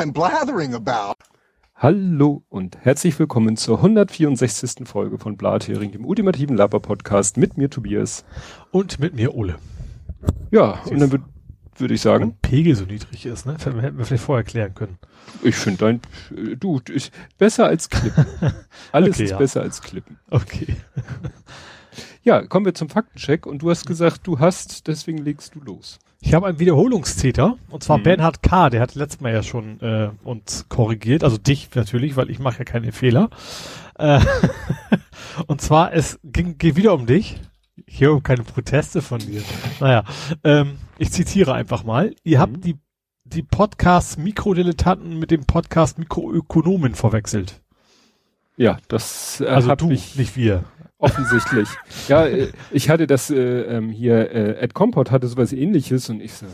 I'm blathering about. Hallo und herzlich willkommen zur 164. Folge von Blathering, dem ultimativen Laber-Podcast mit mir Tobias. Und mit mir Ole. Ja, und dann würde würd ich sagen. Pegel so niedrig ist, ne? Hätten wir vielleicht vorher klären können. Ich finde dein, du, ich, besser als Klippen. Alles Okay, ist ja. besser als Klippen. Okay. Ja, kommen wir zum Faktencheck und du hast gesagt, du hast, deswegen legst du los. Ich habe einen Wiederholungstäter, und zwar Mhm. Bernhard K., der hat letztes Mal ja schon äh, uns korrigiert, also dich natürlich, weil ich mache ja keine Fehler. Äh, und zwar, es ging, geht wieder um dich. Ich höre keine Proteste von dir. Naja, ähm, ich zitiere einfach mal. Ihr Mhm. habt die, die Podcast Mikrodilettanten mit dem Podcast Mikroökonomen verwechselt. Ja, das äh, Also du, ich nicht wir. Offensichtlich. ja, äh, ich hatte das äh, ähm, hier, äh, Ed Compot hatte sowas ähnliches und ich so,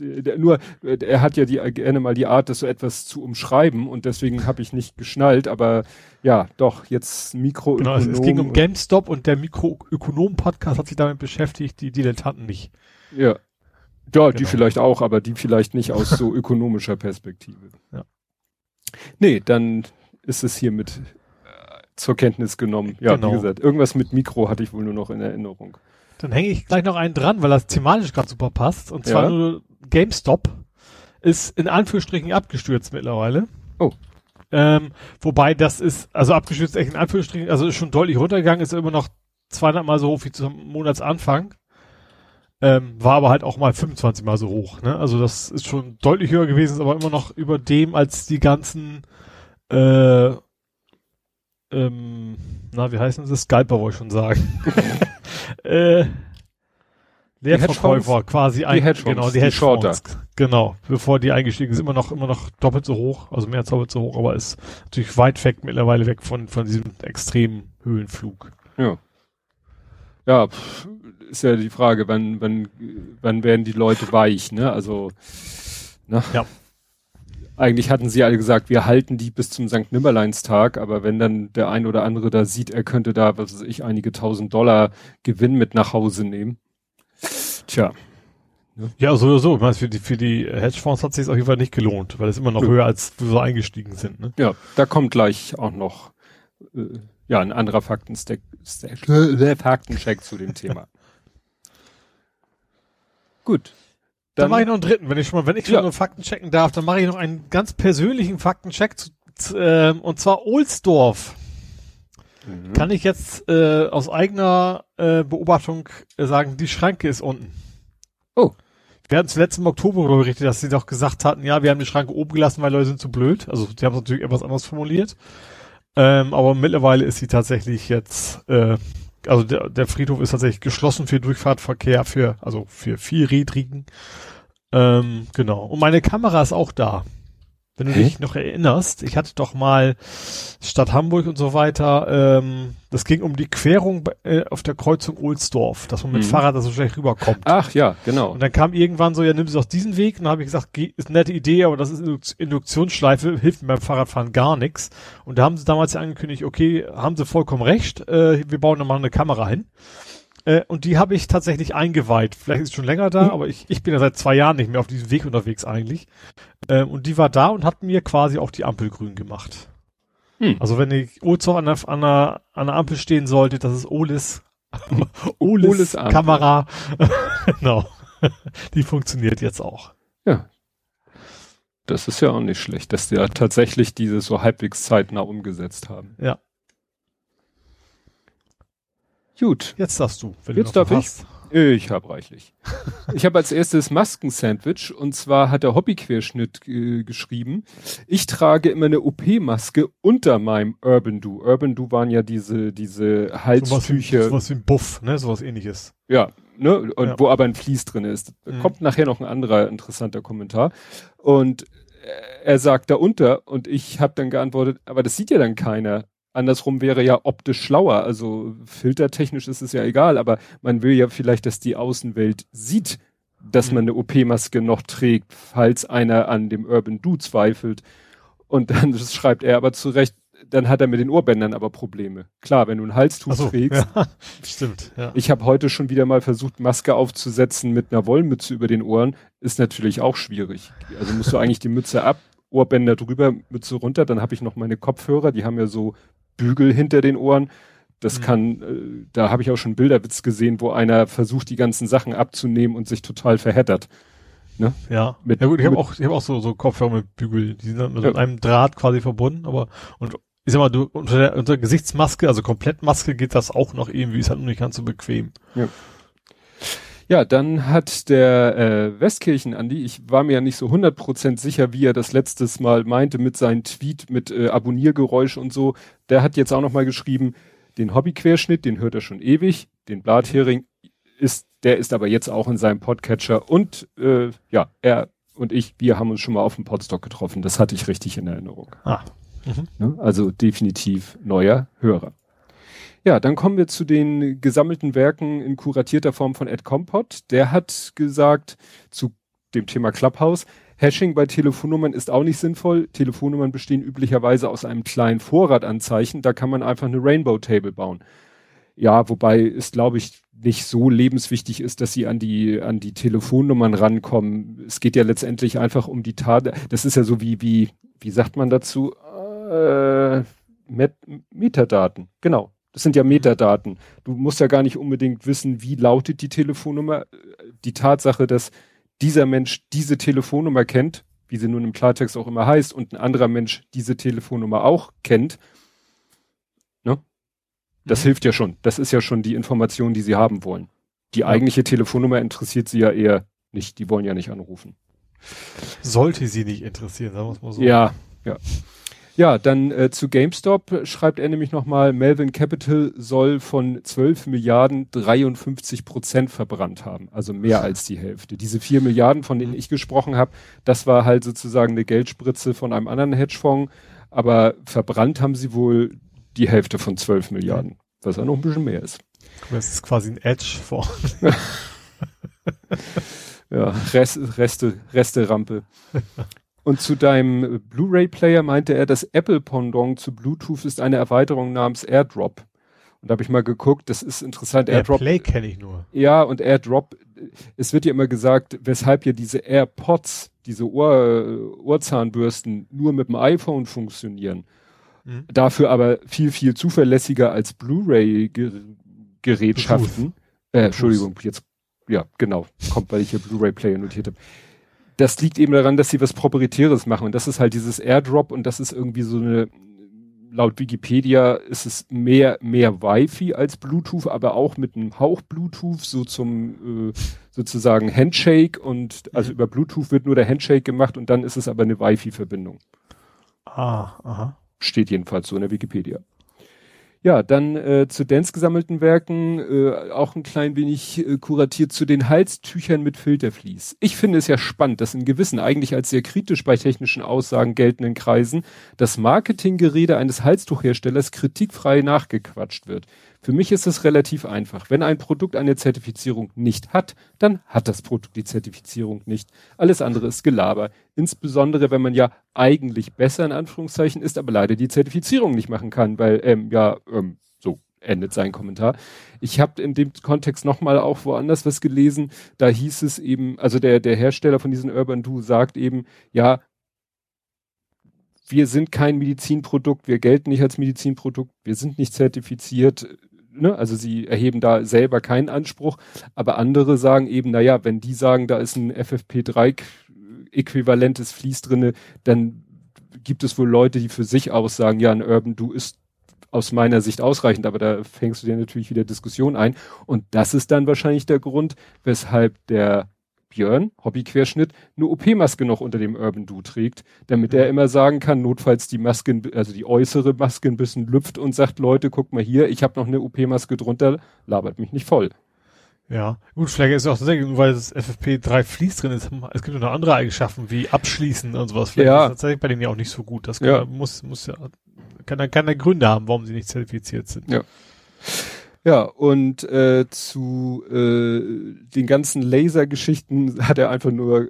äh, äh, nur, er hat ja die, gerne mal die Art, das so etwas zu umschreiben und deswegen habe ich nicht geschnallt, aber ja, doch, jetzt Mikro. Genau, es, es ging um GameStop und der Mikroökonom-Podcast hat sich damit beschäftigt, die Dilettanten nicht. Ja. Ja, die Genau. vielleicht auch, aber die vielleicht nicht aus so ökonomischer Perspektive. Ja. Nee, dann ist es hiermit zur Kenntnis genommen. Ja, Genau. wie gesagt, irgendwas mit Mikro hatte ich wohl nur noch in Erinnerung. Dann hänge ich gleich noch einen dran, weil das thematisch gerade super passt. Und zwar Ja. nur GameStop ist in Anführungsstrichen abgestürzt mittlerweile. Oh. Ähm, wobei das ist, also abgestürzt echt in Anführungsstrichen, also ist schon deutlich runtergegangen, ist immer noch 200 mal so hoch wie zum Monatsanfang. Ähm, war aber halt auch mal 25 mal so hoch, ne? Also das ist schon deutlich höher gewesen, ist aber immer noch über dem als die ganzen, äh, ähm, na, wie heißen sie? Scalper wollte ich schon sagen. äh, Leerverkäufer quasi ein, Hedgefonds, genau, die die Hedgefonds. Genau, bevor die eingestiegen sind, immer noch, immer noch doppelt so hoch, also mehr als doppelt so hoch, aber ist natürlich weit weg, mittlerweile weg von, von diesem extremen Höhenflug. Ja. Ja, ist ja die Frage, wann, wann, wann werden die Leute weich, ne? Also, ne? Ja. Eigentlich hatten sie alle gesagt, wir halten die bis zum St. Nimmerleinstag, aber wenn dann der ein oder andere da sieht, er könnte da, was weiß ich, einige tausend Dollar Gewinn mit nach Hause nehmen. Tja, Ja, so oder so. Ich meine, für die, für die Hedgefonds hat es sich auf jeden Fall nicht gelohnt, weil es immer noch Ja. höher als wir so eingestiegen sind, ne? ja, da kommt gleich auch noch, äh, ja, ein anderer Faktenstack, Stack, äh, Faktencheck zu dem Thema. Gut. Dann, mache ich noch einen dritten, wenn ich schon mal, wenn ich schon Ja. nur Fakten checken darf, dann mache ich noch einen ganz persönlichen Faktencheck zu, ähm, und zwar Ohlsdorf. Mhm. Kann ich jetzt äh, aus eigener äh, Beobachtung äh, sagen, die Schranke ist unten. Oh. Wir hatten zuletzt im Oktober darüber berichtet, dass sie doch gesagt hatten, ja, wir haben die Schranke oben gelassen, weil Leute sind zu blöd. Also die haben es natürlich etwas anders formuliert. Ähm, aber mittlerweile ist sie tatsächlich jetzt, äh, also der, der Friedhof ist tatsächlich geschlossen für Durchfahrtverkehr, für, also für Vierrädrigen. Ähm, genau. Und meine Kamera ist auch da. Wenn du Hä? dich noch erinnerst, ich hatte doch mal Stadt Hamburg und so weiter, ähm, das ging um die Querung äh, auf der Kreuzung Ohlsdorf, dass man mit Mhm. Fahrrad da so schlecht rüberkommt. Ach ja, genau. Und dann kam irgendwann so, ja, nimm sie aus diesen Weg. Und dann habe ich gesagt, ist eine nette Idee, aber das ist Induk- Induktionsschleife, hilft mir beim Fahrradfahren gar nichts. Und da haben sie damals angekündigt, okay, haben sie vollkommen recht, äh, wir bauen da mal eine Kamera hin. Äh, und die habe ich tatsächlich eingeweiht. Vielleicht ist es schon länger da, Mhm. aber ich, ich bin ja seit zwei Jahren nicht mehr auf diesem Weg unterwegs eigentlich. Äh, und die war da und hat mir quasi auch die Ampel grün gemacht. Hm. Also wenn ich Ohlsdorf an der, an, der, an der Ampel stehen sollte, das ist Olis, Olis, Olis. Kamera. genau. Die funktioniert jetzt auch. Ja. Das ist ja auch nicht schlecht, dass die ja tatsächlich diese so halbwegs zeitnah umgesetzt haben. Ja. Gut. Jetzt darfst du, wenn Jetzt du darf was ich? hast. Ich habe reichlich. Ich habe als erstes Maskensandwich und zwar hat der Hobbyquerschnitt äh, geschrieben. Ich trage immer eine OP-Maske unter meinem Urban Do. Urban Do waren ja diese diese Sowas wie, Halstücher, sowas wie ein Buff, ne? Sowas ähnliches. ja, ne, und Ja. wo aber ein Vlies drin ist. Da Mhm. Kommt nachher noch ein anderer interessanter Kommentar und äh, er sagt da unter und ich habe dann geantwortet, aber das sieht ja dann keiner. Andersrum wäre ja optisch schlauer. Also filtertechnisch ist es ja egal, aber man will ja vielleicht, dass die Außenwelt sieht, dass Mhm. man eine OP-Maske noch trägt, falls einer an dem Urban Do zweifelt. Und dann schreibt er aber zurecht, dann hat er mit den Ohrbändern aber Probleme. Klar, wenn du ein Halstuch so, trägst. ja, stimmt. Ja. Ich habe heute schon wieder mal versucht, Maske aufzusetzen mit einer Wollmütze über den Ohren. Ist natürlich auch schwierig. Also musst du eigentlich die Mütze ab Ohrbänder drüber, Mütze runter, dann habe ich noch meine Kopfhörer, die haben ja so Bügel hinter den Ohren. Das mhm. kann, äh, da habe ich auch schon Bilderwitz gesehen, wo einer versucht, die ganzen Sachen abzunehmen und sich total verheddert. Ne? Ja. Mit, ja gut, ich habe auch, ich hab auch so, so Kopfhörer mit Bügel, die sind mit ja. einem Draht quasi verbunden, aber und ich sag mal, du unter der unter Gesichtsmaske, also Komplettmaske geht das auch noch irgendwie, ist halt nur nicht ganz so bequem. Ja. Ja, dann hat der äh, Westkirchen Andi, ich war mir ja nicht so 100% sicher, wie er das letztes Mal meinte mit seinem Tweet mit äh, Abonniergeräusch und so. Der hat jetzt auch noch mal geschrieben, den Hobbyquerschnitt, den hört er schon ewig, den Blathering ist, der ist aber jetzt auch in seinem Podcatcher und äh, ja, er und ich, wir haben uns schon mal auf dem Podstock getroffen. Das hatte ich richtig in Erinnerung. Ah. Mhm. Also definitiv neuer Hörer. Ja, dann kommen wir zu den gesammelten Werken in kuratierter Form von Ed Compot. Der hat gesagt zu dem Thema Clubhouse, Hashing bei Telefonnummern ist auch nicht sinnvoll. Telefonnummern bestehen üblicherweise aus einem kleinen Vorratanzeichen. Da kann man einfach eine Rainbow Table bauen. Ja, wobei es, glaube ich, nicht so lebenswichtig ist, dass sie an die, an die Telefonnummern rankommen. Es geht ja letztendlich einfach um die Tat. Das ist ja so wie, wie, wie sagt man dazu? Äh, Met Metadaten. Genau. Das sind ja. Metadaten. Du musst ja gar nicht unbedingt wissen, wie lautet die Telefonnummer. Die Tatsache, dass dieser Mensch diese Telefonnummer kennt, wie sie nun im Klartext auch immer heißt, und ein anderer Mensch diese Telefonnummer auch kennt, ne? Das mhm. hilft ja schon. Das ist ja schon die Information, die sie haben wollen. Die ja. eigentliche Telefonnummer interessiert sie ja eher nicht. Die wollen ja nicht anrufen. Sollte sie nicht interessieren, sagen wir es mal so. Ja, ja. Ja, dann äh, zu GameStop schreibt er nämlich nochmal, Melvin Capital soll von 12 Milliarden 53 Prozent verbrannt haben, also mehr als die Hälfte. Diese 4 Milliarden, von denen ich gesprochen habe, das war halt sozusagen eine Geldspritze von einem anderen Hedgefonds, aber verbrannt haben sie wohl die Hälfte von 12 Milliarden, was ja noch ein bisschen mehr ist. Das ist quasi ein Edge-Fonds. ja, Rest, Reste, Reste-Rampe. Und zu deinem Blu-ray-Player meinte er, das Apple-Pendant zu Bluetooth ist eine Erweiterung namens AirDrop. Und da habe ich mal geguckt, das ist interessant. AirDrop. AirPlay kenne ich nur. Ja, und AirDrop, es wird ja immer gesagt, weshalb ja diese AirPods, diese Ohr, Ohrzahnbürsten nur mit dem iPhone funktionieren. Mhm. Dafür aber viel, viel zuverlässiger als Blu-ray-Gerätschaften. Äh, Entschuldigung, jetzt, ja, genau, kommt, weil ich hier Blu-ray-Player notiert habe das liegt eben daran, dass sie was Proprietäres machen. Und das ist halt dieses Airdrop und das ist irgendwie so eine, laut Wikipedia ist es mehr, mehr Wi-Fi als Bluetooth, aber auch mit einem Hauch Bluetooth, so zum, äh, sozusagen Handshake und, also über Bluetooth wird nur der Handshake gemacht und dann ist es aber eine Wi-Fi-Verbindung. Ah, aha. Steht jedenfalls so in der Wikipedia. Ja, dann äh, zu Dance gesammelten Werken, äh, auch ein klein wenig äh, kuratiert zu den Halstüchern mit Filtervlies. Ich finde es ja spannend, dass in gewissen, eigentlich als sehr kritisch bei technischen Aussagen geltenden Kreisen, das Marketinggerede eines Halstuchherstellers kritikfrei nachgequatscht wird. Für mich ist es relativ einfach. Wenn ein Produkt eine Zertifizierung nicht hat, dann hat das Produkt die Zertifizierung nicht. Alles andere ist Gelaber. Insbesondere, wenn man ja eigentlich besser in Anführungszeichen ist, aber leider die Zertifizierung nicht machen kann, weil ähm, ja ähm, so endet sein Kommentar. Ich habe in dem Kontext nochmal auch woanders was gelesen. Da hieß es eben, also der der Hersteller von diesen Urban Do sagt eben, ja wir sind kein Medizinprodukt, wir gelten nicht als Medizinprodukt, wir sind nicht zertifiziert, ne, also sie erheben da selber keinen Anspruch, aber andere sagen eben, naja, wenn die sagen, da ist ein FFP3-äquivalentes Fließ drinne, dann gibt es wohl Leute, die für sich aus sagen, ja, ein Urban Du ist aus meiner Sicht ausreichend, aber da fängst du dir natürlich wieder Diskussion ein. Und das ist dann wahrscheinlich der Grund, weshalb der Björn, Hobbyquerschnitt, eine OP-Maske noch unter dem Urban Do trägt, damit er immer sagen kann, notfalls die Maske, also die äußere Maske ein bisschen lüpft und sagt, Leute, guck mal hier, ich habe noch eine OP-Maske drunter, labert mich nicht voll. Ja, gut, vielleicht ist es auch tatsächlich, weil das FFP3 Fließ drin ist, es gibt noch andere Eigenschaften wie abschließen und sowas. Vielleicht ja. ist das tatsächlich bei denen ja auch nicht so gut. Das kann, ja. muss, muss ja, kann, kann der Gründe haben, warum sie nicht zertifiziert sind. Ja. Ja, und äh, zu äh, den ganzen Lasergeschichten hat er einfach nur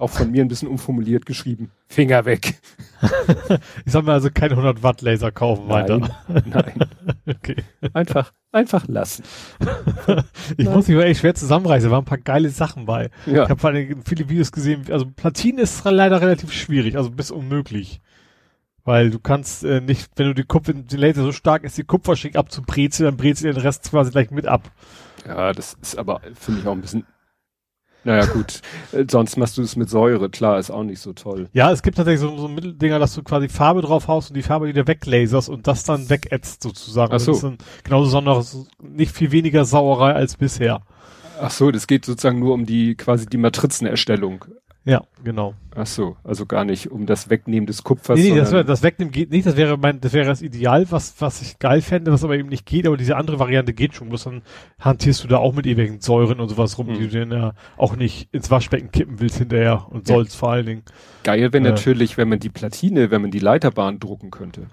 auch von mir ein bisschen umformuliert geschrieben. Finger weg. ich soll mir also keine 100 Watt Laser kaufen nein, weiter. nein. Okay. Einfach, einfach lassen. ich Nein. muss mich echt schwer zusammenreißen, da waren ein paar geile Sachen bei. Ja. Ich habe vor allem viele Videos gesehen, also Platine ist leider relativ schwierig, also bis unmöglich. Weil du kannst äh, nicht, wenn du die Kupfer, die Laser so stark ist, die Kupferschicht abzubrezeln, dann brezeln den Rest quasi gleich mit ab. Ja, das ist aber, finde ich auch ein bisschen naja, gut. Äh, sonst machst du es mit Säure, klar, ist auch nicht so toll. Ja, es gibt tatsächlich so, so Mitteldinger, dass du quasi Farbe drauf haust und die Farbe wieder weglaserst und das dann wegätzt sozusagen. Ach so. Das ist genauso sondern nicht viel weniger Sauerei als bisher. Ach so, das geht sozusagen nur um die, quasi die Matrizenerstellung. Ja, genau. Ach so, also gar nicht um das Wegnehmen des Kupfers. Nee, nee, das, wär, das Wegnehmen geht nicht, das wäre mein, das wäre das Ideal, was, was ich geil fände, was aber eben nicht geht, aber diese andere Variante geht schon, bloß dann hantierst du da auch mit ewigen Säuren und sowas rum, mhm. die du dann ja auch nicht ins Waschbecken kippen willst hinterher und ja. sollst vor allen Dingen. Geil wäre äh, natürlich, wenn man die Platine, wenn man die Leiterbahn drucken könnte.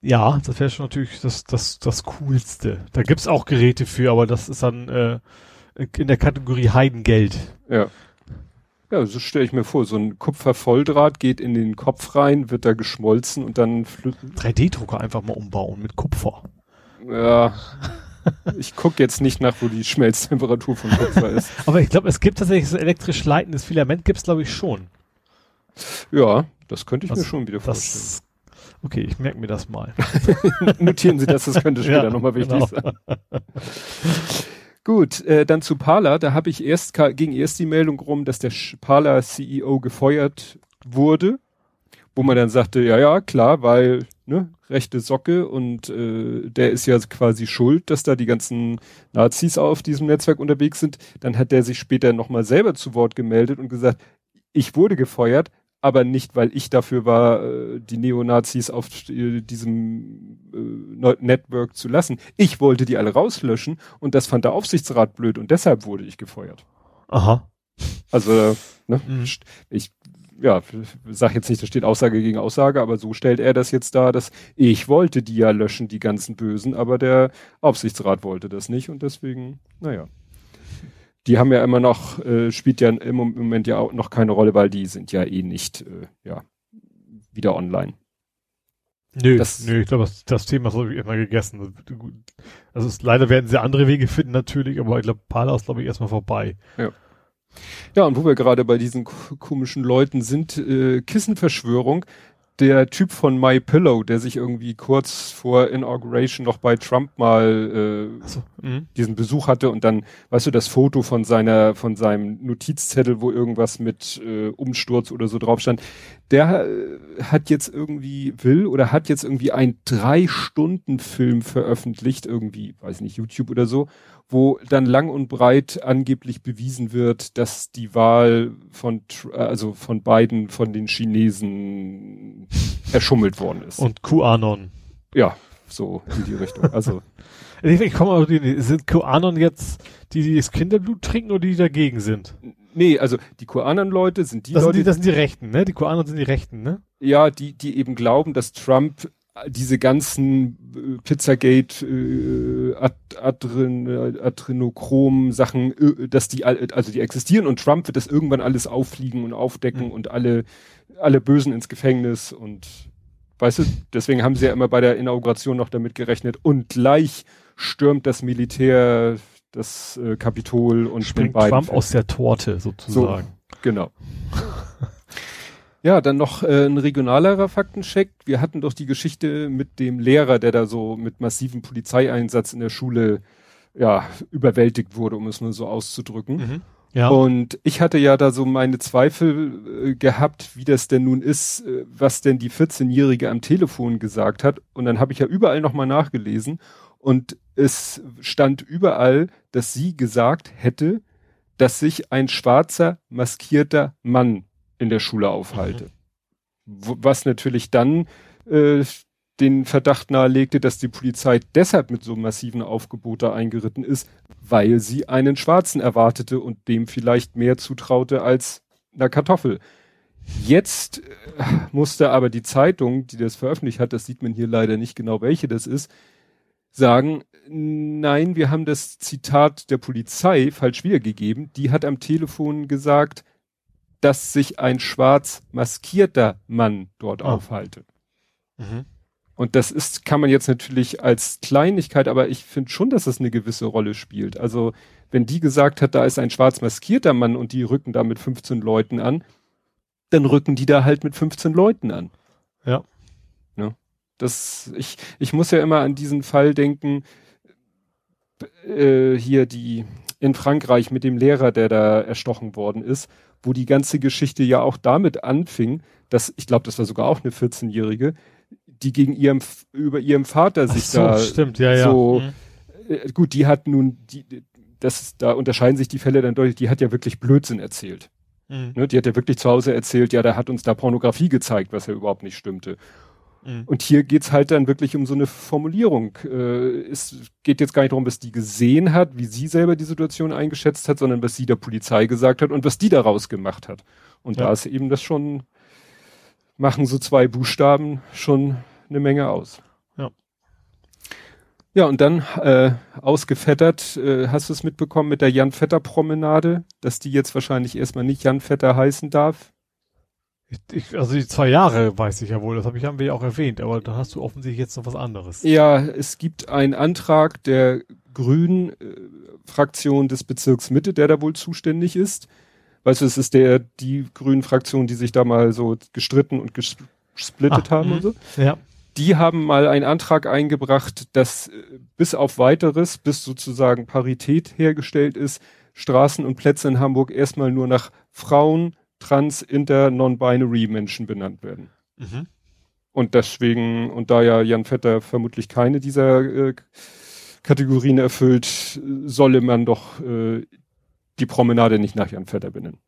Ja, das wäre schon natürlich das, das, das Coolste. Da gibt's auch Geräte für, aber das ist dann äh, in der Kategorie Heidengeld. Ja. Ja, so stelle ich mir vor, so ein Kupfervolldraht geht in den Kopf rein, wird da geschmolzen und dann 3D-Drucker einfach mal umbauen mit Kupfer. Ja. ich gucke jetzt nicht nach, wo die Schmelztemperatur von Kupfer ist. Aber ich glaube, es gibt tatsächlich so elektrisch leitendes Filament, gibt's glaube ich schon. Ja, das könnte ich das, mir schon wieder vorstellen. Okay, ich merke mir das mal. Notieren Sie das, das könnte später ja, nochmal wichtig genau. sein. Gut, äh, dann zu Parler. Da habe ich erst ging erst die Meldung rum, dass der Parler CEO gefeuert wurde, wo man dann sagte, ja ja klar, weil ne, rechte Socke und äh, der ist ja quasi schuld, dass da die ganzen Nazis auf diesem Netzwerk unterwegs sind. Dann hat der sich später nochmal selber zu Wort gemeldet und gesagt, ich wurde gefeuert, aber nicht, weil ich dafür war, äh, die Neonazis auf diesem äh, Network zu lassen. Ich wollte die alle rauslöschen und das fand der Aufsichtsrat blöd und deshalb wurde ich gefeuert. Aha. Also, ne, mhm. ich, ja, sag jetzt nicht, da steht Aussage gegen Aussage, aber so stellt er das jetzt dar, dass ich wollte die ja löschen, die ganzen Bösen, aber der Aufsichtsrat wollte das nicht und deswegen, naja die haben ja immer noch, äh, spielt ja im Moment ja auch noch keine Rolle, weil die sind ja eh nicht, äh, ja, wieder online. Nö, das, nö, ich glaube, das, das Thema ist ich immer gegessen. Also es, leider werden sie andere Wege finden natürlich, aber ich glaube, Pala ist glaube ich erstmal vorbei. Ja. Ja, und wo wir gerade bei diesen komischen Leuten sind, äh, Kissenverschwörung, der Typ von My Pillow, der sich irgendwie kurz vor Inauguration noch bei Trump mal äh, so, mhm. diesen Besuch hatte und dann, weißt du, das Foto von seiner, von seinem Notizzettel, wo irgendwas mit äh, Umsturz oder so drauf stand, der äh, hat jetzt irgendwie will oder hat jetzt irgendwie ein drei Stunden Film veröffentlicht, irgendwie, weiß nicht, YouTube oder so, wo dann lang und breit angeblich bewiesen wird, dass die Wahl von, also von beiden von den Chinesen erschummelt worden ist. Und QAnon. Ja, so in die Richtung. Also. ich, ich komme auf die, sind QAnon jetzt die, die das Kinderblut trinken oder die, die dagegen sind? Nee, also die QAnon-Leute sind die das Leute. Sind die, das sind die Rechten, ne? Die QAnon sind die Rechten, ne? Ja, die, die eben glauben, dass Trump diese ganzen äh, Pizzagate äh, Ad Adren, Adrenochrom Sachen, äh, dass die also die existieren und Trump wird das irgendwann alles auffliegen und aufdecken mhm. und alle alle Bösen ins Gefängnis und weißt du, deswegen haben sie ja immer bei der Inauguration noch damit gerechnet und gleich stürmt das Militär das äh, Kapitol und springt Trump aus der Torte sozusagen. So, genau. Ja, dann noch äh, ein regionalerer Faktencheck. Wir hatten doch die Geschichte mit dem Lehrer, der da so mit massivem Polizeieinsatz in der Schule ja überwältigt wurde, um es nur so auszudrücken. Mhm. Ja. Und ich hatte ja da so meine Zweifel äh, gehabt, wie das denn nun ist, äh, was denn die 14-Jährige am Telefon gesagt hat. Und dann habe ich ja überall nochmal nachgelesen und es stand überall, dass sie gesagt hätte, dass sich ein schwarzer, maskierter Mann in der Schule aufhalte. Mhm. Was natürlich dann äh, den Verdacht nahelegte, dass die Polizei deshalb mit so massiven Aufgebote eingeritten ist, weil sie einen Schwarzen erwartete und dem vielleicht mehr zutraute als einer Kartoffel. Jetzt äh, musste aber die Zeitung, die das veröffentlicht hat, das sieht man hier leider nicht genau, welche das ist, sagen, nein, wir haben das Zitat der Polizei falsch wiedergegeben. Die hat am Telefon gesagt, dass sich ein schwarz maskierter Mann dort oh. aufhalte. Mhm. Und das ist, kann man jetzt natürlich als Kleinigkeit, aber ich finde schon, dass es eine gewisse Rolle spielt. Also, wenn die gesagt hat, da ist ein schwarz maskierter Mann und die rücken da mit 15 Leuten an, dann rücken die da halt mit 15 Leuten an. Ja. ja. Das, ich, ich muss ja immer an diesen Fall denken, äh, hier die in Frankreich mit dem Lehrer, der da erstochen worden ist, wo die ganze Geschichte ja auch damit anfing, dass, ich glaube, das war sogar auch eine 14-Jährige, die gegen ihrem, über ihrem Vater sich so, da stimmt, ja, ja. so, mhm. äh, gut, die hat nun, die, das, da unterscheiden sich die Fälle dann deutlich, die hat ja wirklich Blödsinn erzählt. Mhm. Ne, die hat ja wirklich zu Hause erzählt, ja, der hat uns da Pornografie gezeigt, was ja überhaupt nicht stimmte. Mhm. Und hier geht's halt dann wirklich um so eine Formulierung. Äh, es geht jetzt gar nicht darum, was die gesehen hat, wie sie selber die Situation eingeschätzt hat, sondern was sie der Polizei gesagt hat und was die daraus gemacht hat. Und ja. da ist eben das schon, machen so zwei Buchstaben schon eine Menge aus. Ja. Ja, und dann äh, ausgefettert, äh, hast du es mitbekommen mit der Jan Vetter Promenade, dass die jetzt wahrscheinlich erstmal nicht Jan Vetter heißen darf? Ich, also die zwei Jahre weiß ich ja wohl, das habe ich haben wir ja auch erwähnt, aber da hast du offensichtlich jetzt noch was anderes. Ja, es gibt einen Antrag der Grünen äh, Fraktion des Bezirks Mitte, der da wohl zuständig ist. Weißt du, es ist der die Grünen Fraktion, die sich da mal so gestritten und gesplittet ah, haben mh. und so. Ja. Die haben mal einen Antrag eingebracht, dass äh, bis auf weiteres, bis sozusagen Parität hergestellt ist, Straßen und Plätze in Hamburg erstmal nur nach Frauen, trans, inter, non-binary Menschen benannt werden. Mhm. Und deswegen, und da ja Jan Vetter vermutlich keine dieser äh, Kategorien erfüllt, solle man doch äh, die Promenade nicht nach Jan Vetter benennen.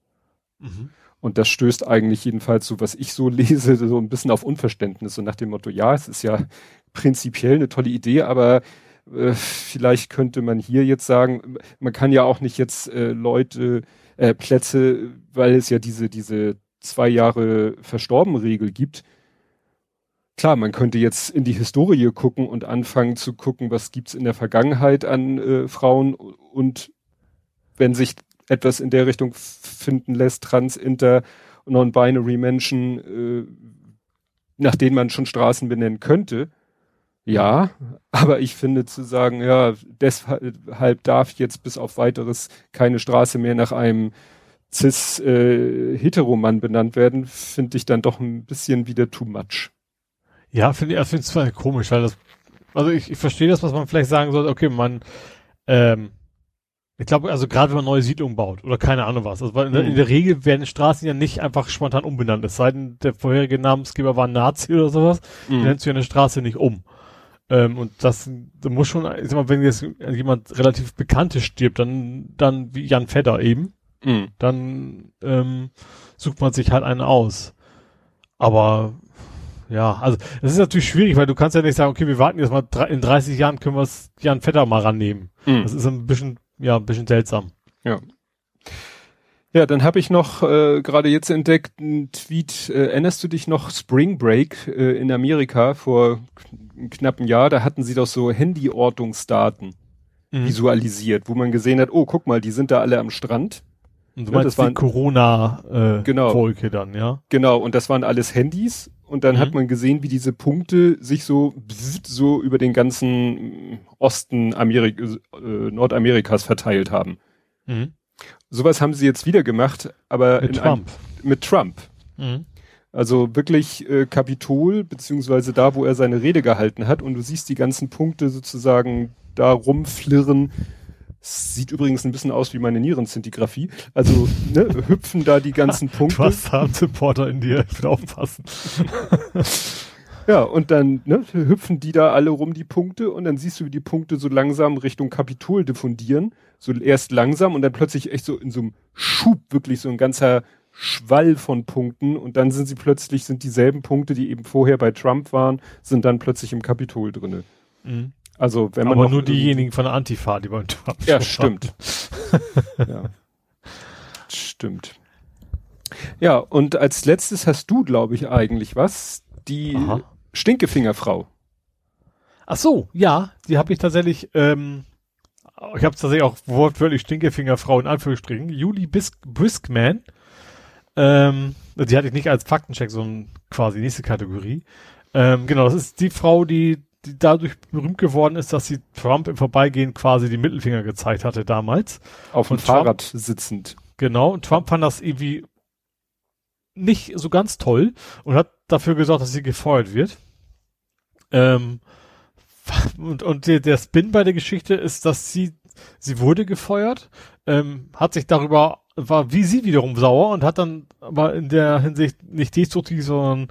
Mhm. Und das stößt eigentlich jedenfalls so, was ich so lese, so ein bisschen auf Unverständnis, so nach dem Motto, ja, es ist ja prinzipiell eine tolle Idee, aber äh, vielleicht könnte man hier jetzt sagen, man kann ja auch nicht jetzt äh, Leute äh, Plätze, weil es ja diese, diese zwei Jahre verstorben Regel gibt. Klar, man könnte jetzt in die Historie gucken und anfangen zu gucken, was gibt's in der Vergangenheit an äh, Frauen und wenn sich etwas in der Richtung finden lässt, trans, inter, non-binary Menschen, äh, nach denen man schon Straßen benennen könnte, ja, aber ich finde zu sagen, ja, deshalb darf jetzt bis auf weiteres keine Straße mehr nach einem cis äh, benannt werden, finde ich dann doch ein bisschen wieder too much. Ja, finde ich, ich finde es zwar komisch, weil das, also ich, ich verstehe das, was man vielleicht sagen soll, okay, man, ähm, ich glaube, also gerade wenn man neue Siedlungen baut oder keine Ahnung was. Also weil in, in, der Regel werden Straßen ja nicht einfach spontan umbenannt. Es sei denn, der vorherige Namensgeber war ein Nazi oder sowas, mhm. dann nennst du ja eine Straße nicht um. Ähm, und das, da muss schon, ich sag mal, wenn jetzt jemand relativ Bekanntes stirbt, dann, dann wie Jan Fedder eben, mhm. dann ähm, sucht man sich halt einen aus. Aber ja, also es ist natürlich schwierig, weil du kannst ja nicht sagen, okay, wir warten jetzt mal in 30 Jahren können wir es Jan Vetter mal rannehmen. Mhm. Das ist ein bisschen, ja, ein bisschen seltsam. Ja. Ja, dann habe ich noch äh, gerade jetzt entdeckt einen Tweet. Äh, erinnerst du dich noch Spring Break äh, in Amerika vor knapp einem Jahr? Da hatten sie doch so Handyortungsdaten mhm. visualisiert, wo man gesehen hat, oh, guck mal, die sind da alle am Strand. Und du ja, das waren Corona äh, genau, dann, ja? Genau, und das waren alles Handys und dann mhm. hat man gesehen, wie diese Punkte sich so so über den ganzen Osten Amerik äh, Nordamerikas verteilt haben. Mhm. Sowas haben sie jetzt wieder gemacht, aber mit Trump. Ein, mit Trump. Mhm. Also wirklich äh, Kapitol, beziehungsweise da, wo er seine Rede gehalten hat, und du siehst die ganzen Punkte sozusagen da rumflirren. Sieht übrigens ein bisschen aus wie meine Nierenzintigraphie. Also ne, hüpfen da die ganzen Punkte. Du hast einen Supporter in dir, ich will aufpassen. Ja, und dann ne, hüpfen die da alle rum, die Punkte, und dann siehst du, wie die Punkte so langsam Richtung Kapitol diffundieren. So erst langsam und dann plötzlich echt so in so einem Schub, wirklich so ein ganzer Schwall von Punkten. Und dann sind sie plötzlich, sind dieselben Punkte, die eben vorher bei Trump waren, sind dann plötzlich im Kapitol drinne. Mhm. Also, wenn man. Aber nur diejenigen von der Antifa, die beim Trump Ja, stimmt. ja. Stimmt. Ja, und als letztes hast du, glaube ich, eigentlich was. Die Aha. Stinkefingerfrau. Ach so, ja, die habe ich tatsächlich, ähm, ich habe tatsächlich auch wortwörtlich Stinkefingerfrau in Anführungsstrichen, Julie Bisk Briskman, ähm, die hatte ich nicht als Faktencheck, sondern quasi nächste Kategorie. Ähm, genau, das ist die Frau, die, die dadurch berühmt geworden ist, dass sie Trump im Vorbeigehen quasi die Mittelfinger gezeigt hatte damals. Auf dem Fahrrad sitzend. Genau, und Trump fand das irgendwie nicht so ganz toll und hat dafür gesorgt, dass sie gefeuert wird. Ähm, und und der, der Spin bei der Geschichte ist, dass sie, sie wurde gefeuert, ähm, hat sich darüber, war wie sie wiederum sauer und hat dann aber in der Hinsicht nicht destruktiv, sondern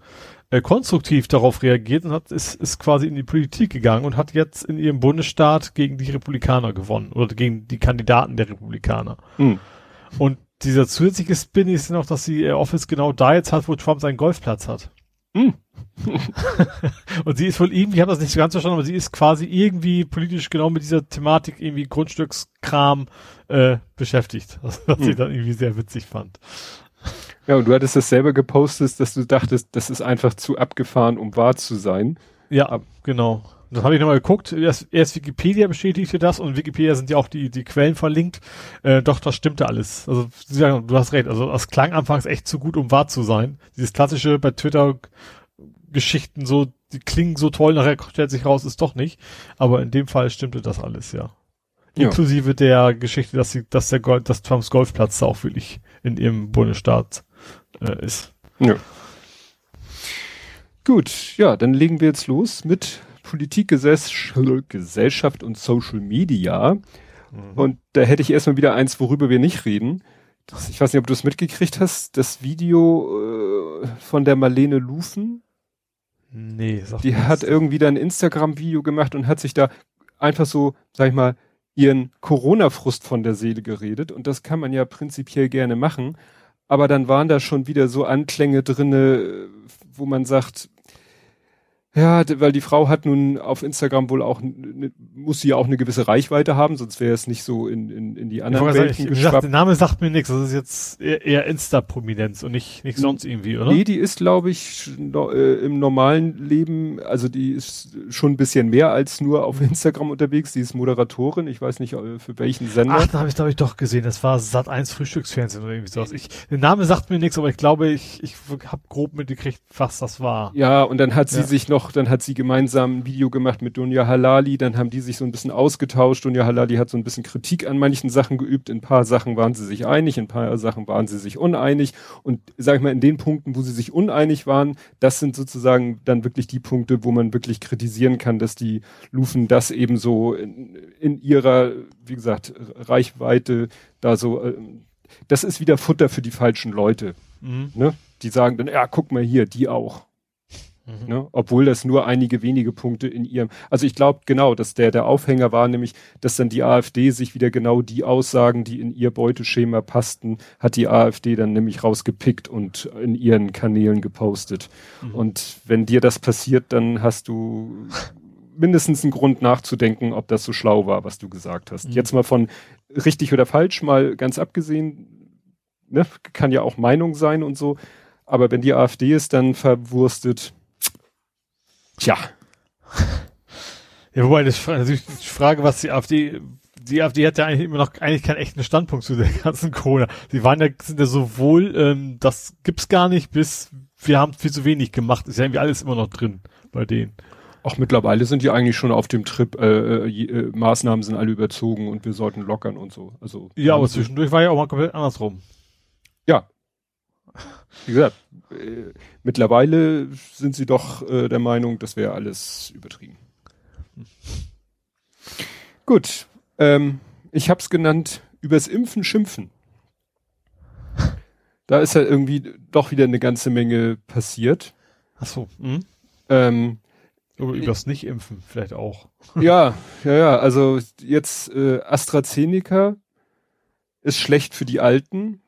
äh, konstruktiv darauf reagiert und hat, ist, ist quasi in die Politik gegangen und hat jetzt in ihrem Bundesstaat gegen die Republikaner gewonnen oder gegen die Kandidaten der Republikaner. Hm. Und dieser zusätzliche Spin ist noch, dass sie ihr Office genau da jetzt hat, wo Trump seinen Golfplatz hat. Hm. Und sie ist wohl irgendwie, ich habe das nicht so ganz verstanden, aber sie ist quasi irgendwie politisch genau mit dieser Thematik irgendwie Grundstückskram äh, beschäftigt, was, was ich Hm. dann irgendwie sehr witzig fand. Ja, und du hattest das selber gepostet, dass du dachtest, das ist einfach zu abgefahren, um wahr zu sein. Ja, Ab- genau. Dann habe ich nochmal geguckt, erst, erst Wikipedia bestätigte das und Wikipedia sind ja auch die, die Quellen verlinkt. Äh, doch, das stimmte alles. Also du hast recht, also das klang anfangs echt zu gut, um wahr zu sein. Dieses klassische bei Twitter Geschichten so, die klingen so toll, nachher stellt sich raus, ist doch nicht. Aber in dem Fall stimmte das alles, ja. Ja. Inklusive der Geschichte, dass sie, dass der Golf, dass Trumps Golfplatz da auch wirklich in ihrem Bundesstaat äh, ist. Ja. Gut, ja, dann legen wir jetzt los mit Politik, Gesell- Gesellschaft und Social Media. Und da hätte ich erstmal wieder eins, worüber wir nicht reden. Das, ich weiß nicht, ob du es mitgekriegt hast, das Video äh, von der Marlene Lufen. Nee, sag Die hat irgendwie da ein Instagram-Video gemacht und hat sich da einfach so, sag ich mal, ihren Corona-Frust von der Seele geredet. Und das kann man ja prinzipiell gerne machen. Aber dann waren da schon wieder so Anklänge drinne, wo man sagt, ja, weil die Frau hat nun auf Instagram wohl auch, n- n- muss sie ja auch eine gewisse Reichweite haben, sonst wäre es nicht so in, in, in die anderen Welten geschwappt. der Name sagt mir nichts. Das ist jetzt eher, eher Insta-Prominenz und nicht, nicht sonst irgendwie, oder? Nee, die ist, glaube ich, no, äh, im normalen Leben, also die ist schon ein bisschen mehr als nur auf Instagram unterwegs. Die ist Moderatorin, ich weiß nicht äh, für welchen Sender. Ach, da habe ich glaube ich doch gesehen. Das war Sat 1 Frühstücksfernsehen oder irgendwie sowas. Ich, der Name sagt mir nichts, aber ich glaube, ich, ich habe grob mitgekriegt, was das war. Ja, und dann hat sie Ja. sich noch, dann hat sie gemeinsam ein Video gemacht mit Dunja Halali, dann haben die sich so ein bisschen ausgetauscht. Dunja Halali hat so ein bisschen Kritik an manchen Sachen geübt, in ein paar Sachen waren sie sich einig, in ein paar Sachen waren sie sich uneinig. Und sag ich mal, in den Punkten, wo sie sich uneinig waren, das sind sozusagen dann wirklich die Punkte, wo man wirklich kritisieren kann, dass die Lufen das eben so in, in ihrer, wie gesagt, Reichweite da so, äh, das ist wieder Futter für die falschen Leute. Mhm. Ne? Die sagen dann, ja, guck mal hier, die auch. Mhm. Ne? Obwohl das nur einige wenige Punkte in ihrem, also ich glaube genau, dass der der Aufhänger war, nämlich, dass dann die AfD sich wieder genau die Aussagen, die in ihr Beuteschema passten, hat die AfD dann nämlich rausgepickt und in ihren Kanälen gepostet. Mhm. Und wenn dir das passiert, dann hast du mindestens einen Grund nachzudenken, ob das so schlau war, was du gesagt hast. Mhm. Jetzt mal von richtig oder falsch, mal ganz abgesehen, ne, kann ja auch Meinung sein und so. Aber wenn die AfD ist, dann verwurstet, tja, Ja, wobei, das natürlich die Frage, was die AfD, die AfD hat ja eigentlich immer noch eigentlich keinen echten Standpunkt zu der ganzen Corona. Sie waren ja, sind ja sowohl, ähm, das gibt's gar nicht, bis wir haben viel zu wenig gemacht. Ist ja irgendwie alles immer noch drin bei denen. auch mittlerweile sind die eigentlich schon auf dem Trip, äh, äh, äh, Maßnahmen sind alle überzogen und wir sollten lockern und so. Also Ja, aber zwischendurch war ja auch mal komplett andersrum. Ja. Wie gesagt, äh, mittlerweile sind sie doch äh, der Meinung, das wäre alles übertrieben. Gut, ähm, ich habe es genannt, übers Impfen schimpfen. Da ist ja irgendwie doch wieder eine ganze Menge passiert. Ach so. Mhm. Ähm, Oder übers Nicht-Impfen vielleicht auch. ja, ja, ja, also jetzt äh, AstraZeneca ist schlecht für die Alten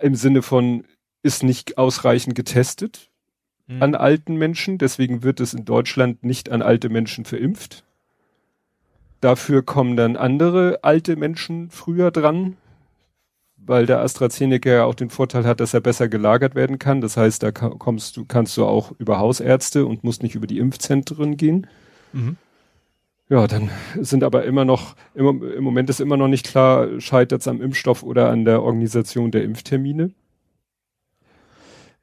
im Sinne von ist nicht ausreichend getestet. Mhm. an alten Menschen. Deswegen wird es in Deutschland nicht an alte Menschen verimpft. Dafür kommen dann andere alte Menschen früher dran, weil der AstraZeneca ja auch den Vorteil hat, dass er besser gelagert werden kann. Das heißt, da kommst du, kannst du auch über Hausärzte und musst nicht über die Impfzentren gehen. Mhm. Ja, dann sind aber immer noch, im, im Moment ist immer noch nicht klar, scheitert es am Impfstoff oder an der Organisation der Impftermine.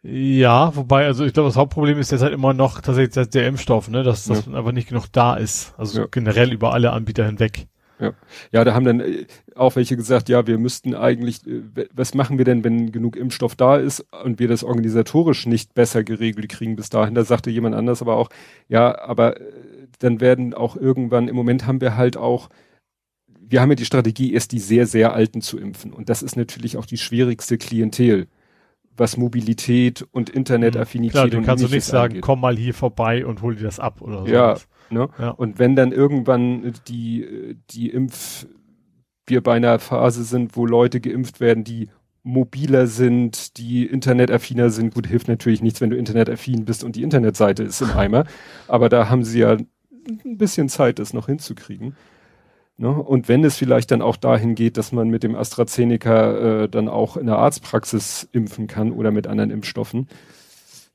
Ja, wobei, also ich glaube, das Hauptproblem ist jetzt halt immer noch tatsächlich der Impfstoff, ne, dass das Ja. einfach nicht genug da ist. Also Ja. generell über alle Anbieter hinweg. Ja. ja, da haben dann äh, auch welche gesagt, ja, wir müssten eigentlich, äh, was machen wir denn, wenn genug Impfstoff da ist und wir das organisatorisch nicht besser geregelt kriegen bis dahin? Da sagte jemand anders aber auch, ja, aber äh, dann werden auch irgendwann, im Moment haben wir halt auch, wir haben ja die Strategie, erst die sehr, sehr Alten zu impfen. Und das ist natürlich auch die schwierigste Klientel, was Mobilität und Internetaffinität Klar, du und kannst du nicht sagen, angeht. komm mal hier vorbei und hol dir das ab oder so. Ja. Ne? Ja. Und wenn dann irgendwann die, die Impf, wir bei einer Phase sind, wo Leute geimpft werden, die mobiler sind, die internetaffiner sind, gut, hilft natürlich nichts, wenn du internetaffin bist und die Internetseite ist im Eimer. Aber da haben sie ja ein bisschen Zeit, das noch hinzukriegen. Ne? Und wenn es vielleicht dann auch dahin geht, dass man mit dem AstraZeneca äh, dann auch in der Arztpraxis impfen kann oder mit anderen Impfstoffen. Ja,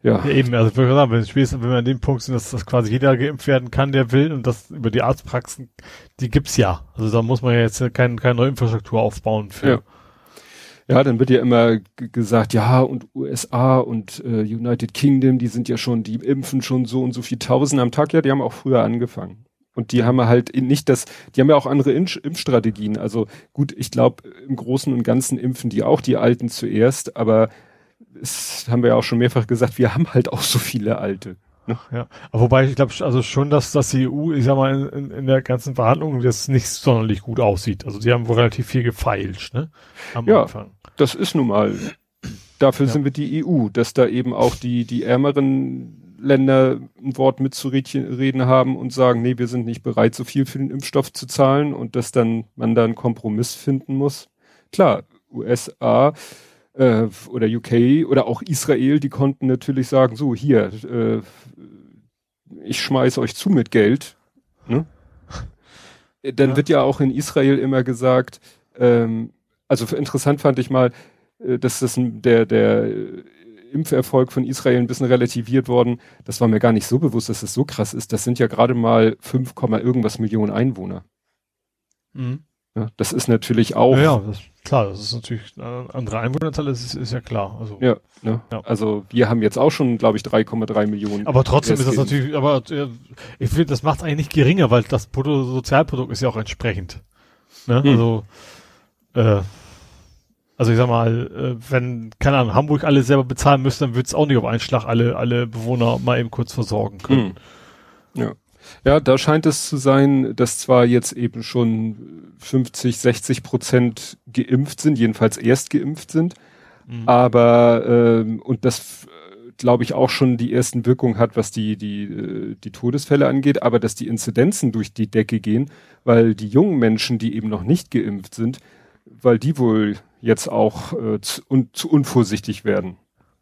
Ja, eben, also sagen, wenn, spätestens, wenn wir an dem Punkt sind, dass das quasi jeder geimpft werden kann, der will und das über die Arztpraxen, die gibt's ja. Also da muss man ja jetzt keine, keine neue Infrastruktur aufbauen für. Ja. Ja, dann wird ja immer gesagt, ja, und USA und äh, United Kingdom, die sind ja schon, die impfen schon so und so viel Tausend am Tag. Ja, die haben auch früher angefangen. Und die haben halt nicht das, die haben ja auch andere Impf Impfstrategien. Also gut, ich glaube, im Großen und Ganzen impfen die auch die Alten zuerst, aber es haben wir ja auch schon mehrfach gesagt, wir haben halt auch so viele Alte. Ja, aber wobei ich glaube also schon, dass das die EU, ich sag mal, in, in, der ganzen Verhandlung das nicht sonderlich gut aussieht. Also die haben wohl relativ viel gefeilscht, ne? Am Ja. Anfang. Das ist nun mal, dafür Ja. sind wir die EU, dass da eben auch die, die ärmeren Länder ein Wort mitzureden haben und sagen, nee, wir sind nicht bereit, so viel für den Impfstoff zu zahlen und dass dann man da einen Kompromiss finden muss. Klar, USA äh, oder UK oder auch Israel, die konnten natürlich sagen, so hier, äh, ich schmeiß euch zu mit Geld. Ne? Dann Ja. wird ja auch in Israel immer gesagt, ähm, also interessant fand ich mal, äh, dass das der, der Impferfolg von Israel ein bisschen relativiert worden. Das war mir gar nicht so bewusst, dass es so krass ist. Das sind ja gerade mal 5, Komma irgendwas Millionen Einwohner. Mhm. Ja, das ist natürlich auch. Ja, ja, das, klar, das ist natürlich eine andere Einwohnerzahl, das ist, ist ja klar. Also, Ja, ne? Ja. Also wir haben jetzt auch schon, glaube ich, 3,3 Millionen. Aber trotzdem ist das natürlich, aber äh, ich finde, das macht eigentlich nicht geringer, weil das Bruttosozialprodukt ist ja auch entsprechend. Ne? Hm. Also, äh, also ich sag mal, äh, wenn, keine Ahnung, Hamburg alles selber bezahlen müsste, dann würde es auch nicht auf einen Schlag alle, alle Bewohner mal eben kurz versorgen können. Hm. Ja. Ja, da scheint es zu sein, dass zwar jetzt eben schon 50, 60 Prozent geimpft sind, jedenfalls erst geimpft sind, Mhm. aber ähm, und das glaube ich auch schon die ersten Wirkungen hat, was die die äh, die Todesfälle angeht, aber dass die Inzidenzen durch die Decke gehen, weil die jungen Menschen, die eben noch nicht geimpft sind, weil die wohl jetzt auch äh, zu, un, zu unvorsichtig werden.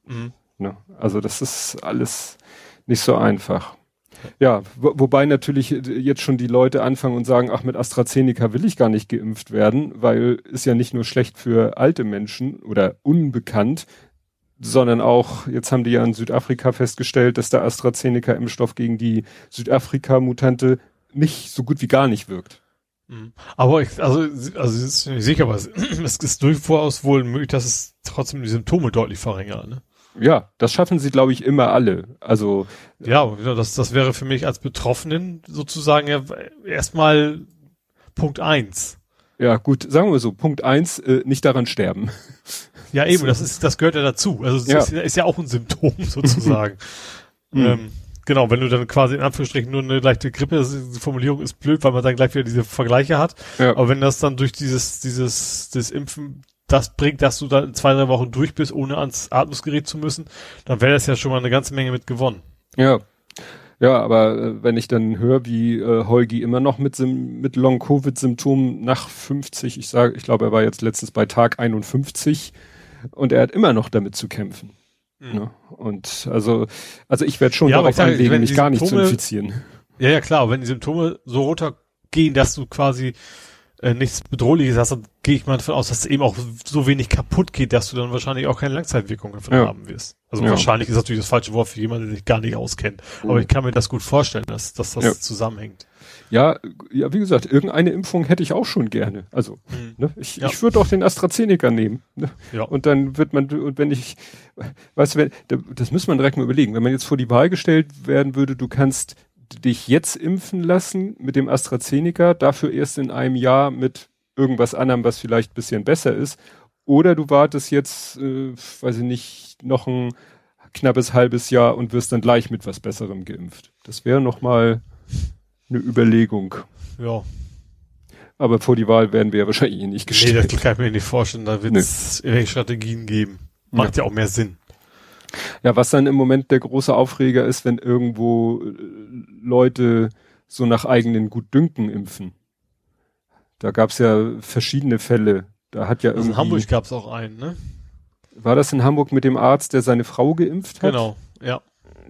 Mhm. Ne? Also das ist alles nicht so einfach. Ja, wo, wobei natürlich jetzt schon die Leute anfangen und sagen, ach, mit AstraZeneca will ich gar nicht geimpft werden, weil ist ja nicht nur schlecht für alte Menschen oder unbekannt, sondern auch, jetzt haben die ja in Südafrika festgestellt, dass der AstraZeneca-Impfstoff gegen die Südafrika-Mutante nicht so gut wie gar nicht wirkt. Mhm. Aber ich, also, also es ist nicht sicher, aber es, es ist durchaus wohl möglich, dass es trotzdem die Symptome deutlich verringert. Ne? Ja, das schaffen sie, glaube ich, immer alle. Also Ja, genau, das, das wäre für mich als Betroffenen sozusagen ja erstmal Punkt eins. ja, gut, sagen wir so, Punkt eins, äh, nicht daran sterben. Ja, eben, das ist, das gehört ja dazu. Also, es Ja. ist, ist ja auch ein Symptom sozusagen. ähm, genau, wenn du dann quasi in Anführungsstrichen nur eine leichte Grippe, das ist, die Formulierung ist blöd, weil man dann gleich wieder diese Vergleiche hat. Ja. Aber wenn das dann durch dieses, dieses, das Impfen das bringt, dass du dann in zwei, drei Wochen durch bist, ohne ans Atmungsgerät zu müssen, dann wäre das ja schon mal eine ganze Menge mit gewonnen. Ja. Ja, aber äh, wenn ich dann höre, wie äh, Holgi immer noch mit, mit Long-Covid-Symptomen nach 50, ich sage, ich glaube, er war jetzt letztens bei Tag 51 und er hat immer noch damit zu kämpfen. Ne? Und also, also ich werde schon Ja, aber darauf sage, anlegen, mich gar nicht zu Symptome- infizieren. Ja, ja, klar, aber wenn die Symptome so runtergehen, dass du quasi äh, nichts Bedrohliches hast, dann gehe ich mal davon aus, dass eben auch so wenig kaputt geht, dass du dann wahrscheinlich auch keine Langzeitwirkungen davon Ja. haben wirst. Also Ja. wahrscheinlich ist natürlich das falsche Wort für jemanden, der sich gar nicht auskennt. Aber Mhm. ich kann mir das gut vorstellen, dass, dass das Ja. zusammenhängt. Ja, ja, wie gesagt, irgendeine Impfung hätte ich auch schon gerne. Also, ne, ich, Ja. ich würde auch den AstraZeneca nehmen. Ne? Ja. Und dann wird man, und wenn ich, weißt du, das muss man direkt mal überlegen. Wenn man jetzt vor die Wahl gestellt werden würde, du kannst dich jetzt impfen lassen mit dem AstraZeneca, dafür erst in einem Jahr mit irgendwas anderem, was vielleicht ein bisschen besser ist. Oder du wartest jetzt, äh, weiß ich nicht, noch ein knappes halbes Jahr und wirst dann gleich mit was Besserem geimpft. Das wäre noch mal eine Überlegung. Ja. Aber vor die Wahl werden wir ja wahrscheinlich eh nicht Nee, gestellt. das kann ich mir nicht vorstellen. Da wird es irgendwelche Strategien geben. Macht ja. auch mehr Sinn. Ja, was dann im Moment der große Aufreger ist, wenn irgendwo äh, Leute so nach eigenen Gutdünken impfen. Da gab's ja verschiedene Fälle. Da hat ja Also irgendwie, in Hamburg gab es auch einen, ne? war das in Hamburg mit dem Arzt, der seine Frau geimpft hat? Genau, ja.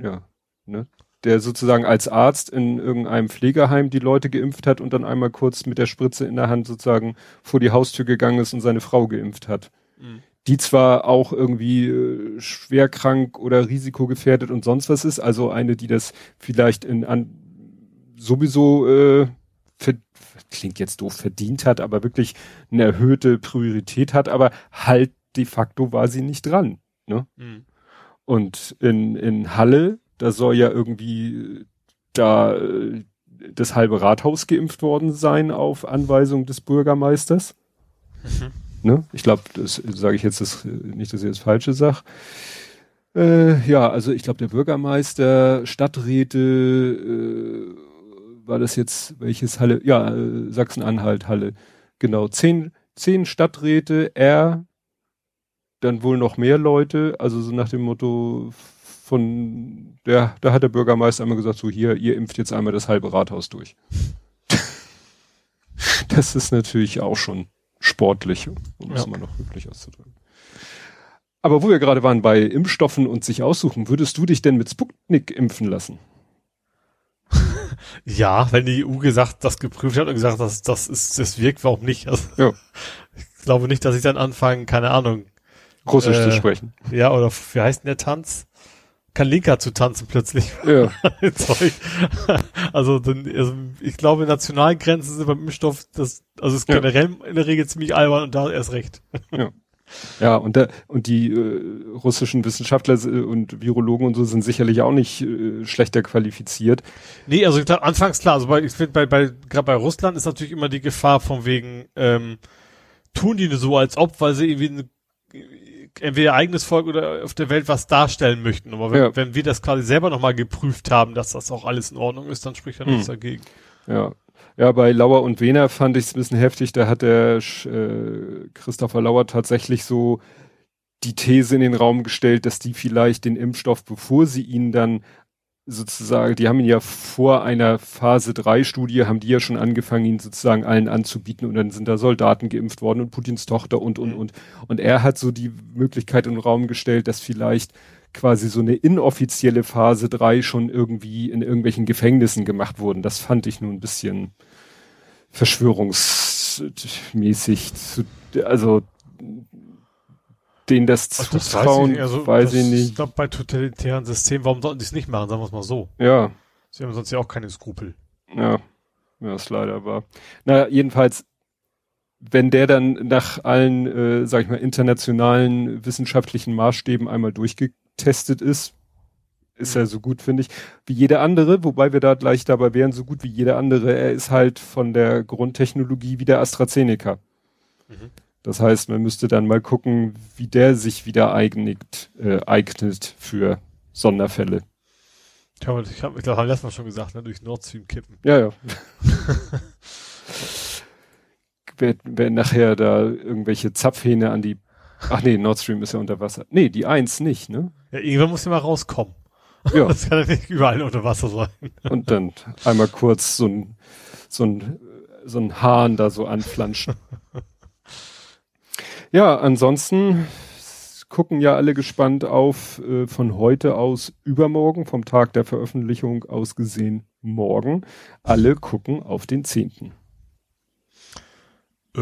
Ja, ne? Der sozusagen als Arzt in irgendeinem Pflegeheim die Leute geimpft hat und dann einmal kurz mit der Spritze in der Hand sozusagen vor die Haustür gegangen ist und seine Frau geimpft hat. Mhm. die zwar auch irgendwie äh, schwer krank oder risikogefährdet und sonst was ist, also eine, die das vielleicht in an sowieso äh, klingt jetzt doof verdient hat, aber wirklich eine erhöhte Priorität hat, aber halt de facto war sie nicht dran. Ne? Mhm. Und in, in Halle, da soll ja irgendwie äh, da äh, das halbe Rathaus geimpft worden sein auf Anweisung des Bürgermeisters. Mhm. Ne? Ich glaube, das sage ich jetzt das, nicht, dass ich das Falsche sage. Äh, ja, also ich glaube, der Bürgermeister, Stadträte, äh, war das jetzt welches Halle? Ja, äh, Sachsen-Anhalt Halle. Genau, zehn, zehn Stadträte, er, dann wohl noch mehr Leute, also so nach dem Motto von der, da hat der Bürgermeister einmal gesagt, so hier, ihr impft jetzt einmal das halbe Rathaus durch. das ist natürlich auch schon sportlich, um es Ja. mal noch wirklich auszudrücken. Aber wo wir gerade waren bei Impfstoffen und sich aussuchen, würdest du dich denn mit Sputnik impfen lassen? Ja, wenn die EU gesagt, das geprüft hat und gesagt, dass das ist, das wirkt, warum nicht? Also, Ja. Ich glaube nicht, dass ich dann anfange, keine Ahnung, Russisch Äh, zu sprechen. ja, oder wie heißt denn der Tanz? Kalinka zu tanzen plötzlich. Ja. Also, dann, also ich glaube, Nationalgrenzen sind beim Impfstoff, das, also ist Ja. generell in der Regel ziemlich albern und da erst recht. Ja, und, da, und die äh, russischen Wissenschaftler äh, und Virologen und so sind sicherlich auch nicht äh, schlechter qualifiziert. Nee, also ich glaub, anfangs klar, also bei, ich finde bei, bei, gerade bei Russland ist natürlich immer die Gefahr von wegen, ähm, tun die nur so, als ob, weil sie irgendwie eine, entweder ihr eigenes Volk oder auf der Welt was darstellen möchten. Aber wenn, Ja. wenn wir das quasi selber nochmal geprüft haben, dass das auch alles in Ordnung ist, dann spricht ja Hm. nichts dagegen. Ja. Ja, bei Lauer und Wehner fand ich es ein bisschen heftig. Da hat der äh, Christopher Lauer tatsächlich so die These in den Raum gestellt, dass die vielleicht den Impfstoff, bevor sie ihn dann sozusagen, die haben ihn ja vor einer Phase 3 Studie, haben die ja schon angefangen, ihn sozusagen allen anzubieten und dann sind da Soldaten geimpft worden und Putins Tochter und, und, und. Und er hat so die Möglichkeit in den Raum gestellt, dass vielleicht quasi so eine inoffizielle Phase 3 schon irgendwie in irgendwelchen Gefängnissen gemacht wurden. Das fand ich nun ein bisschen verschwörungsmäßig zu, also denen das das zutrauen, nicht. Also, weiß das- ich Ich nicht. glaube, bei totalitären Systemen, warum sollten die es nicht machen, sagen wir es mal so. Ja, Sie haben sonst ja auch keine Skrupel. ja, ja, ist leider wahr. Na, jedenfalls, wenn der dann nach allen, äh, sag ich mal, internationalen wissenschaftlichen Maßstäben einmal durchgetestet ist, ist er so gut, finde ich, wie jeder andere, wobei wir da gleich dabei wären, so gut wie jeder andere. Er ist halt von der Grundtechnologie wie der AstraZeneca. Mhm. Das heißt, man müsste dann mal gucken, wie der sich wieder eignet, äh, eignet für Sonderfälle. Ich habe, ich, glaube, haben letztes Mal schon gesagt, ne, durch Nord Stream kippen. Ja, ja. wer, wer nachher da irgendwelche Zapfhähne an die. Ach nee, Nord Stream ist ja unter Wasser. Nee, die eins nicht, ne? Ja, irgendwann muss ja mal rauskommen. Ja. Das kann ja nicht überall unter Wasser sein. Und dann einmal kurz so ein, so ein, so ein Hahn da so anflanschen. Ja, ansonsten gucken ja alle gespannt auf äh, von heute aus übermorgen, vom Tag der Veröffentlichung aus gesehen morgen. Alle gucken auf den 10. Äh,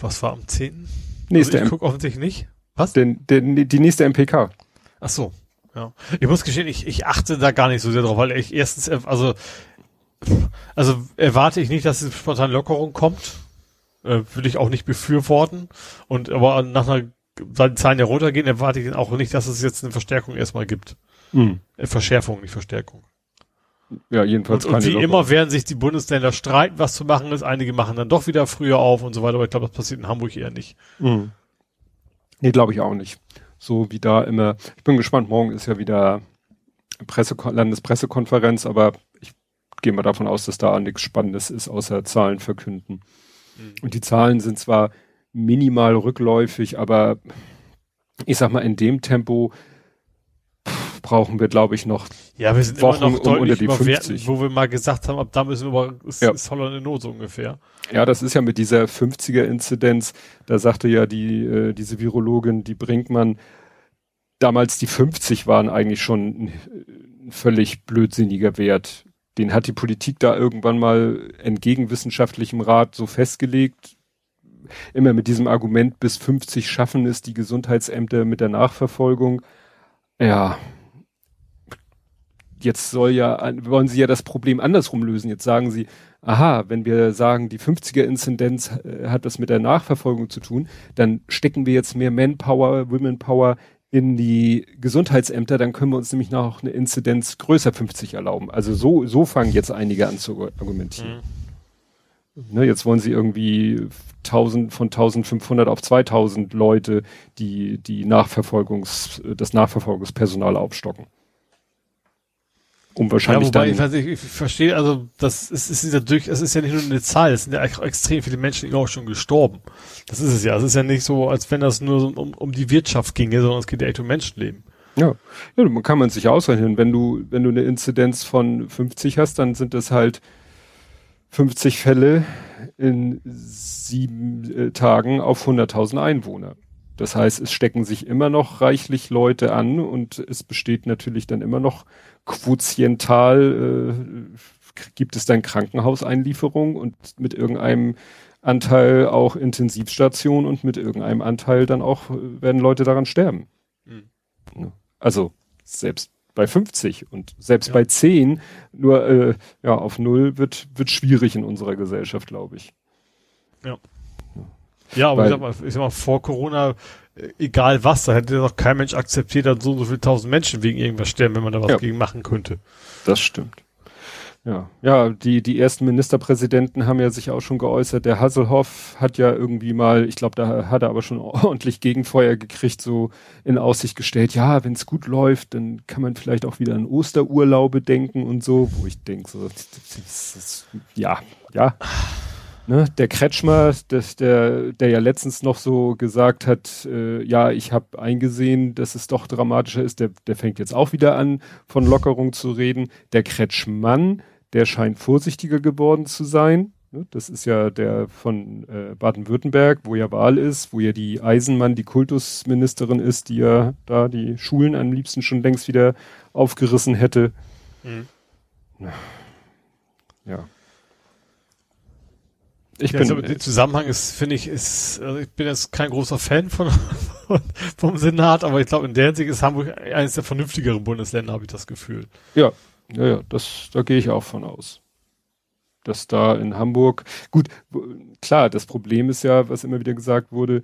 was war am 10.? Nächste also ich gucke offensichtlich nicht. Was? Den, den, die nächste MPK. Ach so, ja. Ich muss gestehen, ich, ich achte da gar nicht so sehr drauf, weil ich erstens, also, also erwarte ich nicht, dass es spontan Lockerung kommt. Äh, will ich auch nicht befürworten. Und aber nach einer, weil die Zahlen ja runtergehen, erwarte ich auch nicht, dass es jetzt eine Verstärkung erstmal gibt. Mhm. Äh, Verschärfung, nicht Verstärkung. Ja, jedenfalls und, und wie immer werden sich die Bundesländer streiten, was zu machen ist. Einige machen dann doch wieder früher auf und so weiter, aber ich glaube, das passiert in Hamburg eher nicht. Mhm. Nee, glaube ich auch nicht. So wie da immer. Ich bin gespannt, morgen ist ja wieder Presse Landespressekonferenz, aber ich gehe mal davon aus, dass da nichts Spannendes ist, außer Zahlen verkünden. Mhm. Und die Zahlen sind zwar minimal rückläufig, aber ich sag mal, in dem Tempo brauchen wir, glaube ich, noch ja, wir sind Wochen immer noch um unter die 50. Wo wir mal gesagt haben, ab da müssen wir mal, ist, ja. ist Holland in Not so ungefähr. Ja, das ist ja mit dieser 50er-Inzidenz, da sagte ja die, äh, diese Virologin, die Brinkmann, damals die 50 waren eigentlich schon ein, ein völlig blödsinniger Wert. Den hat die Politik da irgendwann mal entgegen wissenschaftlichem Rat so festgelegt. Immer mit diesem Argument, bis 50 schaffen es die Gesundheitsämter mit der Nachverfolgung. Ja, jetzt soll ja, wollen sie ja das Problem andersrum lösen. Jetzt sagen sie, aha, wenn wir sagen, die 50er-Inzidenz äh, hat das mit der Nachverfolgung zu tun, dann stecken wir jetzt mehr Manpower, Womenpower in die Gesundheitsämter, dann können wir uns nämlich noch eine Inzidenz größer 50 erlauben. Also so, so fangen jetzt einige an zu argumentieren. Mhm. Ne, jetzt wollen sie irgendwie 1000, von 1500 auf 2000 Leute, die, die Nachverfolgungs, das Nachverfolgungspersonal aufstocken um wahrscheinlich ja, wobei, dann. Ich, ich, verstehe, also das ist, ist ja durch, es ist ja nicht nur eine Zahl, es sind ja extrem viele Menschen auch schon gestorben. Das ist es ja. Es ist ja nicht so, als wenn das nur so um, um die Wirtschaft ginge, sondern es geht ja echt um Menschenleben. Ja, ja, man kann man sich ausrechnen. Wenn du, wenn du eine Inzidenz von 50 hast, dann sind das halt 50 Fälle in sieben äh, Tagen auf 100.000 Einwohner. Das heißt, es stecken sich immer noch reichlich Leute an und es besteht natürlich dann immer noch quotiental, äh, gibt es dann Krankenhauseinlieferung und mit irgendeinem Anteil auch Intensivstation und mit irgendeinem Anteil dann auch äh, werden Leute daran sterben. Mhm. Also selbst bei 50 und selbst ja. bei 10 nur äh, ja auf null wird wird schwierig in unserer Gesellschaft, glaube ich. Ja. Ja, aber Weil, ich, sag mal, ich sag mal, vor Corona, egal was, da hätte doch kein Mensch akzeptiert, dass so und so viele tausend Menschen wegen irgendwas sterben, wenn man da was ja, gegen machen könnte. Das stimmt. Ja, ja, die, die ersten Ministerpräsidenten haben ja sich auch schon geäußert. Der Hasselhoff hat ja irgendwie mal, ich glaube, da hat er aber schon ordentlich Gegenfeuer gekriegt, so in Aussicht gestellt, ja, wenn es gut läuft, dann kann man vielleicht auch wieder an Osterurlaube denken und so, wo ich denke, so, das, das, das, ja, ja ne, der Kretschmer, das, der, der ja letztens noch so gesagt hat, äh, ja, ich habe eingesehen, dass es doch dramatischer ist, der, der fängt jetzt auch wieder an, von Lockerung zu reden. Der Kretschmann, der scheint vorsichtiger geworden zu sein. Ne, das ist ja der von äh, Baden-Württemberg, wo ja Wahl ist, wo ja die Eisenmann, die Kultusministerin ist, die ja da die Schulen am liebsten schon längst wieder aufgerissen hätte. Mhm. Ja. Ich ja, bin, also der Zusammenhang ist, finde ich, ist, also ich bin jetzt kein großer Fan von, vom Senat, aber ich glaube, in der Hinsicht ist Hamburg eines der vernünftigeren Bundesländer, habe ich das Gefühl. Ja, ja, ja, das, da gehe ich auch von aus. Dass da in Hamburg, gut, klar, das Problem ist ja, was immer wieder gesagt wurde,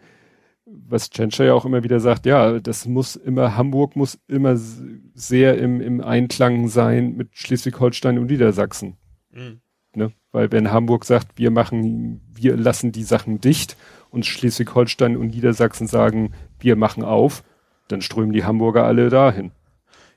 was Tschentscher ja auch immer wieder sagt, ja, das muss immer, Hamburg muss immer sehr im, im Einklang sein mit Schleswig-Holstein und Niedersachsen. Mhm. Weil wenn Hamburg sagt, wir machen, wir lassen die Sachen dicht und Schleswig-Holstein und Niedersachsen sagen, wir machen auf, dann strömen die Hamburger alle dahin.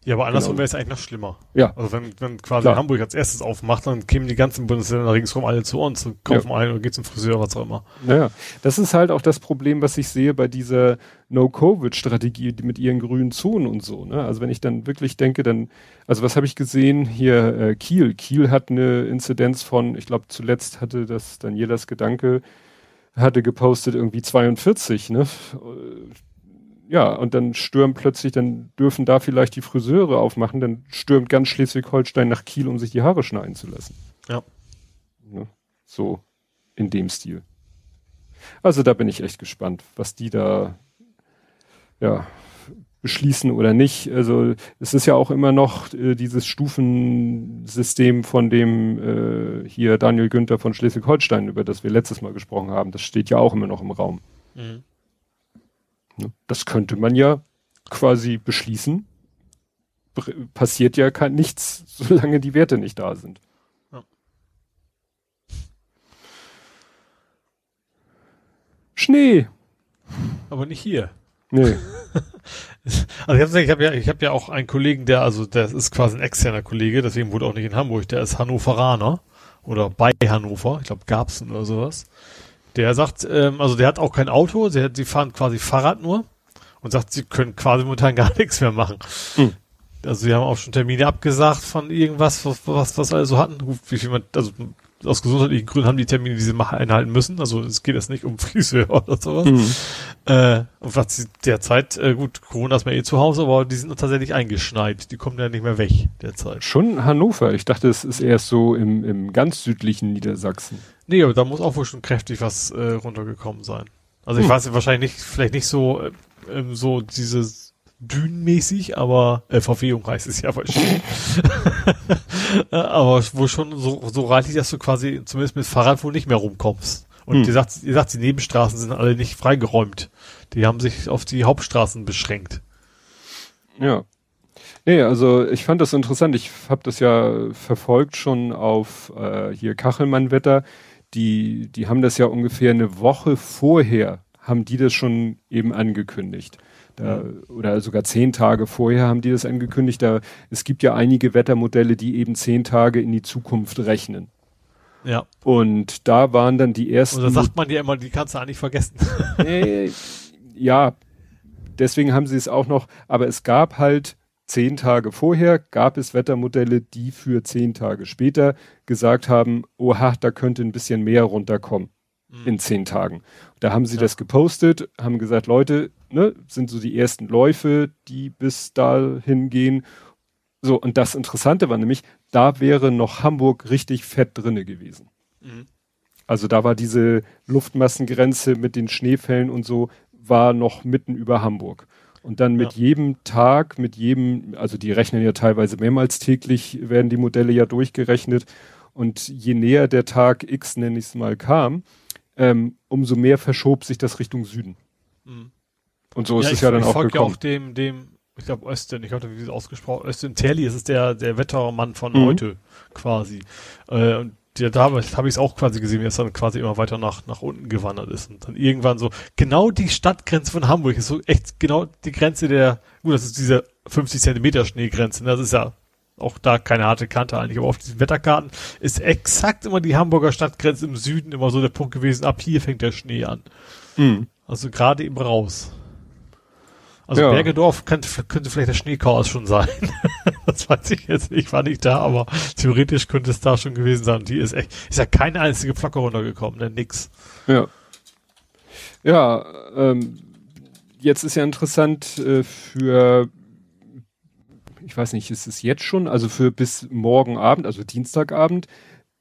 Ja, aber andersrum genau. wäre es eigentlich noch schlimmer. Ja. Also wenn, wenn quasi Klar. Hamburg als erstes aufmacht, dann kämen die ganzen Bundesländer ringsherum alle zu uns und kaufen ja. ein und geht zum Friseur, was auch immer. Naja, das ist halt auch das Problem, was ich sehe bei dieser No-Covid-Strategie mit ihren grünen Zonen und so. Ne? Also wenn ich dann wirklich denke, dann, also was habe ich gesehen? Hier äh, Kiel. Kiel hat eine Inzidenz von, ich glaube zuletzt hatte das Danielas Gedanke, hatte gepostet irgendwie 42, ne? Ja, und dann stürmen plötzlich, dann dürfen da vielleicht die Friseure aufmachen, dann stürmt ganz Schleswig-Holstein nach Kiel, um sich die Haare schneiden zu lassen. Ja. Ne? So in dem Stil. Also da bin ich echt gespannt, was die da ja beschließen oder nicht. Also es ist ja auch immer noch äh, dieses Stufensystem von dem äh, hier Daniel Günther von Schleswig-Holstein, über das wir letztes Mal gesprochen haben. Das steht ja auch immer noch im Raum. Mhm. Ne? Das könnte man ja quasi beschließen. Passiert ja kein, nichts, solange die Werte nicht da sind. Ja. Schnee. Aber nicht hier. Nee. also ich habe ja, ich habe ja auch einen Kollegen, der, also der ist quasi ein externer Kollege, deswegen wurde auch nicht in Hamburg, der ist Hannoveraner oder bei Hannover, ich glaube Garbsen oder sowas. Der sagt, ähm, also der hat auch kein Auto, sie, sie fahren quasi Fahrrad nur und sagt, sie können quasi momentan gar nichts mehr machen. Hm. Also sie haben auch schon Termine abgesagt von irgendwas, was, was, was alle so hatten. Wie viel man, also aus gesundheitlichen Gründen haben die Termine, die sie machen, einhalten müssen. Also es geht jetzt nicht um Friseur oder sowas. Mhm. Äh, und was derzeit, äh, gut, Corona ist mir eh zu Hause, aber die sind tatsächlich eingeschneit. Die kommen ja nicht mehr weg derzeit. Schon Hannover. Ich dachte, es ist erst so im, im ganz südlichen Niedersachsen. Nee, aber da muss auch wohl schon kräftig was äh, runtergekommen sein. Also ich hm. weiß wahrscheinlich nicht, vielleicht nicht so, äh, so dieses dünenmäßig, aber äh, Verwehung heißt es ja wahrscheinlich. aber wo schon so, so reichlich, dass du quasi zumindest mit Fahrrad wohl nicht mehr rumkommst. Und hm. ihr sagt, ihr sagt, die Nebenstraßen sind alle nicht freigeräumt. Die haben sich auf die Hauptstraßen beschränkt. Ja. Nee, also ich fand das interessant. Ich habe das ja verfolgt schon auf äh, hier Kachelmann-Wetter. Die, die haben das ja ungefähr eine Woche vorher, haben die das schon eben angekündigt. Da, oder sogar zehn Tage vorher haben die das angekündigt. Da, es gibt ja einige Wettermodelle, die eben zehn Tage in die Zukunft rechnen. Ja. Und da waren dann die ersten. Und da sagt man ja immer, die kannst du eigentlich vergessen. ja, deswegen haben sie es auch noch, aber es gab halt zehn Tage vorher, gab es Wettermodelle, die für zehn Tage später gesagt haben, oha, da könnte ein bisschen mehr runterkommen mhm. in zehn Tagen. Da haben sie ja. das gepostet, haben gesagt, Leute, ne, sind so die ersten Läufe, die bis dahin gehen. So, und das Interessante war nämlich, da wäre noch Hamburg richtig fett drinne gewesen. Mhm. Also da war diese Luftmassengrenze mit den Schneefällen und so, war noch mitten über Hamburg. Und dann mit ja. jedem Tag, mit jedem, also die rechnen ja teilweise mehrmals täglich, werden die Modelle ja durchgerechnet. Und je näher der Tag X, nenne ich es mal, kam, ähm, umso mehr verschob sich das Richtung Süden. Mhm. Und so ist ja, es ja dann auch gekommen. Ja auch dem, dem, ich glaube Östen, ich glaube, wie es ausgesprochen, Östen Terli, es ist der, der Wettermann von mhm. heute quasi. Äh, und der damals habe ich es auch quasi gesehen, wie es dann quasi immer weiter nach, nach unten gewandert ist. Und dann irgendwann so, genau die Stadtgrenze von Hamburg ist so echt genau die Grenze der, gut, das ist diese 50 Zentimeter Schneegrenze, ne? das ist ja auch da keine harte Kante eigentlich, aber auf diesen Wetterkarten ist exakt immer die Hamburger Stadtgrenze im Süden immer so der Punkt gewesen, ab hier fängt der Schnee an. Mhm. Also gerade eben raus. Also ja. Bergedorf könnte, könnte vielleicht der Schneechaos schon sein. das weiß ich jetzt nicht, war nicht da, aber theoretisch könnte es da schon gewesen sein. Die ist echt, ist ja keine einzige Flocke runtergekommen, ne? Nix. Ja. Ja, ähm, jetzt ist ja interessant äh, für, ich weiß nicht, ist es jetzt schon, also für bis morgen Abend, also Dienstagabend,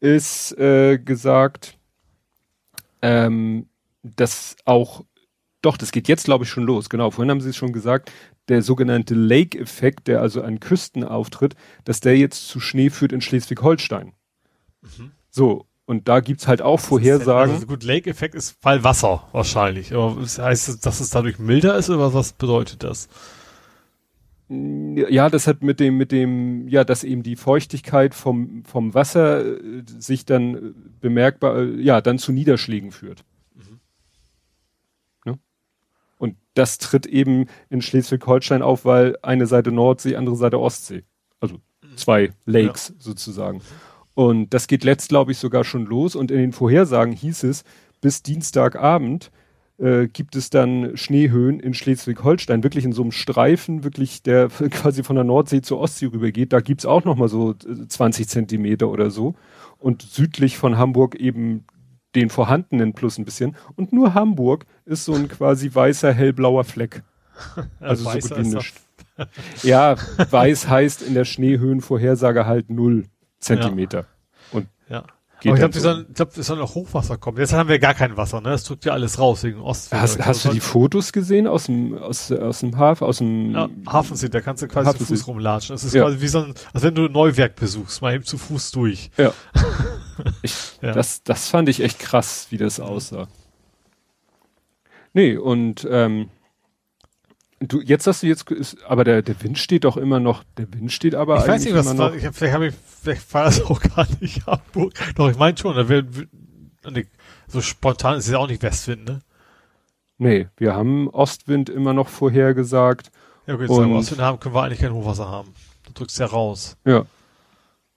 ist äh, gesagt, ähm, dass auch doch, das geht jetzt, glaube ich, schon los. Genau, vorhin haben Sie es schon gesagt, der sogenannte Lake-Effekt, der also an Küsten auftritt, dass der jetzt zu Schnee führt in Schleswig-Holstein. Mhm. So, und da gibt's halt auch Vorhersagen. Also gut, Lake-Effekt ist Fall Wasser wahrscheinlich. Aber das heißt dass es dadurch milder ist oder was bedeutet das? Ja, das hat mit dem, mit dem, ja, dass eben die Feuchtigkeit vom, vom Wasser äh, sich dann äh, bemerkbar, äh, ja, dann zu Niederschlägen führt. Und das tritt eben in Schleswig-Holstein auf, weil eine Seite Nordsee, andere Seite Ostsee. Also zwei Lakes ja. sozusagen. Und das geht letzt, glaube ich, sogar schon los. Und in den Vorhersagen hieß es, bis Dienstagabend äh, gibt es dann Schneehöhen in Schleswig-Holstein, wirklich in so einem Streifen, wirklich, der quasi von der Nordsee zur Ostsee rübergeht. Da gibt's auch nochmal so 20 äh, Zentimeter oder so. Und südlich von Hamburg eben den vorhandenen plus ein bisschen. Und nur Hamburg ist so ein quasi weißer, hellblauer Fleck. Also so gut wie nichts. ja, weiß heißt in der Schneehöhenvorhersage halt null Zentimeter. Ja. Und ja. Geht Aber ich glaube, so. soll, ich glaub, es soll noch Hochwasser kommen. Jetzt haben wir gar kein Wasser, ne? Das drückt ja alles raus wegen Ostwind. Hast, hast du soll- die Fotos gesehen aus dem, aus, aus dem Hafen, aus dem, Ja, Hafen sind, da kannst du quasi zu Hafenseed. Fuß rumlatschen. Das ist Ja. quasi wie so ein, als wenn du ein Neuwerk besuchst, mal eben zu Fuß durch. ja. ich, Ja. das, das fand ich echt krass, wie das aussah. Nee, und, ähm, du, jetzt hast du jetzt, ist, aber der, der Wind steht doch immer noch, der Wind steht aber ich weiß nicht, was war, ich hab, vielleicht habe ich, vielleicht war das auch gar nicht Hamburg. Doch, ich meine schon, da wär, nee, so spontan ist es ja auch nicht Westwind, ne? Nee, wir haben Ostwind immer noch vorhergesagt. Ja, okay, jetzt Und- wir, Ostwind haben, können wir eigentlich kein Hochwasser haben. Du drückst ja raus. Ja.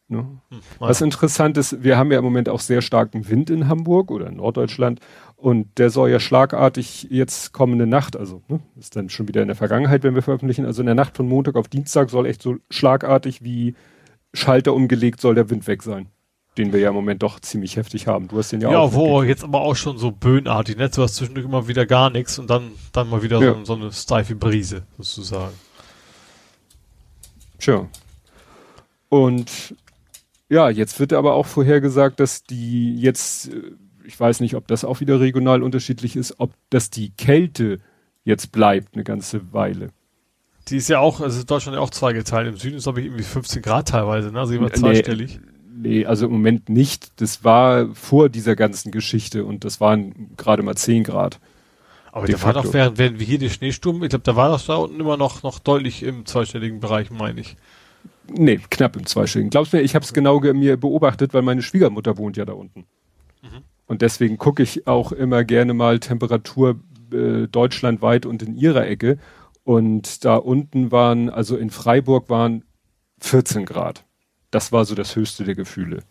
Ne? Hm, Was interessant ist, wir haben ja im Moment auch sehr starken Wind in Hamburg oder in Norddeutschland und der soll ja schlagartig jetzt kommende Nacht, also ne, ist dann schon wieder in der Vergangenheit, wenn wir veröffentlichen, also in der Nacht von Montag auf Dienstag soll echt so schlagartig wie Schalter umgelegt soll der Wind weg sein, den wir ja im Moment doch ziemlich heftig haben. Du hast den ja, Ja, auch. wo mitgekriegt. jetzt aber auch schon so böenartig, ne? Du hast zwischendurch immer wieder gar nichts und dann, dann mal wieder Ja. so, so eine steife Brise, sozusagen. Tja. Und ja, jetzt wird aber auch vorhergesagt, dass die jetzt, äh, ich weiß nicht, ob das auch wieder regional unterschiedlich ist, ob dass die Kälte jetzt bleibt eine ganze Weile. Die ist ja auch, also Deutschland ja auch zweigeteilt. Im Süden ist, glaube ich, irgendwie 15 Grad teilweise, ne? Also immer Nee, zweistellig. Nee, also im Moment nicht. Das war vor dieser ganzen Geschichte und das waren gerade mal 10 Grad. Aber da war doch, während, während wir hier den Schneesturm, ich glaube, da war das da unten immer noch, noch deutlich im zweistelligen Bereich, meine ich. Nee, knapp im Zweistelligen. Glaubst du mir, ich habe es genau ge mir beobachtet, weil meine Schwiegermutter wohnt ja da unten. Und deswegen gucke ich auch immer gerne mal Temperatur äh, deutschlandweit und in ihrer Ecke. Und da unten waren, also in Freiburg waren 14 Grad. Das war so das höchste der Gefühle.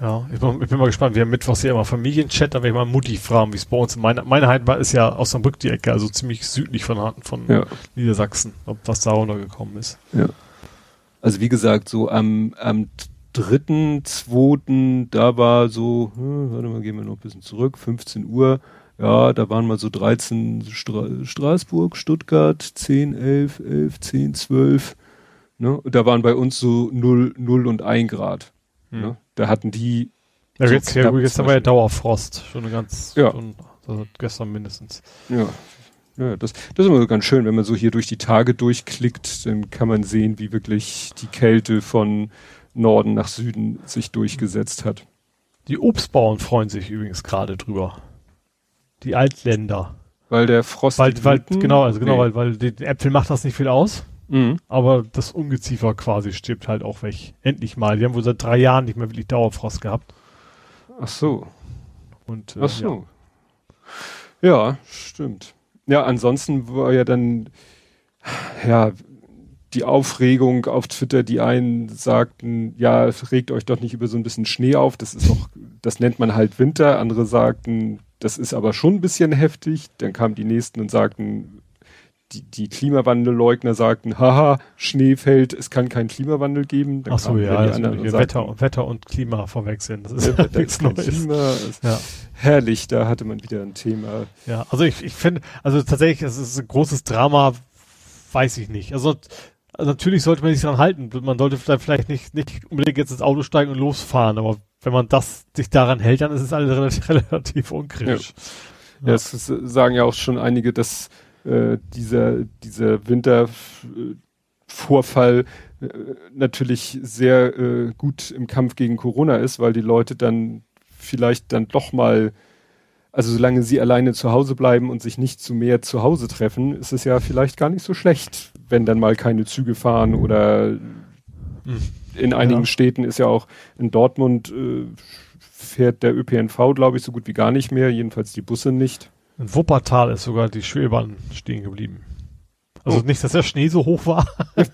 Ja, ich bin, ich bin mal gespannt. Wir haben mittwochs hier immer Familienchat, da werde ich mal Mutti fragen, wie es bei uns in meiner, meine Heimat ist ja Osnabrück die Ecke, also ziemlich südlich von, von Ja. Niedersachsen, ob was da runtergekommen ist. Ja. Also wie gesagt, so am, am dritten, zweiten, da war so, hm, warte mal, gehen wir noch ein bisschen zurück, 15 Uhr, ja, da waren mal so 13 Stra Straßburg, Stuttgart, 10, 11, 11, 10, 12, ne, da waren bei uns so 0, 0 und 1 Grad, Hm. ne, da hatten die, Ja, So jetzt, ja, haben wir ja Dauerfrost, schon eine ganz, Ja. schon, also gestern mindestens. ja, ja, das, das ist immer ganz schön, wenn man so hier durch die Tage durchklickt, dann kann man sehen, wie wirklich die Kälte von Norden nach Süden sich durchgesetzt hat. Die Obstbauern freuen sich übrigens gerade drüber. Die Altländer. Weil der Frost. Weil, weil, genau, also genau, Nee. weil, weil den Äpfel macht das nicht viel aus, Mhm. aber das Ungeziefer quasi stirbt halt auch weg. Endlich mal. Die haben wohl seit drei Jahren nicht mehr wirklich Dauerfrost gehabt. Ach so. Und, äh, Ach so. Ja. stimmt. Ja, ansonsten war ja dann, ja, die Aufregung auf Twitter, die einen sagten, ja, regt euch doch nicht über so ein bisschen Schnee auf, das ist doch, das nennt man halt Winter. Andere sagten, das ist aber schon ein bisschen heftig. Dann kamen die nächsten und sagten, die, die Klimawandelleugner sagten, haha, Schnee fällt, es kann keinen Klimawandel geben. Dann Ach so, ja, die anderen und sagten, Wetter, Wetter und Klima verwechseln. Das ist Ja, nichts Neues. Klima. Ja. Herrlich, da hatte man wieder ein Thema. Ja, also ich, ich finde, also tatsächlich, es ist ein großes Drama, weiß ich nicht. Also, also natürlich sollte man sich daran halten. Man sollte vielleicht, nicht, nicht unbedingt jetzt ins Auto steigen und losfahren, aber wenn man das sich daran hält, dann ist es alles relativ, relativ unkritisch. Ja, es ist, äh, sagen ja auch schon einige, dass äh, dieser, dieser Wintervorfall äh, natürlich sehr äh, gut im Kampf gegen Corona ist, weil die Leute dann vielleicht dann doch mal, also solange sie alleine zu Hause bleiben und sich nicht zu mehr zu Hause treffen, ist es ja vielleicht gar nicht so schlecht, wenn dann mal keine Züge fahren oder Hm. in einigen Ja. Städten ist ja auch in Dortmund äh, fährt der ÖPNV, glaube ich, so gut wie gar nicht mehr, jedenfalls die Busse nicht. In Wuppertal ist sogar die Schwebahn stehen geblieben. Also Oh. nicht, dass der Schnee so hoch war.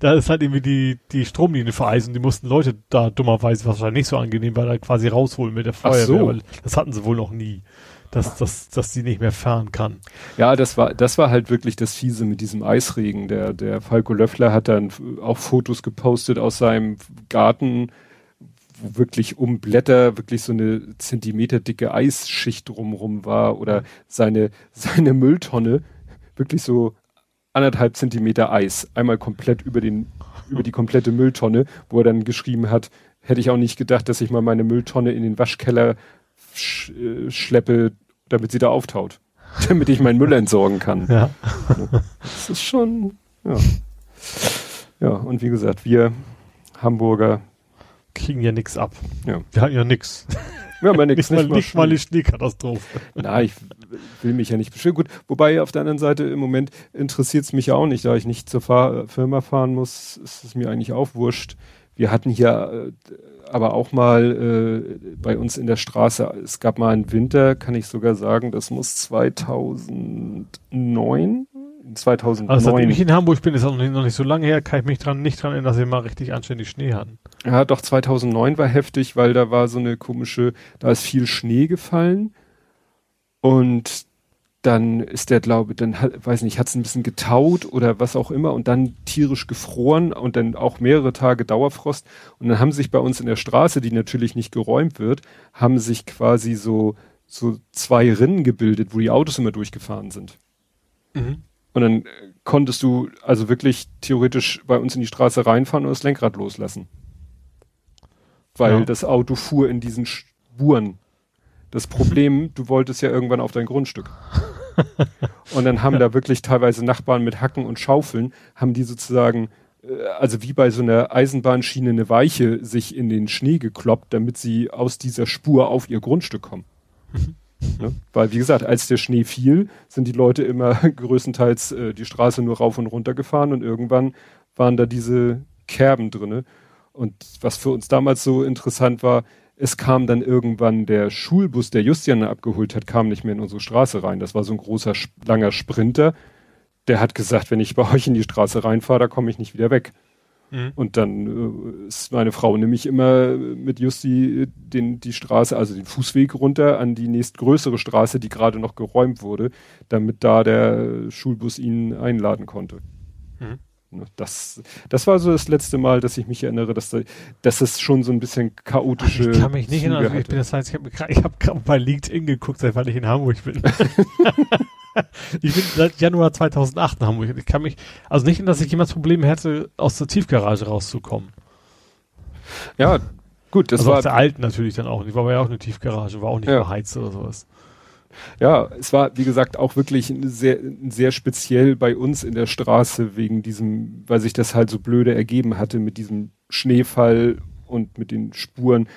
Da ist halt irgendwie die, die Stromlinie vereist und die mussten Leute da dummerweise wahrscheinlich nicht so angenehm, weil da quasi rausholen mit der Feuerwehr. so. Weil das hatten sie wohl noch nie. Dass, dass, dass die nicht mehr fahren kann. Ja, das war, das war halt wirklich das Fiese mit diesem Eisregen. Der, der Falco Löffler hat dann auch Fotos gepostet aus seinem Garten, wo wirklich um Blätter wirklich so eine zentimeterdicke Eisschicht drumrum war oder seine, seine Mülltonne wirklich so anderthalb Zentimeter Eis, einmal komplett über den, über die komplette Mülltonne, wo er dann geschrieben hat, hätte ich auch nicht gedacht, dass ich mal meine Mülltonne in den Waschkeller sch äh, schleppe, damit sie da auftaut. damit ich meinen Müll entsorgen kann. Ja. Das ist schon, ja. Ja, und wie gesagt, wir Hamburger kriegen ja nichts ab. Ja. Wir hatten ja nichts. Ja, aber nix, nicht, mal, nicht mal eine Schneekatastrophe. Na, ich will mich ja nicht beschweren. Gut, wobei auf der anderen Seite im Moment interessiert es mich ja auch nicht, da ich nicht zur Fahr Firma fahren muss, ist es mir eigentlich auch wurscht. Wir hatten hier äh, aber auch mal äh, bei uns in der Straße, es gab mal einen Winter, kann ich sogar sagen, das muss 2009 2009. Also seitdem ich in Hamburg bin, ist auch noch nicht, noch nicht so lange her, kann ich mich dran nicht dran erinnern, dass wir mal richtig anständig Schnee hatten. Ja, doch 2009 war heftig, weil da war so eine komische, da ist viel Schnee gefallen und dann ist der, glaube dann weiß nicht, hat es ein bisschen getaut oder was auch immer und dann tierisch gefroren und dann auch mehrere Tage Dauerfrost und dann haben sich bei uns in der Straße, die natürlich nicht geräumt wird, haben sich quasi so so zwei Rinnen gebildet, wo die Autos immer durchgefahren sind. Mhm. Und dann konntest du also wirklich theoretisch bei uns in die Straße reinfahren und das Lenkrad loslassen. Weil ja. das Auto fuhr in diesen Spuren. Das Problem, du wolltest ja irgendwann auf dein Grundstück. und dann haben ja. da wirklich teilweise Nachbarn mit Hacken und Schaufeln, haben die sozusagen, äh, also wie bei so einer Eisenbahnschiene eine Weiche sich in den Schnee gekloppt, damit sie aus dieser Spur auf ihr Grundstück kommen. Ne? Weil, wie gesagt, als der Schnee fiel, sind die Leute immer größtenteils äh, die Straße nur rauf und runter gefahren und irgendwann waren da diese Kerben drinne. Und was für uns damals so interessant war, es kam dann irgendwann der Schulbus, der Justian abgeholt hat, kam nicht mehr in unsere Straße rein. Das war so ein großer, langer Sprinter. Der hat gesagt, wenn ich bei euch in die Straße reinfahre, da komme ich nicht wieder weg. Mhm. Und dann äh, ist meine Frau nämlich immer mit Justi äh, den, die Straße, also den Fußweg runter an die nächstgrößere Straße, die gerade noch geräumt wurde, damit da der Schulbus ihn einladen konnte. Mhm. Ne, das, das war so das letzte Mal, dass ich mich erinnere, dass, da, dass es schon so ein bisschen chaotische. ich kann mich nicht erinnern, also ich bin das heißt, ich habe hab gerade bei LinkedIn geguckt, seit wann ich in Hamburg bin. ich bin seit Januar 2008 in Hamburg. Ich kann mich, also nicht, dass ich jemals Probleme hätte, aus der Tiefgarage rauszukommen. Ja, gut, das also war. Aus der alten natürlich dann auch nicht. War aber ja auch eine Tiefgarage, war auch nicht ja. beheizt oder sowas. Ja, es war, wie gesagt, auch wirklich sehr, sehr speziell bei uns in der Straße wegen diesem, weil sich das halt so blöde ergeben hatte mit diesem Schneefall und mit den Spuren.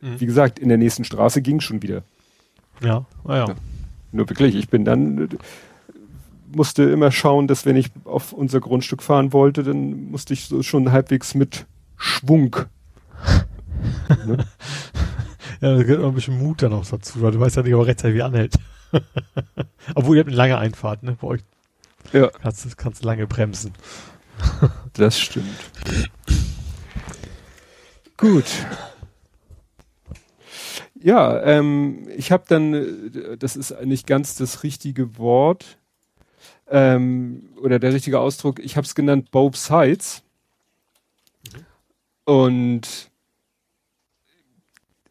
Mhm. Wie gesagt, in der nächsten Straße ging schon wieder. Ja, ah, ja. ja. Nur wirklich, ich bin dann, musste immer schauen, dass wenn ich auf unser Grundstück fahren wollte, dann musste ich so schon halbwegs mit Schwung. ne? Ja, da gehört noch ein bisschen Mut dann auch dazu, weil du weißt ja nicht, ob er rechtzeitig anhält. Obwohl ihr habt eine lange Einfahrt, ne? Bei euch ja. kannst, kannst lange bremsen. das stimmt. Gut. Ja, ähm, ich habe dann, äh, das ist nicht ganz das richtige Wort ähm, oder der richtige Ausdruck, ich habe es genannt Both Sides. Mhm. Und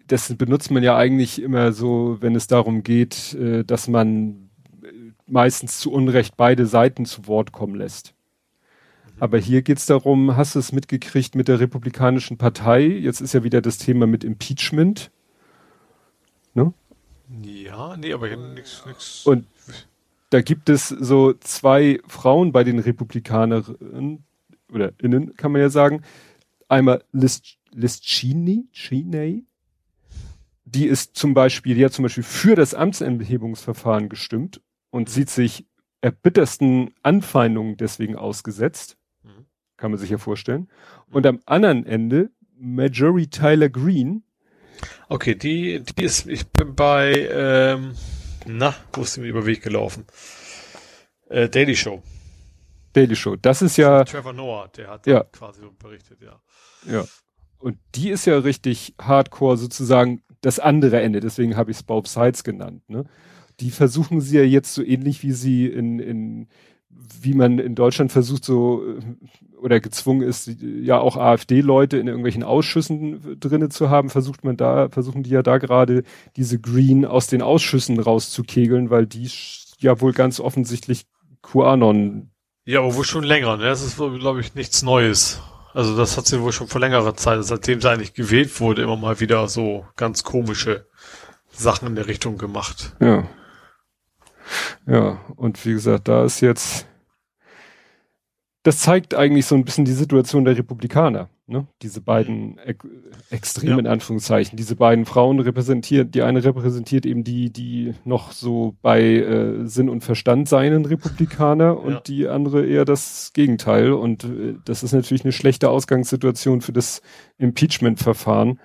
das benutzt man ja eigentlich immer so, wenn es darum geht, äh, dass man äh, meistens zu Unrecht beide Seiten zu Wort kommen lässt. Aber hier geht's darum, hast du es mitgekriegt mit der Republikanischen Partei? Jetzt ist ja wieder das Thema mit Impeachment. Ne? Ja, nee, aber hier nichts. Nix. Und da gibt es so zwei Frauen bei den Republikanerinnen oder innen, kann man ja sagen. Einmal Liz, Liz Cheney, Cheney, die ist zum Beispiel, die hat zum Beispiel für das Amtsenthebungsverfahren gestimmt und sieht sich erbittersten Anfeindungen deswegen ausgesetzt. Mhm. Kann man sich ja vorstellen. Und am anderen Ende Marjorie Tyler Green, Okay, die, die ist, ich bin bei, ähm, na, wo ist die mir über Weg gelaufen? Äh, Daily Show. Daily Show. Das ist ja. Trevor Noah, der hat ja. quasi so berichtet, ja. Ja. Und die ist ja richtig hardcore sozusagen das andere Ende. Deswegen habe ich es Bob Sides genannt. Ne? Die versuchen sie ja jetzt so ähnlich wie sie in, in wie man in Deutschland versucht, so äh, oder gezwungen ist, ja auch AfD-Leute in irgendwelchen Ausschüssen drinne zu haben, versucht man da, versuchen die ja da gerade diese Green aus den Ausschüssen rauszukegeln, weil die ja wohl ganz offensichtlich QAnon. Ja, aber wohl schon länger, ne? Das ist, glaube ich, nichts Neues. Also das hat sie wohl schon vor längerer Zeit, seitdem sie eigentlich gewählt wurde, immer mal wieder so ganz komische Sachen in der Richtung gemacht. Ja. Ja, und wie gesagt, da ist jetzt, das zeigt eigentlich so ein bisschen die Situation der Republikaner. Ne? Diese beiden Ex Extreme ja. in Anführungszeichen. Diese beiden Frauen repräsentiert, die eine repräsentiert eben die, die noch so bei äh, Sinn und Verstand seinen Republikaner und ja. die andere eher das Gegenteil. Und äh, das ist natürlich eine schlechte Ausgangssituation für das Impeachment-Verfahren.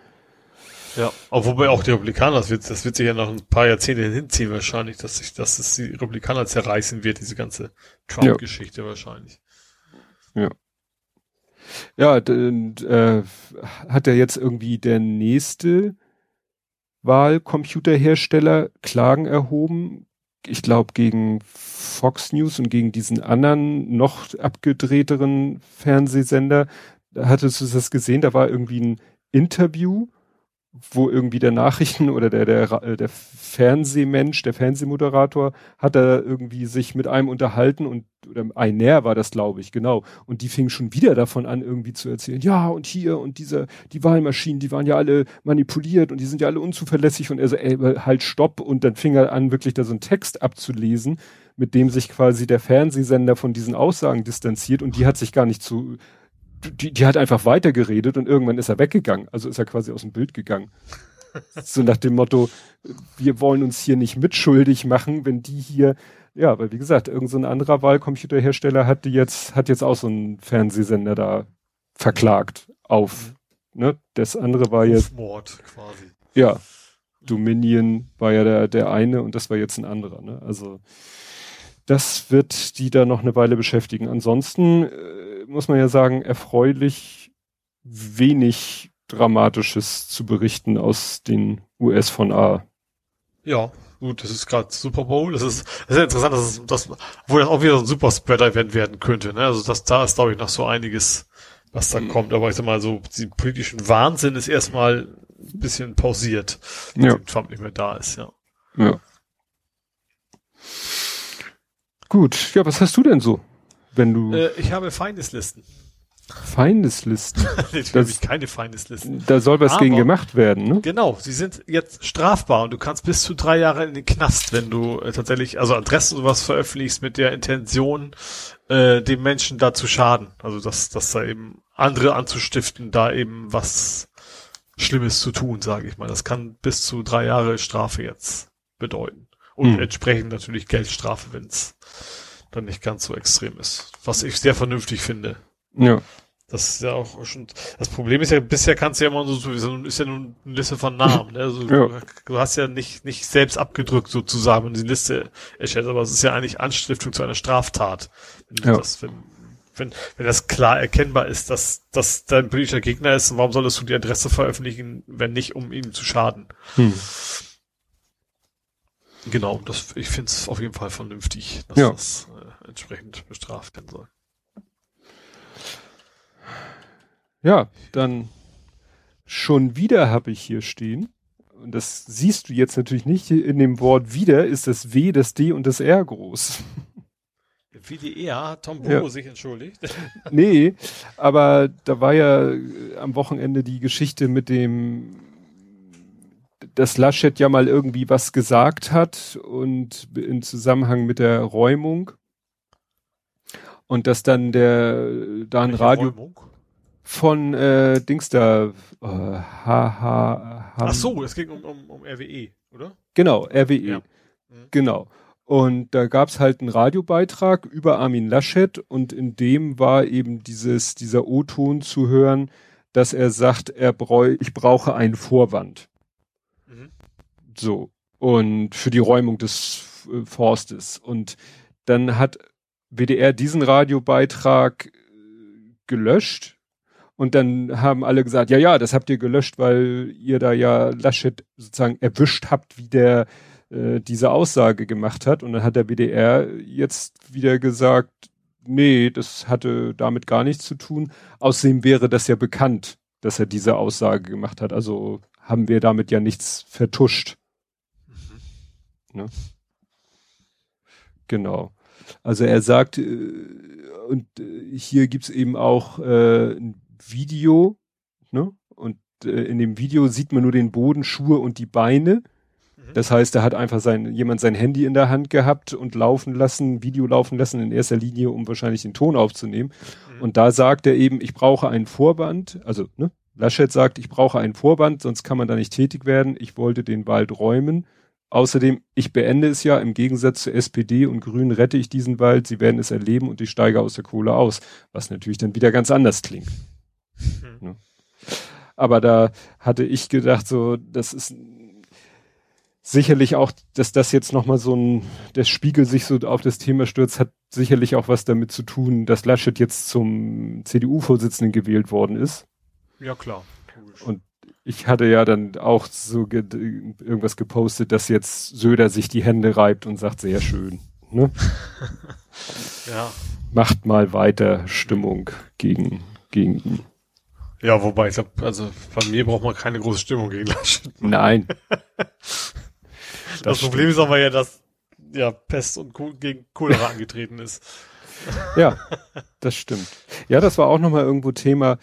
Ja, auch wobei auch die Republikaner, das wird, das wird sich ja noch ein paar Jahrzehnte hinziehen wahrscheinlich, dass sich, dass es die Republikaner zerreißen wird, diese ganze Trump-Geschichte ja. wahrscheinlich. Ja. Ja, äh, hat er jetzt irgendwie der nächste Wahlcomputerhersteller Klagen erhoben. Ich glaube gegen Fox News und gegen diesen anderen noch abgedrehteren Fernsehsender. Da hattest du das gesehen? Da war irgendwie ein Interview wo irgendwie der Nachrichten oder der, der, äh, der Fernsehmensch, der Fernsehmoderator, hat da irgendwie sich mit einem unterhalten und, oder einer war das, glaube ich, genau. Und die fing schon wieder davon an, irgendwie zu erzählen, ja, und hier und diese, die Wahlmaschinen, die waren ja alle manipuliert und die sind ja alle unzuverlässig und er so, ey, halt stopp. Und dann fing er an, wirklich da so einen Text abzulesen, mit dem sich quasi der Fernsehsender von diesen Aussagen distanziert und die hat sich gar nicht zu, die, die hat einfach weitergeredet und irgendwann ist er weggegangen. Also ist er quasi aus dem Bild gegangen. so nach dem Motto, wir wollen uns hier nicht mitschuldig machen, wenn die hier, ja, weil wie gesagt, irgendein so anderer Wahlcomputerhersteller hat die jetzt, hat jetzt auch so einen Fernsehsender da verklagt auf, ne? Das andere war jetzt. Mord quasi. Ja. Dominion war ja der, der eine und das war jetzt ein anderer, ne? Also, das wird die da noch eine Weile beschäftigen. Ansonsten äh, muss man ja sagen, erfreulich wenig Dramatisches zu berichten aus den US von A. Ja, gut, das ist gerade Super Bowl. Das ist, das ist interessant, dass es, das, obwohl das auch wieder so ein Super Spreader-Event werden könnte. Ne? Also das, da ist, glaube ich, noch so einiges, was da mhm. kommt. Aber ich sag mal so, die politischen Wahnsinn ist erstmal ein bisschen pausiert, ja. Trump nicht mehr da ist, ja. Ja. Gut, ja, was hast du denn so, wenn du? Äh, ich habe Feindeslisten. Feindeslisten? Natürlich das, keine Feindeslisten. Da soll was Aber, gegen gemacht werden, ne? Genau, sie sind jetzt strafbar und du kannst bis zu drei Jahre in den Knast, wenn du äh, tatsächlich, also Adressen sowas veröffentlichst mit der Intention, äh, dem Menschen da zu schaden. Also dass, dass da eben andere anzustiften, da eben was Schlimmes zu tun, sage ich mal. Das kann bis zu drei Jahre Strafe jetzt bedeuten. Und hm. entsprechend natürlich Geldstrafe, wenn es dann nicht ganz so extrem ist. Was ich sehr vernünftig finde. Ja. Das ist ja auch schon, das Problem ist ja, bisher kannst du ja immer so, so ist ja nur eine Liste von Namen, ne? Also, ja. du hast ja nicht, nicht selbst abgedrückt sozusagen, wenn du die Liste erstellst, aber es ist ja eigentlich Anstiftung zu einer Straftat. Wenn ja. das, wenn, wenn, wenn das klar erkennbar ist, dass, dass dein politischer Gegner ist, warum solltest du die Adresse veröffentlichen, wenn nicht, um ihm zu schaden? Hm. Genau, das, ich finde es auf jeden Fall vernünftig, dass ja. das entsprechend bestraft werden soll. Ja, dann schon wieder habe ich hier stehen. Und das siehst du jetzt natürlich nicht. In dem Wort wieder ist das W, das D und das R groß. Wie die R hat Tom Bogo ja. sich entschuldigt. nee, aber da war ja äh, am Wochenende die Geschichte mit dem dass Laschet ja mal irgendwie was gesagt hat und im Zusammenhang mit der Räumung und dass dann der da ein Radio Räumung? von äh, Dings da äh, HH Ach so, es ging um, um, um RWE, oder? Genau, RWE. Ja. Mhm. Genau. Und da gab's halt einen Radiobeitrag über Armin Laschet und in dem war eben dieses, dieser O-Ton zu hören, dass er sagt, er bräu ich brauche einen Vorwand. So. Und für die Räumung des äh, Forstes. Und dann hat WDR diesen Radiobeitrag äh, gelöscht. Und dann haben alle gesagt, ja, ja, das habt ihr gelöscht, weil ihr da ja Laschet sozusagen erwischt habt, wie der äh, diese Aussage gemacht hat. Und dann hat der WDR jetzt wieder gesagt, nee, das hatte damit gar nichts zu tun. Außerdem wäre das ja bekannt, dass er diese Aussage gemacht hat. Also haben wir damit ja nichts vertuscht. Ne? Genau. Also er sagt, äh, und äh, hier gibt's eben auch äh, ein Video, ne? Und äh, in dem Video sieht man nur den Boden, Schuhe und die Beine. Mhm. Das heißt, da hat einfach sein, jemand sein Handy in der Hand gehabt und laufen lassen, Video laufen lassen, in erster Linie, um wahrscheinlich den Ton aufzunehmen. Mhm. Und da sagt er eben, ich brauche einen Vorband, also ne, Laschet sagt, ich brauche einen Vorband, sonst kann man da nicht tätig werden. Ich wollte den Wald räumen. Außerdem, ich beende es ja, im Gegensatz zur SPD und Grünen rette ich diesen Wald, sie werden es erleben und ich steige aus der Kohle aus. Was natürlich dann wieder ganz anders klingt. Ne? Aber da hatte ich gedacht, so, das ist sicherlich auch, dass das jetzt nochmal so ein, der Spiegel sich so auf das Thema stürzt, hat sicherlich auch was damit zu tun, dass Laschet jetzt zum CDU-Vorsitzenden gewählt worden ist. Ja, klar. Und ich hatte ja dann auch so ge irgendwas gepostet, dass jetzt Söder sich die Hände reibt und sagt, sehr schön. Ne? ja. Macht mal weiter Stimmung gegen, gegen ihn. Ja, wobei, ich glaube, also bei mir braucht man keine große Stimmung gegen Laschet. Nein. das, das Problem ist aber ja, dass ja Pest und Co gegen Cholera angetreten ist. Ja, das stimmt. Ja, das war auch nochmal irgendwo Thema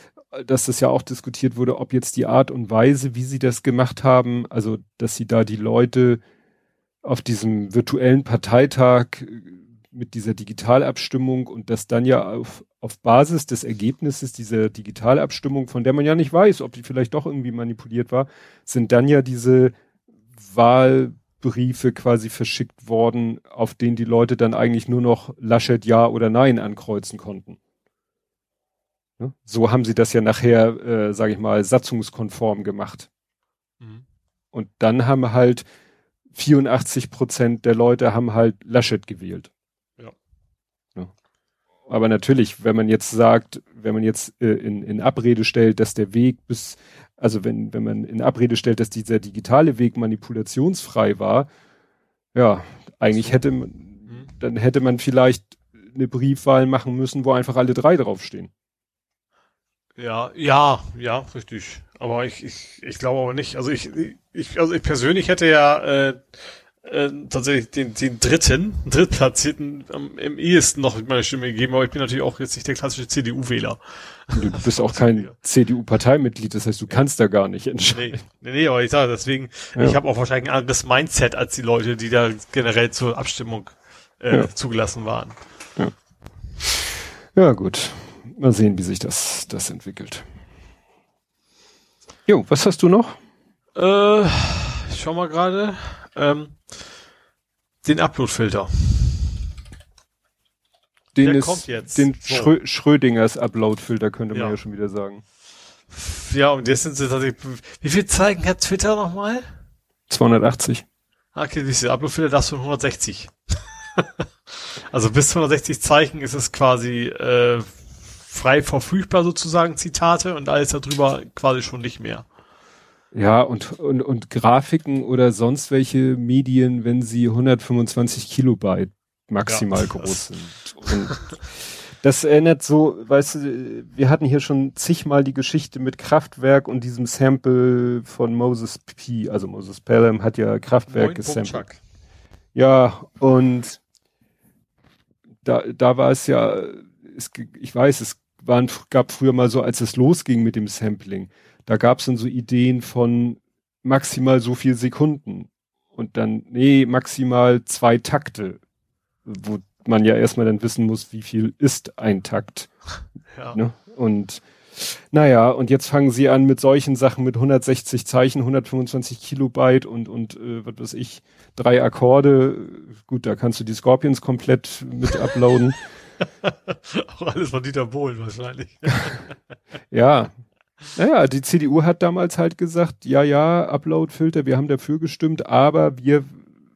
dass das ja auch diskutiert wurde, ob jetzt die Art und Weise, wie sie das gemacht haben, also dass sie da die Leute auf diesem virtuellen Parteitag äh, mit dieser Digitalabstimmung und das dann ja auf, auf Basis des Ergebnisses dieser Digitalabstimmung, von der man ja nicht weiß, ob die vielleicht doch irgendwie manipuliert war, sind dann ja diese Wahlbriefe quasi verschickt worden, auf denen die Leute dann eigentlich nur noch Laschet Ja oder Nein ankreuzen konnten. Ne? So haben sie das ja nachher, äh, sage ich mal, satzungskonform gemacht. Mhm. Und dann haben halt 84 Prozent der Leute haben halt Laschet gewählt. Ja. ja. Aber natürlich, wenn man jetzt sagt, wenn man jetzt äh, in, in Abrede stellt, dass der Weg bis, also wenn, wenn man in Abrede stellt, dass dieser digitale Weg manipulationsfrei war, ja, eigentlich so. hätte man, mhm. dann hätte man vielleicht eine Briefwahl machen müssen, wo einfach alle drei draufstehen. Ja, ja, ja, richtig. Aber ich, ich, ich glaube aber nicht. Also ich, ich, also ich persönlich hätte ja äh, äh, tatsächlich den, den dritten, drittplatzierten am, im ehesten noch meine Stimme gegeben, aber ich bin natürlich auch jetzt nicht der klassische CDU-Wähler. Du bist auch kein CDU-Parteimitglied, das heißt, du kannst da gar nicht entscheiden. Nee, nee, nee aber ich sage deswegen, ja. ich habe auch wahrscheinlich ein anderes Mindset als die Leute, die da generell zur Abstimmung äh, ja. zugelassen waren. Ja. ja, gut mal sehen, wie sich das, das entwickelt. Jo, was hast du noch? Äh, ich schau mal gerade. Ähm, den Upload-Filter. Den Der ist, kommt jetzt. Den so. Schrö Schrödingers Upload-Filter könnte man ja. ja schon wieder sagen. Ja, und jetzt sind sie tatsächlich. Wie viel zeigen hat Twitter nochmal? 280. Okay, diese Upload-Filter, das von 160. also bis 260 Zeichen ist es quasi äh, frei verfügbar sozusagen Zitate und alles darüber quasi schon nicht mehr. Ja, und, und, und Grafiken oder sonst welche Medien, wenn sie 125 Kilobyte maximal ja, groß sind. Und das erinnert so, weißt du, wir hatten hier schon zigmal die Geschichte mit Kraftwerk und diesem Sample von Moses P. Also Moses Pelham hat ja Kraftwerk gesampelt. Ja, und da, da war es ja, es, ich weiß, es waren, gab früher mal so, als es losging mit dem Sampling, da gab es dann so Ideen von maximal so viel Sekunden und dann, nee, maximal zwei Takte, wo man ja erstmal dann wissen muss, wie viel ist ein Takt. Ja. Ne? Und naja, und jetzt fangen sie an mit solchen Sachen mit 160 Zeichen, 125 Kilobyte und, und äh, was weiß ich, drei Akkorde. Gut, da kannst du die Scorpions komplett mit uploaden. Auch alles von Dieter Bohlen wahrscheinlich. ja. Naja, die CDU hat damals halt gesagt, ja, ja, Upload-Filter, wir haben dafür gestimmt, aber wir,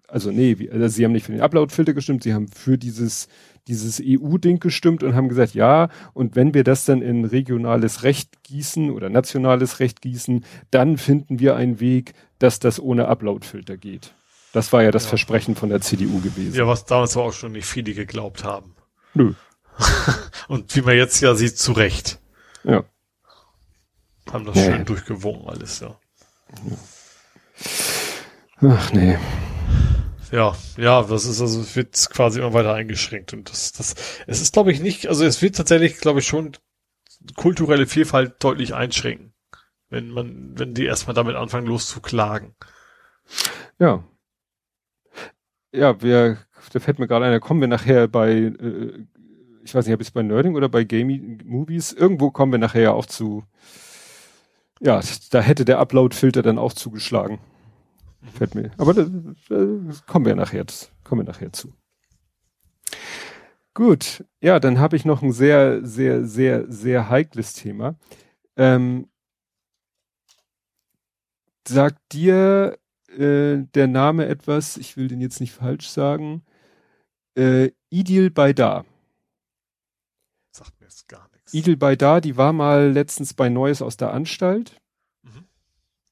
also nee, wir, also sie haben nicht für den Upload-Filter gestimmt, sie haben für dieses, dieses EU-Ding gestimmt und haben gesagt, ja, und wenn wir das dann in regionales Recht gießen oder nationales Recht gießen, dann finden wir einen Weg, dass das ohne Upload-Filter geht. Das war ja das ja. Versprechen von der CDU gewesen. Ja, was damals auch schon nicht viele geglaubt haben. Nö. Und wie man jetzt ja sieht, zu Recht. Ja. Haben das nee. schön durchgewunken alles, ja. Ach nee. Ja, ja, das ist also, es wird quasi immer weiter eingeschränkt und das, das, es ist glaube ich nicht, also es wird tatsächlich, glaube ich schon kulturelle Vielfalt deutlich einschränken. Wenn man, wenn die erstmal damit anfangen loszuklagen. Ja. Ja, wir, da fällt mir gerade ein, da kommen wir nachher bei, äh, ich weiß nicht, ob es bei Nerding oder bei Gaming Movies, irgendwo kommen wir nachher auch zu, ja, da hätte der Upload-Filter dann auch zugeschlagen. Fällt mir. Aber da, da kommen wir nachher, kommen wir nachher zu. Gut, ja, dann habe ich noch ein sehr, sehr, sehr, sehr heikles Thema. Ähm, sagt dir äh, der Name etwas, ich will den jetzt nicht falsch sagen, äh, Idil Baydar. Sagt mir jetzt gar nichts. Idil Baydar, die war mal letztens bei Neues aus der Anstalt. Mhm.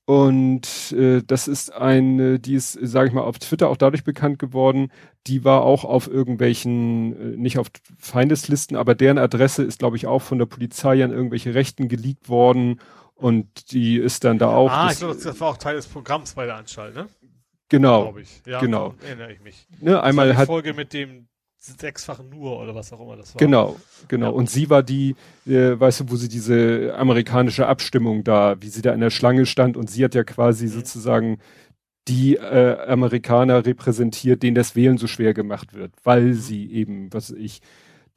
Und äh, das ist eine, die ist, sage ich mal, auf Twitter auch dadurch bekannt geworden. Die war auch auf irgendwelchen, äh, nicht auf Feindeslisten, aber deren Adresse ist, glaube ich, auch von der Polizei an irgendwelche Rechten geleakt worden und die ist dann da auch. Ah, das, ich glaube, das war auch Teil des Programms bei der Anstalt, ne? Genau. Ich. Ja, genau. Erinnere ich mich. Ne, einmal die hat Folge mit dem sechsfachen nur oder was auch immer das war. Genau, genau. Ja. Und sie war die, äh, weißt du, wo sie diese amerikanische Abstimmung da, wie sie da in der Schlange stand und sie hat ja quasi mhm. sozusagen die äh, Amerikaner repräsentiert, denen das Wählen so schwer gemacht wird, weil mhm. sie eben, was ich,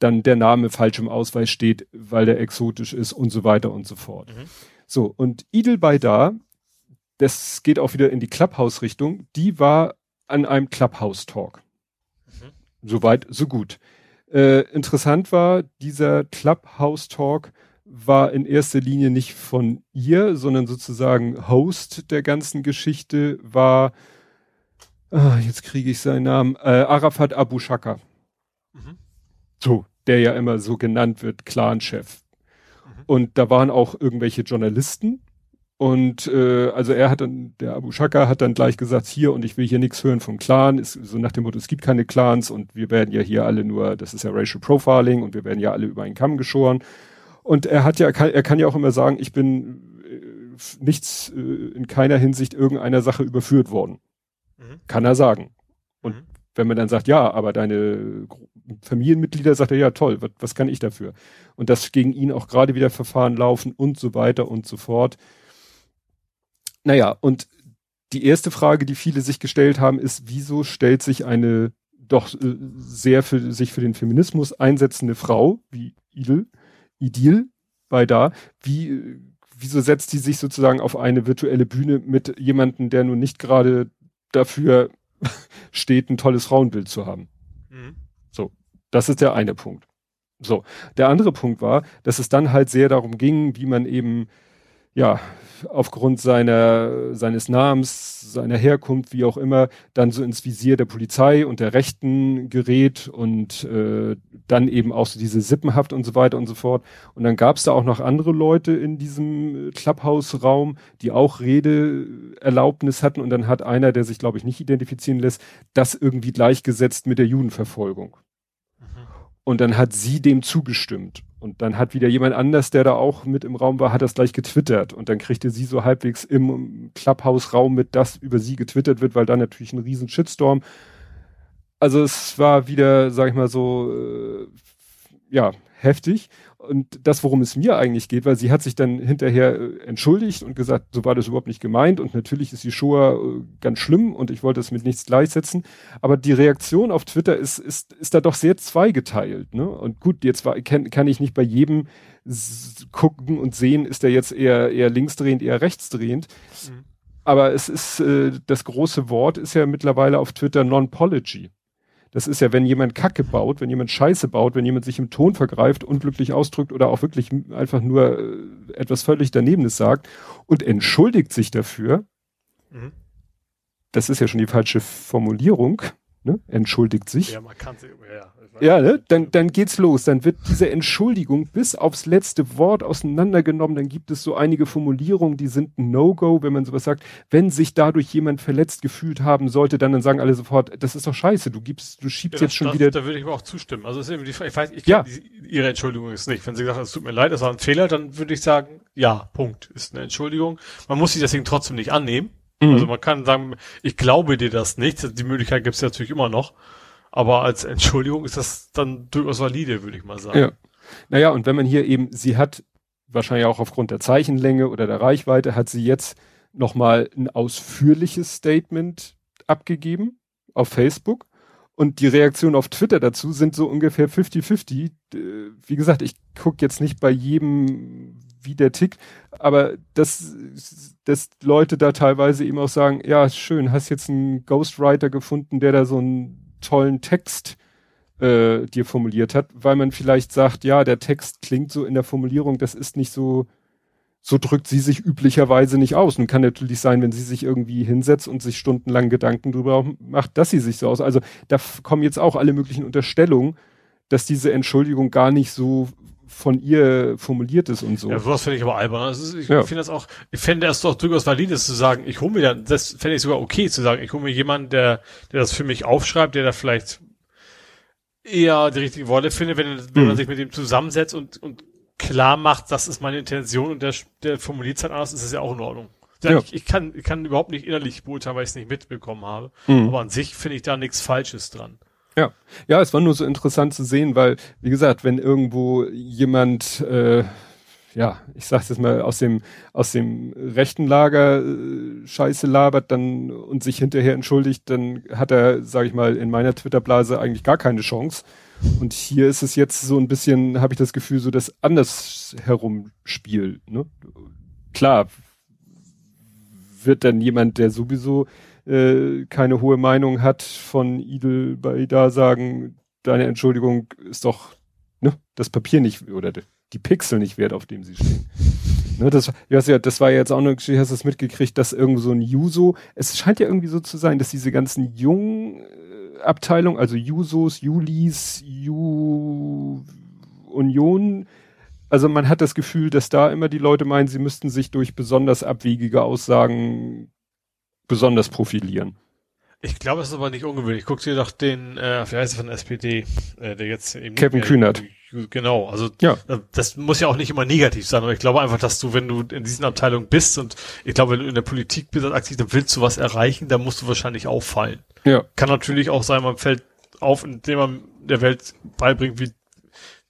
dann der Name falsch im Ausweis steht, weil der exotisch ist und so weiter und so fort. Mhm. So, und Idel Baydar, das geht auch wieder in die Clubhouse-Richtung, die war an einem Clubhouse-Talk. Mhm. Soweit, so gut. Äh, interessant war, dieser Clubhouse-Talk war in erster Linie nicht von ihr, sondern sozusagen Host der ganzen Geschichte war, ah, jetzt kriege ich seinen Namen, äh, Arafat Abu Shaka. Mhm. So, der ja immer so genannt wird, Clan-Chef. Und da waren auch irgendwelche Journalisten. Und äh, also er hat dann, der Abu Shaka hat dann gleich gesagt, hier und ich will hier nichts hören vom Clan, ist so nach dem Motto, es gibt keine Clans und wir werden ja hier alle nur, das ist ja Racial Profiling und wir werden ja alle über einen Kamm geschoren. Und er hat ja, er kann ja auch immer sagen, ich bin äh, nichts äh, in keiner Hinsicht irgendeiner Sache überführt worden. Mhm. Kann er sagen. Und mhm. wenn man dann sagt, ja, aber deine Familienmitglieder sagt er, ja toll, was, was kann ich dafür? Und dass gegen ihn auch gerade wieder Verfahren laufen und so weiter und so fort. Naja, und die erste Frage, die viele sich gestellt haben, ist, wieso stellt sich eine doch äh, sehr für sich für den Feminismus einsetzende Frau wie Idil, Idil bei da, wie, wieso setzt die sich sozusagen auf eine virtuelle Bühne mit jemandem, der nun nicht gerade dafür steht, ein tolles Frauenbild zu haben? Mhm. So, das ist der eine Punkt. So, der andere Punkt war, dass es dann halt sehr darum ging, wie man eben ja aufgrund seiner seines Namens, seiner Herkunft, wie auch immer, dann so ins Visier der Polizei und der Rechten gerät und äh, dann eben auch so diese Sippenhaft und so weiter und so fort. Und dann gab es da auch noch andere Leute in diesem Clubhouse-Raum, die auch Redeerlaubnis hatten und dann hat einer, der sich glaube ich nicht identifizieren lässt, das irgendwie gleichgesetzt mit der Judenverfolgung. Und dann hat sie dem zugestimmt. Und dann hat wieder jemand anders, der da auch mit im Raum war, hat das gleich getwittert. Und dann kriegte sie so halbwegs im Clubhouse-Raum mit, dass über sie getwittert wird, weil dann natürlich ein riesen Shitstorm. Also es war wieder, sag ich mal so, äh, ja, heftig und das, worum es mir eigentlich geht, weil sie hat sich dann hinterher äh, entschuldigt und gesagt, so war das überhaupt nicht gemeint und natürlich ist die Shoah äh, ganz schlimm und ich wollte es mit nichts gleichsetzen. Aber die Reaktion auf Twitter ist, ist, ist da doch sehr zweigeteilt. Ne? Und gut, jetzt war, kann, kann ich nicht bei jedem gucken und sehen, ist der jetzt eher, eher linksdrehend, eher rechtsdrehend. Mhm. Aber es ist, äh, das große Wort ist ja mittlerweile auf Twitter Non-Pology. Das ist ja, wenn jemand Kacke baut, wenn jemand Scheiße baut, wenn jemand sich im Ton vergreift, unglücklich ausdrückt oder auch wirklich einfach nur äh, etwas völlig danebenes sagt und entschuldigt sich dafür. Mhm. Das ist ja schon die falsche Formulierung. Ne? Entschuldigt sich. Ja, man kann sich, ja, ja, ne? dann, dann geht's los. Dann wird diese Entschuldigung bis aufs letzte Wort auseinandergenommen. Dann gibt es so einige Formulierungen, die sind ein No-Go, wenn man sowas sagt. Wenn sich dadurch jemand verletzt gefühlt haben sollte, dann, dann sagen alle sofort, das ist doch scheiße. Du gibst, du schiebst ja, jetzt schon das, wieder. Da würde ich aber auch zustimmen. Also ist eben die, ich weiß, ich ja. Die, ihre Entschuldigung ist nicht. Wenn sie sagt, es tut mir leid, das war ein Fehler, dann würde ich sagen, ja, Punkt, ist eine Entschuldigung. Man muss sie deswegen trotzdem nicht annehmen. Mhm. Also man kann sagen, ich glaube dir das nicht. Die Möglichkeit gibt es natürlich immer noch. Aber als Entschuldigung ist das dann durchaus valide, würde ich mal sagen. Ja. Naja, und wenn man hier eben, sie hat wahrscheinlich auch aufgrund der Zeichenlänge oder der Reichweite, hat sie jetzt nochmal ein ausführliches Statement abgegeben auf Facebook. Und die Reaktionen auf Twitter dazu sind so ungefähr 50-50. Wie gesagt, ich gucke jetzt nicht bei jedem, wie der tickt, aber dass, dass Leute da teilweise eben auch sagen, ja, schön, hast jetzt einen Ghostwriter gefunden, der da so einen tollen Text äh, dir formuliert hat, weil man vielleicht sagt, ja, der Text klingt so in der Formulierung, das ist nicht so, so drückt sie sich üblicherweise nicht aus. Nun kann natürlich sein, wenn sie sich irgendwie hinsetzt und sich stundenlang Gedanken drüber macht, dass sie sich so aus. Also da kommen jetzt auch alle möglichen Unterstellungen, dass diese Entschuldigung gar nicht so von ihr formuliert ist und so. Ja, sowas finde ich aber albern. Also ich ja. finde das auch, ich fände es doch durchaus valides zu sagen, ich hole mir dann, das fände ich sogar okay zu sagen, ich hole mir jemanden, der, der das für mich aufschreibt, der da vielleicht eher die richtigen Worte findet, wenn, wenn mhm. man sich mit ihm zusammensetzt und, und klar macht, das ist meine Intention und der, der formuliert es halt anders, ist es ja auch in Ordnung. Ja. Ich, ich, kann, ich kann überhaupt nicht innerlich beurteilen, weil ich es nicht mitbekommen habe. Mhm. Aber an sich finde ich da nichts Falsches dran. Ja, ja, es war nur so interessant zu sehen, weil, wie gesagt, wenn irgendwo jemand, äh, ja, ich sag's jetzt mal, aus dem, aus dem rechten Lager äh, Scheiße labert dann und sich hinterher entschuldigt, dann hat er, sag ich mal, in meiner Twitter-Blase eigentlich gar keine Chance. Und hier ist es jetzt so ein bisschen, habe ich das Gefühl, so das andersherum Spiel. Ne? Klar wird dann jemand, der sowieso äh, keine hohe Meinung hat von Idel bei da sagen, deine Entschuldigung ist doch ne, das Papier nicht oder die Pixel nicht wert, auf dem sie stehen. Ne, das, ja, das war jetzt auch eine Geschichte, hast du es mitgekriegt, dass irgendwo so ein Juso, es scheint ja irgendwie so zu sein, dass diese ganzen jungen Abteilung, also Jusos, Julis, Ju Union. Also man hat das Gefühl, dass da immer die Leute meinen, sie müssten sich durch besonders abwegige Aussagen besonders profilieren. Ich glaube, es ist aber nicht ungewöhnlich. Guck dir doch den, äh, wie heißt er von der SPD, äh, der jetzt eben Kevin Kühnert. Genau, also ja. das muss ja auch nicht immer negativ sein, aber ich glaube einfach, dass du, wenn du in diesen Abteilungen bist und ich glaube, wenn du in der Politik bist aktiv, dann willst du was erreichen, dann musst du wahrscheinlich auffallen. Ja. Kann natürlich auch sein, man fällt auf, indem man der Welt beibringt, wie,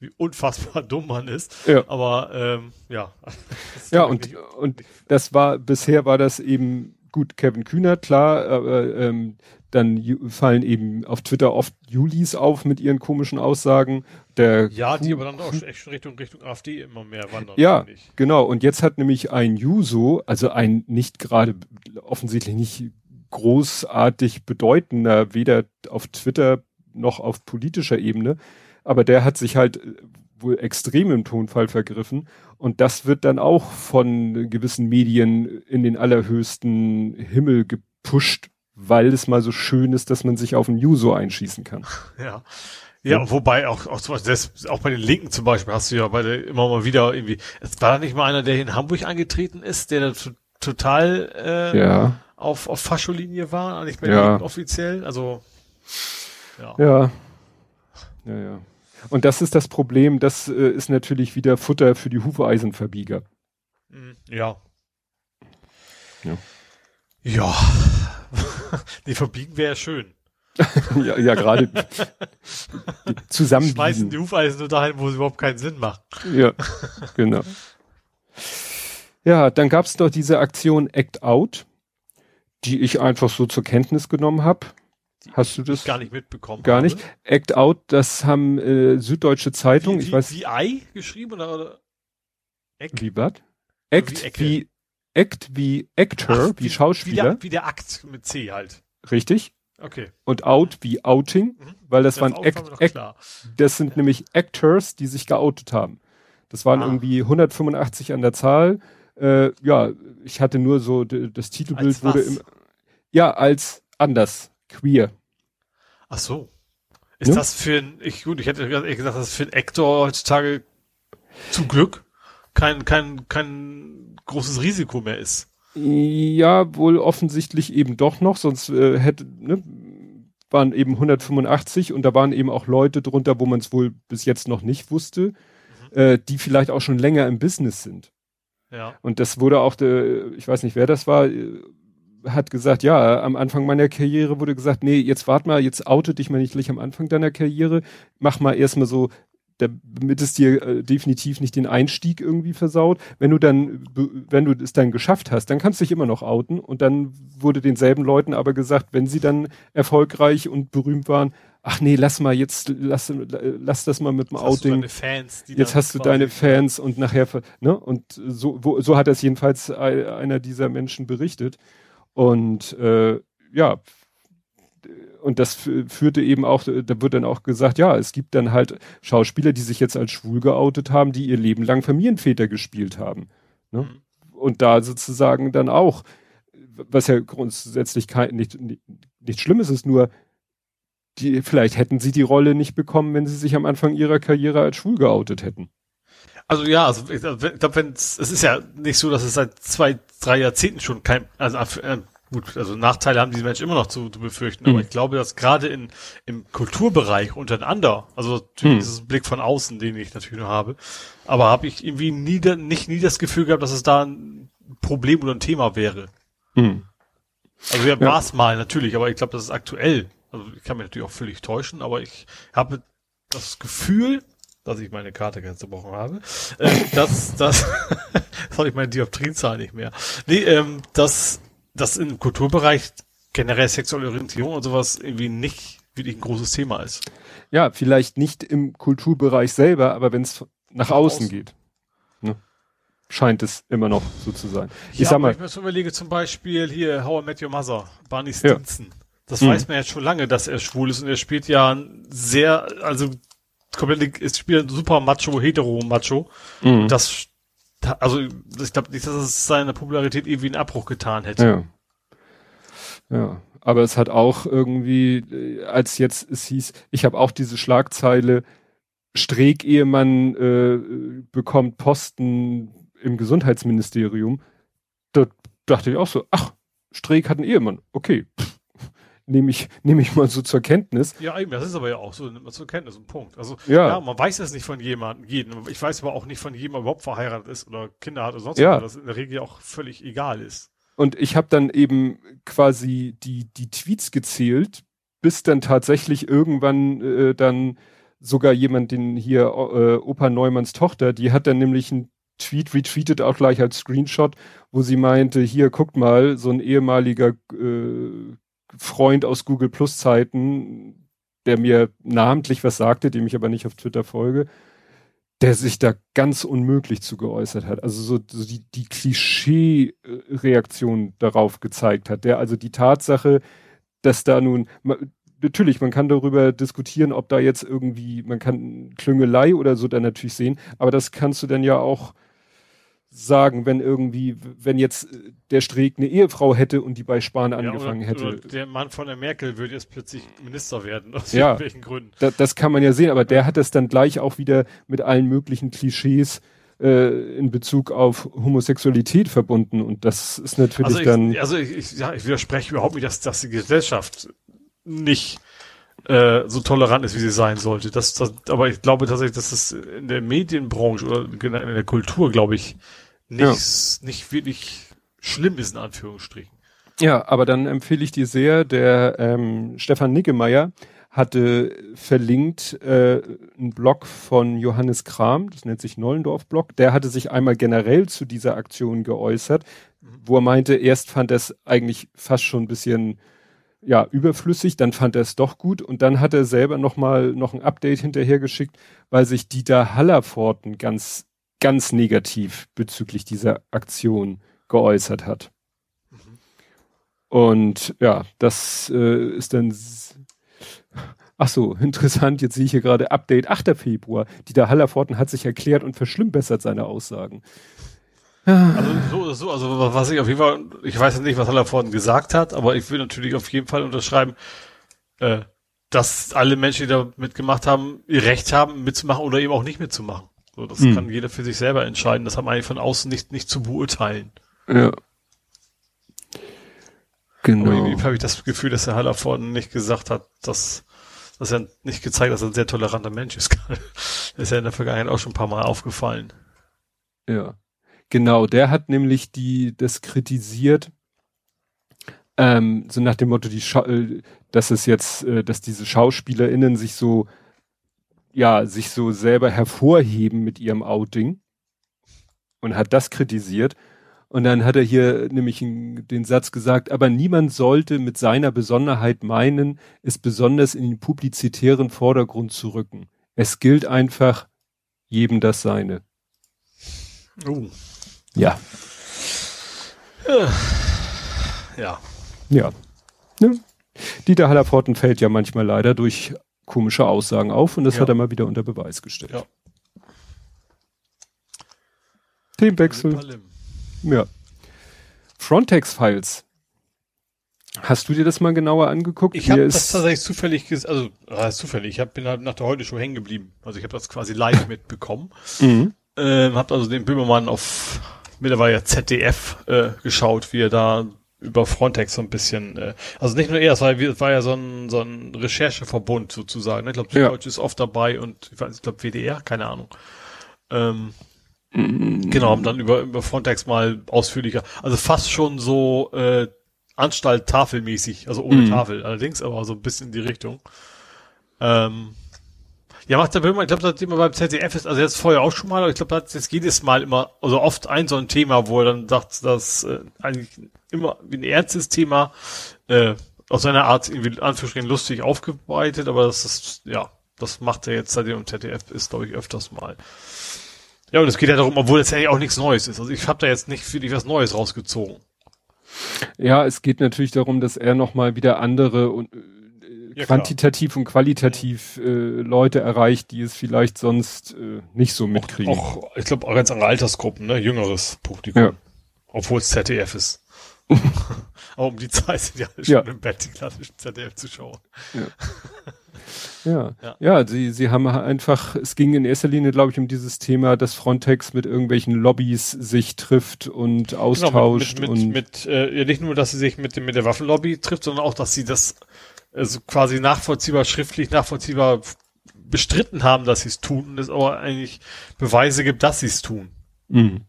wie unfassbar dumm man ist. Ja. Aber ähm, ja. Ja, und, und das war, bisher war das eben gut, Kevin Kühner, klar, aber ähm, dann fallen eben auf Twitter oft Julis auf mit ihren komischen Aussagen. Der ja, die aber dann auch echt Richtung, Richtung AfD immer mehr wandern. Ja, genau. Und jetzt hat nämlich ein Juso, also ein nicht gerade offensichtlich nicht großartig bedeutender, weder auf Twitter noch auf politischer Ebene. Aber der hat sich halt wohl extrem im Tonfall vergriffen. Und das wird dann auch von gewissen Medien in den allerhöchsten Himmel gepusht, weil es mal so schön ist, dass man sich auf ein Juso einschießen kann. Ja. Ja, ja, wobei auch, auch zum Beispiel, das, auch bei den Linken zum Beispiel hast du ja bei der, immer mal wieder irgendwie, es war nicht mal einer, der in Hamburg angetreten ist, der da total äh, ja auf, auf Fascholinie war, nicht mehr ja. offiziell. Also ja. ja. Ja, ja. Und das ist das Problem, das äh, ist natürlich wieder Futter für die Hufeisenverbieger. Mhm. Ja. Ja. Ja. die verbiegen wäre schön. ja, ja gerade zusammen. Schmeißen die Hufeisen nur dahin, wo sie überhaupt keinen Sinn machen. Ja, genau. Ja, dann gab es doch diese Aktion Act Out die ich einfach so zur Kenntnis genommen habe. Hast du das? Gar nicht mitbekommen. Gar habe. nicht. Act Out, das haben äh, Süddeutsche Zeitung. Wie, ich weiß. Wie I geschrieben oder? oder? Act? Wie was? Act wie, wie Act wie Actor, Ach, wie, wie Schauspieler. Wie der, wie der Akt mit C halt. Richtig. Okay. Und Out wie Outing, mhm. weil das, das waren Act, Act das sind ja. nämlich Actors, die sich geoutet haben. Das waren ah. irgendwie 185 an der Zahl. Äh, ja, ich hatte nur so, das Titelbild wurde im, ja, als anders, queer. Ach so. Ist ja? das für ein, ich, gut, ich hätte gesagt, das ist für ein Actor heutzutage zum Glück kein, kein, kein großes Risiko mehr ist. Ja, wohl offensichtlich eben doch noch, sonst äh, hätte, ne, waren eben 185 und da waren eben auch Leute drunter, wo man es wohl bis jetzt noch nicht wusste, mhm. äh, die vielleicht auch schon länger im Business sind. Ja. Und das wurde auch, de, ich weiß nicht, wer das war, hat gesagt, ja, am Anfang meiner Karriere wurde gesagt, nee, jetzt wart mal, jetzt oute dich mal nicht gleich am Anfang deiner Karriere, mach mal erstmal so damit es dir äh, definitiv nicht den Einstieg irgendwie versaut. Wenn du dann, wenn du es dann geschafft hast, dann kannst du dich immer noch outen und dann wurde denselben Leuten aber gesagt, wenn sie dann erfolgreich und berühmt waren, ach nee, lass mal jetzt, lass, lass das mal mit dem jetzt Outing. Hast Fans, jetzt hast du deine Fans und nachher, ne? Und so, wo, so hat das jedenfalls einer dieser Menschen berichtet. Und äh, ja, und das führte eben auch, da wird dann auch gesagt, ja, es gibt dann halt Schauspieler, die sich jetzt als schwul geoutet haben, die ihr Leben lang Familienväter gespielt haben. Ne? Mhm. Und da sozusagen dann auch, was ja grundsätzlich kein, nicht, nicht, nicht schlimm ist, ist nur, die, vielleicht hätten sie die Rolle nicht bekommen, wenn sie sich am Anfang ihrer Karriere als schwul geoutet hätten. Also ja, also ich glaube, wenn es ist ja nicht so, dass es seit zwei, drei Jahrzehnten schon kein, also äh, gut, also Nachteile haben diese Menschen immer noch zu, zu befürchten, mhm. aber ich glaube, dass gerade in im Kulturbereich untereinander, also natürlich mhm. ist es ein Blick von außen, den ich natürlich nur habe, aber habe ich irgendwie nie, nicht nie das Gefühl gehabt, dass es da ein Problem oder ein Thema wäre. Mhm. Also ja, ja. war es mal natürlich, aber ich glaube, das ist aktuell also ich kann mich natürlich auch völlig täuschen, aber ich habe das Gefühl, dass ich meine Karte ganz zerbrochen habe, äh, dass, das habe ich meine Dioptrienzahl nicht mehr. Nee, ähm, dass, dass im Kulturbereich generell sexuelle Orientierung und sowas irgendwie nicht wirklich ein großes Thema ist. Ja, vielleicht nicht im Kulturbereich selber, aber wenn es nach, außen, außen, geht. Ne? Scheint es immer noch so zu sein. Ich ja, sag mal. Wenn ich mir so überlege, zum Beispiel hier How I Met Your Mother, Barney Stinson. Ja. Das hm. weiß man jetzt schon lange, dass er schwul ist und er spielt ja sehr, also komplett, es spielt super Macho, hetero Macho. Hm. Das, also ich glaube nicht, dass es seine Popularität irgendwie einen Abbruch getan hätte. Ja. Ja. Aber es hat auch irgendwie, äh, als jetzt es hieß, ich habe auch diese Schlagzeile, Streeck-Ehemann äh, bekommt Posten im Gesundheitsministerium. Da dachte ich auch so, ach, Streeck hat einen Ehemann. Okay, Pff, nehme ich, nehme ich mal so zur Kenntnis. Ja, eben, das ist aber ja auch so, nimmt man zur Kenntnis, ein Punkt. Also, ja, ja man weiß das nicht von jemandem, jeden. Ich weiß aber auch nicht von jedem, überhaupt verheiratet ist oder Kinder hat oder sonst ja. was, das in der Regel auch völlig egal ist. Und ich habe dann eben quasi die, die Tweets gezählt, bis dann tatsächlich irgendwann äh, dann sogar jemand, den hier äh, Opa Neumanns Tochter, die hat dann nämlich einen Tweet retweetet auch gleich als Screenshot, wo sie meinte, hier guckt mal, so ein ehemaliger äh, Freund aus Google Plus Zeiten, der mir namentlich was sagte, dem ich aber nicht auf Twitter folge, der sich da ganz unmöglich zu geäußert hat. Also so, so die, die Klischee-Reaktion darauf gezeigt hat. Der also die Tatsache, dass da nun, natürlich, man kann darüber diskutieren, ob da jetzt irgendwie, man kann Klüngelei oder so dann natürlich sehen, aber das kannst du dann ja auch sagen, wenn irgendwie, wenn jetzt äh, der Streeck eine Ehefrau hätte und die bei Spahn ja, angefangen oder, hätte. Oder der Mann von der Merkel würde jetzt plötzlich Minister werden, aus ja, irgendwelchen Gründen. Da, das kann man ja sehen, aber der hat es dann gleich auch wieder mit allen möglichen Klischees äh, in Bezug auf Homosexualität verbunden und das ist natürlich also ich, dann. Also ich, ich, ja, ich widerspreche überhaupt nicht, dass, dass die Gesellschaft nicht äh, so tolerant ist, wie sie sein sollte. Das, das, aber ich glaube tatsächlich, dass es in der Medienbranche oder in der Kultur, glaube ich, nichts, ja. nicht wirklich schlimm ist, in Anführungsstrichen. Ja, aber dann empfehle ich dir sehr, der ähm, Stefan Niggemeier hatte verlinkt äh, einen Blog von Johannes Kram, das nennt sich Nollendorf-Blog, der hatte sich einmal generell zu dieser Aktion geäußert, wo er meinte, erst fand er es eigentlich fast schon ein bisschen ja, überflüssig, dann fand er es doch gut und dann hat er selber nochmal noch ein Update hinterhergeschickt, weil sich Dieter Hallerforten ganz ganz negativ bezüglich dieser Aktion geäußert hat. Und ja, das äh, ist dann Ach so, interessant, jetzt sehe ich hier gerade Update 8. Februar. Dieter Hallerforten hat sich erklärt und verschlimmbessert seine Aussagen. Also so so, also was ich auf jeden Fall, ich weiß nicht, was Hallerforten gesagt hat, aber ich will natürlich auf jeden Fall unterschreiben, äh, dass alle Menschen, die da mitgemacht haben, ihr Recht haben, mitzumachen oder eben auch nicht mitzumachen. So, das hm. kann jeder für sich selber entscheiden. Das haben eigentlich von außen nicht, nicht zu beurteilen. Ja. Genau. Aber irgendwie habe ich das Gefühl, dass der Hallervorden nicht gesagt hat, dass, dass er nicht gezeigt, dass er ein sehr toleranter Mensch ist. das ist ja in der Vergangenheit auch schon ein paar Mal aufgefallen. Ja. Genau, der hat nämlich die, das kritisiert, ähm, so nach dem Motto, die Scha äh, dass es jetzt, äh, dass diese SchauspielerInnen sich so ja, sich so selber hervorheben mit ihrem Outing und hat das kritisiert. Und dann hat er hier nämlich den Satz gesagt, aber niemand sollte mit seiner Besonderheit meinen, es besonders in den publizitären Vordergrund zu rücken. Es gilt einfach jedem das Seine. Oh. Ja. Ja. Ja. Ne? Dieter Hallerforten fällt ja manchmal leider durch komische Aussagen auf und das Ja. hat er mal wieder unter Beweis gestellt. Ja. Themenwechsel. Ja. Frontex-Files. Hast du dir das mal genauer angeguckt? Ich habe das tatsächlich zufällig, also äh, zufällig, ich hab, bin halt nach der heute Show hängen geblieben. Also ich habe das quasi live mitbekommen. Mhm. Ähm, hab also den Böhmermann auf mittlerweile ZDF äh, geschaut, wie er da über Frontex so ein bisschen, äh, also nicht nur er, es war, war ja so ein, so ein Rechercheverbund sozusagen. Ne? Ich glaube, Ja. Süddeutsche ist oft dabei und ich, weiß- ich glaube WDR, keine Ahnung. Ähm, Genau, haben dann über, über Frontex mal ausführlicher, also fast schon so äh, Anstalt tafelmäßig, also ohne Mhm. Tafel allerdings, aber so ein bisschen in die Richtung. Ähm, ja, macht der Böhmer, ich glaube, das immer beim ZDF ist, also jetzt vorher auch schon mal, aber ich glaube, da hat jetzt jedes Mal immer, also oft ein so ein Thema, wo er dann sagt, dass äh, eigentlich immer wie ein ernstes Thema äh, aus seiner Art irgendwie Anführungsstrichen lustig aufgebreitet, aber das ist, ja, das macht er jetzt, seitdem im ZDF ist, glaube ich, öfters mal. Ja, und es geht ja darum, obwohl es ja auch nichts Neues ist. Also ich habe da jetzt nicht wirklich was Neues rausgezogen. Ja, es geht natürlich darum, dass er nochmal wieder andere und Ja, quantitativ und qualitativ äh, Leute erreicht, die es vielleicht sonst äh, nicht so mitkriegen. Auch, ich glaube, auch ganz andere Altersgruppen, ne? Jüngeres Publikum. Ja. Obwohl es ZDF ist. Aber um die Zeit sind ja alle Ja. schon im Bett, die klassischen ZDF-Zuschauer. Ja. Ja. ja, sie, sie haben einfach, es ging in erster Linie, glaube ich, um dieses Thema, dass Frontex mit irgendwelchen Lobbys sich trifft und austauscht Genau, mit, mit, und mit, mit äh, ja, nicht nur, dass sie sich mit, mit der Waffenlobby trifft, sondern auch, dass sie das also quasi nachvollziehbar, schriftlich nachvollziehbar bestritten haben, dass sie es tun und es aber eigentlich Beweise gibt, dass sie es tun. Mhm.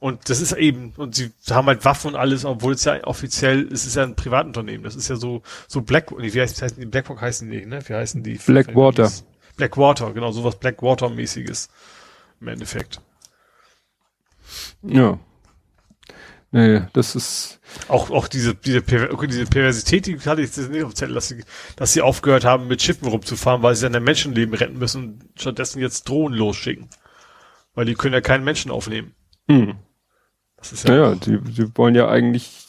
Und das ist eben, und sie haben halt Waffen und alles, obwohl es ja offiziell, es ist ja ein Privatunternehmen. Das ist ja so, so Black, wie heißt, wie heißen die, Blackrock heißen die, ne? Wie heißen die? Blackwater. Blackwater, genau, sowas Blackwater-mäßiges. Im Endeffekt. ja. Nee, das ist, Auch, auch diese, diese, Perver diese Perversität, die hatte ich jetzt nicht auf dem Zettel, dass sie, dass sie aufgehört haben, mit Schiffen rumzufahren, weil sie dann ein Menschenleben retten müssen und stattdessen jetzt Drohnen losschicken. Weil die können ja keinen Menschen aufnehmen. hm. Das ist ja, Naja, die, die wollen ja eigentlich,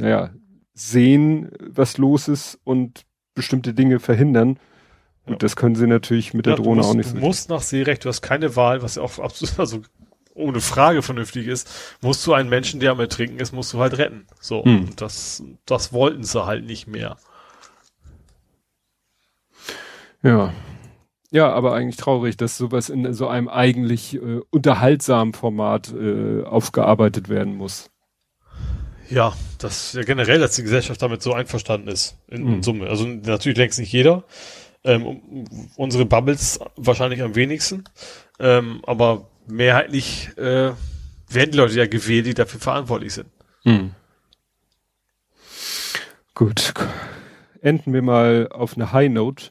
naja, sehen, was los ist und bestimmte Dinge verhindern. Und Ja. das können sie natürlich mit der Ja, du Drohne musst, auch nicht Du so. musst nach Seerecht, du hast keine Wahl, was ja auch absolut, also ohne Frage vernünftig ist, musst du einen Menschen, der am Ertrinken ist, musst du halt retten. So. Hm. Und das, das wollten sie halt nicht mehr. Ja. Ja, aber eigentlich traurig, dass sowas in so einem eigentlich äh, unterhaltsamen Format äh, aufgearbeitet werden muss. Ja, das ja generell, dass die Gesellschaft damit so einverstanden ist, in, in Summe. Also natürlich längst nicht jeder. Ähm, unsere Bubbles wahrscheinlich am wenigsten. Ähm, aber mehrheitlich äh, werden die Leute ja gewählt, die dafür verantwortlich sind. Hm. Gut. Enden wir mal auf eine High Note.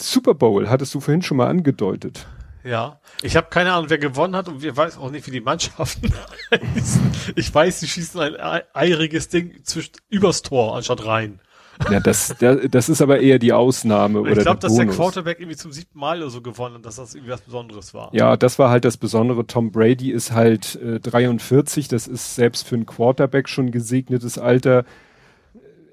Super Bowl hattest du vorhin schon mal angedeutet. Ja, ich habe keine Ahnung, wer gewonnen hat und wir weiß auch nicht, wie die Mannschaften heißen. Ich weiß, sie schießen ein ei- eiriges Ding zwischen übers Tor anstatt rein. Ja, das, der, das ist aber eher die Ausnahme Und oder ich glaube, der dass der Bonus. Quarterback irgendwie zum siebten Mal oder so gewonnen und dass das irgendwie was Besonderes war. Ja, das war halt das Besondere. Tom Brady ist halt äh, 43. Das ist selbst für einen Quarterback schon gesegnetes Alter.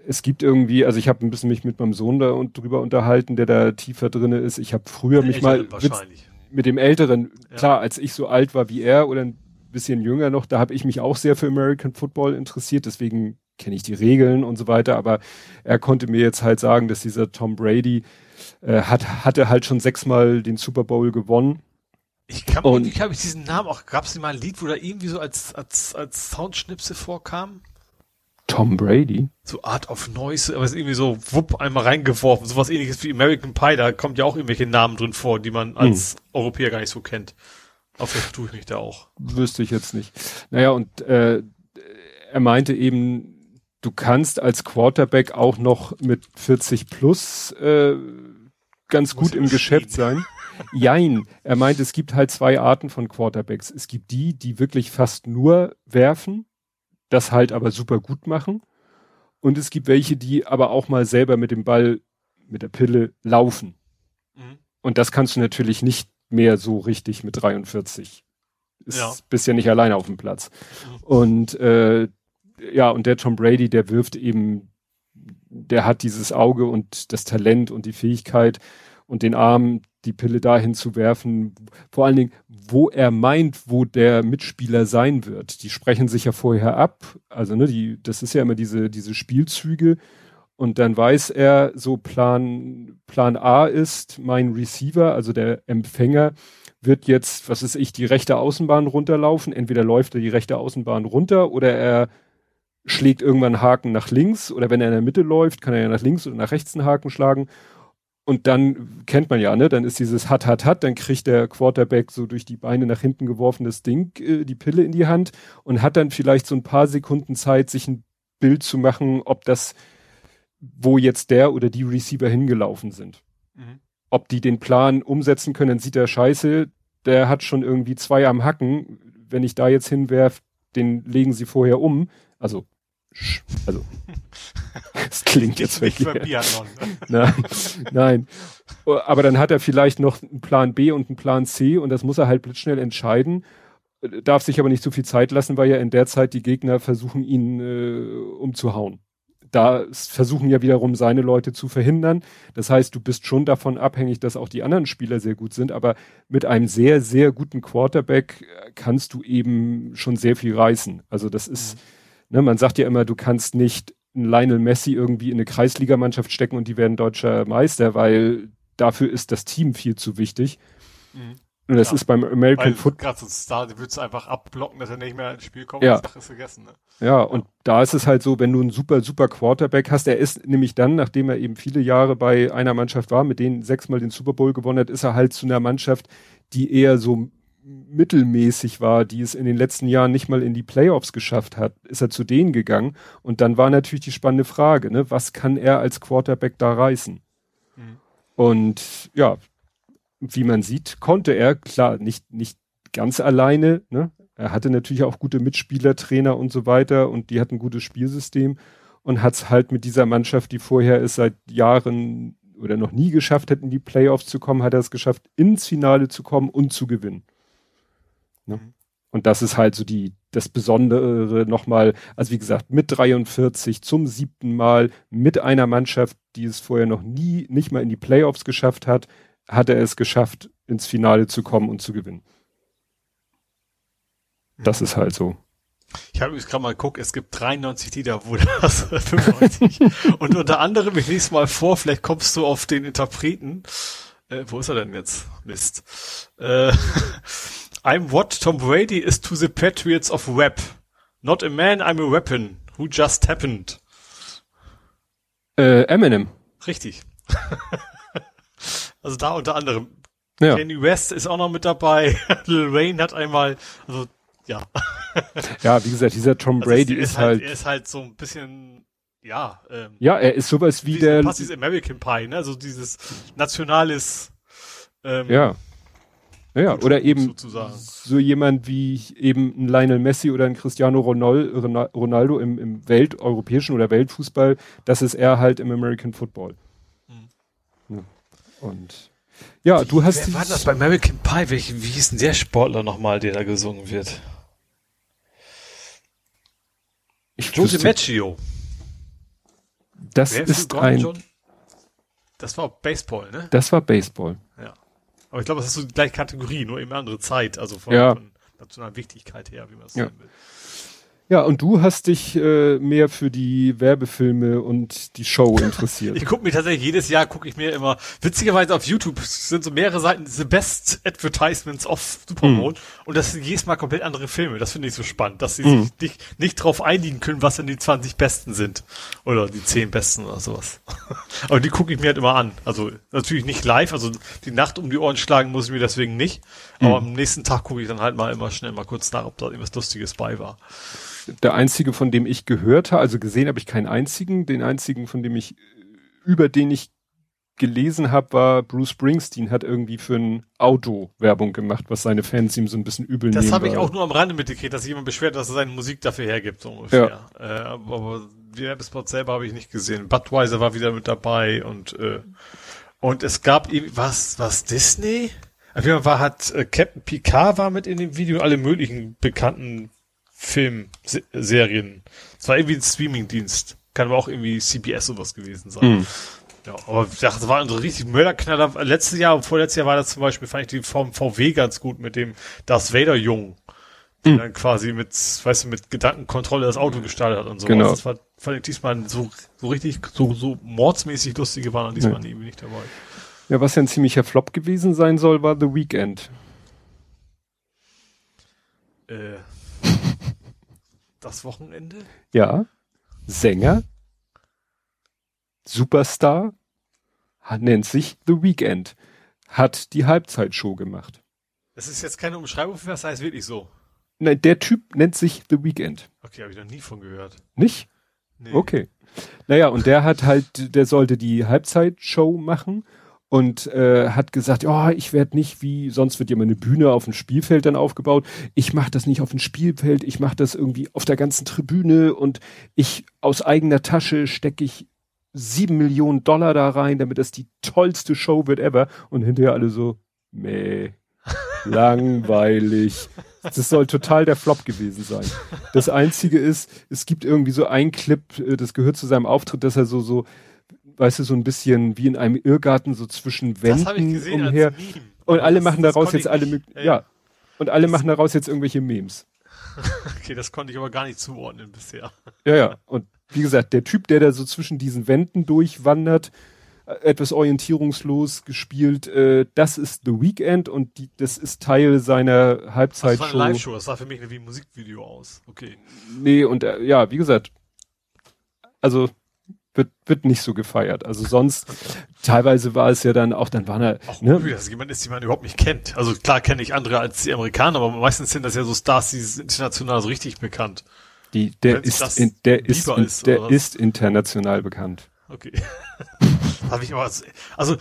Es gibt irgendwie, also ich habe ein bisschen mich mit meinem Sohn da und drüber unterhalten, der da tiefer drinne ist. Ich habe früher mich mal Älteren wahrscheinlich. mit dem Älteren, Ja. klar, als ich so alt war wie er oder ein bisschen jünger noch, da habe ich mich auch sehr für American Football interessiert, deswegen kenne ich die Regeln und so weiter, aber er konnte mir jetzt halt sagen, dass dieser Tom Brady äh, hat, hatte halt schon sechsmal den Super Bowl gewonnen. Ich kann, Und- irgendwie habe ich diesen Namen auch, gab es mal ein Lied, wo da irgendwie so als, als, als Soundschnipsel vorkam? Tom Brady? So Art of Noise, aber es ist irgendwie so wupp einmal reingeworfen, sowas ähnliches wie American Pie, da kommt ja auch irgendwelche Namen drin vor, die man als Europäer gar nicht so kennt. Aber vielleicht tue ich mich da auch. Wüsste ich jetzt nicht. Naja, und äh, er meinte eben, du kannst als Quarterback auch noch mit 40 plus äh, ganz gut im Geschäft sein. Jein, er meint, es gibt halt zwei Arten von Quarterbacks. Es gibt die, die wirklich fast nur werfen, das halt aber super gut machen. Und es gibt welche, die aber auch mal selber mit dem Ball, mit der Pille laufen. Mhm. Und das kannst du natürlich nicht mehr so richtig mit 43. Ist, ja. Bist ja nicht alleine auf dem Platz. Mhm. Und äh, ja, und der Tom Brady, der wirft eben, der hat dieses Auge und das Talent und die Fähigkeit und den Arm, die Pille dahin zu werfen, vor allen Dingen, wo er meint, wo der Mitspieler sein wird. Die sprechen sich ja vorher ab. Also, ne, die, das ist ja immer diese, diese Spielzüge. Und dann weiß er, so Plan, Plan A ist mein Receiver, also der Empfänger, wird jetzt, was ist ich, die rechte Außenbahn runterlaufen. Entweder läuft er die rechte Außenbahn runter oder er schlägt irgendwann einen Haken nach links oder wenn er in der Mitte läuft, kann er ja nach links oder nach rechts einen Haken schlagen und dann kennt man ja, ne, dann ist dieses Hat, Hat, Hat, dann kriegt der Quarterback so durch die Beine nach hinten geworfenes Ding, äh, die Pille in die Hand und hat dann vielleicht so ein paar Sekunden Zeit, sich ein Bild zu machen, ob das, wo jetzt der oder die Receiver hingelaufen sind. Mhm. Ob die den Plan umsetzen können, dann sieht er scheiße, der hat schon irgendwie zwei am Hacken. Wenn ich da jetzt hinwerf, den legen sie vorher um. Also also, das klingt jetzt Biathlon. nein, nein. Aber dann hat er vielleicht noch einen Plan B und einen Plan C und das muss er halt blitzschnell entscheiden. Darf sich aber nicht zu viel Zeit lassen, weil ja in der Zeit die Gegner versuchen, ihn äh, umzuhauen. Da versuchen ja wiederum seine Leute zu verhindern. Das heißt, du bist schon davon abhängig, dass auch die anderen Spieler sehr gut sind, aber mit einem sehr, sehr guten Quarterback kannst du eben schon sehr viel reißen. Also das ist, mhm Ne, man sagt ja immer, du kannst nicht einen Lionel Messi irgendwie in eine Kreisligamannschaft stecken und die werden deutscher Meister, weil dafür ist das Team viel zu wichtig. Mhm. Und das ja. ist beim American Football. Gerade so ein Star, der würdest du einfach abblocken, dass er nicht mehr ins Spiel kommt, ja. Sache ist vergessen. Ne? Ja, und da ist es halt so, wenn du einen super, super Quarterback hast, er ist nämlich dann, nachdem er eben viele Jahre bei einer Mannschaft war, mit denen sechsmal den Super Bowl gewonnen hat, ist er halt zu einer Mannschaft, die eher so mittelmäßig war, die es in den letzten Jahren nicht mal in die Playoffs geschafft hat, ist er zu denen gegangen. Und dann war natürlich die spannende Frage, ne, was kann er als Quarterback da reißen? Mhm. Und ja, wie man sieht, konnte er, klar, nicht, nicht ganz alleine, ne? Er hatte natürlich auch gute Mitspieler, Trainer und so weiter und die hatten ein gutes Spielsystem und hat es halt mit dieser Mannschaft, die vorher ist seit Jahren oder noch nie geschafft hat, in die Playoffs zu kommen, hat er es geschafft, ins Finale zu kommen und zu gewinnen. Ne? Mhm. Und das ist halt so die, das Besondere nochmal, also wie gesagt, mit 43 zum siebten Mal mit einer Mannschaft, die es vorher noch nie, nicht mal in die Playoffs geschafft hat, hat er es geschafft, ins Finale zu kommen und zu gewinnen. Das mhm. ist halt so. Ich habe jetzt gerade mal geguckt, es gibt 93 Lieder, wo das 95. und unter anderem, ich lese mal vor, vielleicht kommst du auf den Interpreten. Äh, wo ist er denn jetzt? Mist. Äh, I'm what Tom Brady is to the Patriots of Web. Not a man, I'm a weapon. Who just happened? Äh, Eminem. Richtig. also da unter anderem. Ja. Kanye West ist auch noch mit dabei. Lil Wayne hat einmal, also ja. ja, wie gesagt, dieser Tom also Brady ist, ist, halt, halt, er ist halt so ein bisschen, ja. Ähm, ja, er ist sowas wie der. Passt dieses American Pie, ne? Also dieses nationales. Ähm, ja ja, oder eben sozusagen. so jemand wie eben ein Lionel Messi oder ein Cristiano Ronaldo im, im welteuropäischen oder Weltfußball, das ist er halt im American Football. Mhm. Ja. Und ja, du hast. Wer war das bei American Pie? Wie, wie hieß denn der Sportler nochmal, der da gesungen wird? Ich Joe DiMaggio. Das Wer ist ein. John? Das war Baseball, ne? Das war Baseball. Aber ich glaube, das ist so die gleiche Kategorie, nur eben andere Zeit, also von, ja. von nationaler Wichtigkeit her, wie man es ja. will. Ja, und du hast dich äh, mehr für die Werbefilme und die Show interessiert. ich gucke mir tatsächlich jedes Jahr gucke ich mir immer witzigerweise auf YouTube sind so mehrere Seiten The Best Advertisements of Super Bowl mm. und das sind jedes Mal komplett andere Filme. Das finde ich so spannend, dass sie mm. sich nicht, nicht drauf einigen können, was denn die 20 besten sind oder die 10 besten oder sowas. Aber die gucke ich mir halt immer an. Also natürlich nicht live, also die Nacht um die Ohren schlagen muss ich mir deswegen nicht. Aber mm. am nächsten Tag gucke ich dann halt mal immer schnell mal kurz nach, ob da irgendwas Lustiges bei war der einzige, von dem ich gehört habe, also gesehen habe ich keinen einzigen, den einzigen, von dem ich, über den ich gelesen habe, war Bruce Springsteen hat irgendwie für ein Auto Werbung gemacht, was seine Fans ihm so ein bisschen übel Das nehmen. habe ich auch nur am Rande mitgekriegt, dass sich jemand beschwert, dass er seine Musik dafür hergibt, so ungefähr. Äh, aber aber die Werbespot selber habe ich nicht gesehen. Budweiser war wieder mit dabei und äh, und es gab ihm was was Disney? Auf jeden Fall war, hat äh, Captain Picard war mit in dem Video alle möglichen bekannten Filmserien. Es war irgendwie ein Streamingdienst. Kann aber auch irgendwie CBS sowas gewesen sein. Hm. Ja, aber ich dachte, das war ein richtig Mörderknaller. Letztes Jahr und vorletztes Jahr war das zum Beispiel, fand ich die vom VW ganz gut mit dem Darth Vader Jung. Der dann quasi mit, weißt du, mit Gedankenkontrolle das Auto gestartet hat und so. Genau. Das war, fand ich diesmal so, so richtig, so, so mordsmäßig lustige waren und diesmal irgendwie nicht dabei. Ja, was ja ein ziemlicher Flop gewesen sein soll, war The Weeknd. Äh, das Wochenende? Ja, Sänger, Superstar, nennt sich The Weeknd, hat die Halbzeitshow gemacht. Das ist jetzt keine Umschreibung für was, heißt wirklich so. Nein, der Typ nennt sich The Weeknd. Okay, habe ich noch nie von gehört. Nicht? Nee. Okay. Naja, und der hat halt, der sollte die Halbzeitshow machen und äh, hat gesagt, ja, ich werde nicht wie, sonst wird ja mal eine Bühne auf dem Spielfeld dann aufgebaut. Ich mache das nicht auf dem Spielfeld, ich mache das irgendwie auf der ganzen Tribüne und ich aus eigener Tasche stecke ich sieben Millionen Dollar da rein, damit das die tollste Show wird ever. Und hinterher alle so, meh, langweilig. Das soll total der Flop gewesen sein. Das einzige ist, es gibt irgendwie so ein Clip, äh, das gehört zu seinem Auftritt, dass er so, so, weißt du, so ein bisschen wie in einem Irrgarten so zwischen Das Wänden gesehen umher. Und alle Das- machen das daraus jetzt alle, nicht- mög- ja. Und alle machen daraus jetzt irgendwelche Memes. Okay, das konnte ich aber gar nicht zuordnen bisher. Ja, ja. Und wie gesagt, der Typ, der da so zwischen diesen Wänden durchwandert, äh, etwas orientierungslos gespielt, äh, das ist The Weeknd und die, das ist Teil seiner Das war Halbzeitshow. eine Live-Show, das sah für mich wie ein Musikvideo aus. Okay. Nee, und äh, ja, wie gesagt, also wird, wird nicht so gefeiert. Also sonst, teilweise war es ja dann auch, dann waren er, Auch ne, irgendwie, dass jemand ist, den man überhaupt nicht kennt. Also klar kenne ich andere als die Amerikaner, aber meistens sind das ja so Stars, die sind international so richtig bekannt. die, der Wenn's ist, in, der ist, in, der ist international bekannt. Okay. Habe ich aber, also,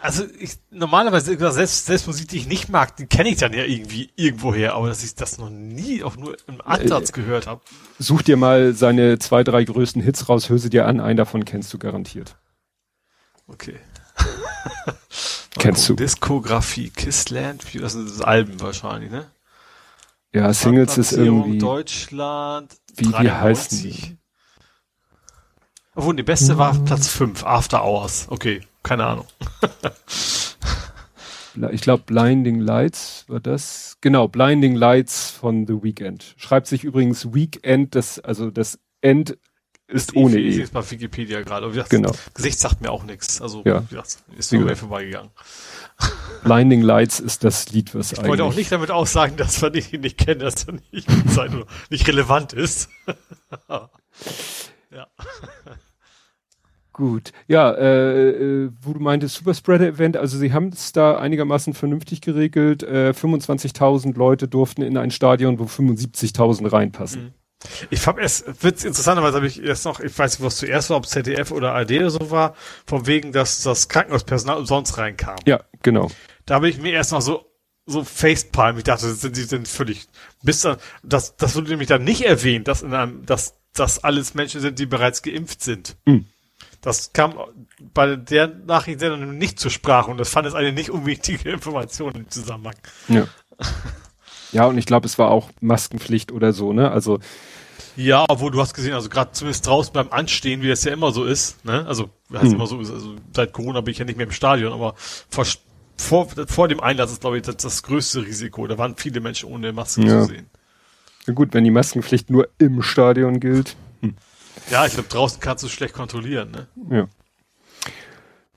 also ich, normalerweise, selbst, selbst Musik, die ich nicht mag, die kenne ich dann ja irgendwie irgendwoher, aber dass ich das noch nie auch nur im Ansatz gehört habe. Such dir mal seine zwei, drei größten Hits raus, hör sie dir an, einen davon kennst du garantiert. Okay. Kennst du. Diskografie, Kissland, das sind Alben wahrscheinlich, ne? Ja, Singles ist irgendwie, Deutschland. wie, wie 93. heißen die? Obwohl, die beste war Platz 5, After Hours. Okay, keine Ahnung. Ich glaube, Blinding Lights war das. Genau, Blinding Lights von The Weeknd. Schreibt sich übrigens Weekend, das, also das End ist ohne Ich E. lese mal Wikipedia gerade. gesagt, Genau. Gesicht sagt mir auch nichts. Also, Ja. gesagt, ist mir vorbeigegangen. Blinding Lights ist das Lied, was Ich eigentlich. wollte auch nicht damit aussagen, dass wir ihn nicht kennen, dass er nicht, nicht relevant ist. ja. Gut. Ja, äh, äh, wo du meintest, Superspreader-Event, also sie haben es da einigermaßen vernünftig geregelt. Äh, 25.000 Leute durften in ein Stadion, wo 75.000 reinpassen. Ich fand es, wird's interessanterweise habe ich erst noch, ich weiß nicht, was zuerst war, ob ZDF oder ARD oder so war, von wegen, dass das Krankenhauspersonal umsonst reinkam. Ja, genau. Da habe ich mir erst noch so, so Facepalm, ich dachte, das sind, die sind völlig, bis dann, das, das wurde nämlich dann nicht erwähnt, dass in einem, dass, dass alles Menschen sind, die bereits geimpft sind. Hm. Das kam bei der Nachrichtensendung nicht zur Sprache und das fand es eine nicht unwichtige Information im Zusammenhang. Ja. Ja, und ich glaube, es war auch Maskenpflicht oder so, ne? Also, Ja, obwohl du hast gesehen, also gerade zumindest draußen beim Anstehen, wie das ja immer so ist, ne? Also, heißt Hm. immer so also seit Corona bin ich ja nicht mehr im Stadion, aber vor, vor, vor dem Einlass ist, glaube ich, das, das größte Risiko. Da waren viele Menschen ohne Maske Ja. zu sehen. na gut, wenn die Maskenpflicht nur im Stadion gilt. Ja, ich glaube, draußen kannst du es schlecht kontrollieren, ne? Ja.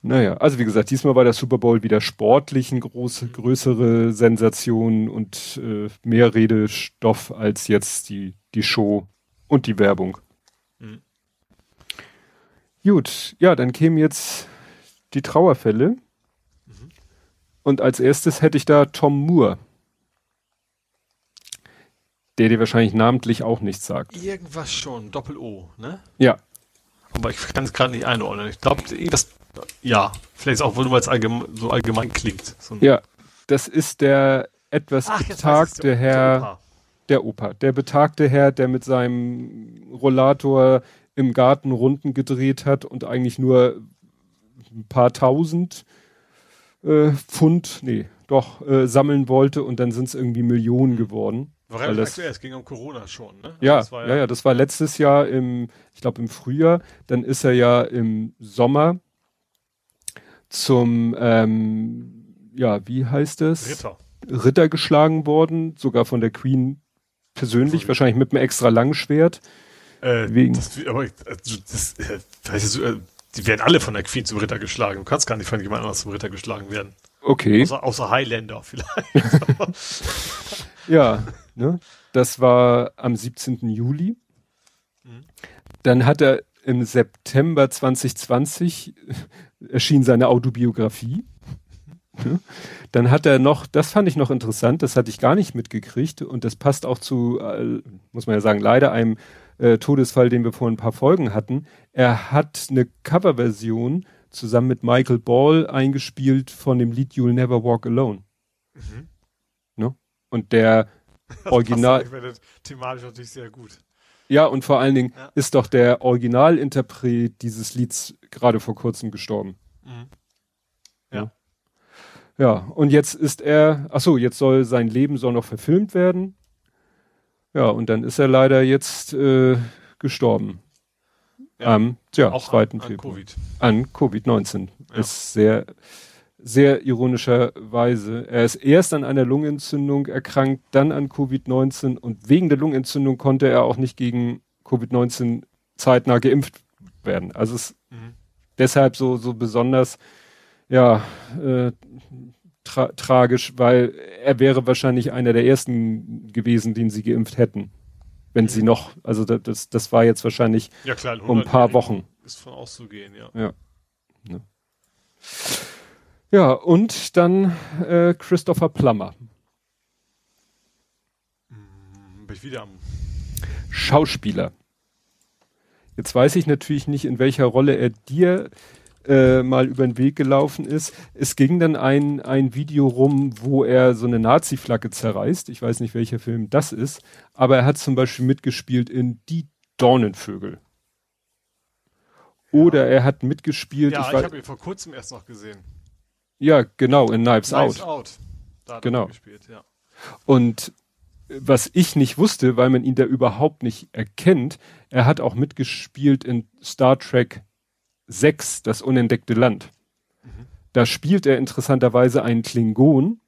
Naja, also wie gesagt, diesmal war der Super Bowl wieder sportlich eine große, größere Sensation und äh, mehr Redestoff als jetzt die, die Show und die Werbung. Mhm. Gut, ja, dann kämen jetzt die Trauerfälle. Und als erstes hätte ich da Tom Moore. Der dir wahrscheinlich namentlich auch nichts sagt. Irgendwas schon, Doppel-O, ne? Ja, Aber ich kann es gerade nicht einordnen. Ich glaube, das Ja, vielleicht auch, weil es allgemein, so allgemein klingt. So ja, das ist der etwas Ach, betagte Herr, Opa. der Opa, der betagte Herr, der mit seinem Rollator im Garten Runden gedreht hat und eigentlich nur ein paar tausend äh, Pfund, nee, doch, äh, sammeln wollte und dann sind es irgendwie Millionen geworden. War weil das- aktuell, es ging um Corona schon, ne? Ja, Das war ja, ja, das war letztes Jahr im, ich glaube im Frühjahr, dann ist er ja im Sommer zum, ähm, ja, wie heißt es? Ritter. Ritter geschlagen worden, sogar von der Queen persönlich, Cool. wahrscheinlich mit einem extra langen Schwert. Äh, Wegen- Das, aber also, das, äh, du, äh, die werden alle von der Queen zum Ritter geschlagen. Du kannst gar nicht von jemand anders zum Ritter geschlagen werden. Okay, Außer, außer Highlander vielleicht. ja, ne? Das war am 17. Juli. Mhm. Dann hat er im September 2020 erschien seine Autobiografie. Ne? Dann hat er noch, das fand ich noch interessant, das hatte ich gar nicht mitgekriegt und das passt auch zu, äh, muss man ja sagen, leider einem äh, Todesfall, den wir vor ein paar Folgen hatten. Er hat eine Coverversion zusammen mit Michael Ball eingespielt von dem Lied You'll Never Walk Alone. Mhm. Ne? Und der Original, Das passt thematisch natürlich sehr gut. ja, und vor allen Dingen Ja. ist doch der Originalinterpret dieses Lieds gerade vor kurzem gestorben. Mhm. Ja, und jetzt ist er, ach so, jetzt soll sein Leben soll noch verfilmt werden. Ja, und dann ist er leider jetzt äh, gestorben. Ja. Am ja, Auch 2. an, an Februar. Covid. An Covid-19. Ja. Ist sehr, sehr ironischerweise. Er ist erst an einer Lungenentzündung erkrankt, dann an Covid-19 und wegen der Lungenentzündung konnte er auch nicht gegen Covid-19 zeitnah geimpft werden. Also es ist Mhm. deshalb so, so besonders, ja, äh, tra tragisch, weil er wäre wahrscheinlich einer der ersten gewesen, den sie geimpft hätten. Wenn sie noch, also da- das, das war jetzt wahrscheinlich Ja klar, um ein paar 100-Jährigen Wochen. Ist von auszugehen, ja. Ja. Ne. Ja, und dann äh, Christopher Plummer, Mhm, Bin ich wieder am. Schauspieler. Jetzt weiß ich natürlich nicht, in welcher Rolle er dir äh, mal über den Weg gelaufen ist. Es ging dann ein, ein Video rum, wo er so eine Nazi-Flagge zerreißt. Ich weiß nicht, welcher Film das ist, aber er hat zum Beispiel mitgespielt in Die Dornenvögel. Oder er hat mitgespielt, Ja, ich ich, habe ihn vor kurzem erst noch gesehen. Ja genau, in Knives Knives Out. Out. Da hat Genau. er gespielt, ja. Und was ich nicht wusste, weil man ihn da überhaupt nicht erkennt, er hat auch mitgespielt in Star Trek 6, das unentdeckte Land. Da spielt er interessanterweise einen Klingon,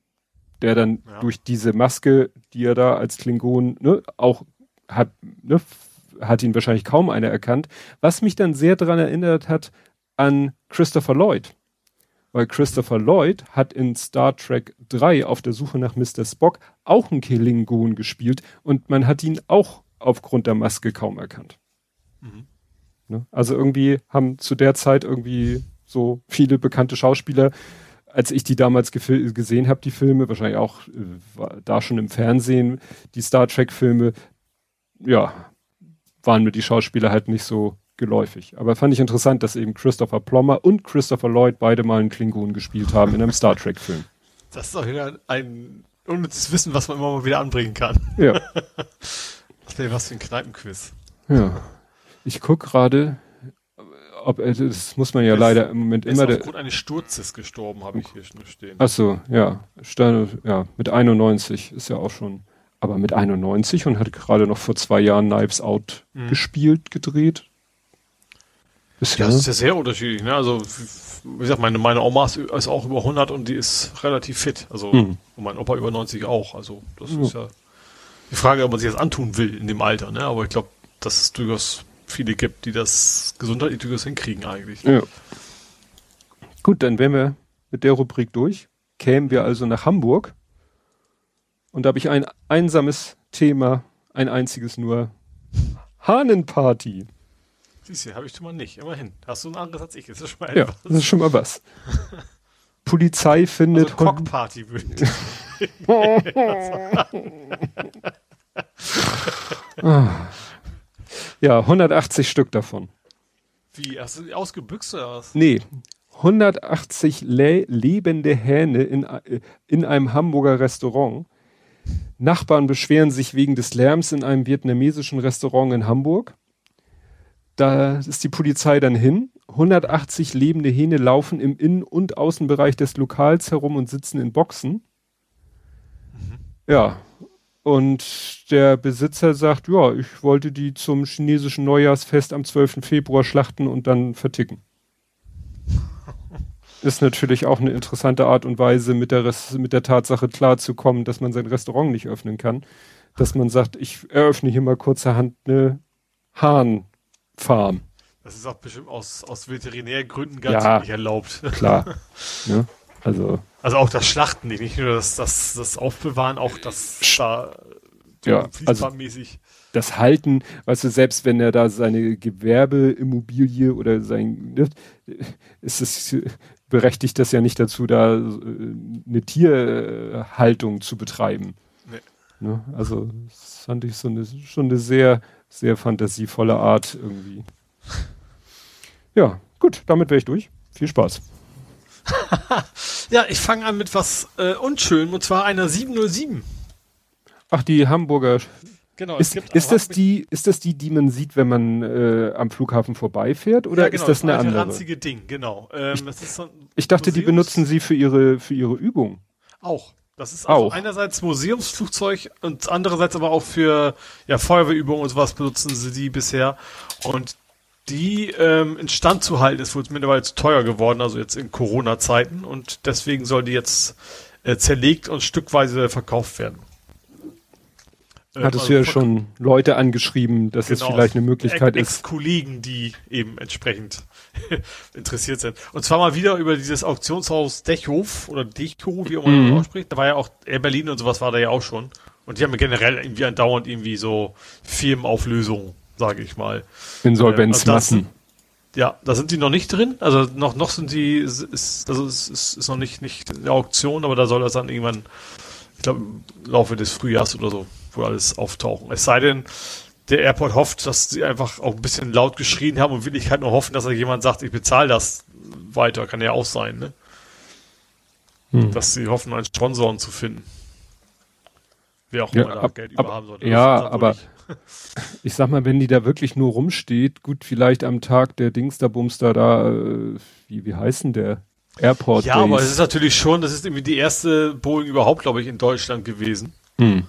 der dann Ja. durch diese Maske, die er da als Klingon ne, auch hat, ne, hat ihn wahrscheinlich kaum einer erkannt, was mich dann sehr daran erinnert hat an Christopher Lloyd. Weil Christopher Lloyd hat in Star Trek 3 auf der Suche nach Mr. Spock auch einen Klingon gespielt und man hat ihn auch aufgrund der Maske kaum erkannt. Mhm. Ne? Also irgendwie haben zu der Zeit irgendwie so viele bekannte Schauspieler, als ich die damals gesehen habe, die Filme, wahrscheinlich auch äh, da schon im Fernsehen, die Star Trek Filme, ja, waren mir die Schauspieler halt nicht so geläufig. Aber fand ich interessant, dass eben Christopher Plummer und Christopher Lloyd beide mal einen Klingon gespielt haben in einem Star Trek Film. Das ist auch wieder ein unnützes Wissen, was man immer mal wieder anbringen kann. Ja. Das wäre was für ein Kneipenquiz. ja. Ich guck gerade, ob er, das muss man ja Es- leider im Moment Er ist immer der, aufgrund eines Sturzes gestorben, habe ich hier schon stehen. Ach so, ja. Ja, mit 91 ist ja auch schon. Aber mit 91 und hat gerade noch vor zwei Jahren Knives Out Mhm. gespielt, gedreht. Ist Ja, das ist ja sehr unterschiedlich. Ne? Also, wie gesagt, meine, meine Oma ist, auch über 100 und die ist relativ fit. Also, Mhm. und mein Opa über 90 auch. Also, das Ja. ist ja die Frage, ob man sich das antun will in dem Alter. Ne? Aber ich glaube, dass es durchaus viele gibt, die das gesundheitlich durchaus hinkriegen eigentlich. ja. Gut, dann wären wir mit der Rubrik durch. Kämen wir also nach Hamburg. Und da habe ich ein einsames Thema, ein einziges nur. Hahnenparty. Siehst du, habe ich schon mal nicht. Immerhin. Hast du ein anderes als ich. Das ist schon mal Ja, das ist schon mal was. Polizei Also findet Hund- Cockparty würde. Ja, 180 Stück davon. Wie? Hast du die ausgebüxt oder was? Nee, 180 le lebende Hähne in, in einem Hamburger Restaurant. Nachbarn beschweren sich wegen des Lärms in einem vietnamesischen Restaurant in Hamburg. Da ist die Polizei dann hin. 180 lebende Hähne laufen im Innen- und Außenbereich des Lokals herum und sitzen in Boxen. Mhm. Ja. Und der Besitzer sagt, ja, ich wollte die zum chinesischen Neujahrsfest am 12. Februar schlachten und dann verticken ist natürlich auch eine interessante Art und Weise, mit der, Res mit der Tatsache klarzukommen, dass man sein Restaurant nicht öffnen kann. Dass man sagt, ich eröffne hier mal kurzerhand eine Hahnfarm. Das ist auch bestimmt aus, aus Veterinärgründen ganz ja, nicht erlaubt. Klar. ja, also. also auch das Schlachten nicht, nicht nur das, das, das Aufbewahren, auch das da ja, also das Halten, weißt du, selbst wenn er da seine Gewerbeimmobilie oder sein, ne, ist es berechtigt das ja nicht dazu, da äh, eine Tierhaltung zu betreiben. Nee. Ne? Also das fand ich so eine, schon eine sehr, sehr fantasievolle Art irgendwie. ja, gut, damit wäre ich durch. Viel Spaß. ja, ich fange an mit was äh, unschön, und zwar einer 707. Ach, die Hamburger Genau, ist, ist das die, ist das die, die man sieht, wenn man äh, am Flughafen vorbeifährt, oder ja, genau, ist das eine andere? ranzige Ding, genau. Ähm, ich, so ich, dachte, Museums die benutzen sie für ihre, für ihre Übung. Auch. Das ist also auch. einerseits Museumsflugzeug und andererseits aber auch für ja, Feuerwehrübungen und sowas benutzen sie die bisher. Und die ähm, instand zu halten ist wohl mittlerweile zu teuer geworden, also jetzt in Corona-Zeiten. Und deswegen soll die jetzt äh, zerlegt und stückweise verkauft werden. Äh, Hattest also du ja schon Leute angeschrieben, dass genau, es vielleicht eine Möglichkeit Ex ist. Kollegen, die eben entsprechend interessiert sind. Und zwar mal wieder über dieses Auktionshaus Dechhof oder Decho, wie man mhm. ausspricht. Da war ja auch Air Berlin und sowas war da ja auch schon. Und die haben generell irgendwie andauernd irgendwie so Firmenauflösungen, sage ich mal. Insolvenzmassen. Ähm, also ja, da sind die noch nicht drin. Also noch, noch sind die, ist, also es ist, ist noch nicht, nicht eine Auktion, aber da soll das dann irgendwann, ich glaube, im Laufe des Frühjahrs oder so wohl alles auftauchen. Es sei denn, der Airport hofft, dass sie einfach auch ein bisschen laut geschrien haben und will ich halt nur hoffen, dass da jemand sagt, ich bezahle das weiter. Kann ja auch sein, ne? Hm. Dass sie hoffen, einen Sponsoren zu finden. Wer auch immer ja, da ab, Geld überhaben sollte. Ja, aber ich sag mal, wenn die da wirklich nur rumsteht, gut, vielleicht am Tag der Dingsterbumster da, äh, wie, wie heißen der? Airport. Ja, Days. aber es ist natürlich schon, das ist irgendwie die erste Boeing überhaupt, glaube ich, in Deutschland gewesen. Hm.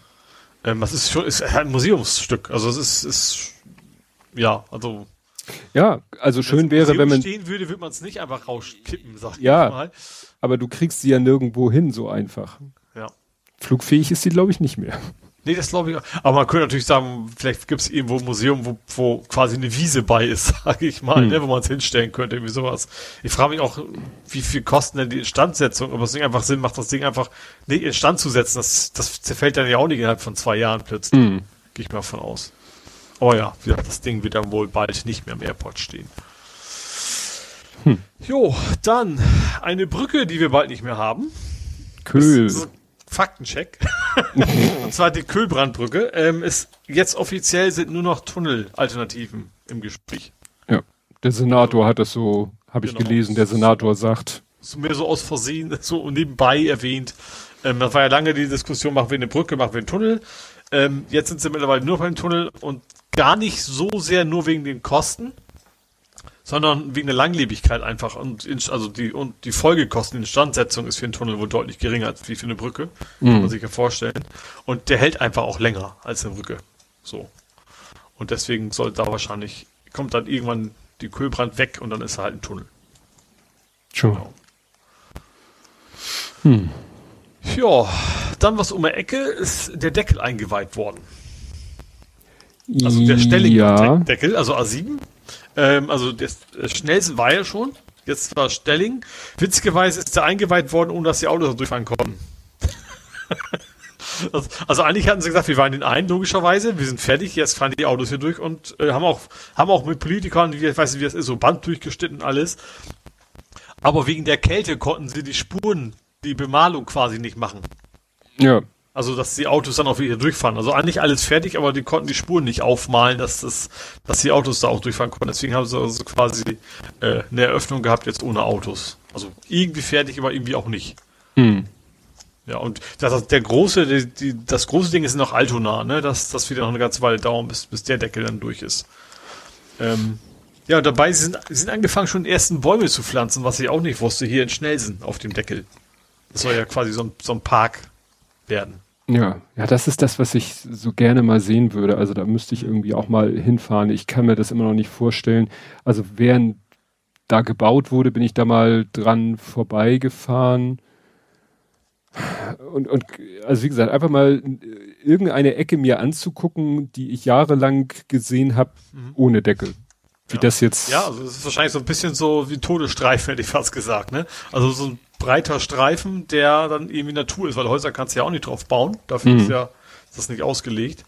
Ähm, das ist schon ist ein Museumsstück. Also es ist, ist ja, also ja, also schön wäre, wenn man stehen würde, würde man es nicht einfach rauskippen, sag ja, ich mal. Aber du kriegst sie ja nirgendwo hin so einfach. Ja. Flugfähig ist sie, glaube ich, nicht mehr. Nee, das glaube ich auch. Aber man könnte natürlich sagen, vielleicht gibt es irgendwo ein Museum, wo, wo quasi eine Wiese bei ist, sage ich mal, hm. ne, wo man es hinstellen könnte, irgendwie sowas. Ich frage mich auch, wie viel kosten denn die Instandsetzung, ob es nicht einfach Sinn macht, das Ding einfach nicht instand zu setzen. Das, das zerfällt dann ja auch nicht innerhalb von zwei Jahren plötzlich. Hm. Gehe ich mal von aus. Oh ja, das Ding wird dann wohl bald nicht mehr im Airport stehen. Hm. Jo, dann eine Brücke, die wir bald nicht mehr haben. Köhl. So Faktencheck. und zwar die Kühlbrandbrücke. Ähm, ist jetzt offiziell sind nur noch Tunnelalternativen im Gespräch. Ja, der Senator hat das so, habe ich genau. gelesen, der Senator sagt. So mehr so aus Versehen, so nebenbei erwähnt. Ähm, das war ja lange die Diskussion, machen wir eine Brücke, machen wir einen Tunnel. Ähm, jetzt sind sie mittlerweile nur beim Tunnel und gar nicht so sehr nur wegen den Kosten, sondern wegen der Langlebigkeit einfach und also die und die Folgekosten, die Instandsetzung ist für einen Tunnel wohl deutlich geringer als wie für eine Brücke, mhm. kann man sich ja vorstellen. Und der hält einfach auch länger als eine Brücke. So. Und deswegen soll da wahrscheinlich, kommt dann irgendwann die Kühlbrand weg und dann ist er halt ein Tunnel. Schon. Genau. Hm. Ja, dann was um die Ecke ist der Deckel eingeweiht worden. Also der Stelling-Deckel, ja. also A7, ähm, also das, das schnellste war ja schon. Jetzt war Stelling. Witzigerweise ist der eingeweiht worden, ohne dass die Autos durchfahren konnten. also, also, eigentlich hatten sie gesagt, wir waren den einen, logischerweise, wir sind fertig, jetzt fahren die Autos hier durch und äh, haben auch haben auch mit Politikern, wie, ich weiß nicht, wie das ist, so Band durchgeschnitten alles. Aber wegen der Kälte konnten sie die Spuren, die Bemalung quasi nicht machen. Ja. Also, dass die Autos dann auch wieder durchfahren. Also eigentlich alles fertig, aber die konnten die Spuren nicht aufmalen, dass das, dass die Autos da auch durchfahren konnten. Deswegen haben sie also quasi äh, eine Eröffnung gehabt jetzt ohne Autos. Also irgendwie fertig, aber irgendwie auch nicht. Hm. Ja, und das, der große, die, die, das große Ding ist noch Altona, ne? Das, das wird noch eine ganze Weile dauern, bis, bis der Deckel dann durch ist. Ähm, ja, und dabei sind, sind angefangen, schon die ersten Bäume zu pflanzen, was ich auch nicht wusste, hier in Schnelsen auf dem Deckel. Das soll ja quasi so ein, so ein Park werden. Ja, ja, das ist das, was ich so gerne mal sehen würde. Also da müsste ich irgendwie auch mal hinfahren. Ich kann mir das immer noch nicht vorstellen. Also während da gebaut wurde, bin ich da mal dran vorbeigefahren. Und, und also wie gesagt, einfach mal irgendeine Ecke mir anzugucken, die ich jahrelang gesehen habe, mhm. ohne Deckel. Wie ja. das jetzt. Ja, also das ist wahrscheinlich so ein bisschen so wie Todesstreifen, hätte ich fast gesagt, ne? Also so ein breiter Streifen, der dann irgendwie Natur ist, weil Häuser kannst du ja auch nicht drauf bauen. Dafür mhm. ist ja ist das nicht ausgelegt.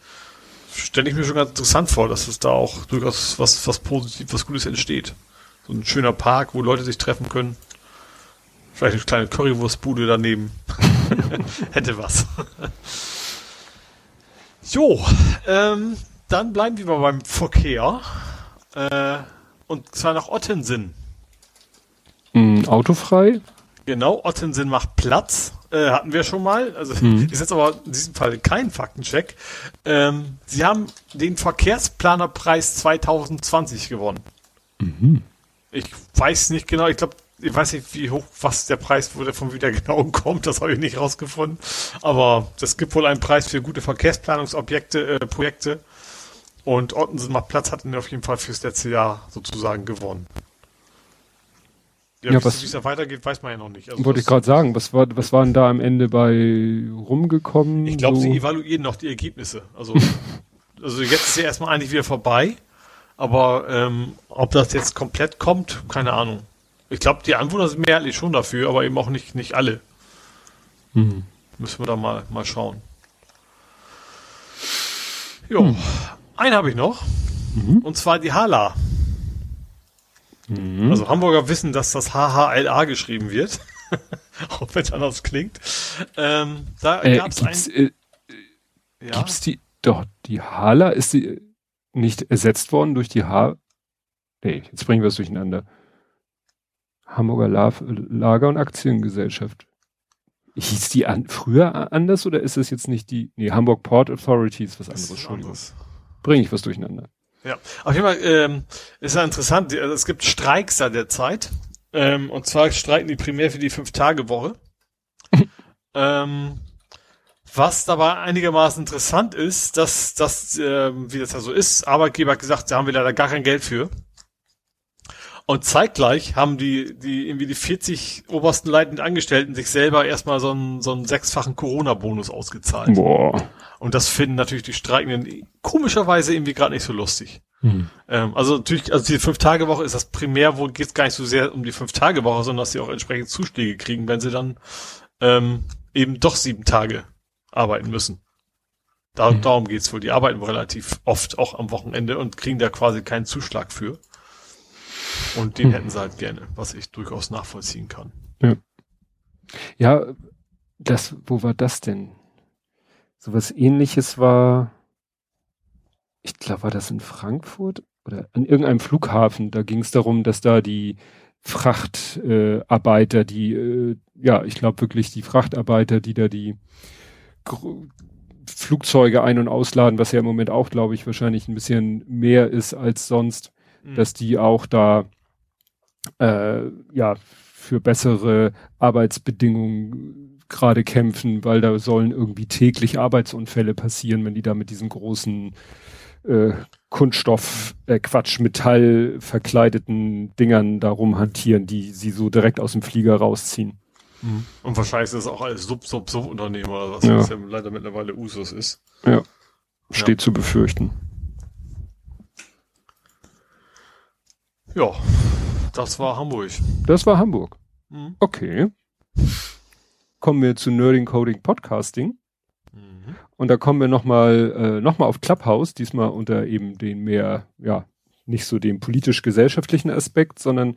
Stelle ich mir schon ganz interessant vor, dass es da auch durchaus was, was positiv, was Gutes entsteht. So ein schöner Park, wo Leute sich treffen können. Vielleicht eine kleine Currywurstbude daneben. Hätte was. jo, ähm, dann bleiben wir mal beim Verkehr. Äh, und zwar nach Ottensen. Mm, autofrei? Genau, Ottensen macht Platz. Äh, hatten wir schon mal. Also mhm. ist jetzt aber in diesem Fall kein Faktencheck. Ähm, sie haben den Verkehrsplanerpreis 2020 gewonnen. Mhm. Ich weiß nicht genau, ich glaube, ich weiß nicht, wie hoch, was der Preis wurde von wieder genau kommt, das habe ich nicht rausgefunden. Aber es gibt wohl einen Preis für gute Verkehrsplanungsobjekte, äh, Projekte. Und Ottensen macht Platz, hat ihn auf jeden Fall fürs letzte Jahr sozusagen gewonnen. Ja, ja wie es da weitergeht, weiß man ja noch nicht. Also wollte ich gerade sagen, was war, was waren da am Ende bei rumgekommen? Ich glaube, so? sie evaluieren noch die Ergebnisse. Also, also jetzt ist ja erstmal eigentlich wieder vorbei. Aber ähm, ob das jetzt komplett kommt, keine Ahnung. Ich glaube, die Anwohner sind mehrheitlich schon dafür, aber eben auch nicht, nicht alle. Mhm. Müssen wir da mal, mal schauen. Jo, hm. einen habe ich noch. Mhm. Und zwar die Hala. Mhm. Also Hamburger wissen, dass das HHLA geschrieben wird. auch wenn es anders klingt. Ähm, da äh, gab's gibt's, ein, äh, ja? gibt's die, doch, die Hala, ist sie nicht ersetzt worden durch die H, nee, jetzt bringen wir es durcheinander. Hamburger Lager- und Aktiengesellschaft. Hieß die an, früher anders oder ist es jetzt nicht die, nee, Hamburg Port Authority ist was anderes, Entschuldigung. Bringe ich was durcheinander. Ja, auf jeden Fall ähm, ist ja interessant. Also es gibt Streiks da derzeit. Ähm, und zwar streiken die primär für die Fünf-Tage-Woche. ähm, was dabei einigermaßen interessant ist, dass das, äh, wie das ja so ist, Arbeitgeber hat gesagt, da haben wir leider gar kein Geld für. Und zeitgleich haben die, die irgendwie die 40 obersten leitenden Angestellten sich selber erstmal so einen, so einen sechsfachen Corona-Bonus ausgezahlt. Boah. Und das finden natürlich die Streikenden komischerweise irgendwie gerade nicht so lustig. Hm. Ähm, also natürlich, also die Fünf-Tage-Woche ist das primär, wo geht es gar nicht so sehr um die Fünf-Tage-Woche, sondern dass sie auch entsprechend Zuschläge kriegen, wenn sie dann ähm, eben doch sieben Tage arbeiten müssen. Da, hm. Darum geht's wohl. Die arbeiten relativ oft auch am Wochenende und kriegen da quasi keinen Zuschlag für. Und den hm. hätten sie halt gerne, was ich durchaus nachvollziehen kann. Ja. Ja, das, wo war das denn? Sowas ähnliches war, ich glaube, war das in Frankfurt oder an irgendeinem Flughafen. Da ging es darum, dass da die Frachtarbeiter, äh, die, äh, ja, ich glaube wirklich die Frachtarbeiter, die da die Gr Flugzeuge ein- und ausladen, was ja im Moment auch, glaube ich, wahrscheinlich ein bisschen mehr ist als sonst, mhm. dass die auch da äh, ja für bessere Arbeitsbedingungen gerade kämpfen, weil da sollen irgendwie täglich Arbeitsunfälle passieren, wenn die da mit diesen großen äh, Kunststoff, äh, Quatsch, Metall verkleideten Dingern da rumhantieren, die sie so direkt aus dem Flieger rausziehen. Mhm. Und wahrscheinlich ist das auch alles Sub, Sub, Sub-Unternehmen oder was, ja. was ja leider mittlerweile Usus ist. Ja. Steht ja. zu befürchten. Ja, das war Hamburg. Das war Hamburg. Mhm. Okay kommen wir zu Nerding Coding Podcasting. Mhm. Und da kommen wir nochmal äh, noch mal auf Clubhouse, diesmal unter eben den mehr, ja, nicht so dem politisch-gesellschaftlichen Aspekt, sondern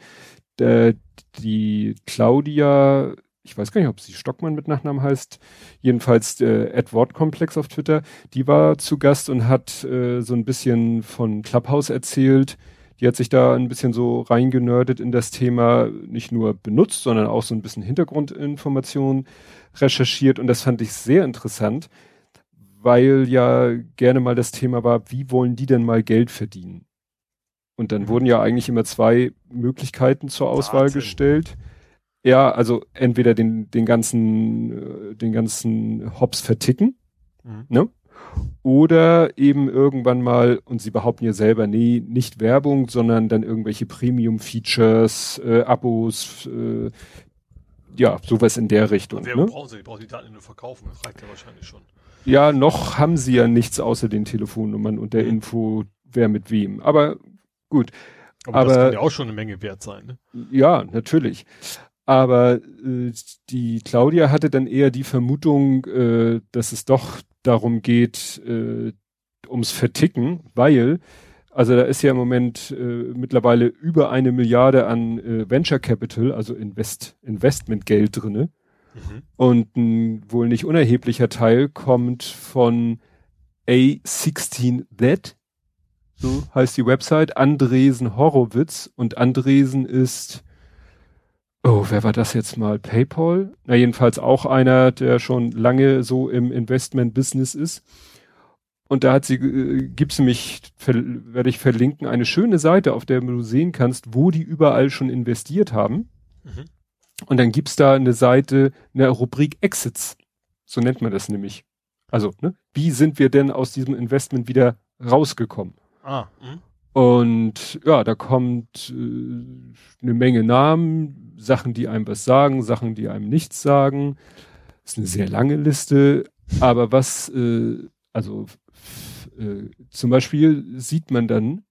äh, die Claudia, ich weiß gar nicht, ob sie Stockmann mit Nachnamen heißt, jedenfalls äh, Edward Komplex auf Twitter, die war zu Gast und hat äh, so ein bisschen von Clubhouse erzählt, Die hat sich da ein bisschen so reingenördet in das Thema, nicht nur benutzt, sondern auch so ein bisschen Hintergrundinformationen recherchiert und das fand ich sehr interessant, weil ja gerne mal das Thema war, wie wollen die denn mal Geld verdienen? Und dann mhm. wurden ja eigentlich immer zwei Möglichkeiten zur Auswahl Wahnsinn. gestellt. Ja, also entweder den, den ganzen, äh, den ganzen Hops verticken, mhm. ne? Oder eben irgendwann mal, und sie behaupten ja selber, nee, nicht Werbung, sondern dann irgendwelche Premium-Features, äh, Abos, äh, ja, sowas in der Richtung. Werbung ne? brauchen sie, die brauchen die Daten nur verkaufen, das reicht ja wahrscheinlich schon. Ja, noch haben sie ja nichts außer den Telefonnummern und der mhm. Info, wer mit wem. Aber gut. Aber, Aber das kann ja auch schon eine Menge wert sein, ne? Ja, natürlich. Aber äh, die Claudia hatte dann eher die Vermutung, äh, dass es doch darum geht, äh, ums Verticken, weil, also da ist ja im Moment äh, mittlerweile über eine Milliarde an äh, Venture Capital, also Invest, Investmentgeld drinne. Mhm. Und ein wohl nicht unerheblicher Teil kommt von A16Z, so heißt die Website, Andresen Horowitz und Andresen ist oh, wer war das jetzt mal? PayPal? Na, jedenfalls auch einer, der schon lange so im Investment-Business ist. Und da hat sie, äh, gibt's nämlich, werde ich verlinken, eine schöne Seite, auf der du sehen kannst, wo die überall schon investiert haben. Mhm. Und dann gibt's da eine Seite, eine Rubrik Exits. So nennt man das nämlich. Also, ne? Wie sind wir denn aus diesem Investment wieder rausgekommen? Ah, mh. Und ja, da kommt äh, eine Menge Namen, Sachen, die einem was sagen, Sachen, die einem nichts sagen. Das ist eine sehr lange Liste, aber was, äh, also äh, zum Beispiel sieht man dann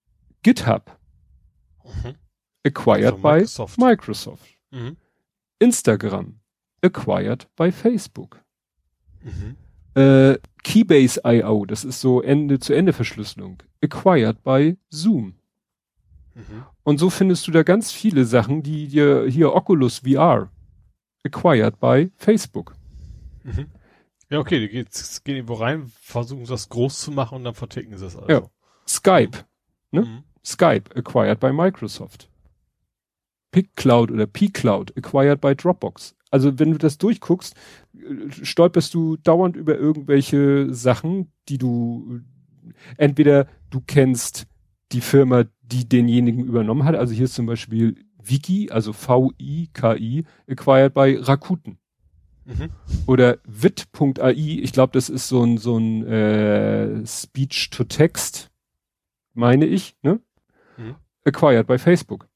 GitHub mhm. acquired also Microsoft. by Microsoft. Mhm. Instagram acquired by Facebook. Mhm. Äh, Keybase.io, das ist so Ende-zu-Ende-Verschlüsselung, acquired by Zoom. Mhm. Und so findest du da ganz viele Sachen, die dir hier Oculus VR, acquired by Facebook. Mhm. Ja, okay, die geht, gehen irgendwo rein, versuchen das groß zu machen und dann verticken sie es also. Ja. Skype, ne? Mhm. Skype, acquired by Microsoft. PicCloud oder P-Cloud, acquired by Dropbox. Also wenn du das durchguckst, stolperst du dauernd über irgendwelche Sachen, die du entweder du kennst die Firma, die denjenigen übernommen hat. Also hier ist zum Beispiel Wiki, also V-I-K-I, acquired by Rakuten. Mhm. Oder wit.ai, ich glaube, das ist so ein, so ein äh, Speech-to-Text, meine ich, ne? Mhm. Acquired by Facebook.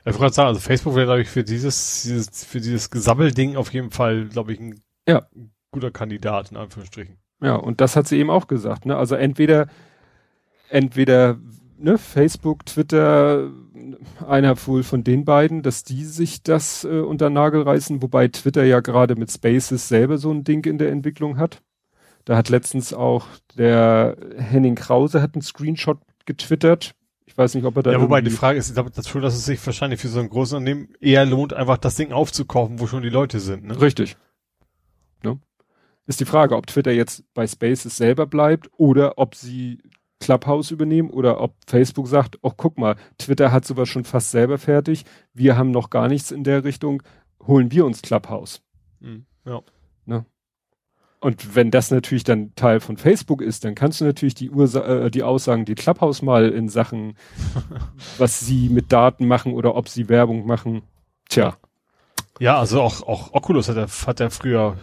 Ich wollte gerade sagen, also Facebook wäre, glaube ich, für dieses, dieses, für dieses Gesammelding auf jeden Fall, glaube ich, ein ja. guter Kandidat, in Anführungsstrichen. Ja, und das hat sie eben auch gesagt, ne? Also entweder, entweder, ne, Facebook, Twitter, einer wohl von den beiden, dass die sich das äh, unter Nagel reißen, wobei Twitter ja gerade mit Spaces selber so ein Ding in der Entwicklung hat. Da hat letztens auch der Henning Krause hat einen Screenshot getwittert, ich weiß nicht, ob er da. Ja, wobei die Frage ist, ich glaube das schon, dass es sich wahrscheinlich für so ein großes Unternehmen eher lohnt, einfach das Ding aufzukaufen, wo schon die Leute sind. Ne? Richtig. Ne? Ist die Frage, ob Twitter jetzt bei Spaces selber bleibt oder ob sie Clubhouse übernehmen oder ob Facebook sagt, oh guck mal, Twitter hat sowas schon fast selber fertig, wir haben noch gar nichts in der Richtung, holen wir uns Clubhouse. Mhm. Ja. Ne? Und wenn das natürlich dann Teil von Facebook ist, dann kannst du natürlich die, Ursa äh, die Aussagen, die Clubhouse mal in Sachen, was sie mit Daten machen oder ob sie Werbung machen, tja. Ja, also auch, auch Oculus hat er, hat er früher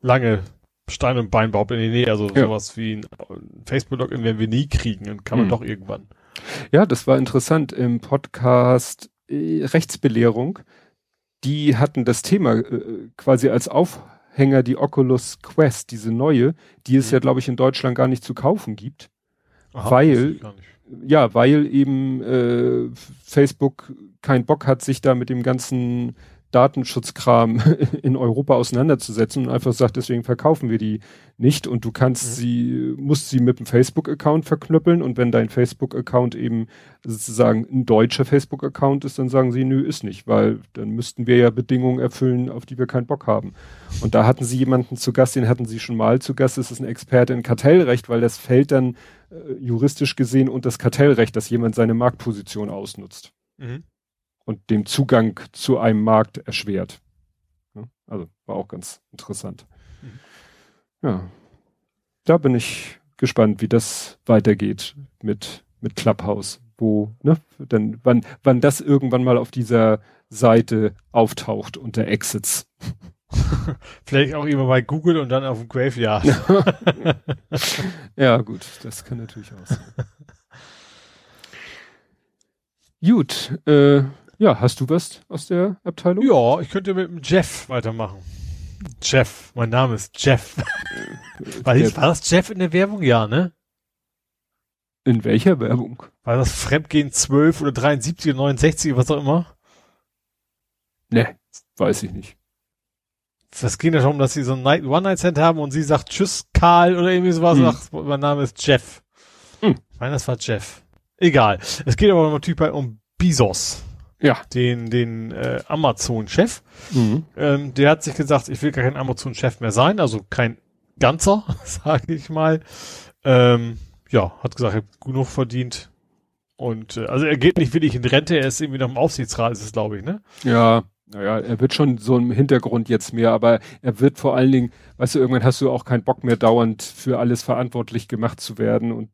lange Stein und Bein behauptet, nee, nee, also ja. sowas wie ein Facebook-Login werden wir nie kriegen und kann man hm. doch irgendwann. Ja, das war interessant im Podcast äh, Rechtsbelehrung. Die hatten das Thema äh, quasi als Auf Hänger die Oculus Quest, diese neue, die es mhm. ja, glaube ich, in Deutschland gar nicht zu kaufen gibt. Aha, weil, ja, weil eben äh, Facebook keinen Bock hat, sich da mit dem ganzen Datenschutzkram in Europa auseinanderzusetzen und einfach sagt, deswegen verkaufen wir die nicht und du kannst mhm. sie, musst sie mit dem Facebook-Account verknüppeln und wenn dein Facebook-Account eben sozusagen ein deutscher Facebook-Account ist, dann sagen sie, nö, ist nicht, weil dann müssten wir ja Bedingungen erfüllen, auf die wir keinen Bock haben. Und da hatten sie jemanden zu Gast, den hatten sie schon mal zu Gast, das ist ein Experte in Kartellrecht, weil das fällt dann äh, juristisch gesehen und das Kartellrecht, dass jemand seine Marktposition ausnutzt Mhm. Und dem Zugang zu einem Markt erschwert. Also war auch ganz interessant. Mhm. Ja, da bin ich gespannt, wie das weitergeht mit mit Clubhouse, wo ne, dann wann wann das irgendwann mal auf dieser Seite auftaucht unter Exits. Vielleicht auch immer bei Google und dann auf dem Graveyard. Ja, gut, das kann natürlich auch sein. gut, äh, ja, hast du was aus der Abteilung? ja, ich könnte mit dem Jeff weitermachen. Jeff, mein Name ist Jeff. War, Der- das- war das Jeff in der Werbung? Ja, ne? In welcher Werbung? War das Fremdgehen 12 oder 73 oder 69, was auch immer? Ne, weiß ich nicht. Das ging ja darum, dass sie so ein Night One-Night-Stand haben und sie sagt Tschüss, Karl oder irgendwie sowas Hm. und sagt, mein Name ist Jeff. Hm. Ich meine, das war Jeff. Egal. Es geht aber um einen Typ um Bezos, Ja. den, den äh, Amazon-Chef. Mhm. Ähm, der hat sich gesagt, ich will gar kein Amazon-Chef mehr sein, also kein ganzer, sage ich mal. Ähm, ja, hat gesagt, er hat genug verdient. Und äh, also er geht nicht wirklich in Rente, er ist irgendwie noch im Aufsichtsrat, ist es, glaube ich, ne? Ja, naja, er wird schon so im Hintergrund jetzt mehr, aber er wird vor allen Dingen, weißt du, irgendwann hast du auch keinen Bock mehr dauernd für alles verantwortlich gemacht zu werden und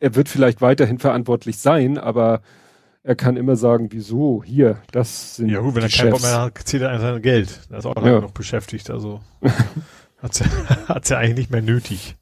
er wird vielleicht weiterhin verantwortlich sein, aber er kann immer sagen, wieso, hier, das sind Ja gut, wenn er keinen Bock mehr hat, zählt er einfach sein Geld. Er ist auch Ja. noch beschäftigt, also hat's ja, hat's ja eigentlich nicht mehr nötig.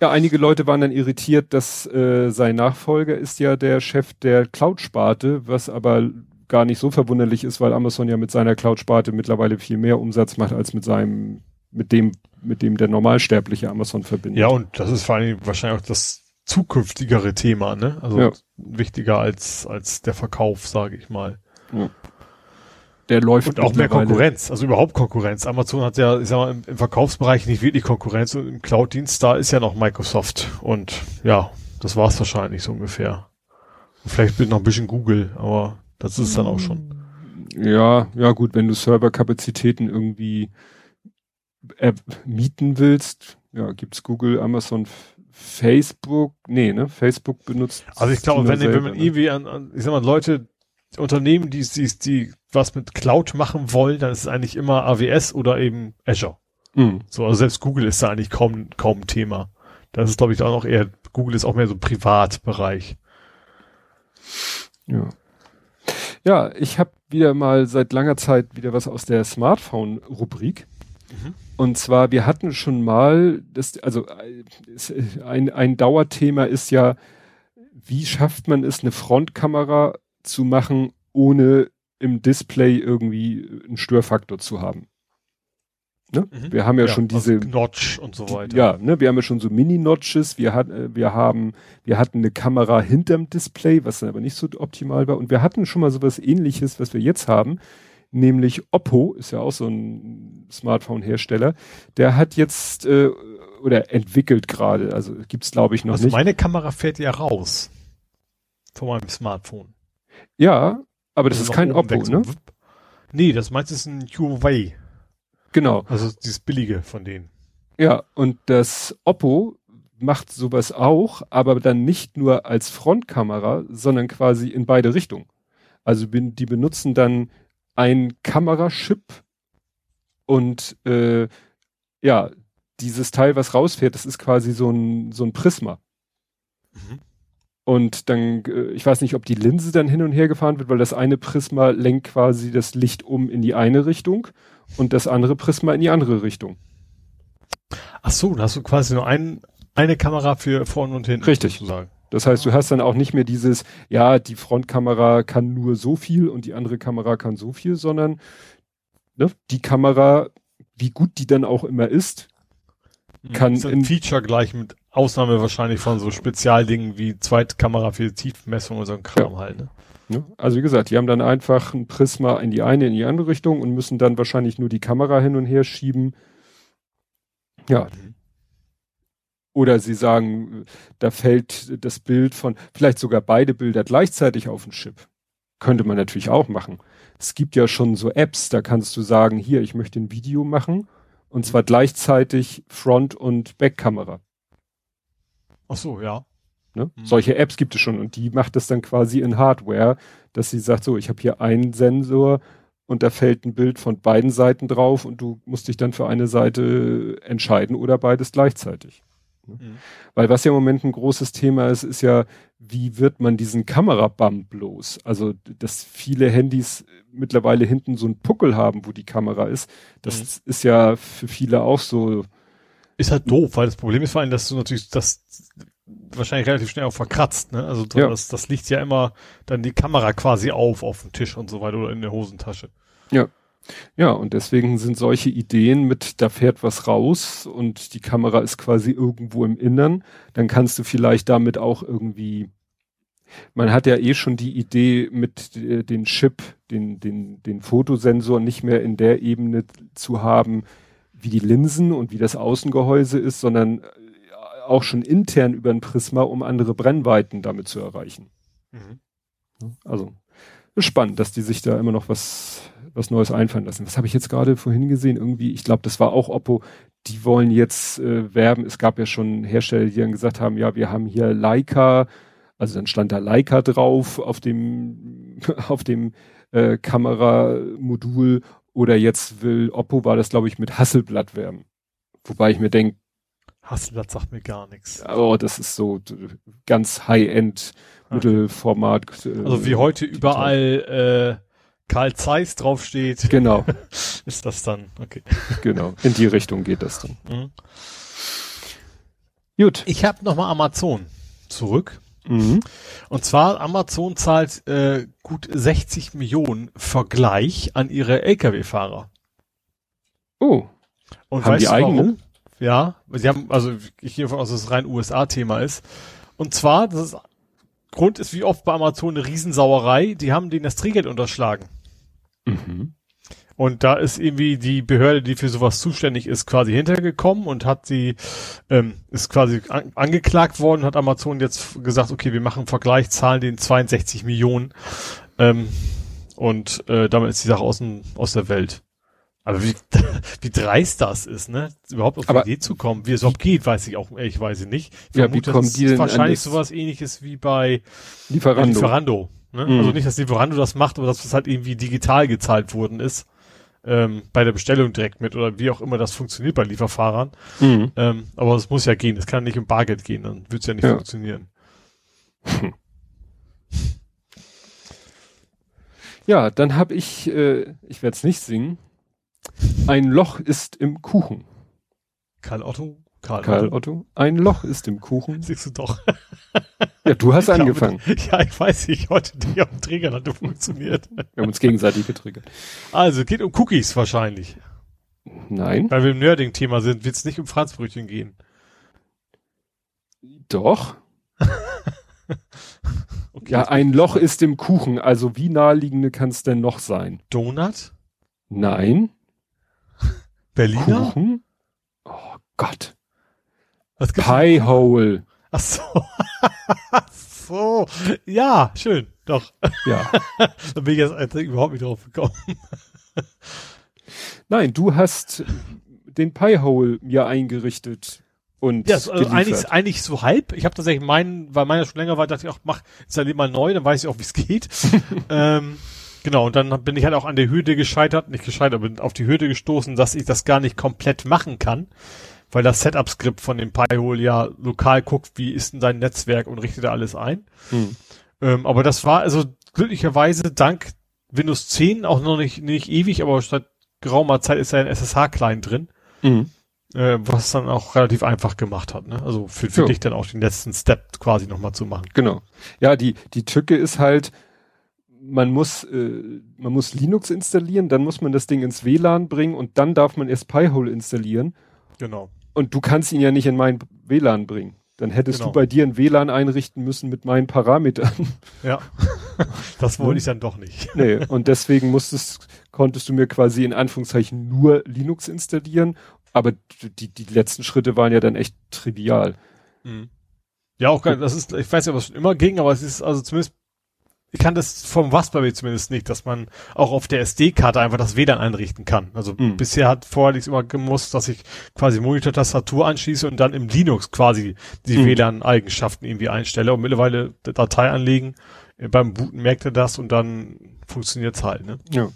Ja, einige Leute waren dann irritiert, dass äh, sein Nachfolger ist ja der Chef der Cloud-Sparte, was aber gar nicht so verwunderlich ist, weil Amazon ja mit seiner Cloud-Sparte mittlerweile viel mehr Umsatz macht als mit seinem, mit dem, mit dem der normalsterbliche Amazon verbindet. Ja, und das ist vor allem wahrscheinlich auch das zukünftigere Thema, ne? Also Ja. wichtiger als, als der Verkauf, sage ich mal. der läuft Und auch mehr Konkurrenz, also überhaupt Konkurrenz. Amazon hat ja, ich sag mal, im, im Verkaufsbereich nicht wirklich Konkurrenz und im Cloud-Dienst, da ist ja noch Microsoft. Und ja, das war's wahrscheinlich so ungefähr. Und vielleicht noch ein bisschen Google, aber das ist dann auch schon. Ja, ja gut, wenn du Serverkapazitäten irgendwie äh, mieten willst, ja, gibt's Google, Amazon, Facebook, nee, ne, Facebook benutzt. Also ich glaube, wenn, wenn man ne? irgendwie an, an, ich sag mal, Leute, Unternehmen, die, die, die was mit Cloud machen wollen, dann ist es eigentlich immer AWS oder eben Azure. Mhm. So, also selbst Google ist da eigentlich kaum, kaum ein Thema. Das ist, glaube ich, auch noch eher, Google ist auch mehr so Privatbereich. Ja. Ja, ich habe wieder mal seit langer Zeit wieder was aus der Smartphone-Rubrik. Mhm. Und zwar, wir hatten schon mal, das, also ein, ein Dauerthema ist ja, wie schafft man es, eine Frontkamera zu machen, ohne im Display irgendwie einen Störfaktor zu haben. Ne? Mhm. Wir haben ja, schon diese also Notch und so weiter. ja, ne, wir haben ja schon so Mini-Notches, wir, hat, äh, wir haben, wir hatten eine Kamera hinterm Display, was dann aber nicht so optimal war. Und wir hatten schon mal sowas ähnliches, was wir jetzt haben, nämlich Oppo, ist ja auch so ein Smartphone-Hersteller, der hat jetzt äh, oder entwickelt gerade, also gibt's glaube ich noch also nicht. meine Kamera fährt ja raus. Von meinem Smartphone. ja, aber das Also ist kein Oppo, weg, ne? Nee, das meinst ist ein Huawei. Genau. Also dieses billige von denen. Ja, und das Oppo macht sowas auch, aber dann nicht nur als Frontkamera, sondern quasi in beide Richtungen. Also bin, die benutzen dann ein Kamerachip und äh, ja, dieses Teil, was rausfährt, das ist quasi so ein, so ein Prisma. Mhm. Und dann, äh, ich weiß nicht, ob die Linse dann hin und her gefahren wird, weil das eine Prisma lenkt quasi das Licht um in die eine Richtung und das andere Prisma in die andere Richtung. Ach so, dann hast du quasi nur ein, eine Kamera für vorne und hinten. Richtig. Sozusagen. Das heißt, du hast dann auch nicht mehr dieses, ja, die Frontkamera kann nur so viel und die andere Kamera kann so viel, sondern ne, die Kamera, wie gut die dann auch immer ist, Kann ist ein in- Feature gleich mit Ausnahme wahrscheinlich von so Spezialdingen wie Zweitkamera für Tiefmessung oder so ein Kram halt. Ne? ne? also wie gesagt, die haben dann einfach ein Prisma in die eine, in die andere Richtung und müssen dann wahrscheinlich nur die Kamera hin und her schieben. Ja. Oder sie sagen, da fällt das Bild von, vielleicht sogar beide Bilder gleichzeitig auf den Chip. Könnte man natürlich auch machen. Es gibt ja schon so Apps, da kannst du sagen, hier, ich möchte ein Video machen und zwar gleichzeitig Front- und Backkamera. Ach so, ja. Ne? Mhm. Solche Apps gibt es schon und die macht das dann quasi in Hardware, dass sie sagt, so, ich habe hier einen Sensor und da fällt ein Bild von beiden Seiten drauf und du musst dich dann für eine Seite entscheiden oder beides gleichzeitig. Ne? Mhm. Weil was ja im Moment ein großes Thema ist, ist ja, wie wird man diesen Kamerabump los? Also, dass viele Handys mittlerweile hinten so einen Puckel haben, wo die Kamera ist, das mhm. ist ja für viele auch so. Ist halt doof, weil das Problem ist vor allem, dass du natürlich das wahrscheinlich relativ schnell auch verkratzt, ne? Also ja. das, das liegt ja immer dann die Kamera quasi auf auf dem Tisch und so weiter oder in der Hosentasche. Ja. Ja, und deswegen sind solche Ideen mit, da fährt was raus und die Kamera ist quasi irgendwo im Innern, dann kannst du vielleicht damit auch irgendwie, man hat ja eh schon die Idee mit äh, den Chip, den, den, den Fotosensor nicht mehr in der Ebene zu haben, wie die Linsen und wie das Außengehäuse ist, sondern auch schon intern über ein Prisma, um andere Brennweiten damit zu erreichen. Mhm. Also spannend, dass die sich da immer noch was was Neues einfallen lassen. Was habe ich jetzt gerade vorhin gesehen? Irgendwie, ich glaube, das war auch Oppo. Die wollen jetzt äh, werben. Es gab ja schon Hersteller, die dann gesagt haben, ja, wir haben hier Leica, also dann stand da Leica drauf auf dem auf dem äh, Kameramodul oder jetzt will Oppo war das glaube ich mit Hasselblatt werben. Wobei ich mir denke, Hasselblatt sagt mir gar nichts. Oh, das ist so ganz High-End Mittelformat. Äh, also wie heute überall äh, Karl Zeiss draufsteht. Genau. ist das dann, okay. Genau, in die Richtung geht das dann. Mhm. Gut. Ich habe nochmal Amazon zurück. Mhm. Und zwar Amazon zahlt äh, gut 60 Millionen Vergleich an ihre Lkw-Fahrer. Oh. Und haben die eigene? Warum? Ja, sie haben, also ich gehe davon aus, dass es rein USA-Thema ist. Und zwar, das ist, Grund ist wie oft bei Amazon eine Riesensauerei, die haben denen das Trinkgeld unterschlagen. Mhm. Und da ist irgendwie die Behörde, die für sowas zuständig ist, quasi hintergekommen und hat sie, ähm, ist quasi an, angeklagt worden, hat Amazon jetzt gesagt, okay, wir machen einen Vergleich, zahlen den 62 Millionen. Ähm, und äh, damit ist die Sache aus, aus der Welt. Aber wie, wie dreist das ist, ne? Überhaupt auf die Idee zu kommen. Wie es überhaupt geht, weiß ich auch ehrlich weiß nicht. Ich ja, wie kommen die denn wahrscheinlich sowas ähnliches wie bei Lieferando. Lieferando ne? mhm. Also nicht, dass Lieferando das macht, aber dass das halt irgendwie digital gezahlt worden ist. Ähm, bei der Bestellung direkt mit oder wie auch immer das funktioniert bei Lieferfahrern. Mhm. Ähm, aber es muss ja gehen. Es kann nicht um Bargeld gehen, dann wird es ja nicht ja. funktionieren. Ja, dann habe ich, äh, ich werde es nicht singen, ein Loch ist im Kuchen. Karl Otto? Karl, Karl Otto. Ein Loch ist im Kuchen. Siehst du doch. ja, du hast angefangen. ja, ich weiß, ich heute die dem Träger hatte funktioniert. Wir haben uns gegenseitig getriggert. Also, geht um Cookies wahrscheinlich. Nein. Weil wir im Nerding-Thema sind, wird es nicht um Franzbrötchen gehen. Doch. okay, ja, ein Loch ist im Kuchen. Also, wie naheliegende kann es denn noch sein? Donut? Nein. Berliner? Kuchen? Oh Gott. Was Pie Hole. Ach so. so. Ja, schön. Doch. Ja. da bin ich jetzt überhaupt nicht drauf gekommen. Nein, du hast den Pie Hole mir eingerichtet und ja, also eigentlich, eigentlich so halb. Ich habe tatsächlich meinen, weil meiner schon länger war, dachte ich auch, mach installier mal neu, dann weiß ich auch, wie es geht. ähm, Genau, und dann bin ich halt auch an der Hürde gescheitert, nicht gescheitert, bin auf die Hürde gestoßen, dass ich das gar nicht komplett machen kann, weil das Setup-Skript von dem Pi-Hole ja lokal guckt, wie ist denn dein Netzwerk und richtet da alles ein. Hm. Ähm, aber das war also glücklicherweise dank Windows 10 auch noch nicht, nicht ewig, aber seit geraumer Zeit ist ja ein SSH-Client drin. Mhm. Äh, was dann auch relativ einfach gemacht hat, ne? Also für, für dich dann auch den letzten Step quasi nochmal zu machen. Genau. Ja, die, die Tücke ist halt, man muss, äh, man muss Linux installieren, dann muss man das Ding ins WLAN bringen und dann darf man erst Pi-Hole installieren. Genau. Und du kannst ihn ja nicht in mein WLAN bringen. Dann hättest genau. du bei dir ein WLAN einrichten müssen mit meinen Parametern. Ja. Das wollte ich dann doch nicht. Nee, und deswegen musstest, konntest du mir quasi in Anführungszeichen nur Linux installieren, aber die, die letzten Schritte waren ja dann echt trivial. Mhm. Ja, auch geil. Das ist, ich weiß ja, was schon immer ging, aber es ist also zumindest ich kann das vom Raspberry zumindest nicht, dass man auch auf der SD-Karte einfach das WLAN einrichten kann. Also Mhm. bisher hat vorher nichts immer gemusst, dass ich quasi Monitor-Tastatur anschließe und dann im Linux quasi die Mhm. WLAN-Eigenschaften irgendwie einstelle und mittlerweile Datei anlegen. Beim Booten merkt er das und dann funktioniert's halt, ne? Ja.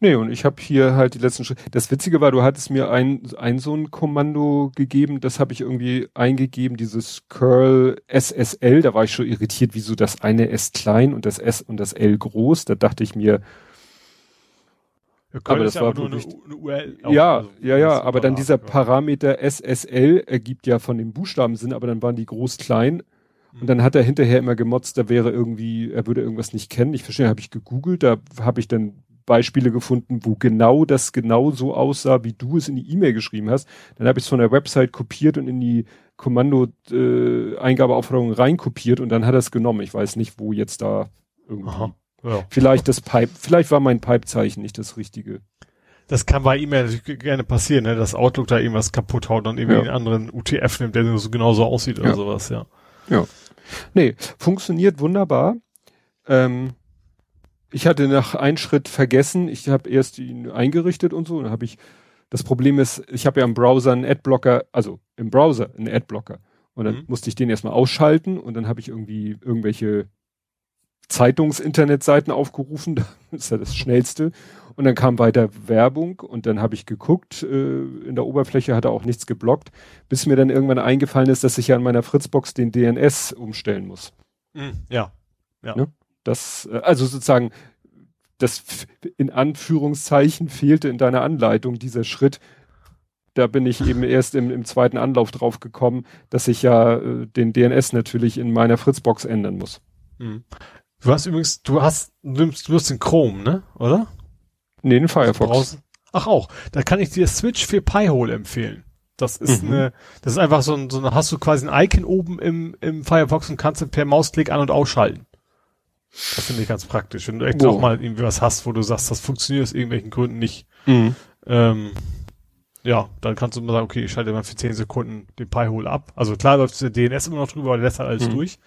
Nee, und ich habe hier halt die letzten Schritte. Das Witzige war, du hattest mir ein, ein so ein Kommando gegeben, das habe ich irgendwie eingegeben, dieses curl SSL, da war ich schon irritiert, wieso das eine S klein und das S und das L groß. Da dachte ich mir, können Aber das ja war wirklich- ja, also, ja, ja, aber dann dieser Parameter SSL ergibt ja von dem Buchstaben Sinn, aber dann waren die groß klein. Mhm. Und dann hat er hinterher immer gemotzt, da wäre irgendwie, er würde irgendwas nicht kennen. Ich verstehe, habe ich gegoogelt, da habe ich dann Beispiele gefunden, wo genau das genau so aussah, wie du es in die E-Mail geschrieben hast. Dann habe ich es von der Website kopiert und in die Kommando-Eingabeaufforderung reinkopiert und dann hat er es genommen. Ich weiß nicht, wo jetzt da irgendwie. Aha. Ja. Vielleicht das Pipe, vielleicht war mein Pipe-Zeichen nicht das richtige. Das kann bei E-Mail natürlich gerne passieren, ne? dass Outlook da irgendwas kaputt haut und irgendwie Ja. einen anderen UTF nimmt, der so genauso aussieht oder Ja. sowas, ja. Nee, funktioniert wunderbar. Ähm, ich hatte nach einen Schritt vergessen, ich habe erst ihn eingerichtet und so, dann habe ich, das Problem ist, ich habe ja im Browser einen Adblocker, also im Browser einen Adblocker. Und dann Mhm. musste ich den erstmal ausschalten und dann habe ich irgendwie irgendwelche Zeitungs-Internetseiten aufgerufen, das ist ja das Schnellste. Und dann kam weiter Werbung und dann habe ich geguckt, äh, in der Oberfläche hat er auch nichts geblockt, bis mir dann irgendwann eingefallen ist, dass ich ja an meiner Fritzbox den DNS umstellen muss. Ja. Ja. Ne? Das, äh, also sozusagen, das in Anführungszeichen fehlte in deiner Anleitung dieser Schritt. Da bin ich eben erst im, im zweiten Anlauf drauf gekommen, dass ich ja äh, den DNS natürlich in meiner Fritzbox ändern muss. Mhm. Du hast übrigens, du hast, du nimmst, du hast den Chrome, ne? Oder? Nee, den Firefox. Browser. Ach auch. Da kann ich dir Switch für Pi-Hole empfehlen. Das ist Mhm. eine, das ist einfach so ein, so eine, hast du quasi ein Icon oben im, im Firefox und kannst du per Mausklick an- und ausschalten. Das finde ich ganz praktisch. Wenn du echt auch mal irgendwie was hast, wo du sagst, das funktioniert aus irgendwelchen Gründen nicht, Mhm. ähm, ja, dann kannst du mal sagen, okay, ich schalte mal für 10 Sekunden den Pi-Hole ab. Also klar läuft der DNS immer noch drüber, aber der lässt halt alles Mhm. durch.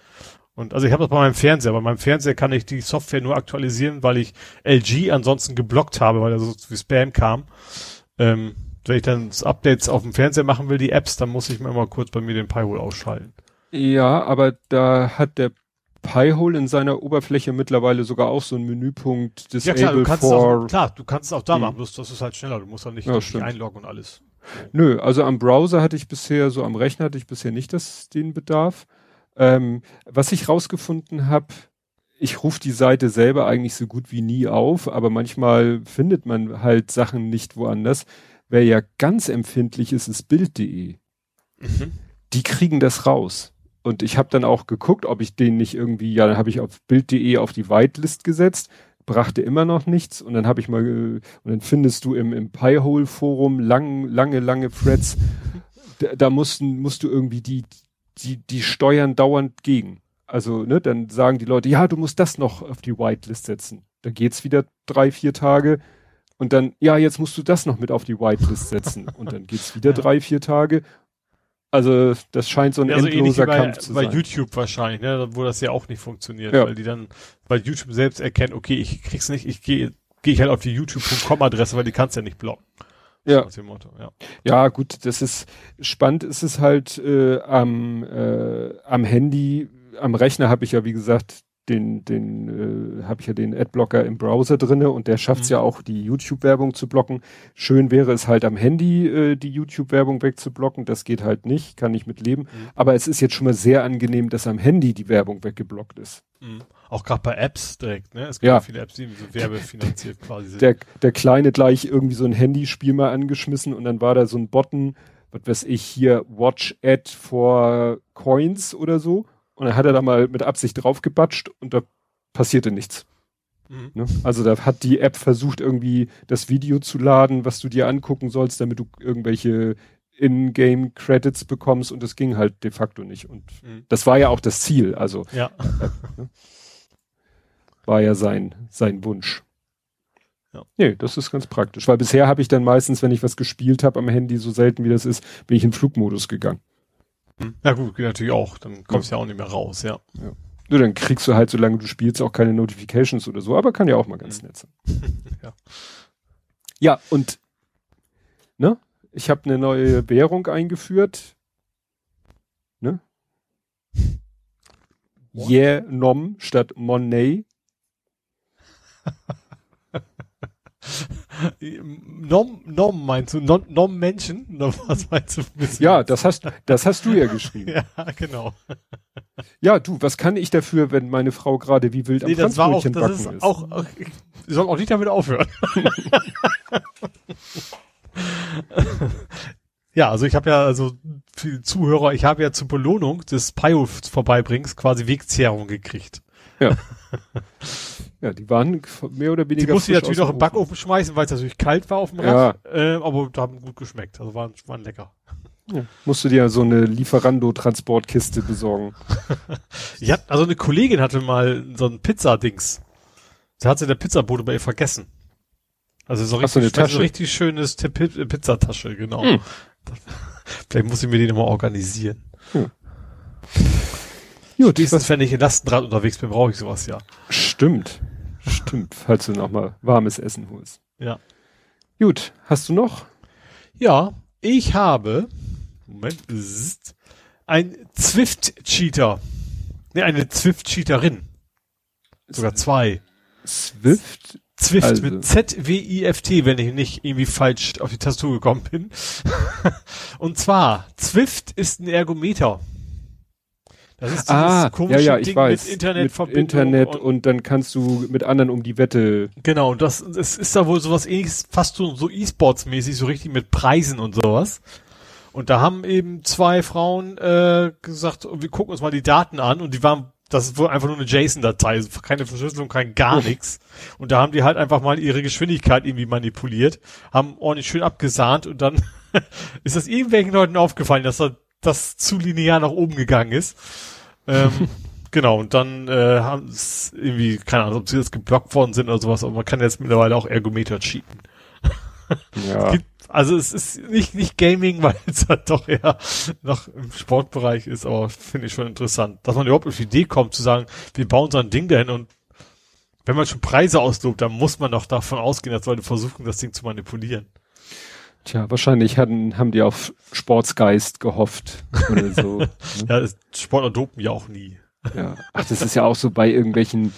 Und also ich habe das bei meinem Fernseher. Bei meinem Fernseher kann ich die Software nur aktualisieren, weil ich LG ansonsten geblockt habe, weil da so wie Spam kam. Ähm, wenn ich dann Updates auf dem Fernseher machen will, die Apps, dann muss ich mir immer kurz bei mir den Pi-Hole ausschalten. Ja, aber da hat der Pi-Hole in seiner Oberfläche mittlerweile sogar auch so einen Menüpunkt Ja klar, du Disable kannst for auch, klar, du kannst es auch da Mhm. machen, bloß das ist halt schneller, du musst dann nicht Ja, stimmt. einloggen und alles. Nö, also am Browser hatte ich bisher, so am Rechner hatte ich bisher nicht das, den Bedarf. Ähm, was ich rausgefunden habe, ich rufe die Seite selber eigentlich so gut wie nie auf, aber manchmal findet man halt Sachen nicht woanders. Wer ja ganz empfindlich ist, ist Bild.de. Mhm. Die kriegen das raus. Und ich habe dann auch geguckt, ob ich den nicht irgendwie, ja, dann habe ich auf Bild.de auf die Whitelist gesetzt, brachte immer noch nichts und dann habe ich mal, äh, und dann findest du im, im Pi-Hole-Forum lang, lange, lange Threads, da, da mussten, musst du irgendwie die, die, die steuern dauernd gegen. Also, ne, dann sagen die Leute, ja, du musst das noch auf die Whitelist setzen. Dann geht's wieder drei, vier Tage und dann, ja, jetzt musst du das noch mit auf die Whitelist setzen. Und dann geht's wieder Ja. drei, vier Tage. Also, das scheint so ein Ja, so ähnlich wie endloser bei, Kampf zu bei sein. YouTube wahrscheinlich, ne, wo das ja auch nicht funktioniert, Ja. weil die dann, weil YouTube selbst erkennt, okay, ich krieg's nicht, ich gehe gehe ich halt auf die youtube.com-Adresse, weil die kannst ja nicht blocken. Ja. Motto, ja. Ja, gut, das ist spannend. Ist es halt äh, am äh, am Handy, am Rechner habe ich ja wie gesagt den den äh, habe ich ja den Adblocker im Browser drinne und der schafft es Mhm. ja auch die YouTube-Werbung zu blocken. Schön wäre es halt am Handy äh, die YouTube-Werbung wegzublocken. Das geht halt nicht, kann ich mit leben. Mhm. Aber es ist jetzt schon mal sehr angenehm, dass am Handy die Werbung weggeblockt ist. Mhm. Auch gerade bei Apps direkt, ne? Es gibt Ja. ja viele Apps, die so werbefinanziert quasi sind. Der der Kleine gleich irgendwie so ein Handyspiel mal angeschmissen und dann war da so ein Button, was weiß ich hier Watch Ad for Coins oder so. Und dann hat er da mal mit Absicht draufgebatscht und da passierte nichts. Mhm. Ne? Also da hat die App versucht, irgendwie das Video zu laden, was du dir angucken sollst, damit du irgendwelche In-Game-Credits bekommst und das ging halt de facto nicht. Und Mhm. das war ja auch das Ziel, also Ja. war ja sein, sein Wunsch. Ja. Nee, das ist ganz praktisch, weil bisher habe ich dann meistens, wenn ich was gespielt habe am Handy, so selten wie das ist, bin ich in Flugmodus gegangen. Ja gut, geht natürlich auch. Dann kommst du ja auch nicht mehr raus, ja. Nur dann kriegst du halt, solange du spielst, auch keine Notifications oder so, aber kann ja auch mal ganz Mhm. nett sein. Ja. Ja, und ne? Ich habe eine neue Währung eingeführt. Ne? What? Yeah, nom statt Money. Nom, Nom meinst du? Nom, Nom Menschen? Nom, was meinst du? Ja, das hast, das hast du ja geschrieben. Ja, genau. Ja, du, was kann ich dafür, wenn meine Frau gerade wie wild am Nee, das war auch, das backen ist auch, auch ich soll auch nicht damit aufhören. ja, also ich habe ja, also für die Zuhörer, ich habe ja zur Belohnung des Pio vorbeibringst quasi Wegzehrung gekriegt. Ja, die waren mehr oder Die weniger. musste ich natürlich noch im Backofen schmeißen, weil es natürlich kalt war auf dem Ja. Rad. Äh, aber die haben gut geschmeckt. Also waren, waren lecker. Ja. Musst du dir so eine Lieferando-Transportkiste besorgen. Ja, also eine Kollegin hatte mal so ein Pizza-Dings. Da hat sie der Pizzabote bei ihr vergessen. Also so richtig, eine Tasche. so richtig schönes Pi- Pizzatasche, genau. Hm. Vielleicht muss ich mir die nochmal organisieren. Gut, Spätestens, wenn ich in Lastenrad unterwegs bin, brauche ich sowas ja. Stimmt. Stimmt, falls du noch mal warmes Essen holst. Ja. Gut, hast du noch? Ja, ich habe, Moment, ein Zwift-Cheater. Ne, eine Zwift-Cheaterin. Sogar zwei. Swift? Zwift Also- mit Z-W-I-F-T, wenn ich nicht irgendwie falsch auf die Tastatur gekommen bin. Und zwar, Zwift ist ein Ergometer. Das ist Ah, ja, ja, ich Ding weiß. mit Internetverbindung. Internet und, und, dann kannst du mit anderen um die Wette. genau, und das, es ist da wohl sowas ähnliches, fast so, so E-Sports-mäßig, so richtig mit Preisen und sowas. Und da haben eben zwei Frauen äh, gesagt, wir gucken uns mal die Daten an und die waren, das ist wohl einfach nur eine JSON-Datei, also keine Verschlüsselung, kein gar nichts. Und da haben die halt einfach mal ihre Geschwindigkeit irgendwie manipuliert, haben ordentlich schön abgesahnt und dann ist das irgendwelchen Leuten aufgefallen, dass da das zu linear nach oben gegangen ist. Ähm, genau, und dann äh, haben es irgendwie, keine Ahnung, ob sie jetzt geblockt worden sind oder sowas, aber man kann jetzt mittlerweile auch Ergometer cheaten. Ja. Gibt, also es ist nicht, nicht Gaming, weil es halt doch eher noch im Sportbereich ist, aber finde ich schon interessant, dass man überhaupt auf die Idee kommt zu sagen, wir bauen so ein Ding dahin und wenn man schon Preise auslobt, dann muss man doch davon ausgehen, dass Leute versuchen, das Ding zu manipulieren. Tja, wahrscheinlich hatten, haben die auf Sportsgeist gehofft oder so. ne? Ja, Sportler dopen ja auch nie. Ja. Ach, das ist ja auch so bei irgendwelchen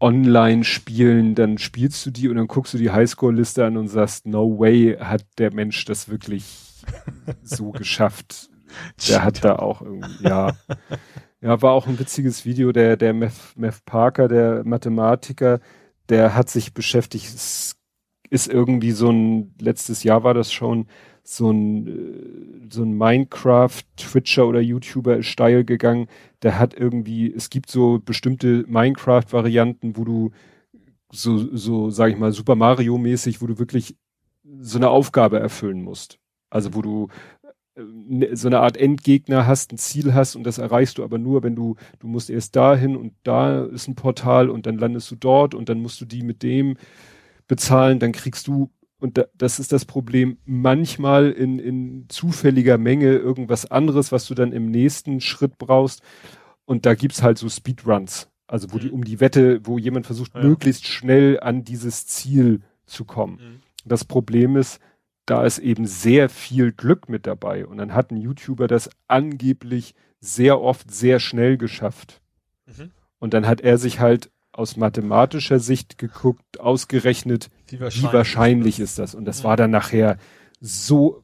Online-Spielen, dann spielst du die und dann guckst du die Highscore-Liste an und sagst, no way hat der Mensch das wirklich so geschafft. Der hat da auch irgendwie, ja. Ja, war auch ein witziges Video, der, der Meth, Meth Parker, der Mathematiker, der hat sich beschäftigt, es ist irgendwie so ein, letztes Jahr war das schon, so ein, äh, so ein Minecraft-Twitcher oder YouTuber ist steil gegangen, der hat irgendwie, es gibt so bestimmte Minecraft-Varianten, wo du so, so, sag ich mal, Super Mario-mäßig, wo du wirklich so eine Aufgabe erfüllen musst. Also wo du äh, ne- so eine Art Endgegner hast, ein Ziel hast und das erreichst du aber nur, wenn du, du musst erst dahin und da ist ein Portal und dann landest du dort und dann musst du die mit dem bezahlen, dann kriegst du, und da, das ist das Problem, manchmal in, in zufälliger Menge irgendwas anderes, was du dann im nächsten Schritt brauchst. Und da gibt's halt so Speedruns, also wo die Mhm. um die Wette, wo jemand versucht, Ja. möglichst schnell an dieses Ziel zu kommen. Das Problem ist, da ist eben sehr viel Glück mit dabei. Und dann hat ein YouTuber das angeblich sehr oft sehr schnell geschafft. Mhm. Und dann hat er sich halt aus mathematischer Sicht geguckt, ausgerechnet, Wie wie wahrscheinlich ist das. Und das Ja. war dann nachher so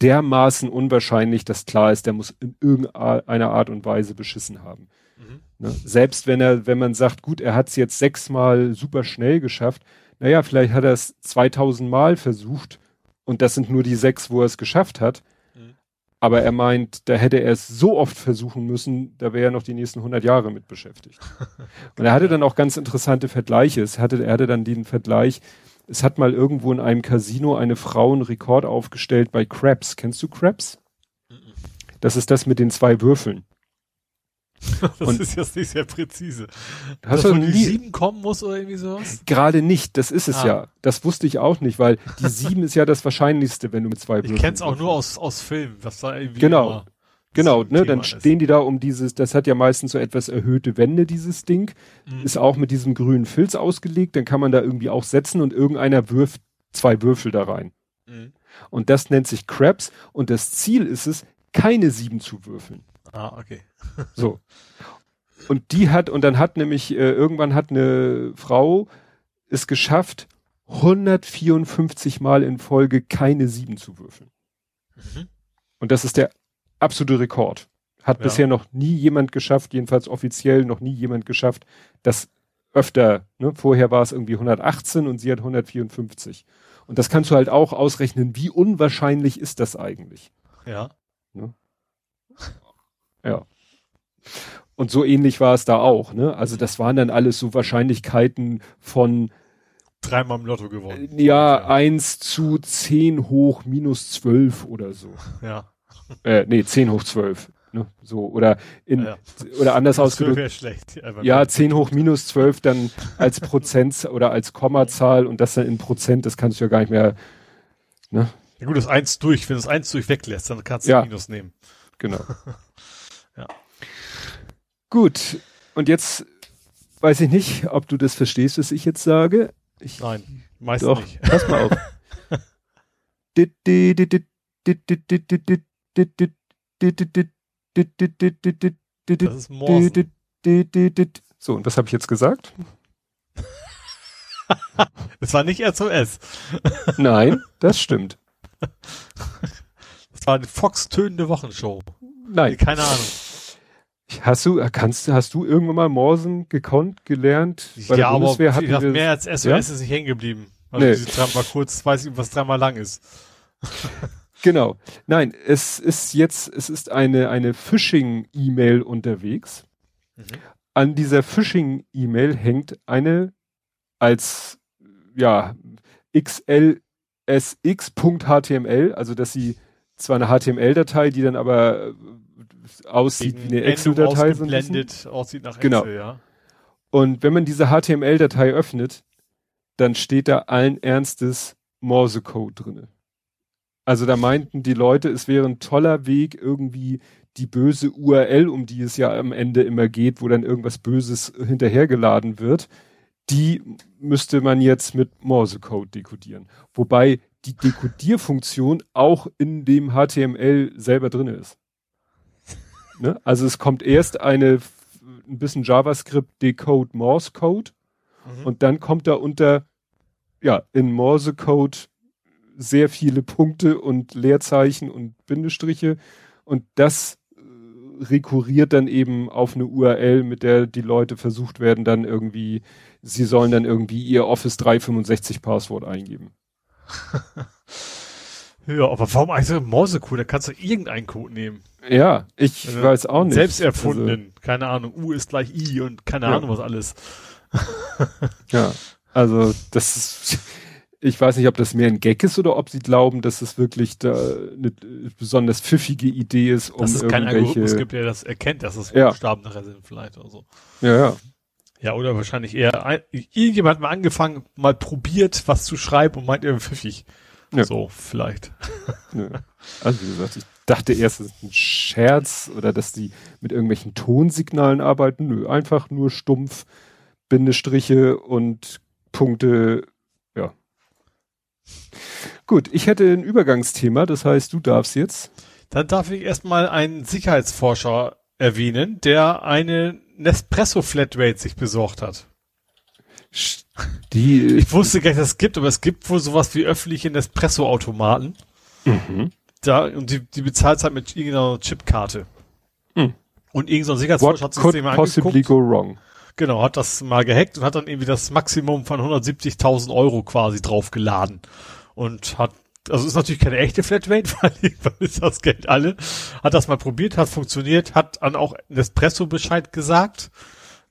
dermaßen unwahrscheinlich, dass klar ist, der muss in irgendeiner Art und Weise beschissen haben. Mhm. Ne? Selbst wenn er, wenn man sagt, gut, er hat es jetzt sechsmal super schnell geschafft, naja, vielleicht hat er es 2000 Mal versucht und das sind nur die sechs, wo er es geschafft hat. Aber er meint, da hätte er es so oft versuchen müssen, da wäre er noch die nächsten 100 Jahre mit beschäftigt. Und er hatte dann auch ganz interessante Vergleiche. Es hatte, er hatte dann den Vergleich, es hat mal irgendwo in einem Casino eine Frau einen Rekord aufgestellt bei Craps. Kennst du Craps? Mhm. Das ist das mit den zwei Würfeln. Das Und- ist jetzt nicht sehr präzise. Hast Dass du die sieben kommen muss oder irgendwie sowas? gerade nicht, das ist es Ah. ja. Das wusste ich auch nicht, weil die sieben ist ja das Wahrscheinlichste, wenn du mit zwei Ich Würfeln kenn's auch nur aus, aus Filmen, was da irgendwie Genau. Genau, ne, dann stehen die da um dieses, das hat ja meistens so etwas erhöhte Wände, dieses Ding. Mhm. Ist auch mit diesem grünen Filz ausgelegt, dann kann man da irgendwie auch setzen und irgendeiner wirft zwei Würfel da rein. Mhm. Und das nennt sich Crabs und das Ziel ist es, keine sieben zu würfeln. Ah, okay. so. Und die hat, und dann hat nämlich, äh, irgendwann hat eine Frau es geschafft, 154 Mal in Folge keine sieben zu würfeln. Mhm. Und das ist der absolute Rekord. Hat ja. bisher noch nie jemand geschafft, jedenfalls offiziell noch nie jemand geschafft, das öfter, ne? vorher war es irgendwie 118 und sie hat 154. Und das kannst du halt auch ausrechnen, wie unwahrscheinlich ist das eigentlich. Ja. Ja. Und so ähnlich war es da auch, ne? Also das waren dann alles so Wahrscheinlichkeiten von dreimal im Lotto gewonnen. Ja, ja. eins zu zehn hoch minus zwölf oder so. Ja. Äh, nee, 10 hoch 12. Ne? So, oder in, ja. oder anders ausgedrückt. schlecht. Ja, 10 hoch minus 12 dann als Prozent oder als Kommazahl und das dann in Prozent, das kannst du ja gar nicht mehr, ne? Ja gut, das 1 durch, wenn du das 1 durch weglässt, dann kannst du ja. Minus nehmen. Genau. ja. Gut. Und jetzt weiß ich nicht, ob du das verstehst, was ich jetzt sage. Ich, Nein, meistens nicht. Pass mal auf. Das ist Morsen. So, und was habe ich jetzt gesagt? Es war nicht RSOS. Nein, das stimmt. Das war eine Fox-tönende Wochenshow. Nein. Keine Ahnung. Hast du, kannst, hast du irgendwann mal Morsen gekonnt, gelernt? Bei ja, aber mehr als SOS ja? ist nicht hängen geblieben. Also nee. diese dreimal kurz, weiß ich, was dreimal lang ist. Genau. Nein, es ist jetzt, es ist eine, eine Phishing-E-Mail unterwegs. Mhm. An dieser Phishing-E-Mail hängt eine als, ja, xlsx.html, also dass sie zwar eine HTML-Datei, die dann aber äh, aussieht Wegen wie eine Excel-Datei. So aussieht nach genau. Excel, ja. Und wenn man diese HTML-Datei öffnet, dann steht da allen Ernstes Morsecode drinne. Also da meinten die Leute, es wäre ein toller Weg, irgendwie die böse URL, um die es ja am Ende immer geht, wo dann irgendwas Böses hinterhergeladen wird, die müsste man jetzt mit Morsecode dekodieren. Wobei die Dekodierfunktion auch in dem HTML selber drin ist. Ne? Also es kommt erst eine ein bisschen JavaScript Decode Morse Code mhm. und dann kommt da unter ja in Morse Code sehr viele Punkte und Leerzeichen und Bindestriche und das äh, rekurriert dann eben auf eine URL, mit der die Leute versucht werden, dann irgendwie, sie sollen dann irgendwie ihr Office 365 Passwort eingeben. ja, aber warum eigentlich so Morsecode? Da kannst du irgendeinen Code nehmen. Ja, ich also weiß auch nicht. Selbst erfundenen. Also, keine Ahnung, U ist gleich I und keine ja. Ahnung was alles. ja, also das ist ich weiß nicht, ob das mehr ein Gag ist oder ob sie glauben, dass es wirklich da eine besonders pfiffige Idee ist, um dass es kein Algorithmus gibt, der das erkennt, dass es Buchstaben ja. nachher sind vielleicht oder so. Ja, ja. Ja, oder wahrscheinlich eher irgendjemand hat mal angefangen, mal probiert, was zu schreiben und meint irgendwie pfiffig. Ja. So, vielleicht. Ja. Also wie gesagt, ich dachte erst, es ist ein Scherz oder dass die mit irgendwelchen Tonsignalen arbeiten. Nö, einfach nur stumpf Bindestriche und Punkte Gut, ich hätte ein Übergangsthema, das heißt, du darfst jetzt. Dann darf ich erstmal einen Sicherheitsforscher erwähnen, der eine Nespresso Flatrate sich besorgt hat. Die, ich wusste gar nicht, dass es gibt, aber es gibt wohl sowas wie öffentliche Nespresso-Automaten. Mhm. Da, und die, die bezahlt halt mit irgendeiner Chipkarte. Mhm. Und irgendein so Sicherheitsforscher hat sich das Thema possibly angeguckt. go wrong? Genau, hat das mal gehackt und hat dann irgendwie das Maximum von 170.000 Euro quasi draufgeladen. Und hat, also ist natürlich keine echte Flatrate, weil irgendwann ist das Geld alle. Hat das mal probiert, hat funktioniert, hat dann auch Nespresso Bescheid gesagt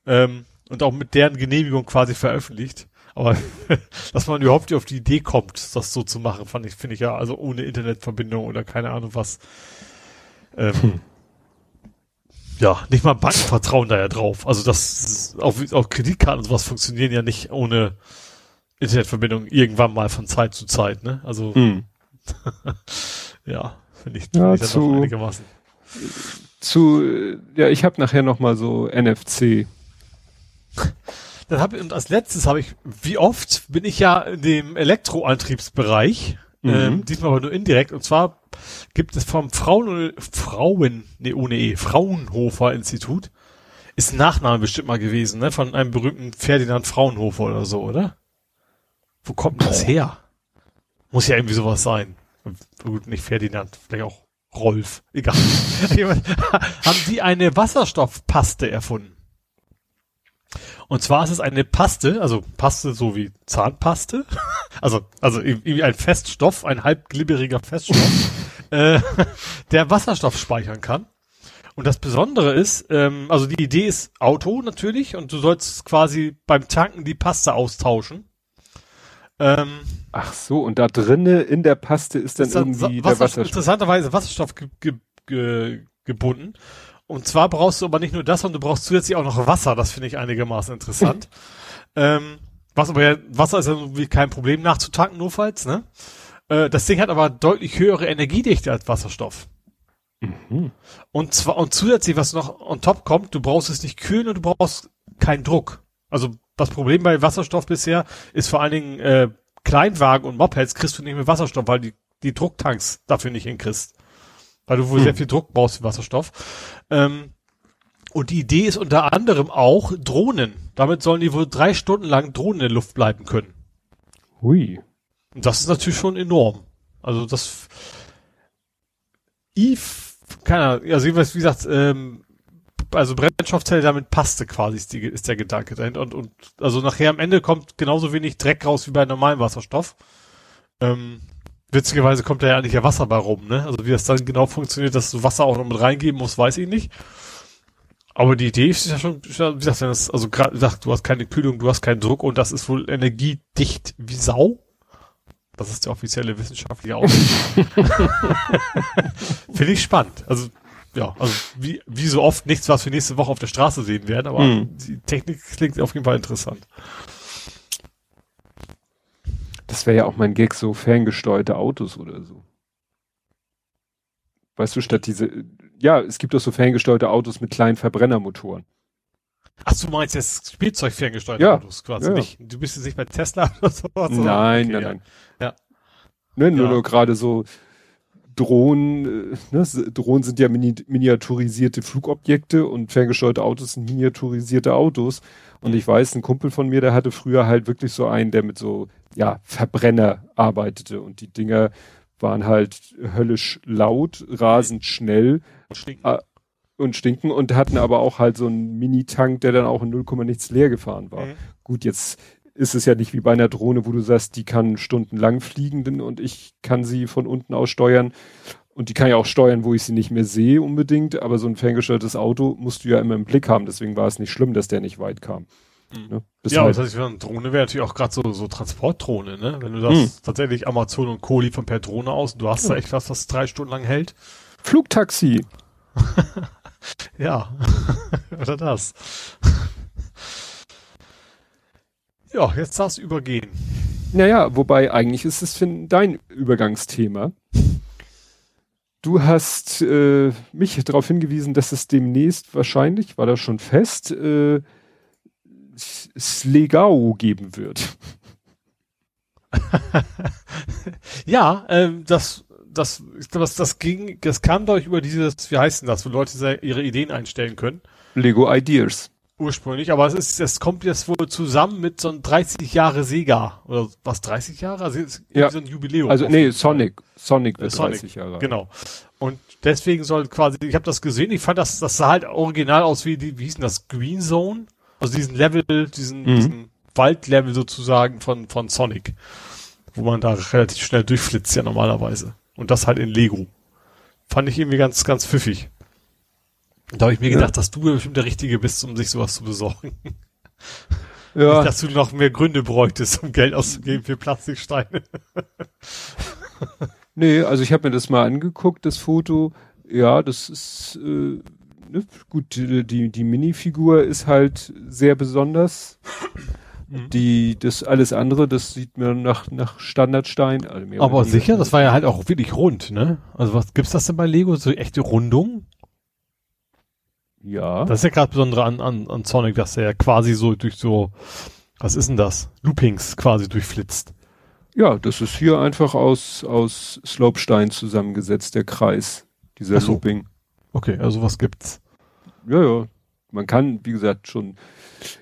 ähm, und auch mit deren Genehmigung quasi veröffentlicht. Aber dass man überhaupt nicht auf die Idee kommt, das so zu machen, fand ich, finde ich ja, also ohne Internetverbindung oder keine Ahnung was. Ähm, hm ja, nicht mal Banken vertrauen da ja drauf. Also das auch, auch Kreditkarten und sowas funktionieren ja nicht ohne Internetverbindung irgendwann mal von Zeit zu Zeit, ne? Also hm. ja, finde ich, ja, find ich zu, einigermaßen. Zu, ja, ich habe nachher noch mal so NFC. Dann habe und als letztes habe ich, wie oft bin ich ja in dem Elektroantriebsbereich, Mhm. ähm, diesmal aber nur indirekt, und zwar gibt es vom Frauen, Frauen, nee, ohne E, Fraunhofer Institut, ist ein Nachname bestimmt mal gewesen, ne, von einem berühmten Ferdinand Fraunhofer oder so, oder? Wo kommt das her? Muss ja irgendwie sowas sein. Gut, nicht Ferdinand, vielleicht auch Rolf, egal. Haben die eine Wasserstoffpaste erfunden. Und zwar ist es eine Paste, also Paste so wie Zahnpaste, also also irgendwie ein Feststoff, ein halbglibberiger Feststoff, äh, der Wasserstoff speichern kann. Und das Besondere ist, ähm, also die Idee ist Auto natürlich und du sollst quasi beim Tanken die Paste austauschen. Ähm, Ach so, und da drinne in der Paste ist dann ist dann irgendwie Sa- der Wasser, Wasserstoff. interessanterweise Wasserstoff ge ge ge gebunden. Und zwar brauchst du aber nicht nur das, sondern du brauchst zusätzlich auch noch Wasser. Das finde ich einigermaßen interessant. ähm, was aber ja, Wasser ist ja irgendwie kein Problem nachzutanken, notfalls, ne? Äh, das Ding hat aber deutlich höhere Energiedichte als Wasserstoff. Mhm. Und zwar, und zusätzlich, was noch on top kommt, du brauchst es nicht kühlen und du brauchst keinen Druck. Also, das Problem bei Wasserstoff bisher ist vor allen Dingen, äh, Kleinwagen und Mopeds kriegst du nicht mit Wasserstoff, weil die, die Drucktanks dafür nicht hinkriegst. Weil du wohl Hm. sehr viel Druck brauchst für Wasserstoff. Ähm, und die Idee ist unter anderem auch Drohnen. Damit sollen die wohl drei Stunden lang Drohnen in der Luft bleiben können. Hui. Und das ist natürlich schon enorm. Also das Eve, keine Ahnung, also jedenfalls, wie gesagt, ähm, also Brennstoffzelle damit passte quasi ist, die, ist der Gedanke dahinter. Und, und also nachher am Ende kommt genauso wenig Dreck raus wie bei normalem Wasserstoff. Ähm, witzigerweise kommt da ja eigentlich ja Wasser bei rum, ne? Also wie das dann genau funktioniert, dass du Wasser auch noch mit reingeben musst, weiß ich nicht. Aber die Idee ist ja schon, wie gesagt, wenn das, also gerade gesagt, du hast keine Kühlung, du hast keinen Druck und das ist wohl energiedicht wie Sau. Das ist der offizielle wissenschaftliche Ausdruck. Finde ich spannend. Also, ja, also wie, wie so oft nichts, was wir nächste Woche auf der Straße sehen werden, aber Hm. die Technik klingt auf jeden Fall interessant. Das wäre ja auch mein Gag, so ferngesteuerte Autos oder so. Weißt du, statt diese, ja, es gibt doch so ferngesteuerte Autos mit kleinen Verbrennermotoren. Ach, du meinst jetzt Spielzeug ferngesteuerte Ja. Autos quasi Ja, nicht. Du bist jetzt nicht bei Tesla oder sowas. nein, okay, nein, ja. nein. Ja. Ne, nur, Ja. nur gerade so Drohnen, äh, ne, Drohnen sind ja mini miniaturisierte Flugobjekte und ferngesteuerte Autos sind miniaturisierte Autos. Und ich weiß, ein Kumpel von mir, der hatte früher halt wirklich so einen, der mit so, ja, Verbrenner arbeitete und die Dinger waren halt höllisch laut, rasend schnell Stinken. Ah, und stinken und hatten aber auch halt so einen Mini-Tank, der dann auch in 0, nichts leer gefahren war. Mhm. Gut, jetzt ist es ja nicht wie bei einer Drohne, wo du sagst, die kann stundenlang fliegen und ich kann sie von unten aus steuern. Und die kann ja auch steuern, wo ich sie nicht mehr sehe unbedingt, aber so ein ferngesteuertes Auto musst du ja immer im Blick haben, deswegen war es nicht schlimm, dass der nicht weit kam. Mhm. Ne? Ja, halt, das heißt, eine Drohne wäre natürlich auch gerade so, so Transportdrohne, ne? Wenn du das Hm. tatsächlich Amazon und Co. liefern per Drohne aus du hast da Ja. echt was, was drei Stunden lang hält. Flugtaxi. Ja. Oder das. Ja, jetzt darfst du übergehen. Naja, wobei eigentlich ist es dein Übergangsthema. Du hast äh, mich darauf hingewiesen, dass es demnächst wahrscheinlich, war das schon fest, äh, Slegao geben wird. Ja, ähm, das, das, das, das ging, das kam durch über dieses, wie heißt denn das, wo Leute ihre Ideen einstellen können. Lego Ideas. Ursprünglich, aber es ist, es kommt jetzt wohl zusammen mit so einem 30 Jahre Sega. Oder was, 30 Jahre? Also Ja. so ein Jubiläum. Also nee. Sonic. Sonic Äh, wird Sonic, 30 Jahre. Genau. Und deswegen soll quasi, ich habe das gesehen, ich fand das, das sah halt original aus wie, die, wie hieß denn das, Green Zone? Also diesen Level, diesen, Mhm. diesen Waldlevel sozusagen von, von Sonic. Wo man da relativ schnell durchflitzt ja normalerweise. Und das halt in Lego. Fand ich irgendwie ganz, ganz pfiffig. Da habe ich mir Ja. gedacht, dass du bestimmt der Richtige bist, um sich sowas zu besorgen. Ja, Nicht, dass du noch mehr Gründe bräuchtest, um Geld auszugeben für Plastiksteine. nee, also ich habe mir das mal angeguckt, das Foto. Ja, das ist äh, ne, gut, die, die, Minifigur ist halt sehr besonders. Mhm. Die, das alles andere, das sieht mir nach, nach Standardstein. Also Aber sicher, das war ja halt auch wirklich rund, ne? Also was gibt's das denn bei Lego? So echte Rundung? Ja. Das ist ja gerade besondere an, an, an Sonic, dass er quasi so durch so, was ist denn das? Loopings quasi durchflitzt. Ja, das ist hier einfach aus, aus Slopestein zusammengesetzt, der Kreis, dieser so. Looping. Okay, also was gibt's? Ja, ja. Man kann, wie gesagt, schon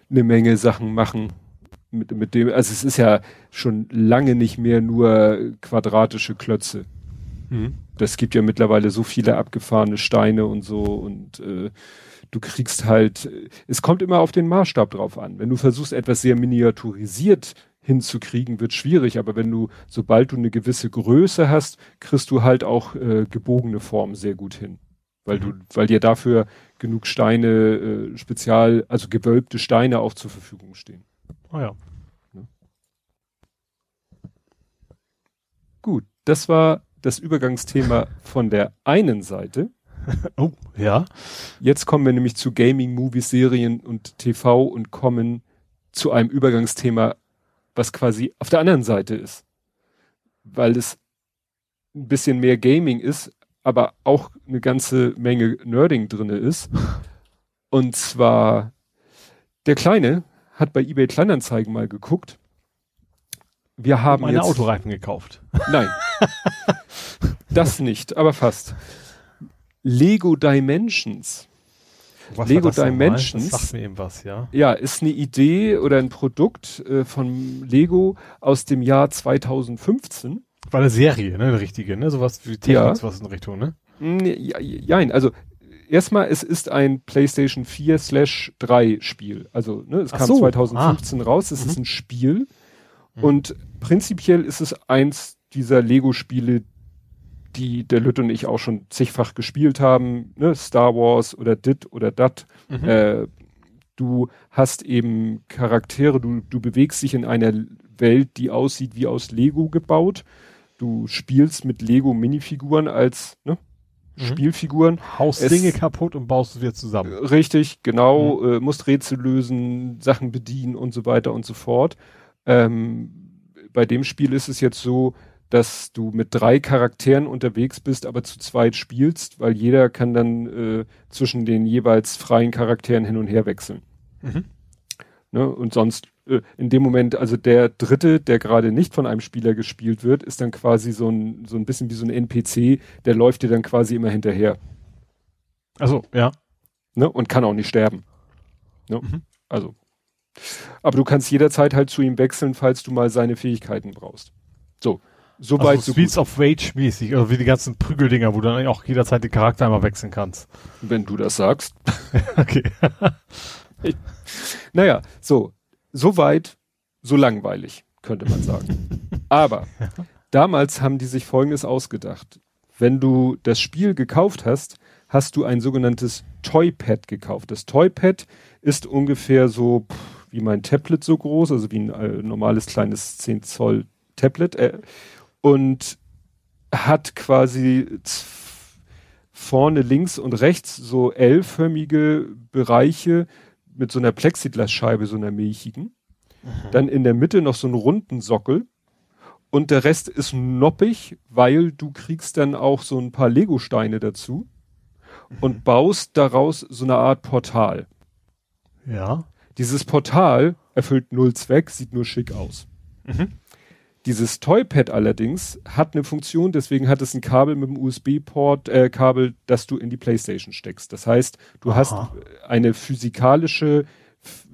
eine Menge Sachen machen mit, mit dem, also es ist ja schon lange nicht mehr nur quadratische Klötze. Hm. Das gibt ja mittlerweile so viele abgefahrene Steine und so und äh, du kriegst halt, es kommt immer auf den Maßstab drauf an. Wenn du versuchst, etwas sehr miniaturisiert hinzukriegen, wird schwierig, aber wenn du, sobald du eine gewisse Größe hast, kriegst du halt auch äh, gebogene Formen sehr gut hin. Weil du, weil dir dafür genug Steine, äh, spezial, also gewölbte Steine auch zur Verfügung stehen. Ah ja. Gut, das war das Übergangsthema von der einen Seite. Oh, ja. Jetzt kommen wir nämlich zu Gaming, Movies, Serien und TV und kommen zu einem Übergangsthema, was quasi auf der anderen Seite ist. Weil es ein bisschen mehr Gaming ist, aber auch eine ganze Menge Nerding drinne ist. Und zwar, der Kleine hat bei eBay Kleinanzeigen mal geguckt. Wir haben Meine jetzt, Autoreifen gekauft. Nein. das nicht, aber fast. Lego Dimensions. Was Lego? Dimensions. Das sagt mir eben was, ja. Ja, ist eine Idee oder ein Produkt äh, von Lego aus dem Jahr 2015. War eine Serie, ne, eine richtige, ne, sowas wie Technik, Ja. was in Richtung, ne? Ja, jein, also erstmal, es ist ein PlayStation 4 slash 3 Spiel. Also, ne, es Ach kam so, 2015 raus, es Mhm. ist ein Spiel. Und prinzipiell ist es eins dieser Lego-Spiele, die der Lütte und ich auch schon zigfach gespielt haben, ne? Star Wars oder Dit oder Dat. Mhm. Äh, du hast eben Charaktere, du, du bewegst dich in einer Welt, die aussieht wie aus Lego gebaut. Du spielst mit Lego-Minifiguren als ne? Mhm. Spielfiguren. Haust es- Dinge kaputt und baust es wieder zusammen. Richtig, genau, äh, musst Rätsel lösen, Sachen bedienen und so weiter und so fort. Ähm, bei dem Spiel ist es jetzt so, dass du mit drei Charakteren unterwegs bist, aber zu zweit spielst, weil jeder kann dann äh, zwischen den jeweils freien Charakteren hin und her wechseln. Mhm. Ne? Und sonst äh, in dem Moment, also der dritte, der gerade nicht von einem Spieler gespielt wird, ist dann quasi so ein, so ein bisschen wie so ein NPC, der läuft dir dann quasi immer hinterher Also, ja. ne? und kann auch nicht sterben. Ne? Mhm. Also. Aber du kannst jederzeit halt zu ihm wechseln, falls du mal seine Fähigkeiten brauchst. So. Soweit Also so Streets gut, of Rage mäßig, also wie die ganzen Prügeldinger, wo du dann auch jederzeit den Charakter einmal wechseln kannst. wenn du das sagst. Okay. Naja, so. Soweit, so langweilig, könnte man sagen. Aber damals haben die sich Folgendes ausgedacht. Wenn du das Spiel gekauft hast, hast du ein sogenanntes Toypad gekauft. Das Toypad ist ungefähr so pff, wie mein Tablet so groß, also wie ein äh, normales kleines 10 Zoll Tablet äh, und hat quasi vorne links und rechts so L-förmige Bereiche mit so einer Plexiglasscheibe, so einer milchigen. Dann in der Mitte noch so einen runden Sockel. Und der Rest ist noppig, weil du kriegst dann auch so ein paar Lego-Steine dazu und baust daraus so eine Art Portal. Ja. Dieses Portal erfüllt null Zweck, sieht nur schick aus. Mhm. Dieses Toypad allerdings hat eine Funktion, deswegen hat es ein Kabel mit dem USB-Port, äh, Kabel, das du in die Playstation steckst. Das heißt, du hast Aha. eine physikalische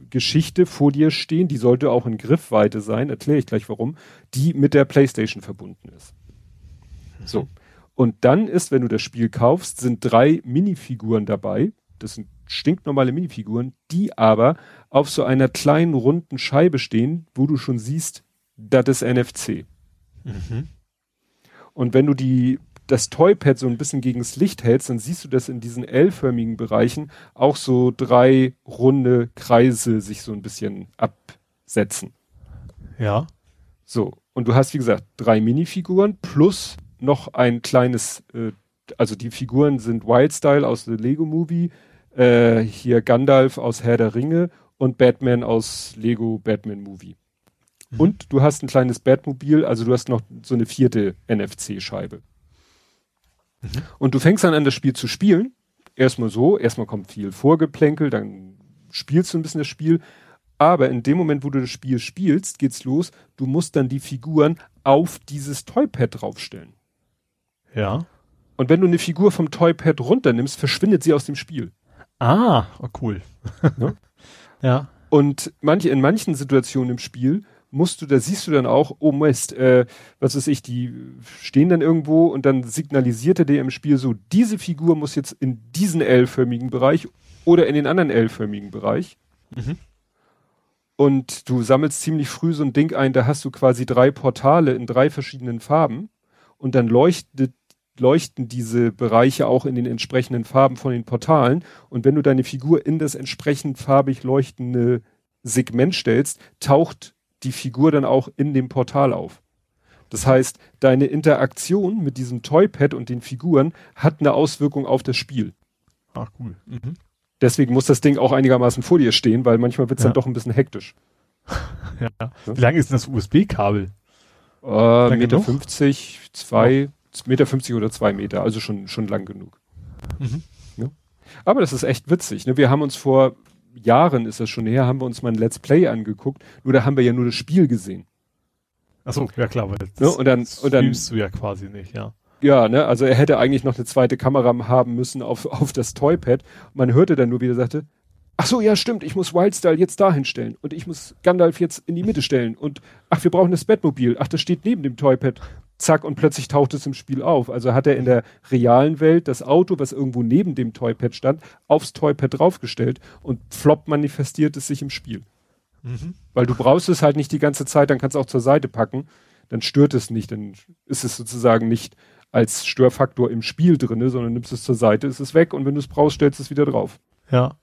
Geschichte vor dir stehen, die sollte auch in Griffweite sein, erkläre ich gleich warum, die mit der Playstation verbunden ist. So. Und dann ist, wenn du das Spiel kaufst, sind drei Minifiguren dabei. Das sind stinknormale Minifiguren, die aber auf so einer kleinen runden Scheibe stehen, wo du schon siehst, das ist NFC. Mhm. Und wenn du die, das Toypad so ein bisschen gegens Licht hältst, dann siehst du, dass in diesen L-förmigen Bereichen auch so drei runde Kreise sich so ein bisschen absetzen. Ja. So. Und du hast, wie gesagt, drei Minifiguren plus noch ein kleines, äh, also die Figuren sind Wildstyle aus The Lego Movie, äh, hier Gandalf aus Herr der Ringe und Batman aus Lego Batman Movie. Und du hast ein kleines Batmobil, also du hast noch so eine vierte NFC-Scheibe. Und du fängst dann an, das Spiel zu spielen erstmal so, erstmal kommt viel Vorgeplänkel, dann spielst du ein bisschen das Spiel, aber in dem Moment, wo du das Spiel spielst, geht's los, du musst dann die Figuren auf dieses Toypad draufstellen. Ja. Und wenn du eine Figur vom Toypad runternimmst, verschwindet sie aus dem Spiel. Ah, oh cool. Ja. ja. Und manche, in manchen Situationen im Spiel musst du, da siehst du dann auch, oh Mist, äh, was weiß ich, die stehen dann irgendwo und dann signalisiert er dir im Spiel so, diese Figur muss jetzt in diesen L-förmigen Bereich oder in den anderen L-förmigen Bereich. Mhm. Und du sammelst ziemlich früh so ein Ding ein, da hast du quasi drei Portale in drei verschiedenen Farben und dann leuchtet leuchten diese Bereiche auch in den entsprechenden Farben von den Portalen. Und wenn du deine Figur in das entsprechend farbig leuchtende Segment stellst, taucht die Figur dann auch in dem Portal auf. Das heißt, deine Interaktion mit diesem Toypad und den Figuren hat eine Auswirkung auf das Spiel. Ach, cool. Mhm. Deswegen muss das Ding auch einigermaßen vor dir stehen, weil manchmal wird es Ja. dann doch ein bisschen hektisch. ja. Wie lang ist denn das USB-Kabel? Äh, Meter genug? 50, zwei, Meter 50 oder zwei Meter, also schon, schon lang genug. Mhm. Ja. Aber das ist echt witzig. Ne? Wir haben uns vor Jahren, ist das schon her, haben wir uns mal ein Let's Play angeguckt, nur da haben wir ja nur das Spiel gesehen. Achso, ja klar, weil das Ja, und dann- und dann- du ja quasi nicht, ja. Ja, ne, also er hätte eigentlich noch eine zweite Kamera haben müssen auf, auf das Toypad. Man hörte dann nur, wie er sagte, ach so, ja, stimmt, ich muss Wildstyle jetzt dahin stellen und ich muss Gandalf jetzt in die Mitte stellen und ach, wir brauchen das Batmobil, ach, das steht neben dem Toypad. Zack, und plötzlich taucht es im Spiel auf. Also hat er in der realen Welt das Auto, was irgendwo neben dem Toypad stand, aufs Toypad draufgestellt und flop manifestiert es sich im Spiel. Mhm. Weil du brauchst es halt nicht die ganze Zeit, dann kannst du auch zur Seite packen, dann stört es nicht, dann ist es sozusagen nicht als Störfaktor im Spiel drinne, sondern nimmst es zur Seite, ist es weg und wenn du es brauchst, stellst du es wieder drauf. Ja.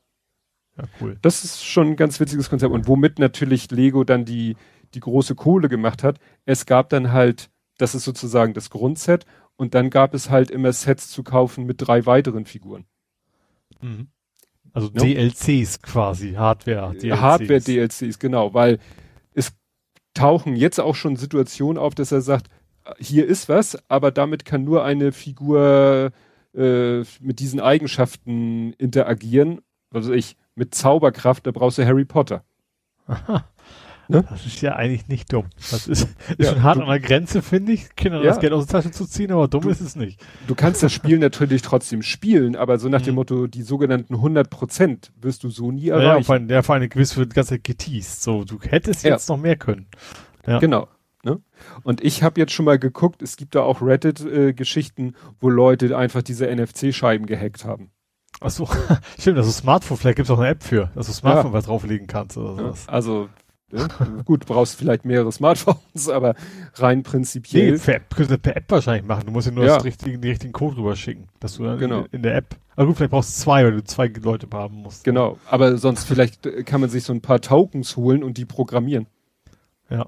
Ja, cool. Das ist schon ein ganz witziges Konzept und womit natürlich Lego dann die, die große Kohle gemacht hat. Es gab dann halt, das ist sozusagen das Grundset und dann gab es halt immer Sets zu kaufen mit drei weiteren Figuren. Mhm. Also Ja. DLCs quasi, Hardware. DLCs. Hardware-DLCs, genau, weil es tauchen jetzt auch schon Situationen auf, dass er sagt, hier ist was, aber damit kann nur eine Figur äh, mit diesen Eigenschaften interagieren. Also ich, mit Zauberkraft, da brauchst du Harry Potter. Aha. Ne? Das ist ja eigentlich nicht dumm. Das ist, ist Ja, schon hart du- an der Grenze, finde ich, Kindern Ja. das Geld aus der Tasche zu ziehen, aber dumm ist es nicht. Du kannst das Spiel natürlich trotzdem spielen, aber so nach dem Mhm. Motto, die sogenannten 100 Prozent wirst du so nie Ja, erreichen. vor allem, der vor allem gewiss wird die ganze Zeit geteased. So, du hättest Ja. jetzt noch mehr können. Ja. Genau. Ne? Und ich habe jetzt schon mal geguckt, es gibt da auch Reddit-Geschichten, wo Leute einfach diese NFC-Scheiben gehackt haben. Ach so, stimmt, also Smartphone, vielleicht gibt es auch eine App für, dass du Smartphone was drauflegen kannst oder sowas. Also ja, gut, brauchst vielleicht mehrere Smartphones, aber rein Nee, prinzipiell. per App, könntest du per App wahrscheinlich machen. Du musst ja nur Ja. das richtige, den richtigen Code rüberschicken, dass du dann Genau. in, in der App. Aber gut, vielleicht brauchst du zwei, weil du zwei Leute haben musst. Genau, aber sonst vielleicht kann man sich so ein paar Tokens holen und die programmieren. Ja.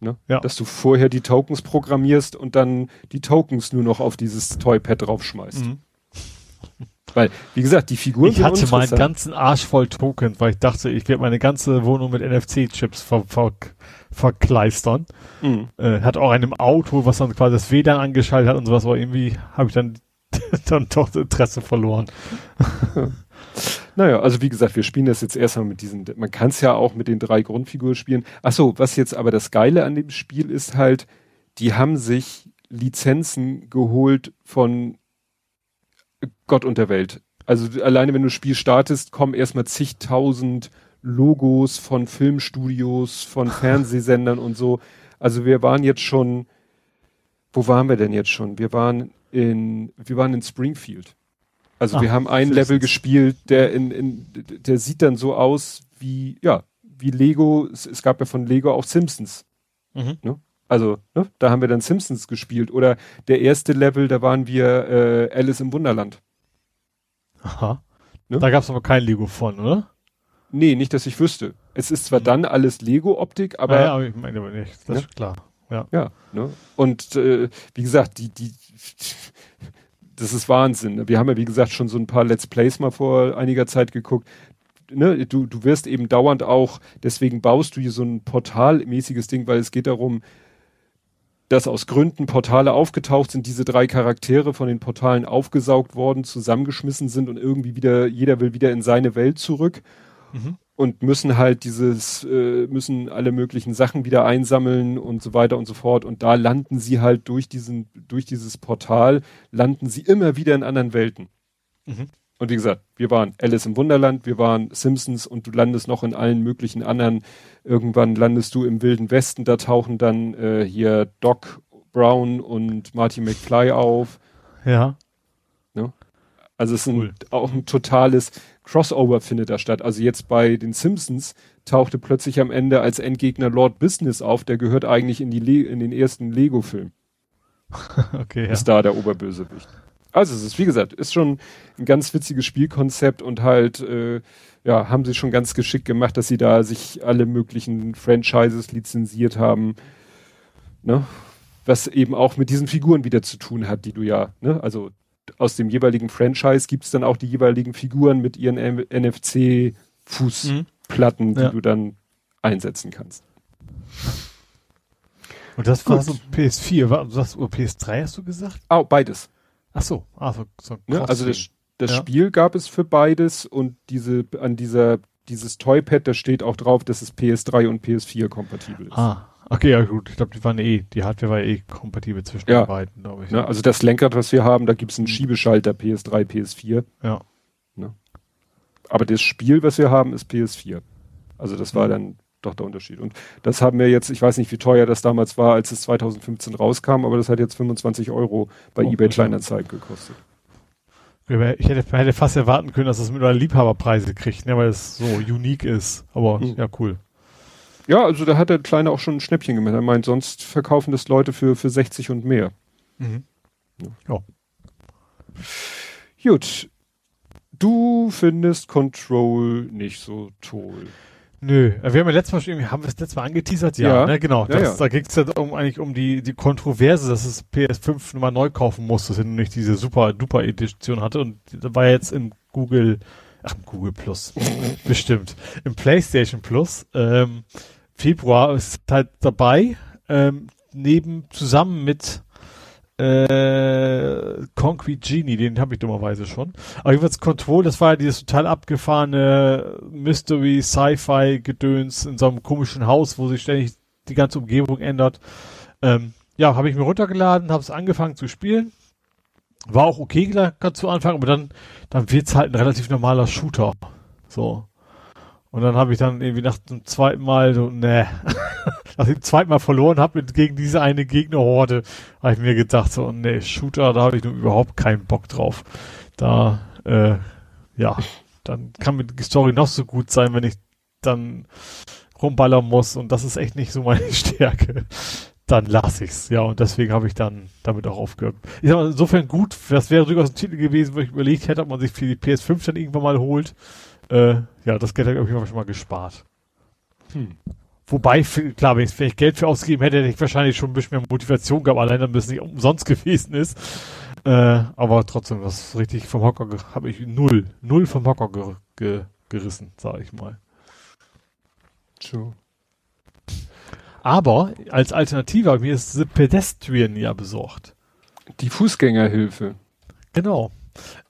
Ne? Ja. Dass du vorher die Tokens programmierst und dann die Tokens nur noch auf dieses Toypad draufschmeißt. Mhm. Weil, wie gesagt, die Figuren Ich hatte sind mal einen uninteressant. ganzen Arsch voll Token, weil ich dachte, ich werde meine ganze Wohnung mit NFC-Chips ver ver verkleistern. Mhm. Äh, hat auch einem Auto, was dann quasi das WLAN angeschaltet hat und sowas, aber irgendwie habe ich dann, dann doch das Interesse verloren. Naja, also wie gesagt, wir spielen das jetzt erstmal mit diesen, man kann es ja auch mit den drei Grundfiguren spielen. Ach so, was jetzt aber das Geile an dem Spiel ist halt, die haben sich Lizenzen geholt von Gott und der Welt. Also alleine wenn du das Spiel startest, kommen erstmal zigtausend Logos von Filmstudios, von Fernsehsendern und so. Also wir waren jetzt schon, wo waren wir denn jetzt schon? Wir waren in, wir waren in Springfield. Also Ah, wir haben ein. Level gespielt, der in, in, der sieht dann so aus wie, ja, wie Lego, es, es gab ja von Lego auch Simpsons. Mhm. Ne? Also, ne, da haben wir dann Simpsons gespielt. Oder der erste Level, da waren wir äh, Alice im Wunderland. Aha. Ne? Da gab es aber kein Lego von, oder? Nee, nicht, dass ich wüsste. Es ist zwar dann alles Lego-Optik, aber Aber, ja, aber ich meine aber nicht. Das Ja. ist klar. Ja. Ja, ne? Und äh, wie gesagt, die, die, das ist Wahnsinn. ne? Wir haben ja, wie gesagt, schon so ein paar Let's Plays mal vor einiger Zeit geguckt. Ne? Du, du wirst eben dauernd auch, deswegen baust du hier so ein portalmäßiges Ding, weil es geht darum, dass aus Gründen Portale aufgetaucht sind, diese drei Charaktere von den Portalen aufgesaugt worden, zusammengeschmissen sind und irgendwie wieder, jeder will wieder in seine Welt zurück. Mhm. Und müssen halt dieses, äh, müssen alle möglichen Sachen wieder einsammeln und so weiter und so fort. Und da landen sie halt durch diesen, durch dieses Portal, landen sie immer wieder in anderen Welten. Mhm. Und wie gesagt, wir waren Alice im Wunderland, wir waren Simpsons und du landest noch in allen möglichen anderen. Irgendwann landest du im Wilden Westen, da tauchen dann äh, hier Doc Brown und Marty McFly auf. Ja. Ne? Also es ist cool. ein, auch ein totales Crossover findet da statt. Also jetzt bei den Simpsons tauchte plötzlich am Ende als Endgegner Lord Business auf, der gehört eigentlich in die Le in den ersten Lego-Film. okay, ja. Ist da der Oberbösewicht. Also es ist, wie gesagt, ist schon ein ganz witziges Spielkonzept und halt, äh, ja, haben sie schon ganz geschickt gemacht, dass sie da sich alle möglichen Franchises lizenziert haben. Ne? Was eben auch mit diesen Figuren wieder zu tun hat, die du ja, ne, also aus dem jeweiligen Franchise gibt es dann auch die jeweiligen Figuren mit ihren NFC-Fußplatten, mhm. die ja. du dann einsetzen kannst. Und das war Gut. so PS4, war, du sagst, oder PS3 hast du gesagt? Oh, beides. Ach so, ah, so, ne? Also das, das ja. Spiel gab es für beides und diese an dieser dieses Toypad, da steht auch drauf, dass es PS3 und PS4 kompatibel ist. Ah, okay, ja gut. Ich glaube, die waren eh, die Hardware war eh kompatibel zwischen ja. den beiden, glaube ich. Ne? Also das Lenkrad, was wir haben, da gibt es einen mhm. Schiebeschalter PS3, PS4. Ja. Ne? Aber das Spiel, was wir haben, ist PS4. Also das war mhm. dann doch der Unterschied. Und das haben wir jetzt, ich weiß nicht, wie teuer das damals war, als es 2015 rauskam, aber das hat jetzt 25 Euro bei oh, eBay Kleinanzeigen gekostet. Ich hätte, hätte, fast erwarten können, dass es mit einer Liebhaberpreise kriegt, ne, weil es so unique ist. Aber mhm. ja, cool. Ja, also da hat der Kleine auch schon ein Schnäppchen gemacht. Er meint, sonst verkaufen das Leute für, für 60 und mehr. Mhm. Ja. Gut. Du findest Control nicht so toll. Nö, wir haben ja letztes Mal schon, haben wir es letztes Mal angeteasert? Ja, ja. Ne, genau. Das, ja. Da ging es ja um, eigentlich um die, die Kontroverse, dass es PS5 nochmal neu kaufen muss, dass er nicht diese super duper Edition hatte und da war jetzt in Google, ach, Google Plus, bestimmt, im PlayStation Plus, ähm, Februar ist halt dabei, ähm, neben, zusammen mit äh, Concrete Genie, den habe ich dummerweise schon. Aber jedenfalls Control, das war ja dieses total abgefahrene Mystery, Sci-Fi Gedöns in so einem komischen Haus, wo sich ständig die ganze Umgebung ändert. Ähm, ja, habe ich mir runtergeladen, habe es angefangen zu spielen. War auch okay ganz zu Anfang, aber dann, dann wird's halt ein relativ normaler Shooter. So. Und dann habe ich dann irgendwie nach dem zweiten Mal so, ne, nach dem zweiten Mal verloren habe gegen diese eine Gegnerhorde, habe ich mir gedacht, so, ne, Shooter, da habe ich nun überhaupt keinen Bock drauf. Da, äh, ja, dann kann mir die Story noch so gut sein, wenn ich dann rumballern muss und das ist echt nicht so meine Stärke. Dann lasse ich's. Ja, und deswegen habe ich dann damit auch aufgehört. Ich sag mal, insofern gut, das wäre durchaus ein Titel gewesen, wo ich überlegt hätte, ob man sich für die PS5 dann irgendwann mal holt. Äh, ja, das Geld habe ich mir schon mal gespart. Hm. Wobei, klar, wenn ich, ich Geld für ausgegeben hätte, hätte ich wahrscheinlich schon ein bisschen mehr Motivation gehabt, allein damit es nicht umsonst gewesen ist. Äh, aber trotzdem, was richtig vom Hocker habe ich null, null vom Hocker ge ge gerissen, sage ich mal. True. Aber als Alternative mir ist The Pedestrian ja besorgt. Die Fußgängerhilfe. Genau.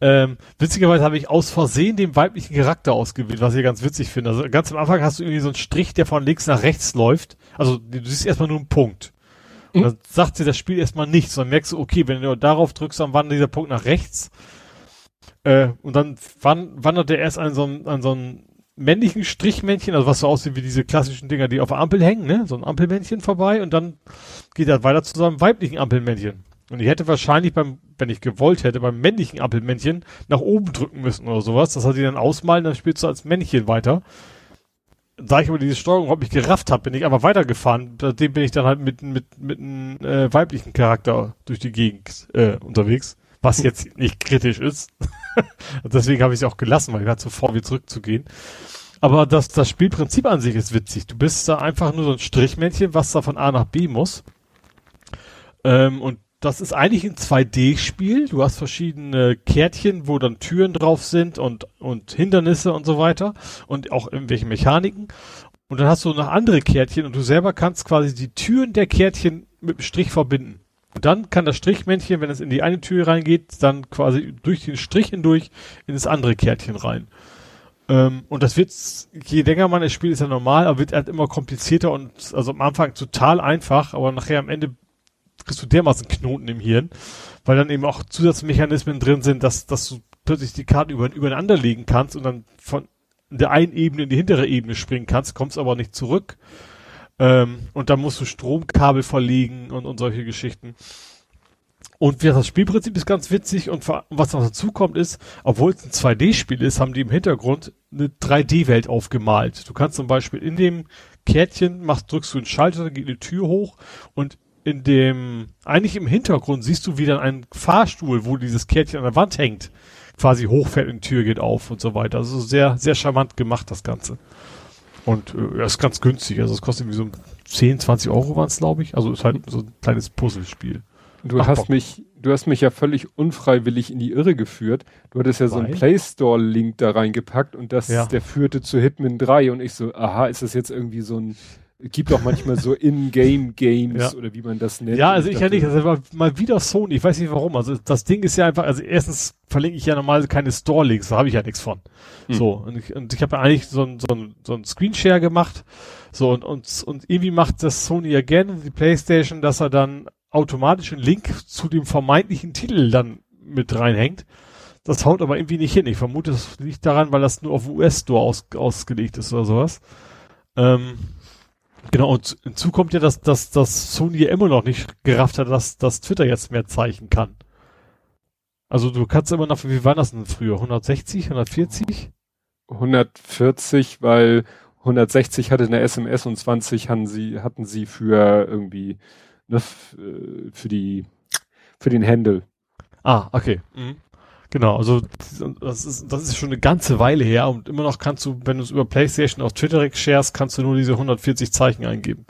Ähm, witzigerweise habe ich aus Versehen den weiblichen Charakter ausgewählt, was ich ganz witzig finde. Also ganz am Anfang hast du irgendwie so einen Strich, der von links nach rechts läuft. Also du siehst erstmal nur einen Punkt. Und dann sagt dir das Spiel erstmal nichts. Dann merkst du, okay, wenn du darauf drückst, dann wandert dieser Punkt nach rechts. Äh, und dann wandert der erst an so einen, an so einen männlichen Strichmännchen, also was so aussieht wie diese klassischen Dinger, die auf der Ampel hängen, ne? So ein Ampelmännchen vorbei und dann geht er weiter zu so einem weiblichen Ampelmännchen. Und ich hätte wahrscheinlich beim, wenn ich gewollt hätte, beim männlichen Ampelmännchen nach oben drücken müssen oder sowas. Das hat sie dann ausmalen, dann spielst du als Männchen weiter. Da ich aber diese Steuerung überhaupt nicht gerafft habe, bin ich aber weitergefahren. Seitdem bin ich dann halt mit, mit, mit einem äh, weiblichen Charakter durch die Gegend äh, unterwegs. Was jetzt nicht kritisch ist. Deswegen habe ich es auch gelassen, weil ich hatte zuvor wieder zurückzugehen. Aber das, das Spielprinzip an sich ist witzig. Du bist da einfach nur so ein Strichmännchen, was da von A nach B muss. Ähm, und das ist eigentlich ein 2D-Spiel. Du hast verschiedene Kärtchen, wo dann Türen drauf sind und, und Hindernisse und so weiter und auch irgendwelche Mechaniken. Und dann hast du noch andere Kärtchen und du selber kannst quasi die Türen der Kärtchen mit dem Strich verbinden. Und dann kann das Strichmännchen, wenn es in die eine Tür reingeht, dann quasi durch den Strich hindurch in das andere Kärtchen rein. Ähm, und das wird, je länger man es spielt, ist ja normal, aber wird halt immer komplizierter und also am Anfang total einfach, aber nachher am Ende kriegst du dermaßen Knoten im Hirn, weil dann eben auch Zusatzmechanismen drin sind, dass, dass du plötzlich die Karten über, übereinander legen kannst und dann von der einen Ebene in die hintere Ebene springen kannst, kommst aber nicht zurück. Ähm, und dann musst du Stromkabel verlegen und, und solche Geschichten. Und das Spielprinzip ist ganz witzig und was noch dazu kommt ist, obwohl es ein 2D-Spiel ist, haben die im Hintergrund eine 3D-Welt aufgemalt. Du kannst zum Beispiel in dem Kärtchen machst, drückst du einen Schalter, dann geht eine Tür hoch und in dem, eigentlich im Hintergrund siehst du wieder einen Fahrstuhl, wo dieses Kärtchen an der Wand hängt, quasi hochfährt und die Tür geht auf und so weiter. Also sehr, sehr charmant gemacht, das Ganze. Und äh, ist ganz günstig. Also es kostet irgendwie so 10, 20 Euro waren es, glaube ich. Also ist halt so ein kleines Puzzlespiel. Du Ach, hast Bock. mich, du hast mich ja völlig unfreiwillig in die Irre geführt. Du hattest ja Weil? so einen Play Store Link da reingepackt und das, ja. der führte zu Hitman 3 und ich so, aha, ist das jetzt irgendwie so ein gibt auch manchmal so In-Game-Games ja. oder wie man das nennt. Ja, also ich, ja nicht, war mal wieder Sony, ich weiß nicht warum. Also das Ding ist ja einfach, also erstens verlinke ich ja normalerweise keine Store-Links, da habe ich ja nichts von. Hm. So, und ich, und ich habe ja eigentlich so ein, so ein, so ein Screenshare gemacht. So, und, und, und irgendwie macht das Sony ja gerne, die Playstation, dass er dann automatisch einen Link zu dem vermeintlichen Titel dann mit reinhängt. Das haut aber irgendwie nicht hin. Ich vermute, das liegt daran, weil das nur auf US-Store aus, ausgelegt ist oder sowas. Ähm, Genau, und hinzu kommt ja, dass, dass, dass Sony ja immer noch nicht gerafft hat, dass, dass Twitter jetzt mehr zeichnen kann. Also du kannst immer noch, wie war das denn früher? 160, 140? 140, weil 160 hatte eine SMS und 20 hatten sie, hatten sie für irgendwie, ne, äh, für die, für den Handle. Ah, okay. Mhm. Genau, also das ist, das ist schon eine ganze Weile her und immer noch kannst du, wenn du es über PlayStation auf Twitter sharest, kannst du nur diese 140 Zeichen eingeben.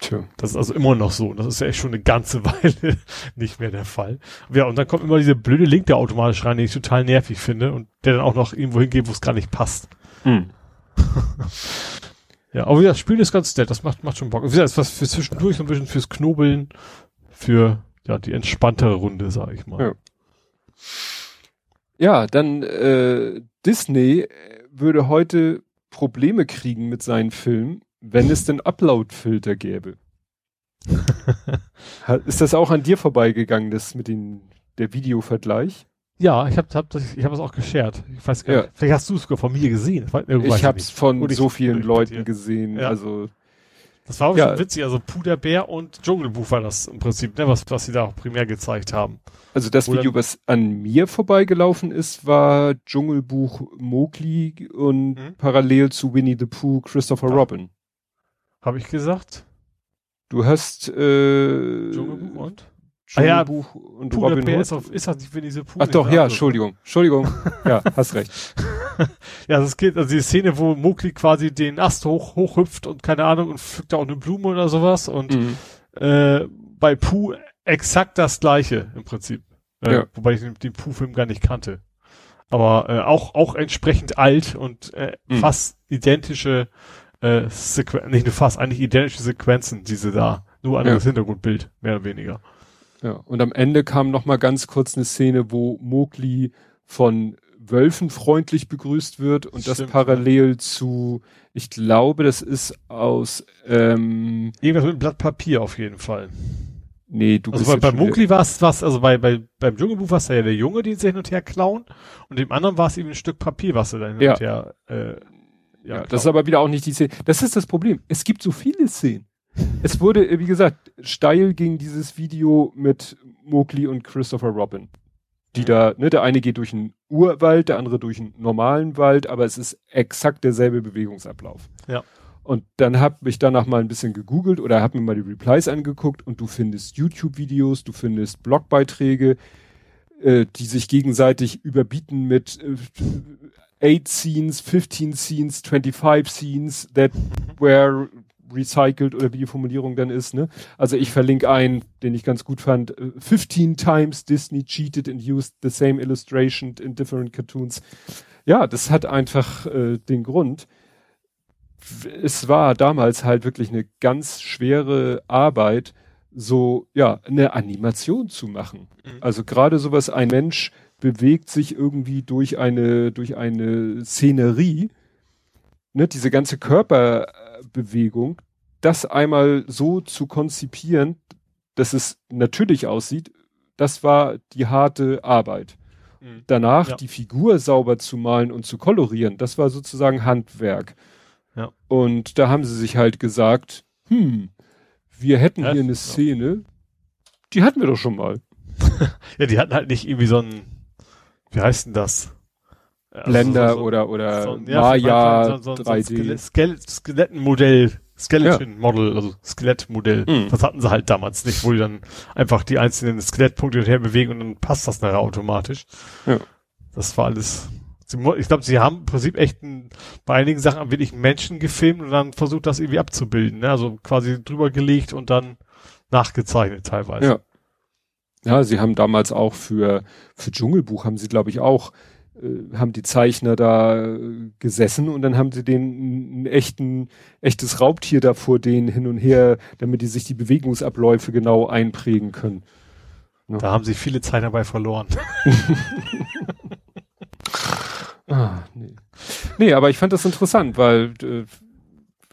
Tja. Das ist also immer noch so. Das ist ja echt schon eine ganze Weile nicht mehr der Fall. Ja, und dann kommt immer diese blöde Link da automatisch rein, den ich total nervig finde und der dann auch noch irgendwo hingeht, wo es gar nicht passt. Hm. ja, aber das Spiel ist ganz nett, das macht, macht schon Bock. Wie gesagt, ist was für zwischendurch, so ein bisschen fürs Knobeln, für ja, die entspanntere Runde, sag ich mal. Ja. Ja, dann äh, Disney würde heute Probleme kriegen mit seinen Filmen, wenn es denn Upload-Filter gäbe. ist das auch an dir vorbeigegangen, das mit den, der Videovergleich? Ja, ich habe hab das, ich hab das auch geshared. Ich weiß gar nicht, vielleicht hast du es sogar von mir gesehen. Ich habe es von so vielen Leuten gesehen. Ja. Also das war auch ja. schon witzig. Also Puderbär und Dschungelbuch war das im Prinzip, ne, was, was sie da auch primär gezeigt haben. Also das Oder Video, was an mir vorbeigelaufen ist, war Dschungelbuch Mowgli und mhm. parallel zu Winnie the Pooh Christopher ja. Robin. Habe ich gesagt? Du hast äh, Dschungelbuch und? Dschungelbuch ah, ja, und Puh, Robin Hood. Ist, auf, ist das nicht the Pooh? Ach doch, ja, Entschuldigung. Entschuldigung. ja, hast recht. ja, das geht, also die Szene, wo Mowgli quasi den Ast hoch, hochhüpft und keine Ahnung und pflückt da auch eine Blume oder sowas und mhm. äh, bei Pooh exakt das gleiche im Prinzip. Äh, ja. Wobei ich den, den Pooh-Film gar nicht kannte. Aber äh, auch, auch entsprechend alt und äh, mhm. fast identische äh, Sequenzen, nicht nur fast, eigentlich identische Sequenzen, diese da. Nur anderes ja. Hintergrundbild, mehr oder weniger. Ja, und am Ende kam noch mal ganz kurz eine Szene, wo Mowgli von Wölfen freundlich begrüßt wird und Stimmt, das parallel ja. zu, ich glaube, das ist aus ähm, irgendwas mit einem Blatt Papier auf jeden Fall. Nee, du also bist bei, bei Mowgli war es was, also bei, bei beim Dschungelbuch war es ja der Junge, den sie hin und her klauen und dem anderen war es eben ein Stück Papier, was sie dann hin ja. und her äh, ja, ja das ist aber wieder auch nicht die Szene. Das ist das Problem. Es gibt so viele Szenen. Es wurde, wie gesagt, steil ging dieses Video mit Mowgli und Christopher Robin. Die mhm. da, ne, der eine geht durch einen Urwald, der andere durch einen normalen Wald, aber es ist exakt derselbe Bewegungsablauf. Ja. Und dann habe ich danach mal ein bisschen gegoogelt oder habe mir mal die Replies angeguckt und du findest YouTube-Videos, du findest Blogbeiträge, äh, die sich gegenseitig überbieten mit äh, 8 Scenes, 15 Scenes, 25 Scenes that were recycelt oder wie die Formulierung dann ist. Ne? Also ich verlinke einen, den ich ganz gut fand. 15 äh, times Disney cheated and used the same illustration in different cartoons. Ja, das hat einfach äh, den Grund. es war damals halt wirklich eine ganz schwere Arbeit, so, ja, eine Animation zu machen. Mhm. Also gerade sowas, ein Mensch bewegt sich irgendwie durch eine, durch eine Szenerie, ne, diese ganze Körperbewegung, das einmal so zu konzipieren, dass es natürlich aussieht, das war die harte Arbeit. Mhm. Danach ja. die Figur sauber zu malen und zu kolorieren, das war sozusagen Handwerk. Ja. Und da haben sie sich halt gesagt, hm, wir hätten hier eine Szene, die hatten wir doch schon mal. ja, die hatten halt nicht irgendwie so ein, wie heißt denn das? Also Blender so, so, oder, oder so, ja, Maya so, 3D. Skelett, Skelettenmodell, Skeleton ja. Model, also Skelettmodell. Mhm. Das hatten sie halt damals nicht, wo die dann einfach die einzelnen Skelettpunkte her bewegen und dann passt das nachher automatisch. Ja. Das war alles ich glaube, sie haben im Prinzip echt ein, bei einigen Sachen wirklich Menschen gefilmt und dann versucht, das irgendwie abzubilden. Ne? Also quasi drüber gelegt und dann nachgezeichnet teilweise. Ja. Ja, sie haben damals auch für, für Dschungelbuch haben sie, glaube ich, auch, haben die Zeichner da äh, gesessen und dann haben sie den ein echten, echtes Raubtier da vor denen hin und her, damit die sich die Bewegungsabläufe genau einprägen können. Ja. Da haben sie viele Zeit dabei verloren. Ah, nee. nee, aber ich fand das interessant, weil, äh,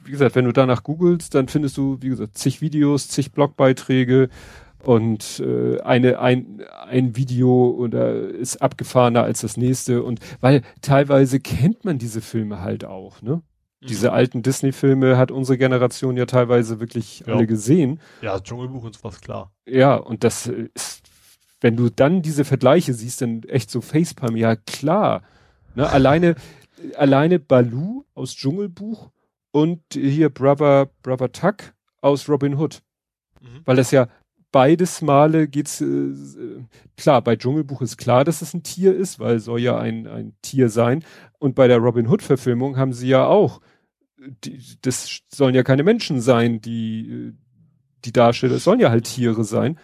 wie gesagt, wenn du danach googelst, dann findest du, wie gesagt, zig Videos, zig Blogbeiträge und äh, eine, ein, ein Video oder ist abgefahrener als das nächste und weil teilweise kennt man diese Filme halt auch, ne? Mhm. Diese alten Disney-Filme hat unsere Generation ja teilweise wirklich ja. alle gesehen. Ja, Dschungelbuch und sowas, klar. Ja, und das ist, wenn du dann diese Vergleiche siehst, dann echt so Facepalm, ja klar, Ne, alleine, alleine Baloo aus Dschungelbuch und hier Brother, Brother Tuck aus Robin Hood. Mhm. Weil das ja beides Male geht's, äh, klar, bei Dschungelbuch ist klar, dass es ein Tier ist, weil soll ja ein, ein Tier sein. Und bei der Robin Hood Verfilmung haben sie ja auch, die, das sollen ja keine Menschen sein, die, die Darsteller, es sollen ja halt Tiere sein.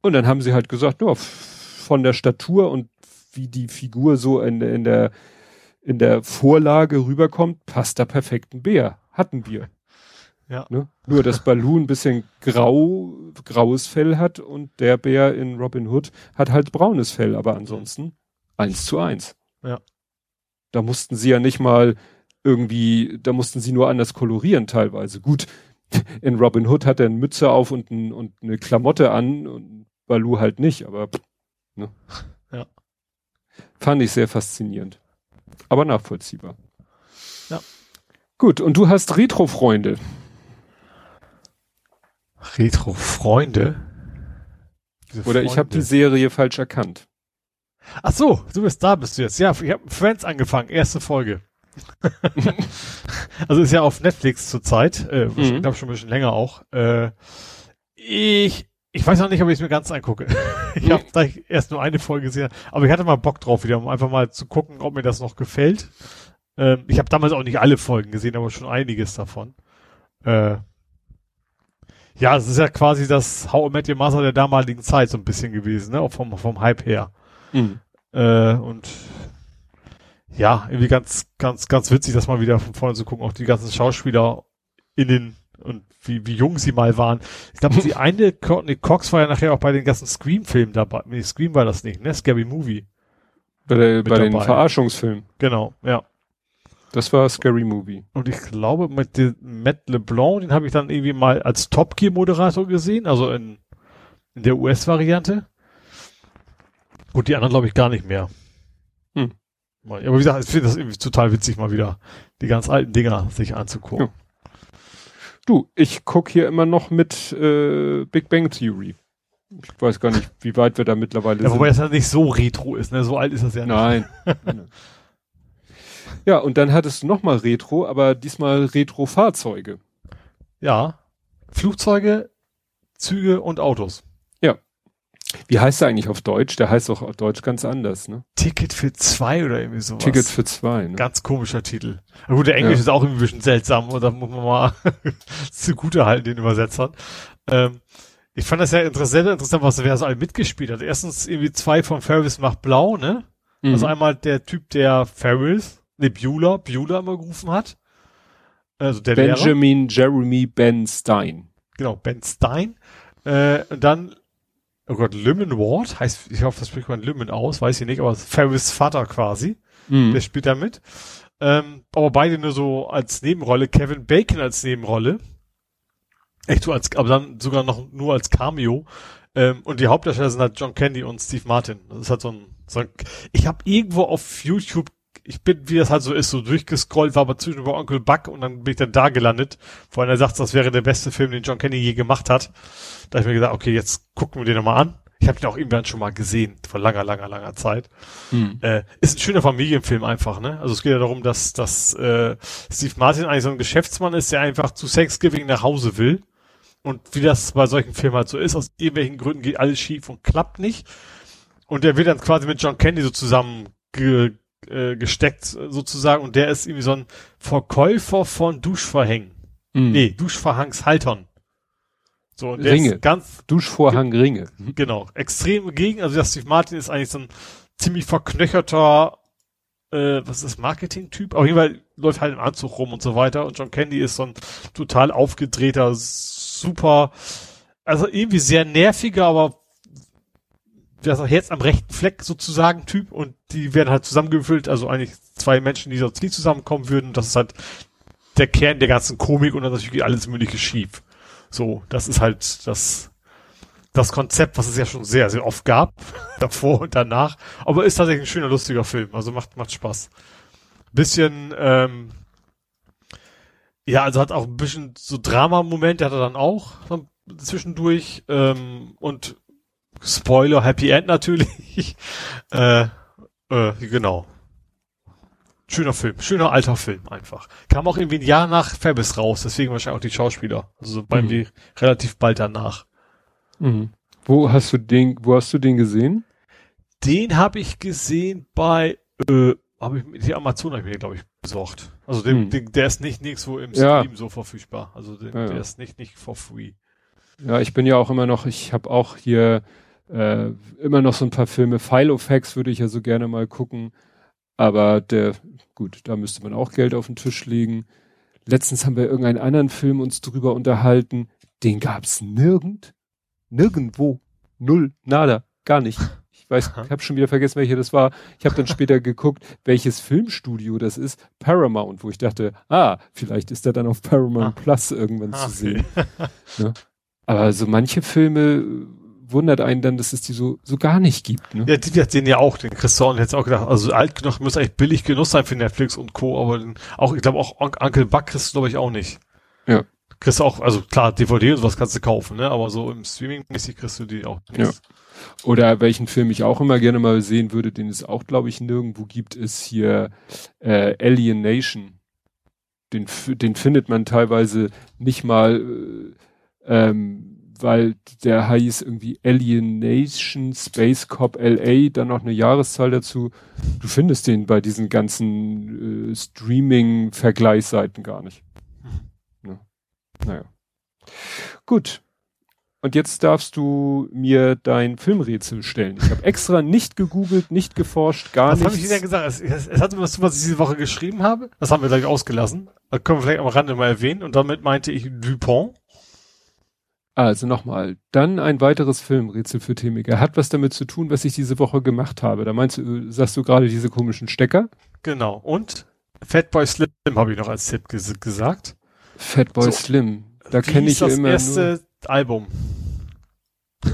Und dann haben sie halt gesagt, nur von der Statur und wie die Figur so in, in der in der Vorlage rüberkommt, passt da perfekt ein Bär. Hatten wir. Ja. Ne? Nur, dass Balloon ein bisschen grau, graues Fell hat und der Bär in Robin Hood hat halt braunes Fell, aber ansonsten eins zu eins. Ja. Da mussten sie ja nicht mal irgendwie, da mussten sie nur anders kolorieren teilweise. Gut, in Robin Hood hat er eine Mütze auf und, ein, und eine Klamotte an und Baloo halt nicht, aber ne? Fand ich sehr faszinierend. Aber nachvollziehbar. Ja. Gut, und du hast Retro-Freunde. Retro-Freunde? Oder ich habe die Serie falsch erkannt. Ach so, du bist da, bist du jetzt. Ja, ich habe Friends angefangen, erste Folge. also ist ja auf Netflix zurzeit, äh, mhm. ich glaube schon ein bisschen länger auch. Äh, ich ich weiß noch nicht, ob ich es mir ganz angucke. ich habe da erst nur eine Folge gesehen, aber ich hatte mal Bock drauf wieder, um einfach mal zu gucken, ob mir das noch gefällt. Ähm, ich habe damals auch nicht alle Folgen gesehen, aber schon einiges davon. Äh, ja, es ist ja quasi das How I Met Your Mother der damaligen Zeit so ein bisschen gewesen, ne? Auch vom, vom Hype her. Mhm. Äh, und ja, irgendwie ganz, ganz, ganz witzig, das mal wieder von vorne zu gucken, auch die ganzen Schauspieler in den und wie, wie jung sie mal waren. Ich glaube, die eine Courtney Cox war ja nachher auch bei den ganzen Scream-Filmen dabei. Nee, Scream war das nicht, ne? Scary Movie. Bei, der, bei den Verarschungsfilmen. Genau, ja. Das war Scary Movie. Und ich glaube, mit dem Matt LeBlanc, den habe ich dann irgendwie mal als Top Gear Moderator gesehen, also in, in der US-Variante. Gut, die anderen glaube ich gar nicht mehr. Hm. Aber wie gesagt, ich finde das irgendwie total witzig, mal wieder die ganz alten Dinger sich anzugucken. Ja. Du, ich guck hier immer noch mit äh, Big Bang Theory. Ich weiß gar nicht, wie weit wir da mittlerweile ja, sind. Wobei das ja nicht so retro ist, ne? So alt ist das ja nicht. Nein. ja, und dann hattest du nochmal Retro, aber diesmal Retro-Fahrzeuge. Ja. Flugzeuge, Züge und Autos. Wie heißt er eigentlich auf Deutsch? Der heißt auch auf Deutsch ganz anders, ne? Ticket für zwei oder irgendwie sowas. Ticket für zwei, ne? Ganz komischer Titel. Na gut, der Englisch ja. ist auch irgendwie ein bisschen seltsam und da muss man mal zugute halten, den Übersetzern. Ähm, ich fand das ja interessant, interessant, was wer so alle mitgespielt hat. Erstens irgendwie zwei von Ferris macht blau, ne? Mhm. Also einmal der Typ, der Ferris, ne, Bueller, Bueller immer gerufen hat. Also der Benjamin Lehrer. Jeremy Ben Stein. Genau, Ben Stein. Äh, und dann, oh Gott, Lyman Ward, heißt, ich hoffe, das spricht man Lyman aus, weiß ich nicht, aber Ferris Vater quasi. Mhm. Der spielt da mit. Ähm, aber beide nur so als Nebenrolle. Kevin Bacon als Nebenrolle. Echt so als, aber dann sogar noch nur als Cameo. Ähm, und die Hauptdarsteller sind halt John Candy und Steve Martin. Das ist halt so ein, so ein ich habe irgendwo auf YouTube ich bin, wie das halt so ist, so durchgescrollt, war aber zwischen bei Onkel Buck und dann bin ich dann da gelandet. Vor allem er sagt, das wäre der beste Film, den John Candy je gemacht hat. Da habe ich mir gesagt, okay, jetzt gucken wir den nochmal an. Ich habe ihn auch irgendwann schon mal gesehen, vor langer, langer, langer Zeit. Hm. Äh, ist ein schöner Familienfilm einfach, ne? Also es geht ja darum, dass, dass äh, Steve Martin eigentlich so ein Geschäftsmann ist, der einfach zu Thanksgiving nach Hause will. Und wie das bei solchen Filmen halt so ist, aus irgendwelchen Gründen geht alles schief und klappt nicht. Und der wird dann quasi mit John Candy so zusammen ge äh, gesteckt sozusagen und der ist irgendwie so ein Verkäufer von Duschverhängen. Mhm. Nee, Duschverhangshaltern. So, und der Ringe. Ist ganz Duschvorhangringe. Genau, extrem gegen, also der Steve Martin ist eigentlich so ein ziemlich verknöcherter äh, was ist das, Marketing-Typ? Auf jeden Fall läuft halt im Anzug rum und so weiter. Und John Candy ist so ein total aufgedrehter, super, also irgendwie sehr nerviger, aber das Herz am rechten Fleck sozusagen Typ und die werden halt zusammengefüllt, also eigentlich zwei Menschen, die sonst nie zusammenkommen würden. Das ist halt der Kern der ganzen Komik und dann natürlich alles mögliche schief. So, das ist halt das, das Konzept, was es ja schon sehr, sehr oft gab, davor und danach. Aber ist tatsächlich ein schöner, lustiger Film. Also macht, macht Spaß. Bisschen, ähm, ja, also hat auch ein bisschen so Drama-Momente hat er dann auch zwischendurch ähm, und Spoiler, Happy End natürlich. äh, äh, genau. Schöner Film, schöner alter Film einfach. Kam auch irgendwie ein Jahr nach Fabis raus, deswegen wahrscheinlich auch die Schauspieler. Also bei mhm. mir relativ bald danach. Mhm. Wo hast du den, wo hast du den gesehen? Den habe ich gesehen bei, äh, habe ich die Amazon habe ich mir glaube ich besorgt. Also den, mhm. den, der ist nicht nirgendwo im Stream ja. so verfügbar. Also den, ja, ja. der ist nicht nicht for free. Ja, ich bin ja auch immer noch, ich habe auch hier äh, immer noch so ein paar Filme. Filofax würde ich ja so gerne mal gucken. Aber der, gut, da müsste man auch Geld auf den Tisch legen. Letztens haben wir irgendeinen anderen Film uns drüber unterhalten. Den gab's nirgend. Nirgendwo. Null. Nada. Gar nicht. Ich weiß, ich habe schon wieder vergessen, welcher das war. Ich habe dann später geguckt, welches Filmstudio das ist. Paramount, wo ich dachte, ah, vielleicht ist der dann auf Paramount ah. Plus irgendwann ah, zu sehen. ja. Aber so manche Filme wundert einen dann, dass es die so, so gar nicht gibt. Ne? Ja, die, die sehen ja auch, den Christian jetzt auch gedacht, also alt genug muss eigentlich billig Genuss sein für Netflix und Co., aber den, auch, ich glaube auch Uncle Buck kriegst du, glaube ich, auch nicht. Ja. Kriegst du auch, also klar, DVD und sowas kannst du kaufen, ne, aber so im Streaming-mäßig kriegst du die auch nicht. Ja. Oder welchen Film ich auch immer gerne mal sehen würde, den es auch, glaube ich, nirgendwo gibt, ist hier äh, Alien Nation. Den, den findet man teilweise nicht mal äh, ähm, weil der hieß irgendwie Alienation Space Cop LA, dann noch eine Jahreszahl dazu. Du findest den bei diesen ganzen äh, Streaming-Vergleichsseiten gar nicht. Ne? Naja. Gut. Und jetzt darfst du mir dein Filmrätsel stellen. Ich habe extra nicht gegoogelt, nicht geforscht, gar nichts. Was habe ich dir gesagt? Es, es, es hat was, was ich diese Woche geschrieben habe. Das haben wir gleich ausgelassen. Das können wir vielleicht am Rande mal erwähnen. Und damit meinte ich Dupont. Also nochmal, dann ein weiteres Filmrätsel für Timiger. Hat was damit zu tun, was ich diese Woche gemacht habe. Da meinst du, sagst du gerade diese komischen Stecker? Genau. Und Fatboy Slim habe ich noch als Tipp ges gesagt. Fatboy so, Slim. Da kenne ich das immer erste nur Album.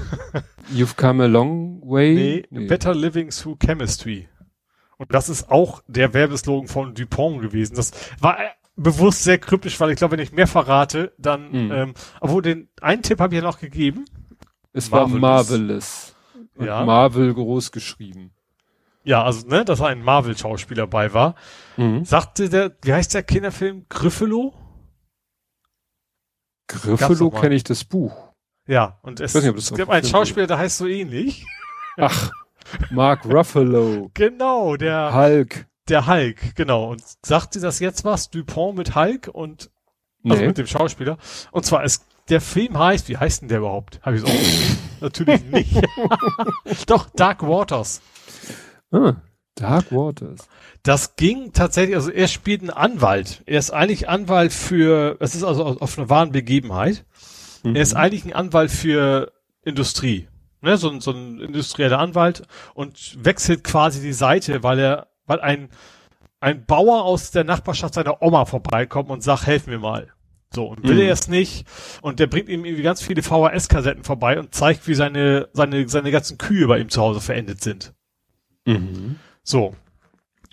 You've come a long way. Nee, nee, Better Living Through Chemistry. Und das ist auch der Werbeslogan von Dupont gewesen. Das war bewusst sehr kryptisch, weil ich glaube, wenn ich mehr verrate, dann, mhm. ähm, obwohl den einen Tipp habe ich ja noch gegeben. Es Marvelous. war Marvelous. Und ja. Marvel groß geschrieben. Ja, also, ne, dass ein Marvel-Schauspieler bei war. Mhm. Sagte der, wie heißt der Kinderfilm? Griffelo? Griffelo kenne ich das Buch. Ja, und es, nicht, es gibt einen Schauspieler, der heißt so ähnlich. Ach, Mark Ruffalo. genau, der Hulk der Hulk, genau. Und sagt sie das jetzt was? Dupont mit Hulk und also nee. mit dem Schauspieler. Und zwar ist der Film heißt, wie heißt denn der überhaupt? Habe ich auch natürlich nicht. Doch Dark Waters. Ah. Dark Waters. Das ging tatsächlich, also er spielt einen Anwalt. Er ist eigentlich Anwalt für, es ist also auf einer wahren Begebenheit. Mhm. Er ist eigentlich ein Anwalt für Industrie. Ne, so, so ein industrieller Anwalt und wechselt quasi die Seite, weil er, weil ein, ein Bauer aus der Nachbarschaft seiner Oma vorbeikommt und sagt, helf mir mal. So, und will mhm. er es nicht. Und der bringt ihm irgendwie ganz viele VHS-Kassetten vorbei und zeigt, wie seine, seine, seine ganzen Kühe bei ihm zu Hause verendet sind. Mhm. So.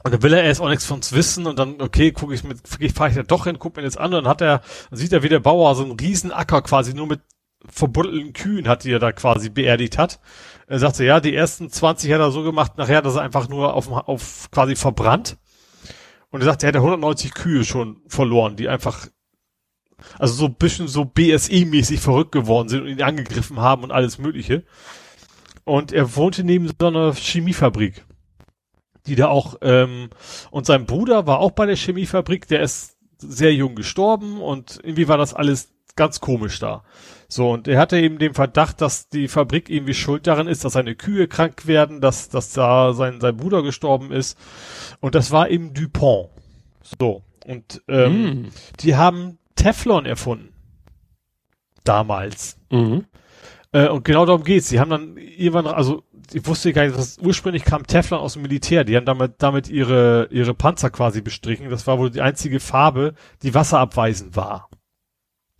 Und dann will er erst auch nichts von uns wissen und dann, okay, gucke ich mit, fahre ich da doch hin, guck mir das an und dann hat er, dann sieht er, wie der Bauer so einen riesen Acker quasi nur mit verbuddelten Kühen hat, die er da quasi beerdigt hat. Er sagte, ja, die ersten 20 hat er so gemacht, nachher, dass er einfach nur auf, auf quasi verbrannt. Und er sagt, er hätte 190 Kühe schon verloren, die einfach, also so bisschen so BSE-mäßig verrückt geworden sind und ihn angegriffen haben und alles Mögliche. Und er wohnte neben so einer Chemiefabrik, die da auch, ähm, und sein Bruder war auch bei der Chemiefabrik, der ist sehr jung gestorben und irgendwie war das alles ganz komisch da. So, und er hatte eben den Verdacht, dass die Fabrik irgendwie schuld daran ist, dass seine Kühe krank werden, dass, dass da sein, sein Bruder gestorben ist. Und das war eben Dupont. So. Und ähm, mm. die haben Teflon erfunden. Damals. Mhm. Äh, und genau darum geht's. Sie haben dann irgendwann, also ich wusste gar nicht, dass ursprünglich kam Teflon aus dem Militär. Die haben damit, damit ihre, ihre Panzer quasi bestrichen. Das war wohl die einzige Farbe, die wasserabweisend war.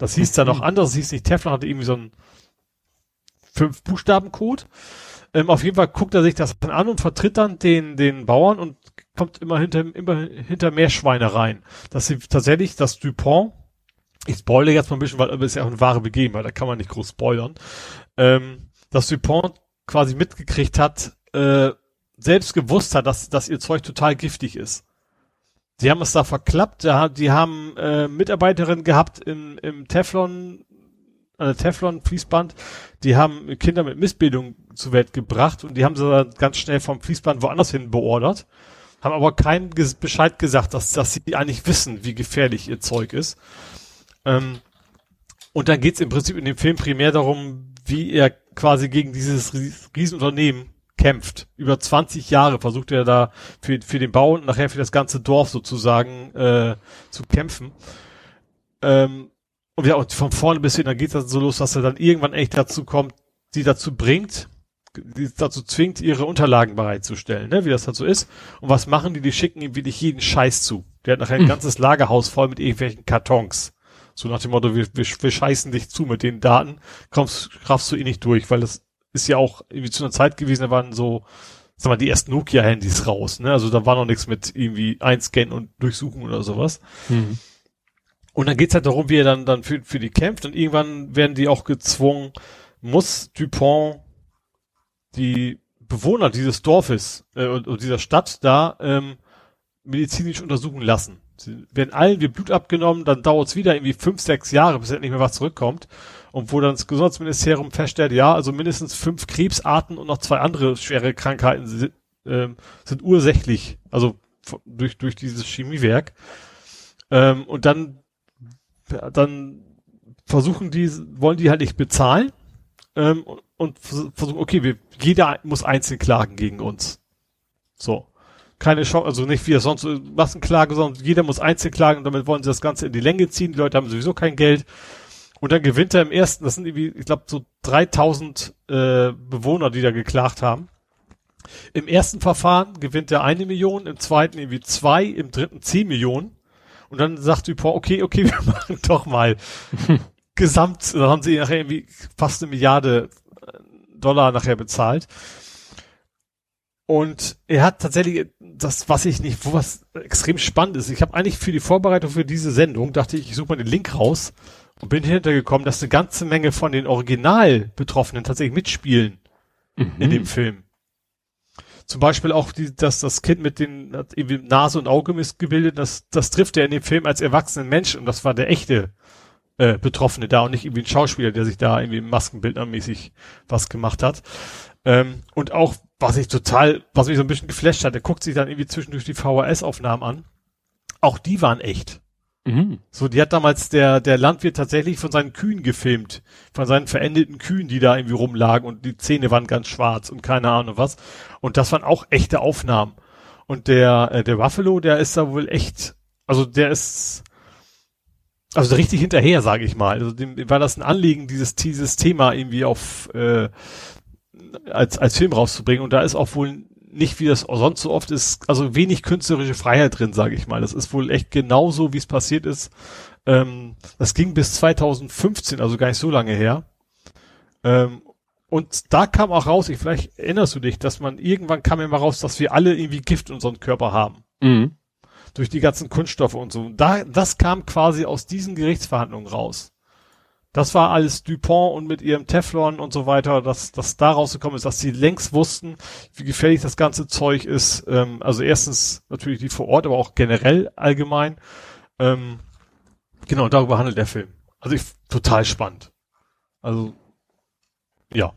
Das hieß dann noch anders, das hieß nicht Teflon, hatte irgendwie so einen fünf Buchstaben Code. Ähm, auf jeden Fall guckt er sich das dann an und vertritt dann den, den Bauern und kommt immer hinter, immer hinter Meerschweine rein. Dass sie tatsächlich, das Dupont, ich spoilere jetzt mal ein bisschen, weil es ist ja auch eine wahre Begebenheit, da kann man nicht groß spoilern, ähm, dass Dupont quasi mitgekriegt hat, äh, selbst gewusst hat, dass, dass ihr Zeug total giftig ist. Die haben es da verklappt, die haben äh, Mitarbeiterinnen gehabt im, im Teflon, äh, Teflon-Fließband, die haben Kinder mit Missbildung zur Welt gebracht und die haben sie dann ganz schnell vom Fließband woanders hin beordert, haben aber keinen Bescheid gesagt, dass, dass sie eigentlich wissen, wie gefährlich ihr Zeug ist. Ähm, und dann geht's im Prinzip in dem Film primär darum, wie er quasi gegen dieses Riesenunternehmen kämpft. Über 20 Jahre versucht er da für, für den Bau und nachher für das ganze Dorf sozusagen äh, zu kämpfen. Ähm, und ja, und von vorne bis hin, dann geht das so los, dass er dann irgendwann echt dazu kommt, die dazu bringt, die dazu zwingt, ihre Unterlagen bereitzustellen, ne, wie das halt so ist. Und was machen die? Die schicken ihm wirklich jeden Scheiß zu. Der hat nachher ein hm. ganzes Lagerhaus voll mit irgendwelchen Kartons. So nach dem Motto, wir, wir, wir scheißen dich zu mit den Daten, kommst, raffst du eh nicht durch, weil das ist ja auch irgendwie zu einer Zeit gewesen, da waren so, sag mal, die ersten Nokia-Handys raus, ne? Also da war noch nichts mit irgendwie einscannen und durchsuchen oder sowas. Mhm. Und dann geht's halt darum, wie er dann, dann für, für die kämpft und irgendwann werden die auch gezwungen, muss Dupont die Bewohner dieses Dorfes äh, und, und dieser Stadt da ähm, medizinisch untersuchen lassen. Sie werden allen wie Blut abgenommen, dann dauert's wieder irgendwie fünf, sechs Jahre, bis nicht mehr was zurückkommt und wo dann das Gesundheitsministerium feststellt, ja, also mindestens fünf Krebsarten und noch zwei andere schwere Krankheiten sind, äh, sind ursächlich, also durch, durch dieses Chemiewerk. Ähm, und dann, dann versuchen die, wollen die halt nicht bezahlen ähm, und, versuchen, okay, wir, jeder muss einzeln klagen gegen uns. So. Keine Chance, also nicht wie sonst Massenklage, sondern jeder muss einzeln klagen und damit wollen sie das Ganze in die Länge ziehen. Die Leute haben sowieso kein Geld. Und dann gewinnt er im ersten, das sind irgendwie, ich glaube, so 3000 äh, Bewohner, die da geklagt haben. Im ersten Verfahren gewinnt er eine Million, im zweiten irgendwie zwei, im dritten zehn Millionen. Und dann sagt Dupont, okay, okay, wir machen doch mal gesamt, dann haben sie nachher irgendwie fast eine Milliarde äh, Dollar nachher bezahlt. Und er hat tatsächlich das, was ich nicht, wo was extrem spannend ist. Ich habe eigentlich für die Vorbereitung für diese Sendung, dachte ich, ich suche mal den Link raus und bin hintergekommen, dass eine ganze Menge von den Original-Betroffenen tatsächlich mitspielen mhm. in dem Film. Zum Beispiel auch, die, dass das Kind mit den hat irgendwie Nase und Auge missgebildet, das, das trifft er in dem Film als erwachsenen Mensch und das war der echte äh, Betroffene da und nicht irgendwie ein Schauspieler, der sich da irgendwie maskenbildnermäßig was gemacht hat. Ähm, und auch, was ich total, was mich so ein bisschen geflasht hat, der guckt sich dann irgendwie zwischendurch die VHS-Aufnahmen an. Auch die waren echt. Mhm. So, die hat damals der, der Landwirt tatsächlich von seinen Kühen gefilmt. Von seinen verendeten Kühen, die da irgendwie rumlagen und die Zähne waren ganz schwarz und keine Ahnung was. Und das waren auch echte Aufnahmen. Und der, äh, der Buffalo, der ist da wohl echt, also der ist, also richtig hinterher, sage ich mal. Also dem war das ein Anliegen, dieses, dieses Thema irgendwie auf, äh, als, als Film rauszubringen. Und da ist auch wohl nicht, wie das sonst so oft ist, also wenig künstlerische Freiheit drin, sage ich mal. Das ist wohl echt genauso, wie es passiert ist. Ähm, das ging bis 2015, also gar nicht so lange her. Ähm, und da kam auch raus, ich, vielleicht erinnerst du dich, dass man irgendwann kam immer raus, dass wir alle irgendwie Gift in unserem Körper haben. Mhm. Durch die ganzen Kunststoffe und so. Da, das kam quasi aus diesen Gerichtsverhandlungen raus. Das war alles Dupont und mit ihrem Teflon und so weiter, dass das da rausgekommen ist, dass sie längst wussten, wie gefährlich das ganze Zeug ist. Ähm, also erstens natürlich die vor Ort, aber auch generell allgemein. Ähm, genau, darüber handelt der Film. Also ich, total spannend. Also ja.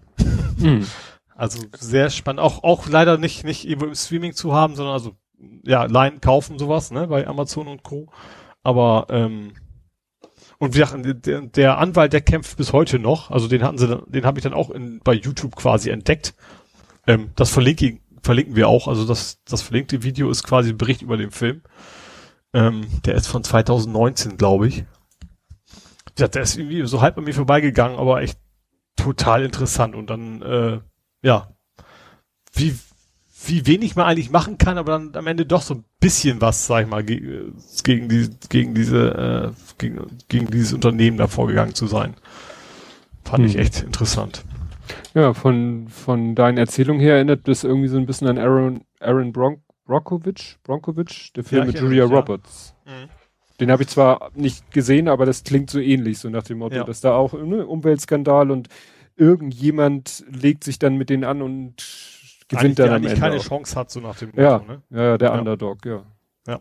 Mhm. Also sehr spannend. Auch, auch leider nicht, nicht irgendwo im Streaming zu haben, sondern also, ja, leihen, kaufen, sowas, ne, bei Amazon und Co. Aber, ähm, und wie gesagt, der, der Anwalt, der kämpft bis heute noch. Also den hatten sie, den habe ich dann auch in, bei YouTube quasi entdeckt. Ähm, das verlinke, verlinken wir auch. Also das, das verlinkte Video ist quasi ein Bericht über den Film. Ähm, der ist von 2019, glaube ich. Ja, der ist irgendwie so halb an mir vorbeigegangen, aber echt total interessant. Und dann, äh, ja, wie, wie wenig man eigentlich machen kann, aber dann am Ende doch so ein bisschen was, sag ich mal, ge gegen die, gegen diese, äh, gegen, gegen dieses Unternehmen da vorgegangen zu sein. Fand ich Hm. echt interessant. Ja, von, von deinen Erzählungen her erinnert das irgendwie so ein bisschen an Aaron, Aaron Bron Brockovich, Bronkovich, der Film Ja, mit ich Julia ja. Roberts. Den habe ich zwar nicht gesehen, aber das klingt so ähnlich, so nach dem Motto, Ja. dass da auch ne, Umweltskandal und irgendjemand legt sich dann mit denen an und gewinnt dann der am Ende. keine auch. Chance hat, so nach dem Ja. Motto, ne? Ja, ja, der Ja. Underdog, ja. Ja.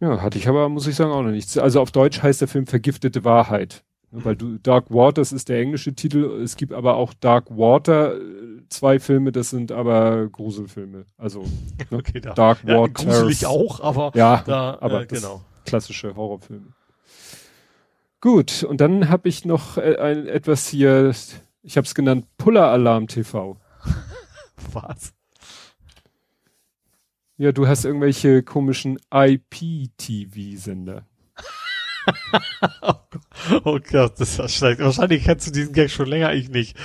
Ja, hatte ich aber, muss ich sagen, auch noch nichts. Also auf Deutsch heißt der Film Vergiftete Wahrheit. Weil du, Dark Waters ist der englische Titel. Es gibt aber auch Dark Water, äh, zwei Filme, das sind aber Gruselfilme. Also ne? Okay, da. Dark Ja, Waters. gruselig auch, aber Ja, da, aber äh, genau. klassische Horrorfilme. Gut, und dann habe ich noch äh, ein, etwas hier, ich habe es genannt, Puller Alarm TV. Was? Ja, du hast irgendwelche komischen IPTV-Sender. Oh Gott, das war schlecht. Wahrscheinlich kennst du diesen Gag schon länger, ich nicht.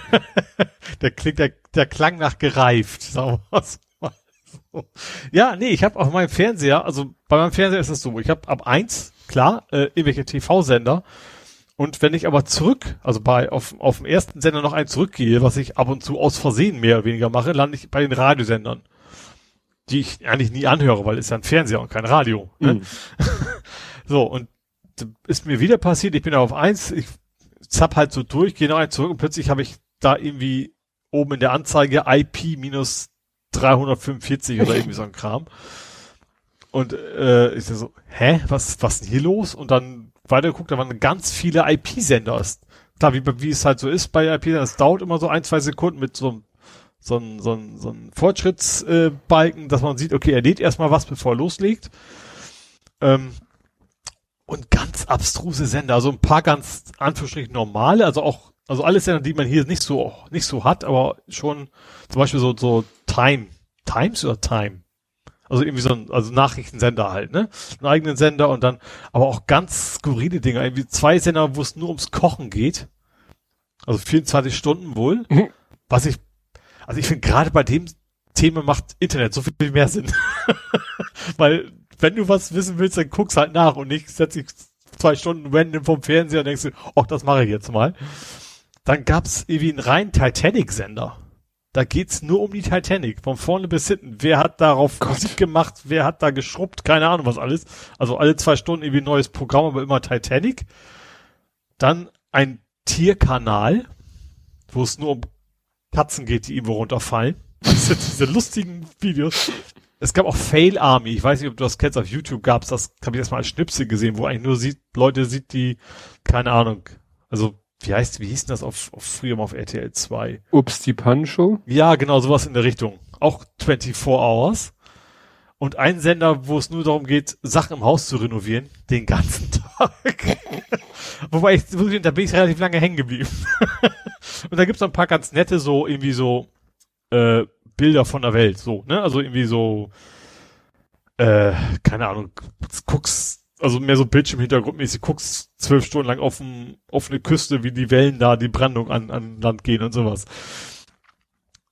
der klingt, der, der klang nach gereift, sagen wir mal so. Ja, nee, ich habe auf meinem Fernseher, also bei meinem Fernseher ist es so, ich habe ab eins, klar, äh, irgendwelche TV-Sender. Und wenn ich aber zurück, also bei auf, auf dem ersten Sender noch einen zurückgehe, was ich ab und zu aus Versehen mehr oder weniger mache, lande ich bei den Radiosendern. Die ich eigentlich nie anhöre, weil es ist ja ein Fernseher und kein Radio. Ne? Mhm. So, und ist mir wieder passiert, ich bin auf eins, ich zapp halt so durch, gehe noch einen zurück und plötzlich habe ich da irgendwie oben in der Anzeige IP minus 345 oder irgendwie so ein Kram. Und äh, ich so, hä, was, was denn hier los? Und dann weitergeguckt, da waren ganz viele IP-Sender. Klar, wie, wie es halt so ist bei IP-Sendern, es dauert immer so ein, zwei Sekunden mit so einem so ein, so ein, so ein Fortschrittsbalken, äh, dass man sieht, okay, er lädt erstmal was, bevor er loslegt. Ähm, und ganz abstruse Sender, also ein paar ganz Anführungsstrichen normale, also auch, also alle Sender, die man hier nicht so, nicht so hat, aber schon zum Beispiel so, so Time, Times oder Time? Also irgendwie so ein, also Nachrichtensender halt, ne? Einen eigenen Sender und dann, aber auch ganz skurrile Dinge, irgendwie zwei Sender, wo es nur ums Kochen geht. Also 24 Stunden wohl. Mhm. Was ich, also ich finde gerade bei dem Thema macht Internet so viel mehr Sinn. Weil, wenn du was wissen willst, dann guckst halt nach und nicht setz dich zwei Stunden random vom Fernseher und denkst du, ach, das mache ich jetzt mal. Dann gab's irgendwie einen rein Titanic-Sender. Da geht's nur um die Titanic, von vorne bis hinten. Wer hat darauf Gott. Musik gemacht, wer hat da geschrubbt, keine Ahnung was alles. Also alle zwei Stunden irgendwie ein neues Programm, aber immer Titanic. Dann ein Tierkanal, wo es nur um Katzen geht, die irgendwo runterfallen. Das sind diese lustigen Videos. Es gab auch Fail Army. Ich weiß nicht, ob du das kennst. Auf YouTube gab's das, habe ich erstmal als Schnipsel gesehen, wo eigentlich nur sieht, Leute sieht, die, keine Ahnung, also wie heißt, wie hieß denn das auf, auf früher mal auf RTL 2? Ups, die Pancho. Ja, genau, sowas in der Richtung. Auch 24 Hours. Und ein Sender, wo es nur darum geht, Sachen im Haus zu renovieren, den ganzen Tag. Wobei ich, da bin ich relativ lange hängen geblieben. und da gibt's noch ein paar ganz nette, so irgendwie so äh, Bilder von der Welt, so, ne? Also irgendwie so, äh, keine Ahnung, guckst, also mehr so Bildschirmhintergrundmäßig, guckst zwölf Stunden lang auf, ein, auf eine Küste, wie die Wellen da, die Brandung an, an Land gehen und sowas.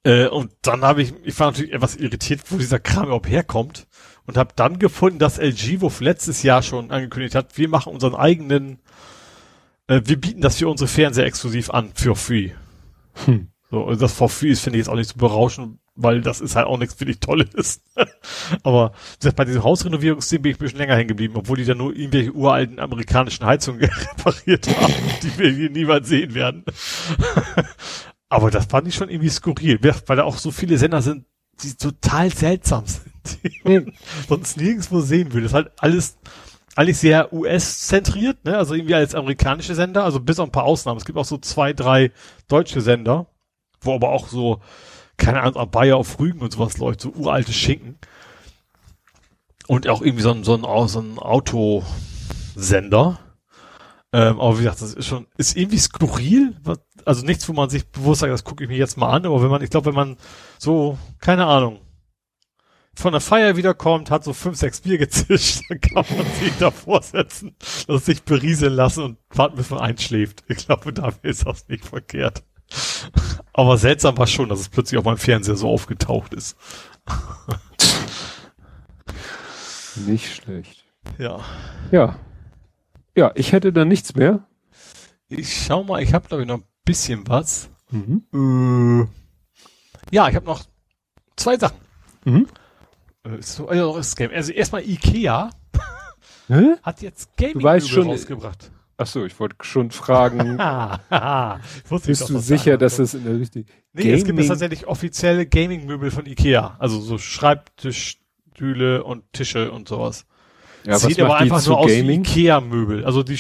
Äh, und dann habe ich, ich war natürlich etwas irritiert, wo dieser Kram überhaupt herkommt und habe dann gefunden, dass LG, wo letztes Jahr schon angekündigt hat, wir machen unseren eigenen, äh, wir bieten das für unsere Fernseher exklusiv an, für free. Hm. So, und das for free ist, finde ich jetzt auch nicht so berauschend, weil das ist halt auch nichts wirklich Tolles. Aber bei diesem Hausrenovierungssystem bin ich ein bisschen länger hängen geblieben, obwohl die dann nur irgendwelche uralten amerikanischen Heizungen repariert haben, die wir hier niemals sehen werden. Aber das fand ich schon irgendwie skurril, weil da auch so viele Sender sind, die total seltsam sind, die man sonst nirgendwo sehen würde. Das ist halt alles, alles sehr US-zentriert, ne? Also irgendwie als amerikanische Sender, also bis auf ein paar Ausnahmen. Es gibt auch so zwei, drei deutsche Sender, wo aber auch so, keine Ahnung, Bayer auf Rügen und sowas läuft, so uralte Schinken. Und auch irgendwie so ein, so ein, so ein Autosender. Ähm, aber wie gesagt, das ist schon, ist irgendwie skurril. Also nichts, wo man sich bewusst sagt, das gucke ich mir jetzt mal an. Aber wenn man, ich glaube, wenn man so, keine Ahnung, von der Feier wiederkommt, hat so fünf, sechs Bier gezischt, dann kann man sich davor setzen, dass sich berieseln lassen und warten, bis man einschläft. Ich glaube, dafür ist das nicht verkehrt. Aber seltsam war schon, dass es plötzlich auf meinem Fernseher so aufgetaucht ist. Nicht schlecht. Ja. Ja. Ja, ich hätte da nichts mehr. Ich schau mal, ich habe glaube ich noch ein bisschen was. Mhm. Äh, ja, ich habe noch zwei Sachen. Mhm. Äh, so, also. Also erstmal Ikea hat jetzt Gaming Du weißt schon- rausgebracht. Ach so, ich wollte schon fragen, bist du das sicher, sagen dass es in der richtigen Nee, es gibt jetzt tatsächlich offizielle Gaming-Möbel von Ikea. Also so Schreibtischstühle und Tische und sowas. ja, was Sieht aber macht die einfach zu nur aus wie Gaming? Ikea-Möbel. Also die,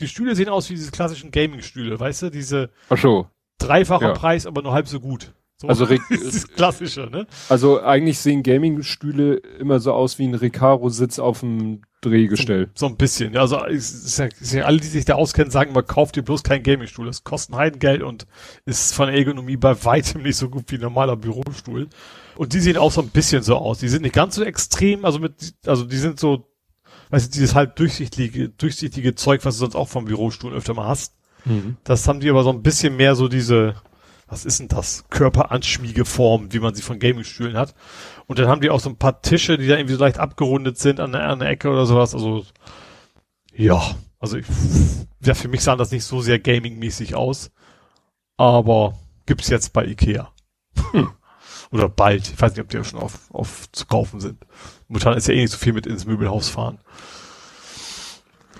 die Stühle sehen aus wie diese klassischen Gaming-Stühle, weißt du? Diese Ach so. dreifacher Ja. Preis, aber nur halb so gut. So, Also Re- das ist das Klassische, ne? Also eigentlich sehen Gaming-Stühle immer so aus wie ein Recaro-Sitz auf dem Drehgestell. So ein bisschen. Ja, also ist ja, ist ja alle, die sich da auskennen, sagen immer, kauft dir bloß keinen Gaming-Stuhl. Das kostet ein Heidengeld und ist von der Ergonomie bei weitem nicht so gut wie ein normaler Bürostuhl. Und die sehen auch so ein bisschen so aus. Die sind nicht ganz so extrem, also mit, also die sind so, weißt du, dieses halb durchsichtige, durchsichtige Zeug, was du sonst auch vom Bürostuhl öfter mal hast. Mhm. Das haben die aber so ein bisschen mehr so diese, was ist denn das? Körperanschmiegeform, wie man sie von Gaming-Stühlen hat. Und dann haben die auch so ein paar Tische, die da irgendwie so leicht abgerundet sind an der, an der Ecke oder sowas. Also, ja, also ich, ja, für mich sahen das nicht so sehr Gaming-mäßig aus. Aber gibt's jetzt bei Ikea. Oder bald. Ich weiß nicht, ob die ja schon auf, auf zu kaufen sind. Momentan ist ja eh nicht so viel mit ins Möbelhaus fahren.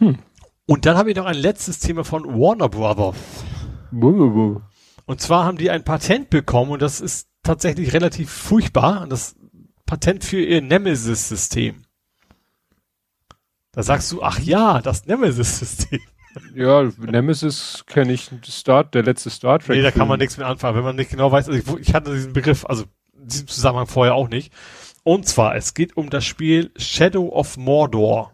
Hm. Und dann habe ich noch ein letztes Thema von Warner Brothers. Wuh, Und zwar haben die ein Patent bekommen und das ist tatsächlich relativ furchtbar. Das Patent für ihr Nemesis-System. Da sagst du, ach ja, das Nemesis-System. Ja, Nemesis kenne ich, Star, der letzte Star Trek. Nee, da kann man nichts mit anfangen, wenn man nicht genau weiß. Also ich, ich hatte diesen Begriff, also in diesem Zusammenhang vorher auch nicht. Und zwar, es geht um das Spiel Shadow of Mordor.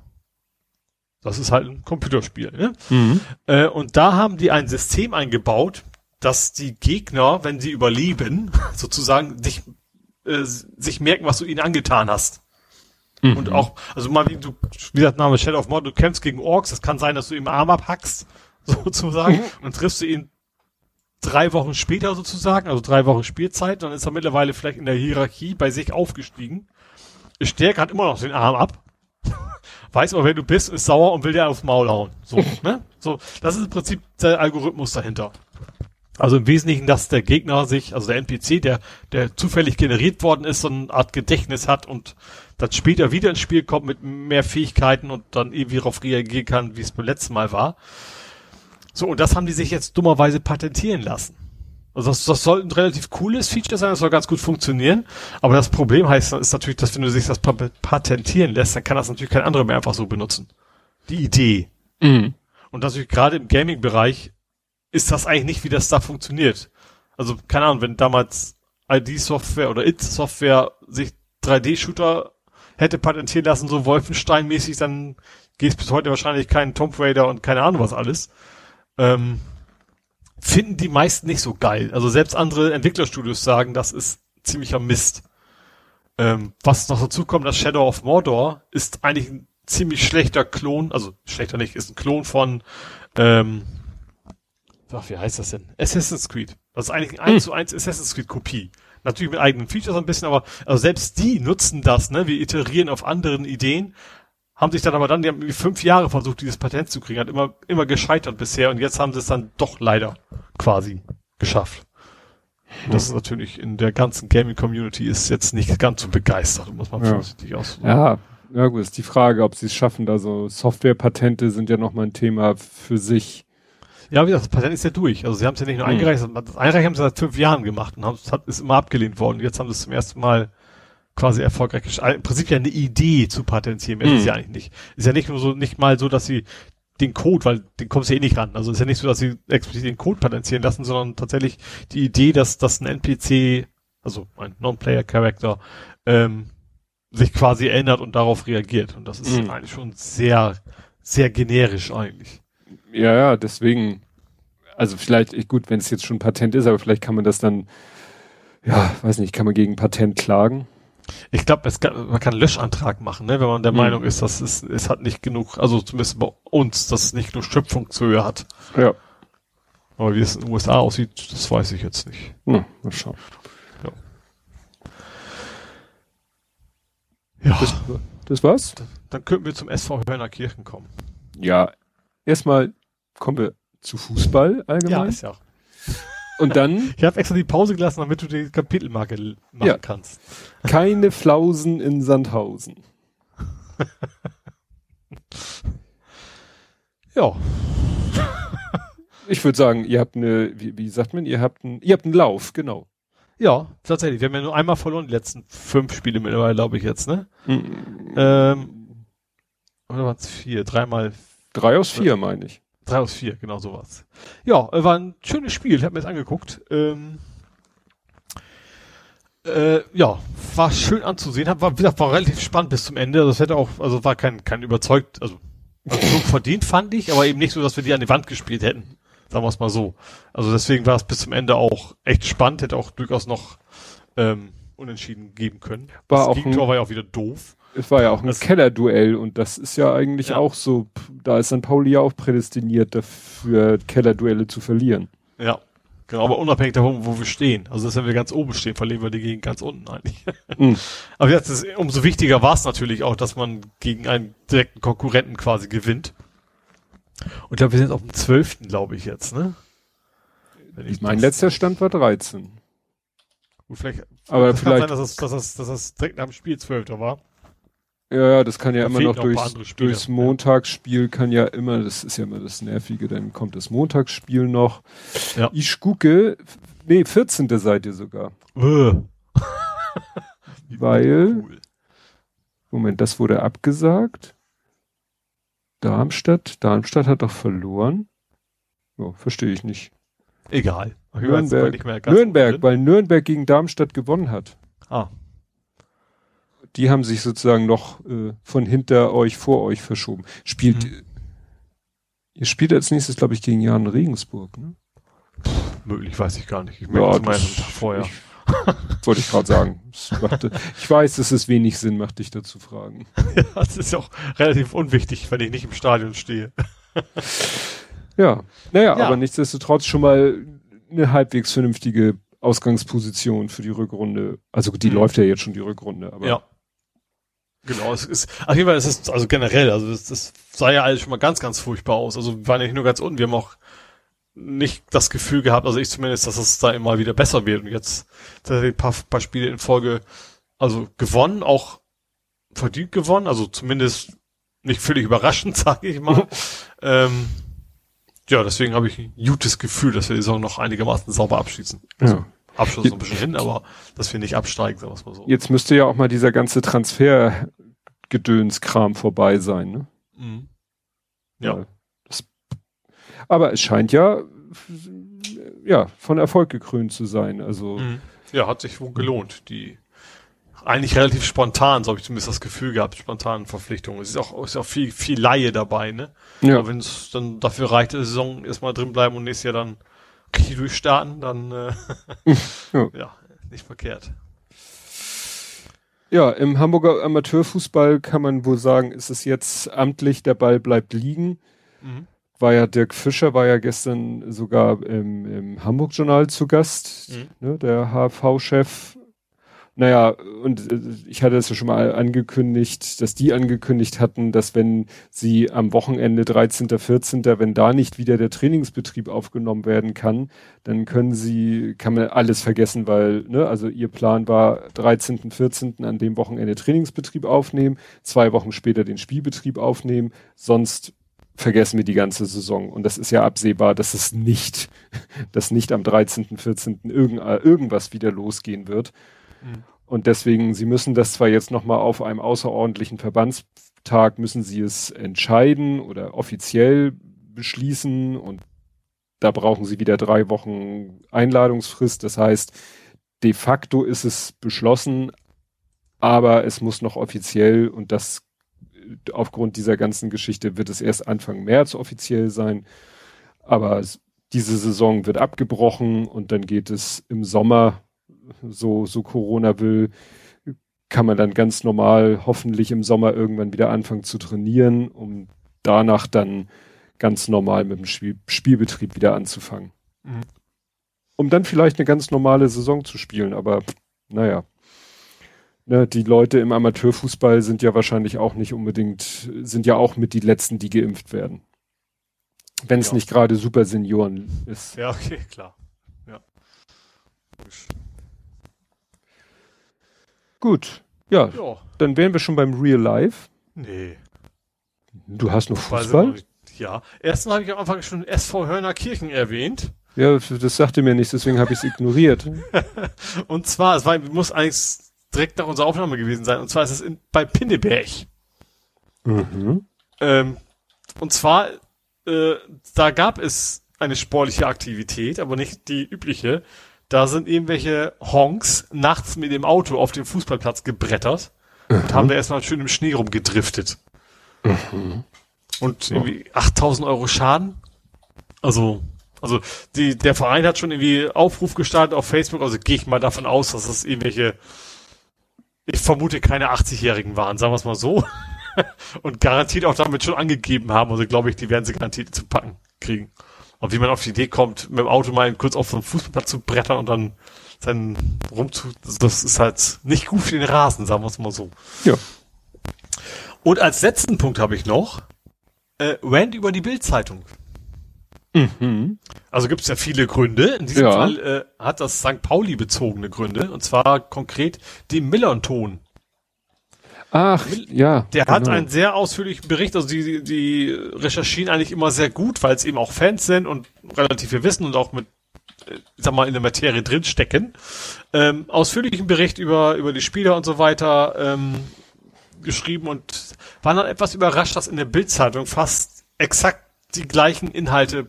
Das ist halt ein Computerspiel, ne? Mhm. Äh, und da haben die ein System eingebaut, dass die Gegner, wenn sie überleben, sozusagen dich, äh, sich merken, was du ihnen angetan hast. Mhm. Und auch, also mal wie du, wie gesagt, Name Shadow of Mordor, du kämpfst gegen Orks, das kann sein, dass du ihm Arm abhackst, sozusagen, und triffst du ihn drei Wochen später sozusagen, also drei Wochen Spielzeit, dann ist er mittlerweile vielleicht in der Hierarchie bei sich aufgestiegen. Ist stärker, hat immer noch den Arm ab, weiß aber, wer du bist, ist sauer und will dir aufs Maul hauen. So, ne? So, das ist im Prinzip der Algorithmus dahinter. Also im Wesentlichen, dass der Gegner sich, also der NPC, der, der zufällig generiert worden ist, so eine Art Gedächtnis hat und dann später wieder ins Spiel kommt mit mehr Fähigkeiten und dann irgendwie darauf reagieren kann, wie es beim letzten Mal war. So, und das haben die sich jetzt dummerweise patentieren lassen. Also das, das soll ein relativ cooles Feature sein, das soll ganz gut funktionieren. Aber das Problem heißt, ist natürlich, dass wenn du sich das pa- patentieren lässt, dann kann das natürlich kein anderer mehr einfach so benutzen. Die Idee. Mhm. Und natürlich gerade im Gaming-Bereich ist das eigentlich nicht, wie das da funktioniert. Also, keine Ahnung, wenn damals ID-Software oder IT-Software sich 3D-Shooter hätte patentieren lassen, so Wolfenstein-mäßig, dann geht es bis heute wahrscheinlich keinen Tomb Raider und keine Ahnung was alles. Ähm, finden die meisten nicht so geil. Also selbst andere Entwicklerstudios sagen, das ist ziemlicher Mist. Ähm, was noch dazu kommt, das Shadow of Mordor ist eigentlich ein ziemlich schlechter Klon, also schlechter nicht, ist ein Klon von, ähm, ach, wie heißt das denn? Assassin's Creed. Das ist eigentlich ein 1 zu 1 Assassin's Creed Kopie. Natürlich mit eigenen Features ein bisschen, aber also selbst die nutzen das, ne? Wir iterieren auf anderen Ideen, haben sich dann aber dann, die haben fünf Jahre versucht, dieses Patent zu kriegen, hat immer, immer gescheitert bisher und jetzt haben sie es dann doch leider quasi geschafft. Das ist natürlich in der ganzen Gaming-Community ist jetzt nicht ganz so begeistert, muss man Ja. vorsichtig aus. Ja, ja gut, ist die Frage, ob sie es schaffen. Da so Softwarepatente sind ja nochmal ein Thema für sich. Ja, wie gesagt, das Patent ist ja durch. Also sie haben es ja nicht nur Hm. eingereicht, das Einreichen haben sie seit fünf Jahren gemacht und haben, es hat, ist immer abgelehnt worden. Jetzt haben sie es zum ersten Mal quasi erfolgreich geschafft. Im Prinzip ja eine Idee zu patentieren. Das Hm. ist ja eigentlich nicht. Ist ja nicht nur so, nicht mal so, dass sie den Code, weil den kommst du eh nicht ran. Also ist ja nicht so, dass sie explizit den Code patentieren lassen, sondern tatsächlich die Idee, dass, dass ein NPC, also ein Non-Player-Character, ähm, sich quasi ändert und darauf reagiert. Und das ist Hm. eigentlich schon sehr, sehr generisch eigentlich. Ja, ja, deswegen. Also vielleicht, ich- gut, wenn es jetzt schon Patent ist, aber vielleicht kann man das dann, ja, weiß nicht, kann man gegen Patent klagen? Ich glaube, man kann einen Löschantrag machen, ne, wenn man der Mhm. Meinung ist, dass es, es hat nicht genug, also zumindest bei uns, dass es nicht genug Schöpfungshöhe hat. Ja. Aber wie es in den USA aussieht, das weiß ich jetzt nicht. Na, mal schauen. Ja, Das, das war's? dann könnten wir zum SV Hörnerkirchen kommen. Ja. Erstmal kommen wir zu Fußball allgemein. ist ja. Und dann Ich habe extra die Pause gelassen, damit du die Kapitelmarke machen Ja. kannst. keine Flausen in Sandhausen. Ja, Ich würde sagen, ihr habt eine, wie, wie sagt man, ihr habt einen, ihr habt einen Lauf, genau. ja, tatsächlich. Wir haben ja nur einmal verloren, die letzten fünf Spiele mittlerweile, glaube ich jetzt, ne? Mhm. Ähm, oder waren es vier? Dreimal Drei aus vier, meine ich. Drei aus vier, genau sowas. Ja, äh, war ein schönes Spiel, ich habe mir das angeguckt. Ähm, äh, ja, war schön anzusehen, hab, war, war relativ spannend bis zum Ende. Es hätte auch, also war kein, kein überzeugt, also, also so verdient fand ich, aber eben nicht so, dass wir die an die Wand gespielt hätten. Sagen wir es mal so. Also deswegen war es bis zum Ende auch echt spannend, hätte auch durchaus noch ähm, unentschieden geben können. War das auch Gegentor war ja auch wieder doof. Es war ja auch ein Kellerduell und das ist ja eigentlich Ja. auch so, da ist St. Pauli ja auch prädestiniert dafür, Kellerduelle zu verlieren. Ja. Genau, aber unabhängig davon, wo wir stehen. Also, dass wenn wir ganz oben stehen, verlieren wir die gegen ganz unten eigentlich. Mhm. Aber jetzt ist, umso wichtiger war es natürlich auch, dass man gegen einen direkten Konkurrenten quasi gewinnt. Und ich glaube, wir sind auf dem 12. glaube ich jetzt, ne? Ich Mein letzter Stand war 13. Gut, vielleicht, Aber das kann vielleicht, sein, dass das, dass das, dass das direkt nach dem Spiel 12. war. Ja, ja, das kann ja Da immer noch durchs, durchs Montagsspiel kann ja immer, das ist ja immer das Nervige, dann kommt das Montagsspiel noch. Ja. Ich gucke, nee, 14. seid ihr sogar. Äh. Weil- Cool. Moment, das wurde abgesagt. Darmstadt, Darmstadt hat doch verloren. Oh, verstehe ich nicht. Egal. Nürnberg, Nürnberg, weil Nürnberg gegen Darmstadt gewonnen hat. Ah, Die haben sich sozusagen noch äh, von hinter euch vor euch verschoben. Spielt, Mhm. ihr spielt als nächstes, glaube ich, gegen Jan Regensburg, ne? möglich, weiß ich gar nicht. Ich Ja, merke ja, das- vorher. Ich, wollte ich gerade sagen. Machte, ich weiß, dass es wenig Sinn macht, dich dazu fragen. Das ist ja auch relativ unwichtig, wenn ich nicht im Stadion stehe. Ja, naja, Ja. aber nichtsdestotrotz schon mal eine halbwegs vernünftige Ausgangsposition für die Rückrunde. Also die Mhm. läuft ja jetzt schon die Rückrunde, aber Ja. Genau, es ist, auf jeden Fall ist es, also generell, also das, das sah ja alles schon mal ganz, ganz furchtbar aus. Also wir waren ja nicht nur ganz unten, wir haben auch nicht das Gefühl gehabt, also ich zumindest, dass es da immer wieder besser wird. Und jetzt tatsächlich ein paar, paar Spiele in Folge, also gewonnen, auch verdient gewonnen, also zumindest nicht völlig überraschend, sage ich mal. ähm, ja, deswegen habe ich ein gutes Gefühl, dass wir die Saison noch einigermaßen sauber abschließen. ja. Abschluss noch ein bisschen hin, aber dass wir nicht absteigen, sagen wir es mal so. jetzt müsste ja auch mal dieser ganze Transfergedönskram vorbei sein, ne? Mhm. Ja. Das, aber es scheint ja, ja, von Erfolg gekrönt zu sein. Also, Mhm. Ja, hat sich wohl gelohnt. Die eigentlich relativ spontan, so habe ich zumindest das Gefühl gehabt, spontanen Verpflichtungen. Es ist auch, ist auch viel, viel Laie dabei, ne? ja. Aber wenn es dann dafür reicht, die Saison erstmal drin bleiben und nächstes Jahr dann richtig durchstarten, dann äh, Ja. ja, nicht verkehrt. Ja, im Hamburger Amateurfußball kann man wohl sagen, ist es jetzt amtlich, der Ball bleibt liegen. Mhm. War ja Dirk Fischer, war ja gestern sogar im, im Hamburg-Journal zu Gast, mhm. ne, der HV-Chef naja, und äh, ich hatte es ja schon mal angekündigt, dass die angekündigt hatten, dass wenn sie am Wochenende 13., 14., wenn da nicht wieder der Trainingsbetrieb aufgenommen werden kann, dann können sie, kann man alles vergessen, weil, ne, also ihr Plan war 13., 14. an dem Wochenende Trainingsbetrieb aufnehmen, zwei Wochen später den Spielbetrieb aufnehmen, sonst vergessen wir die ganze Saison. Und das ist ja absehbar, dass es nicht, dass nicht am 13., 14. Irgend, irgendwas wieder losgehen wird. Mhm. Und deswegen, sie müssen das zwar jetzt nochmal auf einem außerordentlichen Verbandstag müssen sie es entscheiden oder offiziell beschließen und da brauchen sie wieder drei Wochen Einladungsfrist. Das heißt, de facto ist es beschlossen, aber es muss noch offiziell und das aufgrund dieser ganzen Geschichte wird es erst Anfang März offiziell sein. Aber diese Saison wird abgebrochen und dann geht es im Sommer so, so Corona will, kann man dann ganz normal hoffentlich im Sommer irgendwann wieder anfangen zu trainieren, um danach dann ganz normal mit dem Spiel, Spielbetrieb wieder anzufangen. Mhm. Um dann vielleicht eine ganz normale Saison zu spielen, aber naja. Ne, die Leute im Amateurfußball sind ja wahrscheinlich auch nicht unbedingt, sind ja auch mit die letzten, die geimpft werden. Wenn es ja. nicht gerade Super Senioren ist. Ja, okay, klar. Ja. Gut. Ja, ja. Dann wären wir schon beim Real Life. Nee. Du hast noch Fußball? Ja. Erstens habe ich am Anfang schon SV Hörner Kirchen erwähnt. Ja, das sagte mir nichts, deswegen habe ich es ignoriert. und zwar, es war, muss eigentlich direkt nach unserer Aufnahme gewesen sein. Und zwar ist es in, bei Pinneberg. Mhm. Ähm, und zwar, äh, da gab es eine sportliche Aktivität, aber nicht die übliche, da sind irgendwelche Honks nachts mit dem Auto auf dem Fußballplatz gebrettert mhm. und haben da erstmal schön im Schnee rumgedriftet. Mhm. Und irgendwie 8000 Euro Schaden. Also, also die, der Verein hat schon irgendwie Aufruf gestartet auf Facebook, also gehe ich mal davon aus, dass das irgendwelche, ich vermute keine 80-Jährigen waren, sagen wir es mal so. und garantiert auch damit schon angegeben haben, also glaube ich, die werden sie garantiert zu packen kriegen. Und wie man auf die Idee kommt, mit dem Auto mal kurz auf so einen Fußballplatz zu brettern und dann seinen rumzu, das ist halt nicht gut für den Rasen, sagen wir es mal so. Ja. Und als letzten Punkt habe ich noch, äh, Rand über die Bildzeitung. Mhm. Also gibt es ja viele Gründe. In diesem ja. Fall äh, hat das St. Pauli bezogene Gründe. Und zwar konkret die Millern-Ton. Ach, ja. Der genau. hat einen sehr ausführlichen Bericht, also die, die recherchieren eigentlich immer sehr gut, weil es eben auch Fans sind und relativ viel wissen und auch mit, ich sag mal, in der Materie drinstecken. Ähm, ausführlichen Bericht über, über die Spieler und so weiter ähm, geschrieben und waren dann etwas überrascht, dass in der Bildzeitung fast exakt die gleichen Inhalte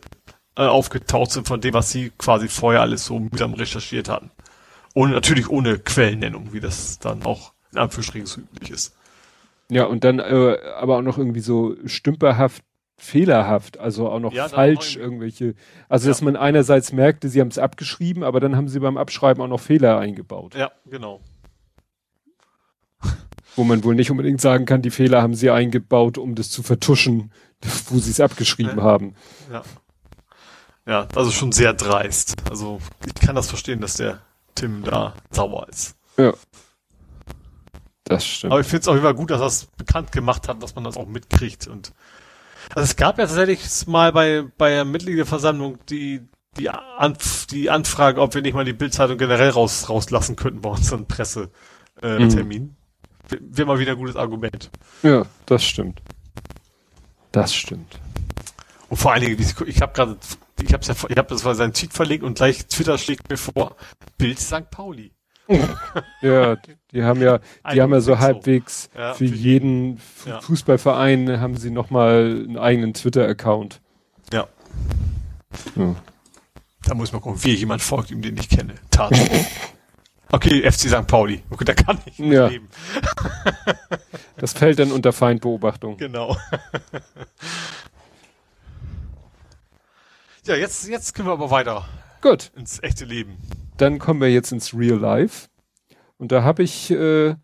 äh, aufgetaucht sind von dem, was sie quasi vorher alles so mühsam recherchiert hatten. Und natürlich ohne Quellennennung, wie das dann auch in Anführungsstrichen so üblich ist. Ja, und dann äh, aber auch noch irgendwie so stümperhaft, fehlerhaft, also auch noch ja, falsch irgendwelche. Also ja. dass man einerseits merkte, sie haben es abgeschrieben, aber dann haben sie beim Abschreiben auch noch Fehler eingebaut. Ja, genau. Wo man wohl nicht unbedingt sagen kann, die Fehler haben sie eingebaut, um das zu vertuschen, wo sie es abgeschrieben ja. haben. Ja. Ja, also schon sehr dreist. Also ich kann das verstehen, dass der Tim da sauer ist. Ja. Das stimmt. Aber ich finde es auch immer gut, dass das bekannt gemacht hat, dass man das auch mitkriegt. Und also es gab ja tatsächlich mal bei, bei der Mitgliederversammlung die, die, Anf die Anfrage, ob wir nicht mal die Bildzeitung generell raus, rauslassen könnten bei unseren Pressetermin. Äh, mhm. Wäre mal wieder ein gutes Argument. Ja, das stimmt. Das stimmt. Und vor allen Dingen, ich habe gerade, ich habe ja, ich habe das war sein Tweet verlegt und gleich Twitter schlägt mir vor, Bild St. Pauli. ja, die haben ja, die haben ja so halbwegs ja, für, für, jeden ja. Fußballverein haben sie nochmal einen eigenen Twitter-Account. Ja. ja. Da muss man gucken, wie jemand folgt ihm, den ich kenne. Tatsächlich. Okay, FC St. Pauli. Okay, da kann ich nicht ja. leben. das fällt dann unter Feindbeobachtung. Genau. ja, jetzt, jetzt können wir aber weiter. Gut. Ins echte Leben dann kommen wir jetzt ins Real Life. Und da habe ich äh,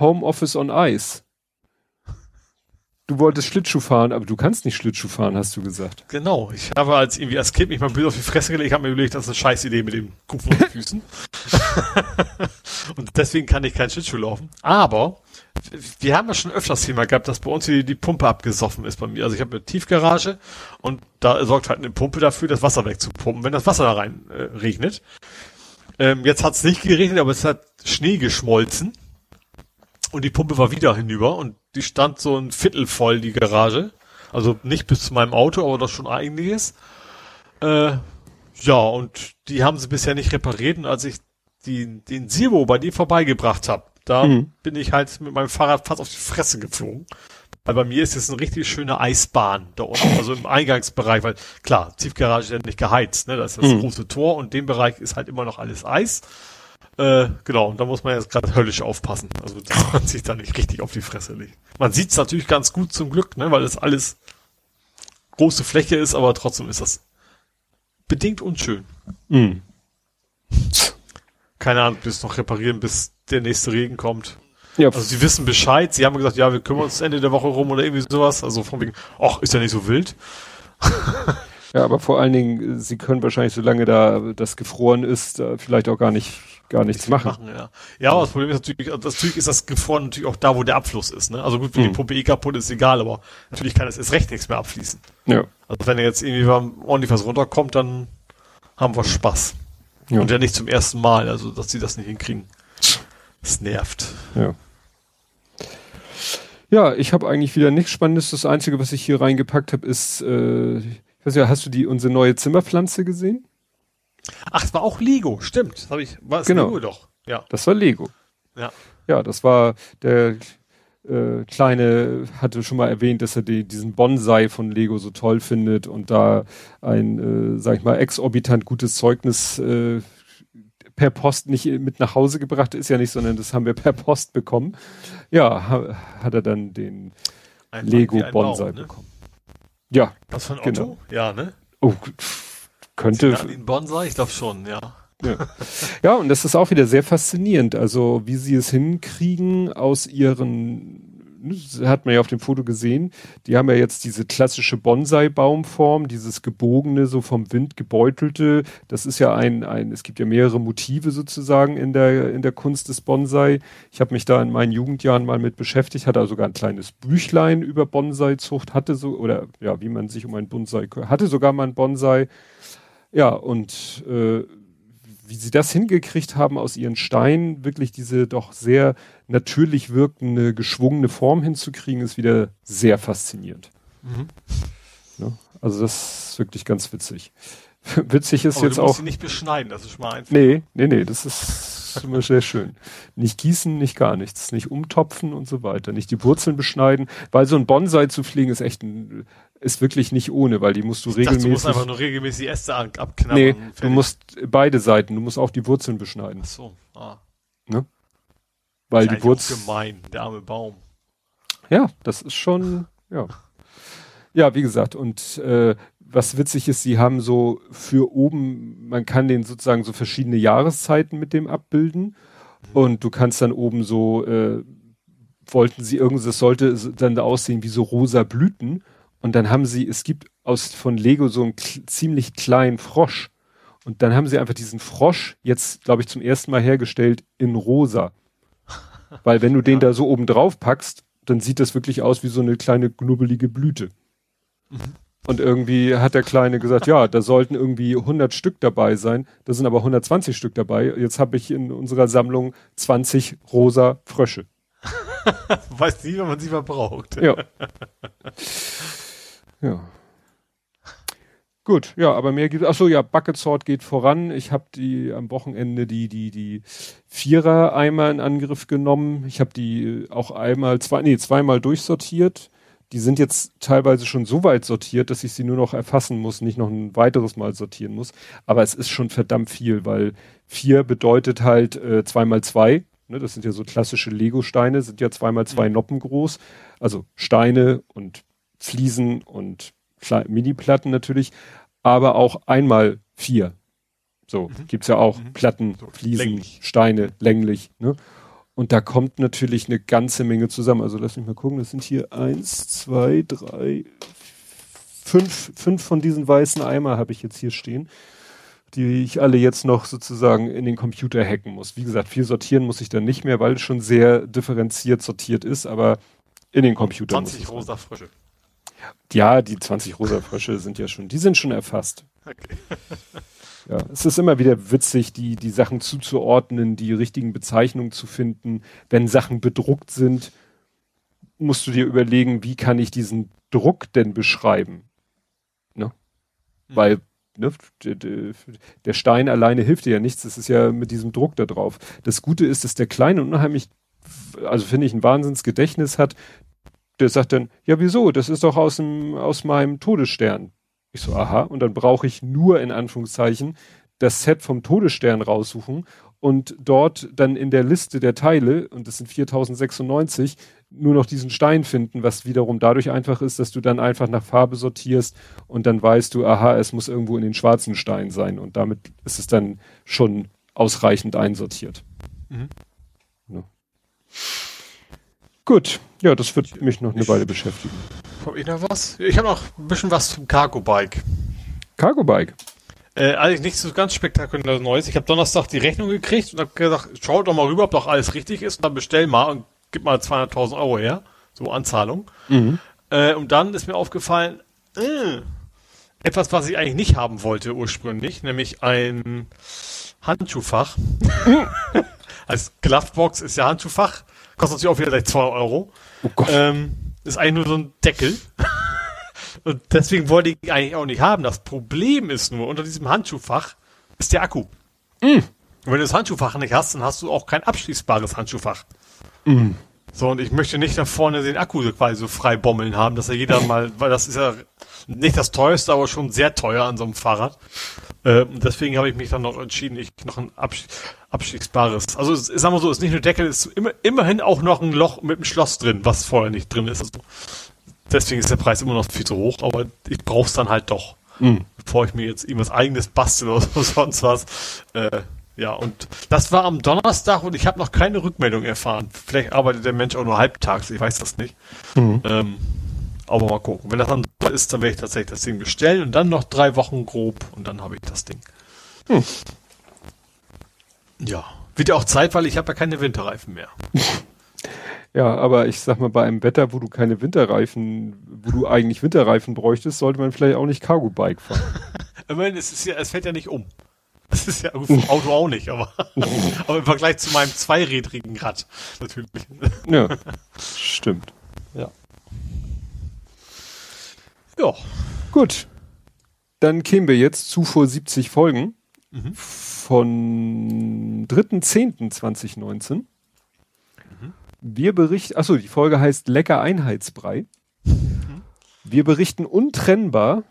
Homeoffice on Ice. Du wolltest Schlittschuh fahren, aber du kannst nicht Schlittschuh fahren, hast du gesagt. Genau. Ich habe als irgendwie als Kind mich mal böse auf die Fresse gelegt, habe mir überlegt, das ist eine scheiß Idee mit dem Kufen und den Füßen. und deswegen kann ich kein Schlittschuh laufen. Aber wir haben ja schon öfters Thema gehabt, dass bei uns hier die Pumpe abgesoffen ist bei mir. Also ich habe eine Tiefgarage und da sorgt halt eine Pumpe dafür, das Wasser wegzupumpen, wenn das Wasser da rein äh, regnet. Ähm, jetzt hat es nicht geregnet, aber es hat Schnee geschmolzen und die Pumpe war wieder hinüber und die stand so ein Viertel voll, die Garage. Also nicht bis zu meinem Auto, aber das schon einiges. Äh, ja, und die haben sie bisher nicht repariert. Und als ich die, den Zero bei dir vorbeigebracht habe, da mhm. bin ich halt mit meinem Fahrrad fast auf die Fresse geflogen. Weil bei mir ist jetzt eine richtig schöne Eisbahn da unten, also im Eingangsbereich, weil klar, Tiefgarage ist ja nicht geheizt, ne? Das ist das mhm. große Tor und dem Bereich ist halt immer noch alles Eis. Äh, genau, und da muss man jetzt gerade höllisch aufpassen. Also, dass man sich da nicht richtig auf die Fresse legt. Man sieht es natürlich ganz gut zum Glück, ne, weil das alles große Fläche ist, aber trotzdem ist das bedingt unschön. Mhm. Keine Ahnung, bis noch reparieren, bis der nächste Regen kommt. Ja. Also sie wissen Bescheid, sie haben gesagt, ja, wir kümmern uns Ende der Woche rum oder irgendwie sowas. Also von wegen, ach, ist ja nicht so wild. ja, aber vor allen Dingen, sie können wahrscheinlich, solange da das gefroren ist, vielleicht auch gar nicht gar nichts machen. machen ja. ja, aber das Problem ist natürlich, das, natürlich ist das gefroren natürlich auch da, wo der Abfluss ist. Ne? Also gut, wenn hm. die Pumpe eh kaputt ist, egal, aber natürlich kann es erst recht nichts mehr abfließen. Ja. Also wenn er jetzt irgendwie ordentlich was runterkommt, dann haben wir Spaß. Ja. Und ja nicht zum ersten Mal, also dass sie das nicht hinkriegen. Das nervt. Ja. Ja, ich habe eigentlich wieder nichts Spannendes. Das Einzige, was ich hier reingepackt habe, ist, äh, ich weiß ja, hast du die unsere neue Zimmerpflanze gesehen? Ach, es war auch Lego, stimmt. Das habe ich, war es genau. Lego doch. Ja. Das war Lego. Ja. Ja, das war der äh, Kleine hatte schon mal erwähnt, dass er die, diesen Bonsai von Lego so toll findet und da ein, äh, sag ich mal, exorbitant gutes Zeugnis äh, per Post nicht mit nach Hause gebracht ist ja nicht, sondern das haben wir per Post bekommen. Ja, ha, hat er dann den ein Lego Bonsai Baum, ne? bekommen. Ja. Was von Otto? Genau. Ja, ne? Oh, könnte. In Bonsai, ich glaube schon, ja. ja. Ja, und das ist auch wieder sehr faszinierend. Also, wie sie es hinkriegen aus ihren hat man ja auf dem Foto gesehen, die haben ja jetzt diese klassische Bonsai-Baumform, dieses gebogene, so vom Wind gebeutelte. Das ist ja ein, ein, es gibt ja mehrere Motive sozusagen in der, in der Kunst des Bonsai. Ich habe mich da in meinen Jugendjahren mal mit beschäftigt, hatte sogar ein kleines Büchlein über Bonsai-Zucht, hatte so, oder ja, wie man sich um ein Bonsai, hatte sogar mal ein Bonsai. Ja, und äh, wie sie das hingekriegt haben, aus ihren Steinen wirklich diese doch sehr natürlich wirkende, geschwungene Form hinzukriegen, ist wieder sehr faszinierend. Mhm. Ja, also das ist wirklich ganz witzig. witzig ist Aber jetzt du musst auch. Sie nicht beschneiden, das ist schon mal einfach. Nee, nee, nee, das ist immer sehr schön. Nicht gießen, nicht gar nichts, nicht umtopfen und so weiter, nicht die Wurzeln beschneiden, weil so ein Bonsai zu pflegen ist echt ein, ist wirklich nicht ohne, weil die musst du ich regelmäßig. Dachte, du musst einfach nur regelmäßig die Äste abknabbern. Nee, du musst beide Seiten, du musst auch die Wurzeln beschneiden. Ach so, ah. Ne? Weil die Wurzeln. gemein, der arme Baum. Ja, das ist schon, ja. Ja, wie gesagt, und äh, was witzig ist, sie haben so für oben, man kann den sozusagen so verschiedene Jahreszeiten mit dem abbilden. Mhm. Und du kannst dann oben so, äh, wollten sie irgendwas, das sollte dann aussehen wie so rosa Blüten. Und dann haben sie, es gibt aus von Lego so einen ziemlich kleinen Frosch. Und dann haben sie einfach diesen Frosch jetzt, glaube ich, zum ersten Mal hergestellt in rosa. Weil wenn du den da so oben drauf packst, dann sieht das wirklich aus wie so eine kleine knubbelige Blüte. Mhm. Und irgendwie hat der Kleine gesagt, ja, da sollten irgendwie 100 Stück dabei sein. Da sind aber 120 Stück dabei. Jetzt habe ich in unserer Sammlung 20 rosa Frösche. Weiß nie, wenn man sie mal braucht. Ja. Ja. Gut, ja, aber mehr gibt. Ach so, ja, Bucket Sword geht voran. Ich habe die am Wochenende die die die Vierer Eimer in Angriff genommen. Ich habe die auch einmal zwei nee zweimal durchsortiert. Die sind jetzt teilweise schon so weit sortiert, dass ich sie nur noch erfassen muss, nicht noch ein weiteres Mal sortieren muss. Aber es ist schon verdammt viel, weil vier bedeutet halt äh, zweimal zwei. Ne, das sind ja so klassische Lego-Steine, sind ja zweimal zwei mhm. Noppen groß. Also Steine und Fliesen und Mini-Platten natürlich, aber auch einmal vier. So, mhm. gibt's ja auch mhm. Platten, so, Fliesen, länglich. Steine, länglich. Ne? Und da kommt natürlich eine ganze Menge zusammen. Also lass mich mal gucken, das sind hier eins, zwei, drei, fünf, fünf von diesen weißen Eimer habe ich jetzt hier stehen, die ich alle jetzt noch sozusagen in den Computer hacken muss. Wie gesagt, viel sortieren muss ich dann nicht mehr, weil es schon sehr differenziert sortiert ist, aber in den Computer. 20 rosa Frösche. Ja, die 20 rosa Frösche sind ja schon, die sind schon erfasst. Okay. Ja, es ist immer wieder witzig, die, die Sachen zuzuordnen, die richtigen Bezeichnungen zu finden. Wenn Sachen bedruckt sind, musst du dir überlegen, wie kann ich diesen Druck denn beschreiben? Ne? Mhm. Weil ne, der Stein alleine hilft dir ja nichts, das ist ja mit diesem Druck da drauf. Das Gute ist, dass der Kleine unheimlich, also finde ich, ein Wahnsinnsgedächtnis hat. Der sagt dann, ja wieso, das ist doch aus, dem, aus meinem Todesstern. Ich so, aha, und dann brauche ich nur in Anführungszeichen das Set vom Todesstern raussuchen und dort dann in der Liste der Teile, und das sind 4096, nur noch diesen Stein finden, was wiederum dadurch einfach ist, dass du dann einfach nach Farbe sortierst und dann weißt du, aha, es muss irgendwo in den schwarzen Stein sein und damit ist es dann schon ausreichend einsortiert. Mhm. Ja. Gut, ja, das wird mich noch eine Weile beschäftigen. Hab ich noch was? Ich habe noch ein bisschen was zum Cargo Bike. Cargo Bike? Äh, eigentlich nichts so ganz spektakulär Neues. Ich habe Donnerstag die Rechnung gekriegt und habe gesagt, schau doch mal rüber, ob doch alles richtig ist und dann bestell mal und gib mal 200.000 Euro her. So Anzahlung. Mhm. Äh, und dann ist mir aufgefallen, äh, etwas, was ich eigentlich nicht haben wollte ursprünglich, nämlich ein Handschuhfach. Als Glovebox ist ja Handschuhfach. Kostet natürlich auch wieder gleich 2 Euro. Oh Gott. Ähm, ist eigentlich nur so ein Deckel. Und deswegen wollte ich eigentlich auch nicht haben. Das Problem ist nur, unter diesem Handschuhfach ist der Akku. Mm. Und wenn du das Handschuhfach nicht hast, dann hast du auch kein abschließbares Handschuhfach. Mm. So, und ich möchte nicht da vorne den Akku quasi so frei bommeln haben, dass er jeder mal, weil das ist ja nicht das teuerste, aber schon sehr teuer an so einem Fahrrad. Äh, deswegen habe ich mich dann noch entschieden, ich noch ein absch abschließbares. Also es, sagen wir so, es ist nicht nur Deckel, es ist immer, immerhin auch noch ein Loch mit einem Schloss drin, was vorher nicht drin ist. Also deswegen ist der Preis immer noch viel zu hoch, aber ich brauche es dann halt doch. Mhm. Bevor ich mir jetzt irgendwas eigenes bastel oder sonst was. Äh, ja, und das war am Donnerstag und ich habe noch keine Rückmeldung erfahren. Vielleicht arbeitet der Mensch auch nur halbtags, ich weiß das nicht. Mhm. Ähm, aber mal gucken. Wenn das dann so ist, dann werde ich tatsächlich das Ding bestellen und dann noch drei Wochen grob und dann habe ich das Ding. Hm. Ja. Wird ja auch Zeit, weil ich habe ja keine Winterreifen mehr. Ja, aber ich sag mal, bei einem Wetter, wo du keine Winterreifen, wo du eigentlich Winterreifen bräuchtest, sollte man vielleicht auch nicht Cargo-Bike fahren. ich meine, es ist ja, es fällt ja nicht um. Das ist ja Auto auch nicht, aber, aber im Vergleich zu meinem zweirädrigen Rad natürlich. Ja, stimmt. Ja. Gut. Dann kämen wir jetzt zu vor 70 Folgen mhm. von 3.10.2019. Mhm. Wir berichten, achso, die Folge heißt Lecker Einheitsbrei. Mhm. Wir berichten untrennbar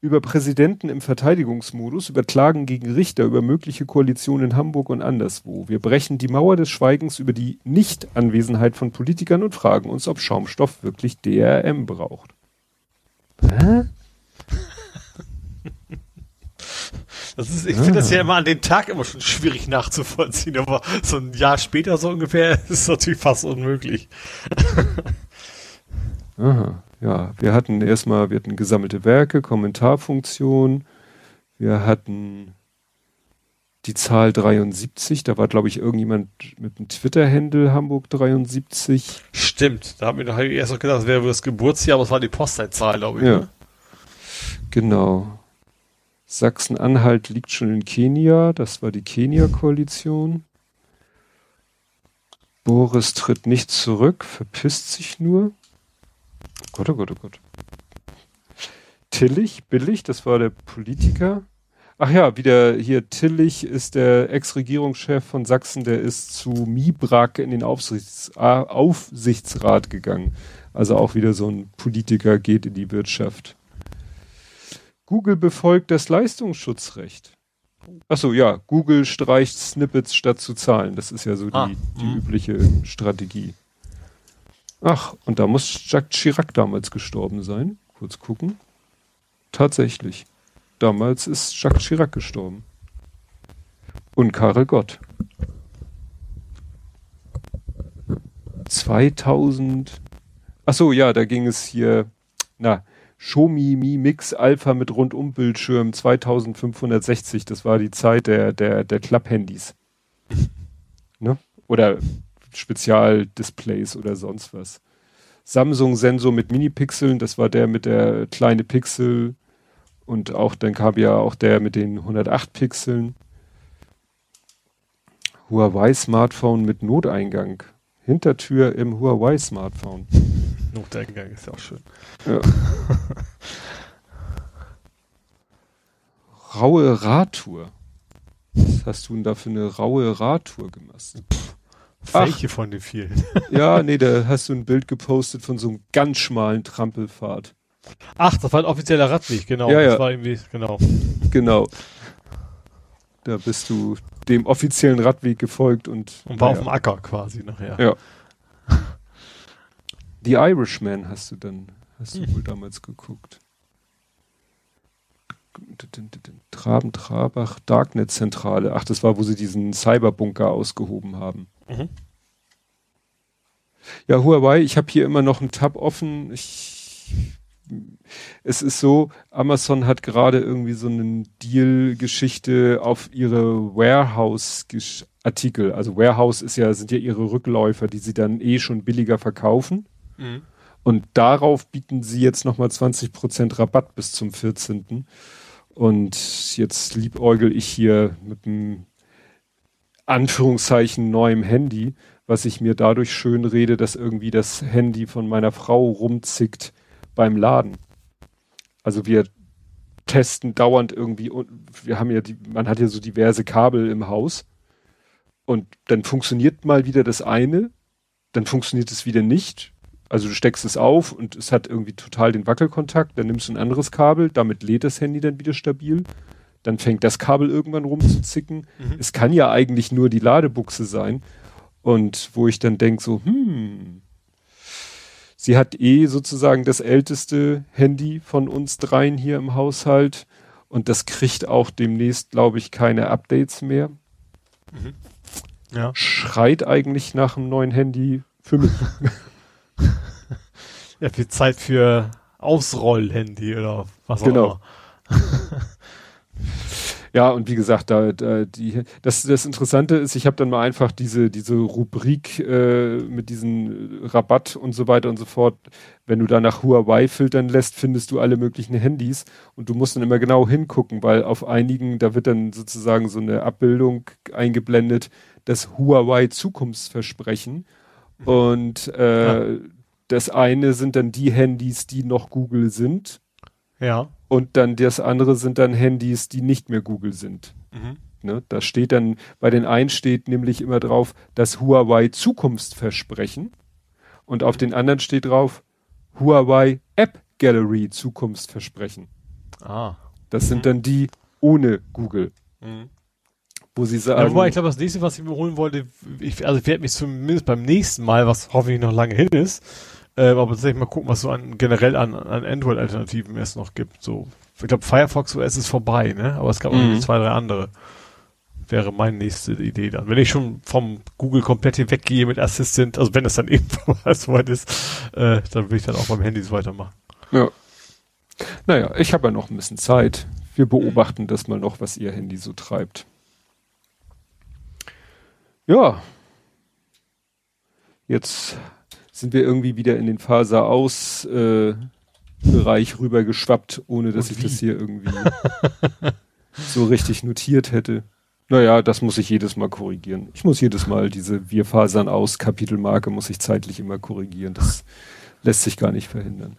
über Präsidenten im Verteidigungsmodus, über Klagen gegen Richter, über mögliche Koalitionen in Hamburg und anderswo. Wir brechen die Mauer des Schweigens über die Nichtanwesenheit von Politikern und fragen uns, ob Schaumstoff wirklich DRM braucht. Hä? Das ist, ich finde das ja immer an den Tag immer schon schwierig nachzuvollziehen, aber so ein Jahr später so ungefähr ist natürlich fast unmöglich. Aha, ja, wir hatten erstmal, wir hatten gesammelte Werke, Kommentarfunktion, wir hatten die Zahl 73, da war glaube ich irgendjemand mit einem Twitter-Handle Hamburg 73. Stimmt, da habe ich erst noch gedacht, das wäre das Geburtsjahr, aber es war die Postleitzahl, glaube ich. Ja. Ne? Genau. Sachsen-Anhalt liegt schon in Kenia, das war die Kenia-Koalition. Boris tritt nicht zurück, verpisst sich nur. Gott, oh Gott, oh Gott. Tillich, Billig, das war der Politiker. Ach ja, wieder hier Tillich ist der Ex-Regierungschef von Sachsen, der ist zu Mibrak in den Aufsichts Aufsichtsrat gegangen. Also auch wieder so ein Politiker geht in die Wirtschaft. Google befolgt das Leistungsschutzrecht. Achso, ja, Google streicht Snippets statt zu zahlen. Das ist ja so die, ah, die mhm. übliche Strategie. Ach, und da muss Jacques Chirac damals gestorben sein. Kurz gucken. Tatsächlich. Damals ist Jacques Chirac gestorben. Und Karel Gott. 2000. Ach so, ja, da ging es hier, na, Xiaomi Mi Mix Alpha mit Rundumbildschirm 2560. Das war die Zeit der, der, der Klapphandys. ne? Oder Spezialdisplays oder sonst was. Samsung Sensor mit Mini-Pixeln, das war der mit der kleine Pixel und auch dann kam ja auch der mit den 108 Pixeln. Huawei Smartphone mit Noteingang. Hintertür im Huawei Smartphone. Noteingang ist auch schön. Ja. raue Radtour. Was hast du denn da für eine raue Radtour gemacht? Welche von den vielen? ja, nee, da hast du ein Bild gepostet von so einem ganz schmalen Trampelpfad. Ach, das war ein offizieller Radweg, genau. Ja, ja. Das war irgendwie, genau. Genau. Da bist du dem offiziellen Radweg gefolgt und. Und war naja. auf dem Acker quasi nachher. Ja. The Irishman hast du dann, hast du hm. wohl damals geguckt. Traben, Trabach, Darknet-Zentrale. Ach, das war, wo sie diesen Cyberbunker ausgehoben haben. Mhm. Ja, Huawei, ich habe hier immer noch einen Tab offen. Ich, es ist so, Amazon hat gerade irgendwie so eine Deal-Geschichte auf ihre Warehouse-Artikel. Also Warehouse ist ja, sind ja ihre Rückläufer, die sie dann eh schon billiger verkaufen. Mhm. Und darauf bieten sie jetzt nochmal 20% Rabatt bis zum 14. Und jetzt liebäugel ich hier mit einem Anführungszeichen neuem Handy, was ich mir dadurch schön rede, dass irgendwie das Handy von meiner Frau rumzickt beim Laden. Also wir testen dauernd irgendwie und wir haben ja die, man hat ja so diverse Kabel im Haus und dann funktioniert mal wieder das eine, dann funktioniert es wieder nicht. Also du steckst es auf und es hat irgendwie total den Wackelkontakt, dann nimmst du ein anderes Kabel, damit lädt das Handy dann wieder stabil dann fängt das Kabel irgendwann rum zu zicken. Mhm. Es kann ja eigentlich nur die Ladebuchse sein. Und wo ich dann denke, so, hm, sie hat eh sozusagen das älteste Handy von uns dreien hier im Haushalt. Und das kriegt auch demnächst, glaube ich, keine Updates mehr. Mhm. Ja. Schreit eigentlich nach einem neuen Handy für mich. ja, viel Zeit für Ausroll-Handy oder was genau. auch immer. Ja, und wie gesagt, da, da die, das, das Interessante ist, ich habe dann mal einfach diese, diese Rubrik äh, mit diesem Rabatt und so weiter und so fort. Wenn du da nach Huawei filtern lässt, findest du alle möglichen Handys und du musst dann immer genau hingucken, weil auf einigen, da wird dann sozusagen so eine Abbildung eingeblendet, das Huawei Zukunftsversprechen. Mhm. Und äh, ja. das eine sind dann die Handys, die noch Google sind. Ja. Und dann das andere sind dann Handys, die nicht mehr Google sind. Mhm. Ne, da steht dann, bei den einen steht nämlich immer drauf, das Huawei Zukunftsversprechen. Und auf den anderen steht drauf, Huawei App Gallery Zukunftsversprechen. Ah. Das mhm. sind dann die ohne Google. Mhm. Wo sie sagen. Ja, wobei, ich glaube, das nächste, was ich mir holen wollte, ich, also ich werde mich zumindest beim nächsten Mal, was hoffentlich noch lange hin ist, äh, aber tatsächlich mal gucken, was so an, generell an, an Android-Alternativen es noch gibt. So, ich glaube, Firefox OS ist vorbei, ne? Aber es gab mhm. noch zwei, drei andere. Wäre meine nächste Idee dann. Wenn ich schon vom Google komplett hier weggehe mit Assistant, also wenn es dann irgendwo soweit ist, äh, dann will ich dann auch beim Handy weitermachen. Ja. Naja, ich habe ja noch ein bisschen Zeit. Wir beobachten das mal noch, was ihr Handy so treibt. Ja. Jetzt sind wir irgendwie wieder in den Faser aus äh, Bereich rübergeschwappt, ohne dass ich das hier irgendwie so richtig notiert hätte. Naja, das muss ich jedes Mal korrigieren. Ich muss jedes Mal diese Wir fasern aus Kapitelmarke muss ich zeitlich immer korrigieren. Das lässt sich gar nicht verhindern.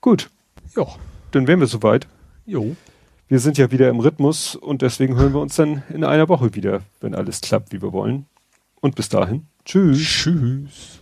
Gut. Ja. Dann wären wir soweit. Jo. Wir sind ja wieder im Rhythmus und deswegen hören wir uns dann in einer Woche wieder, wenn alles klappt, wie wir wollen. Und bis dahin. Tschüss. Tschüss.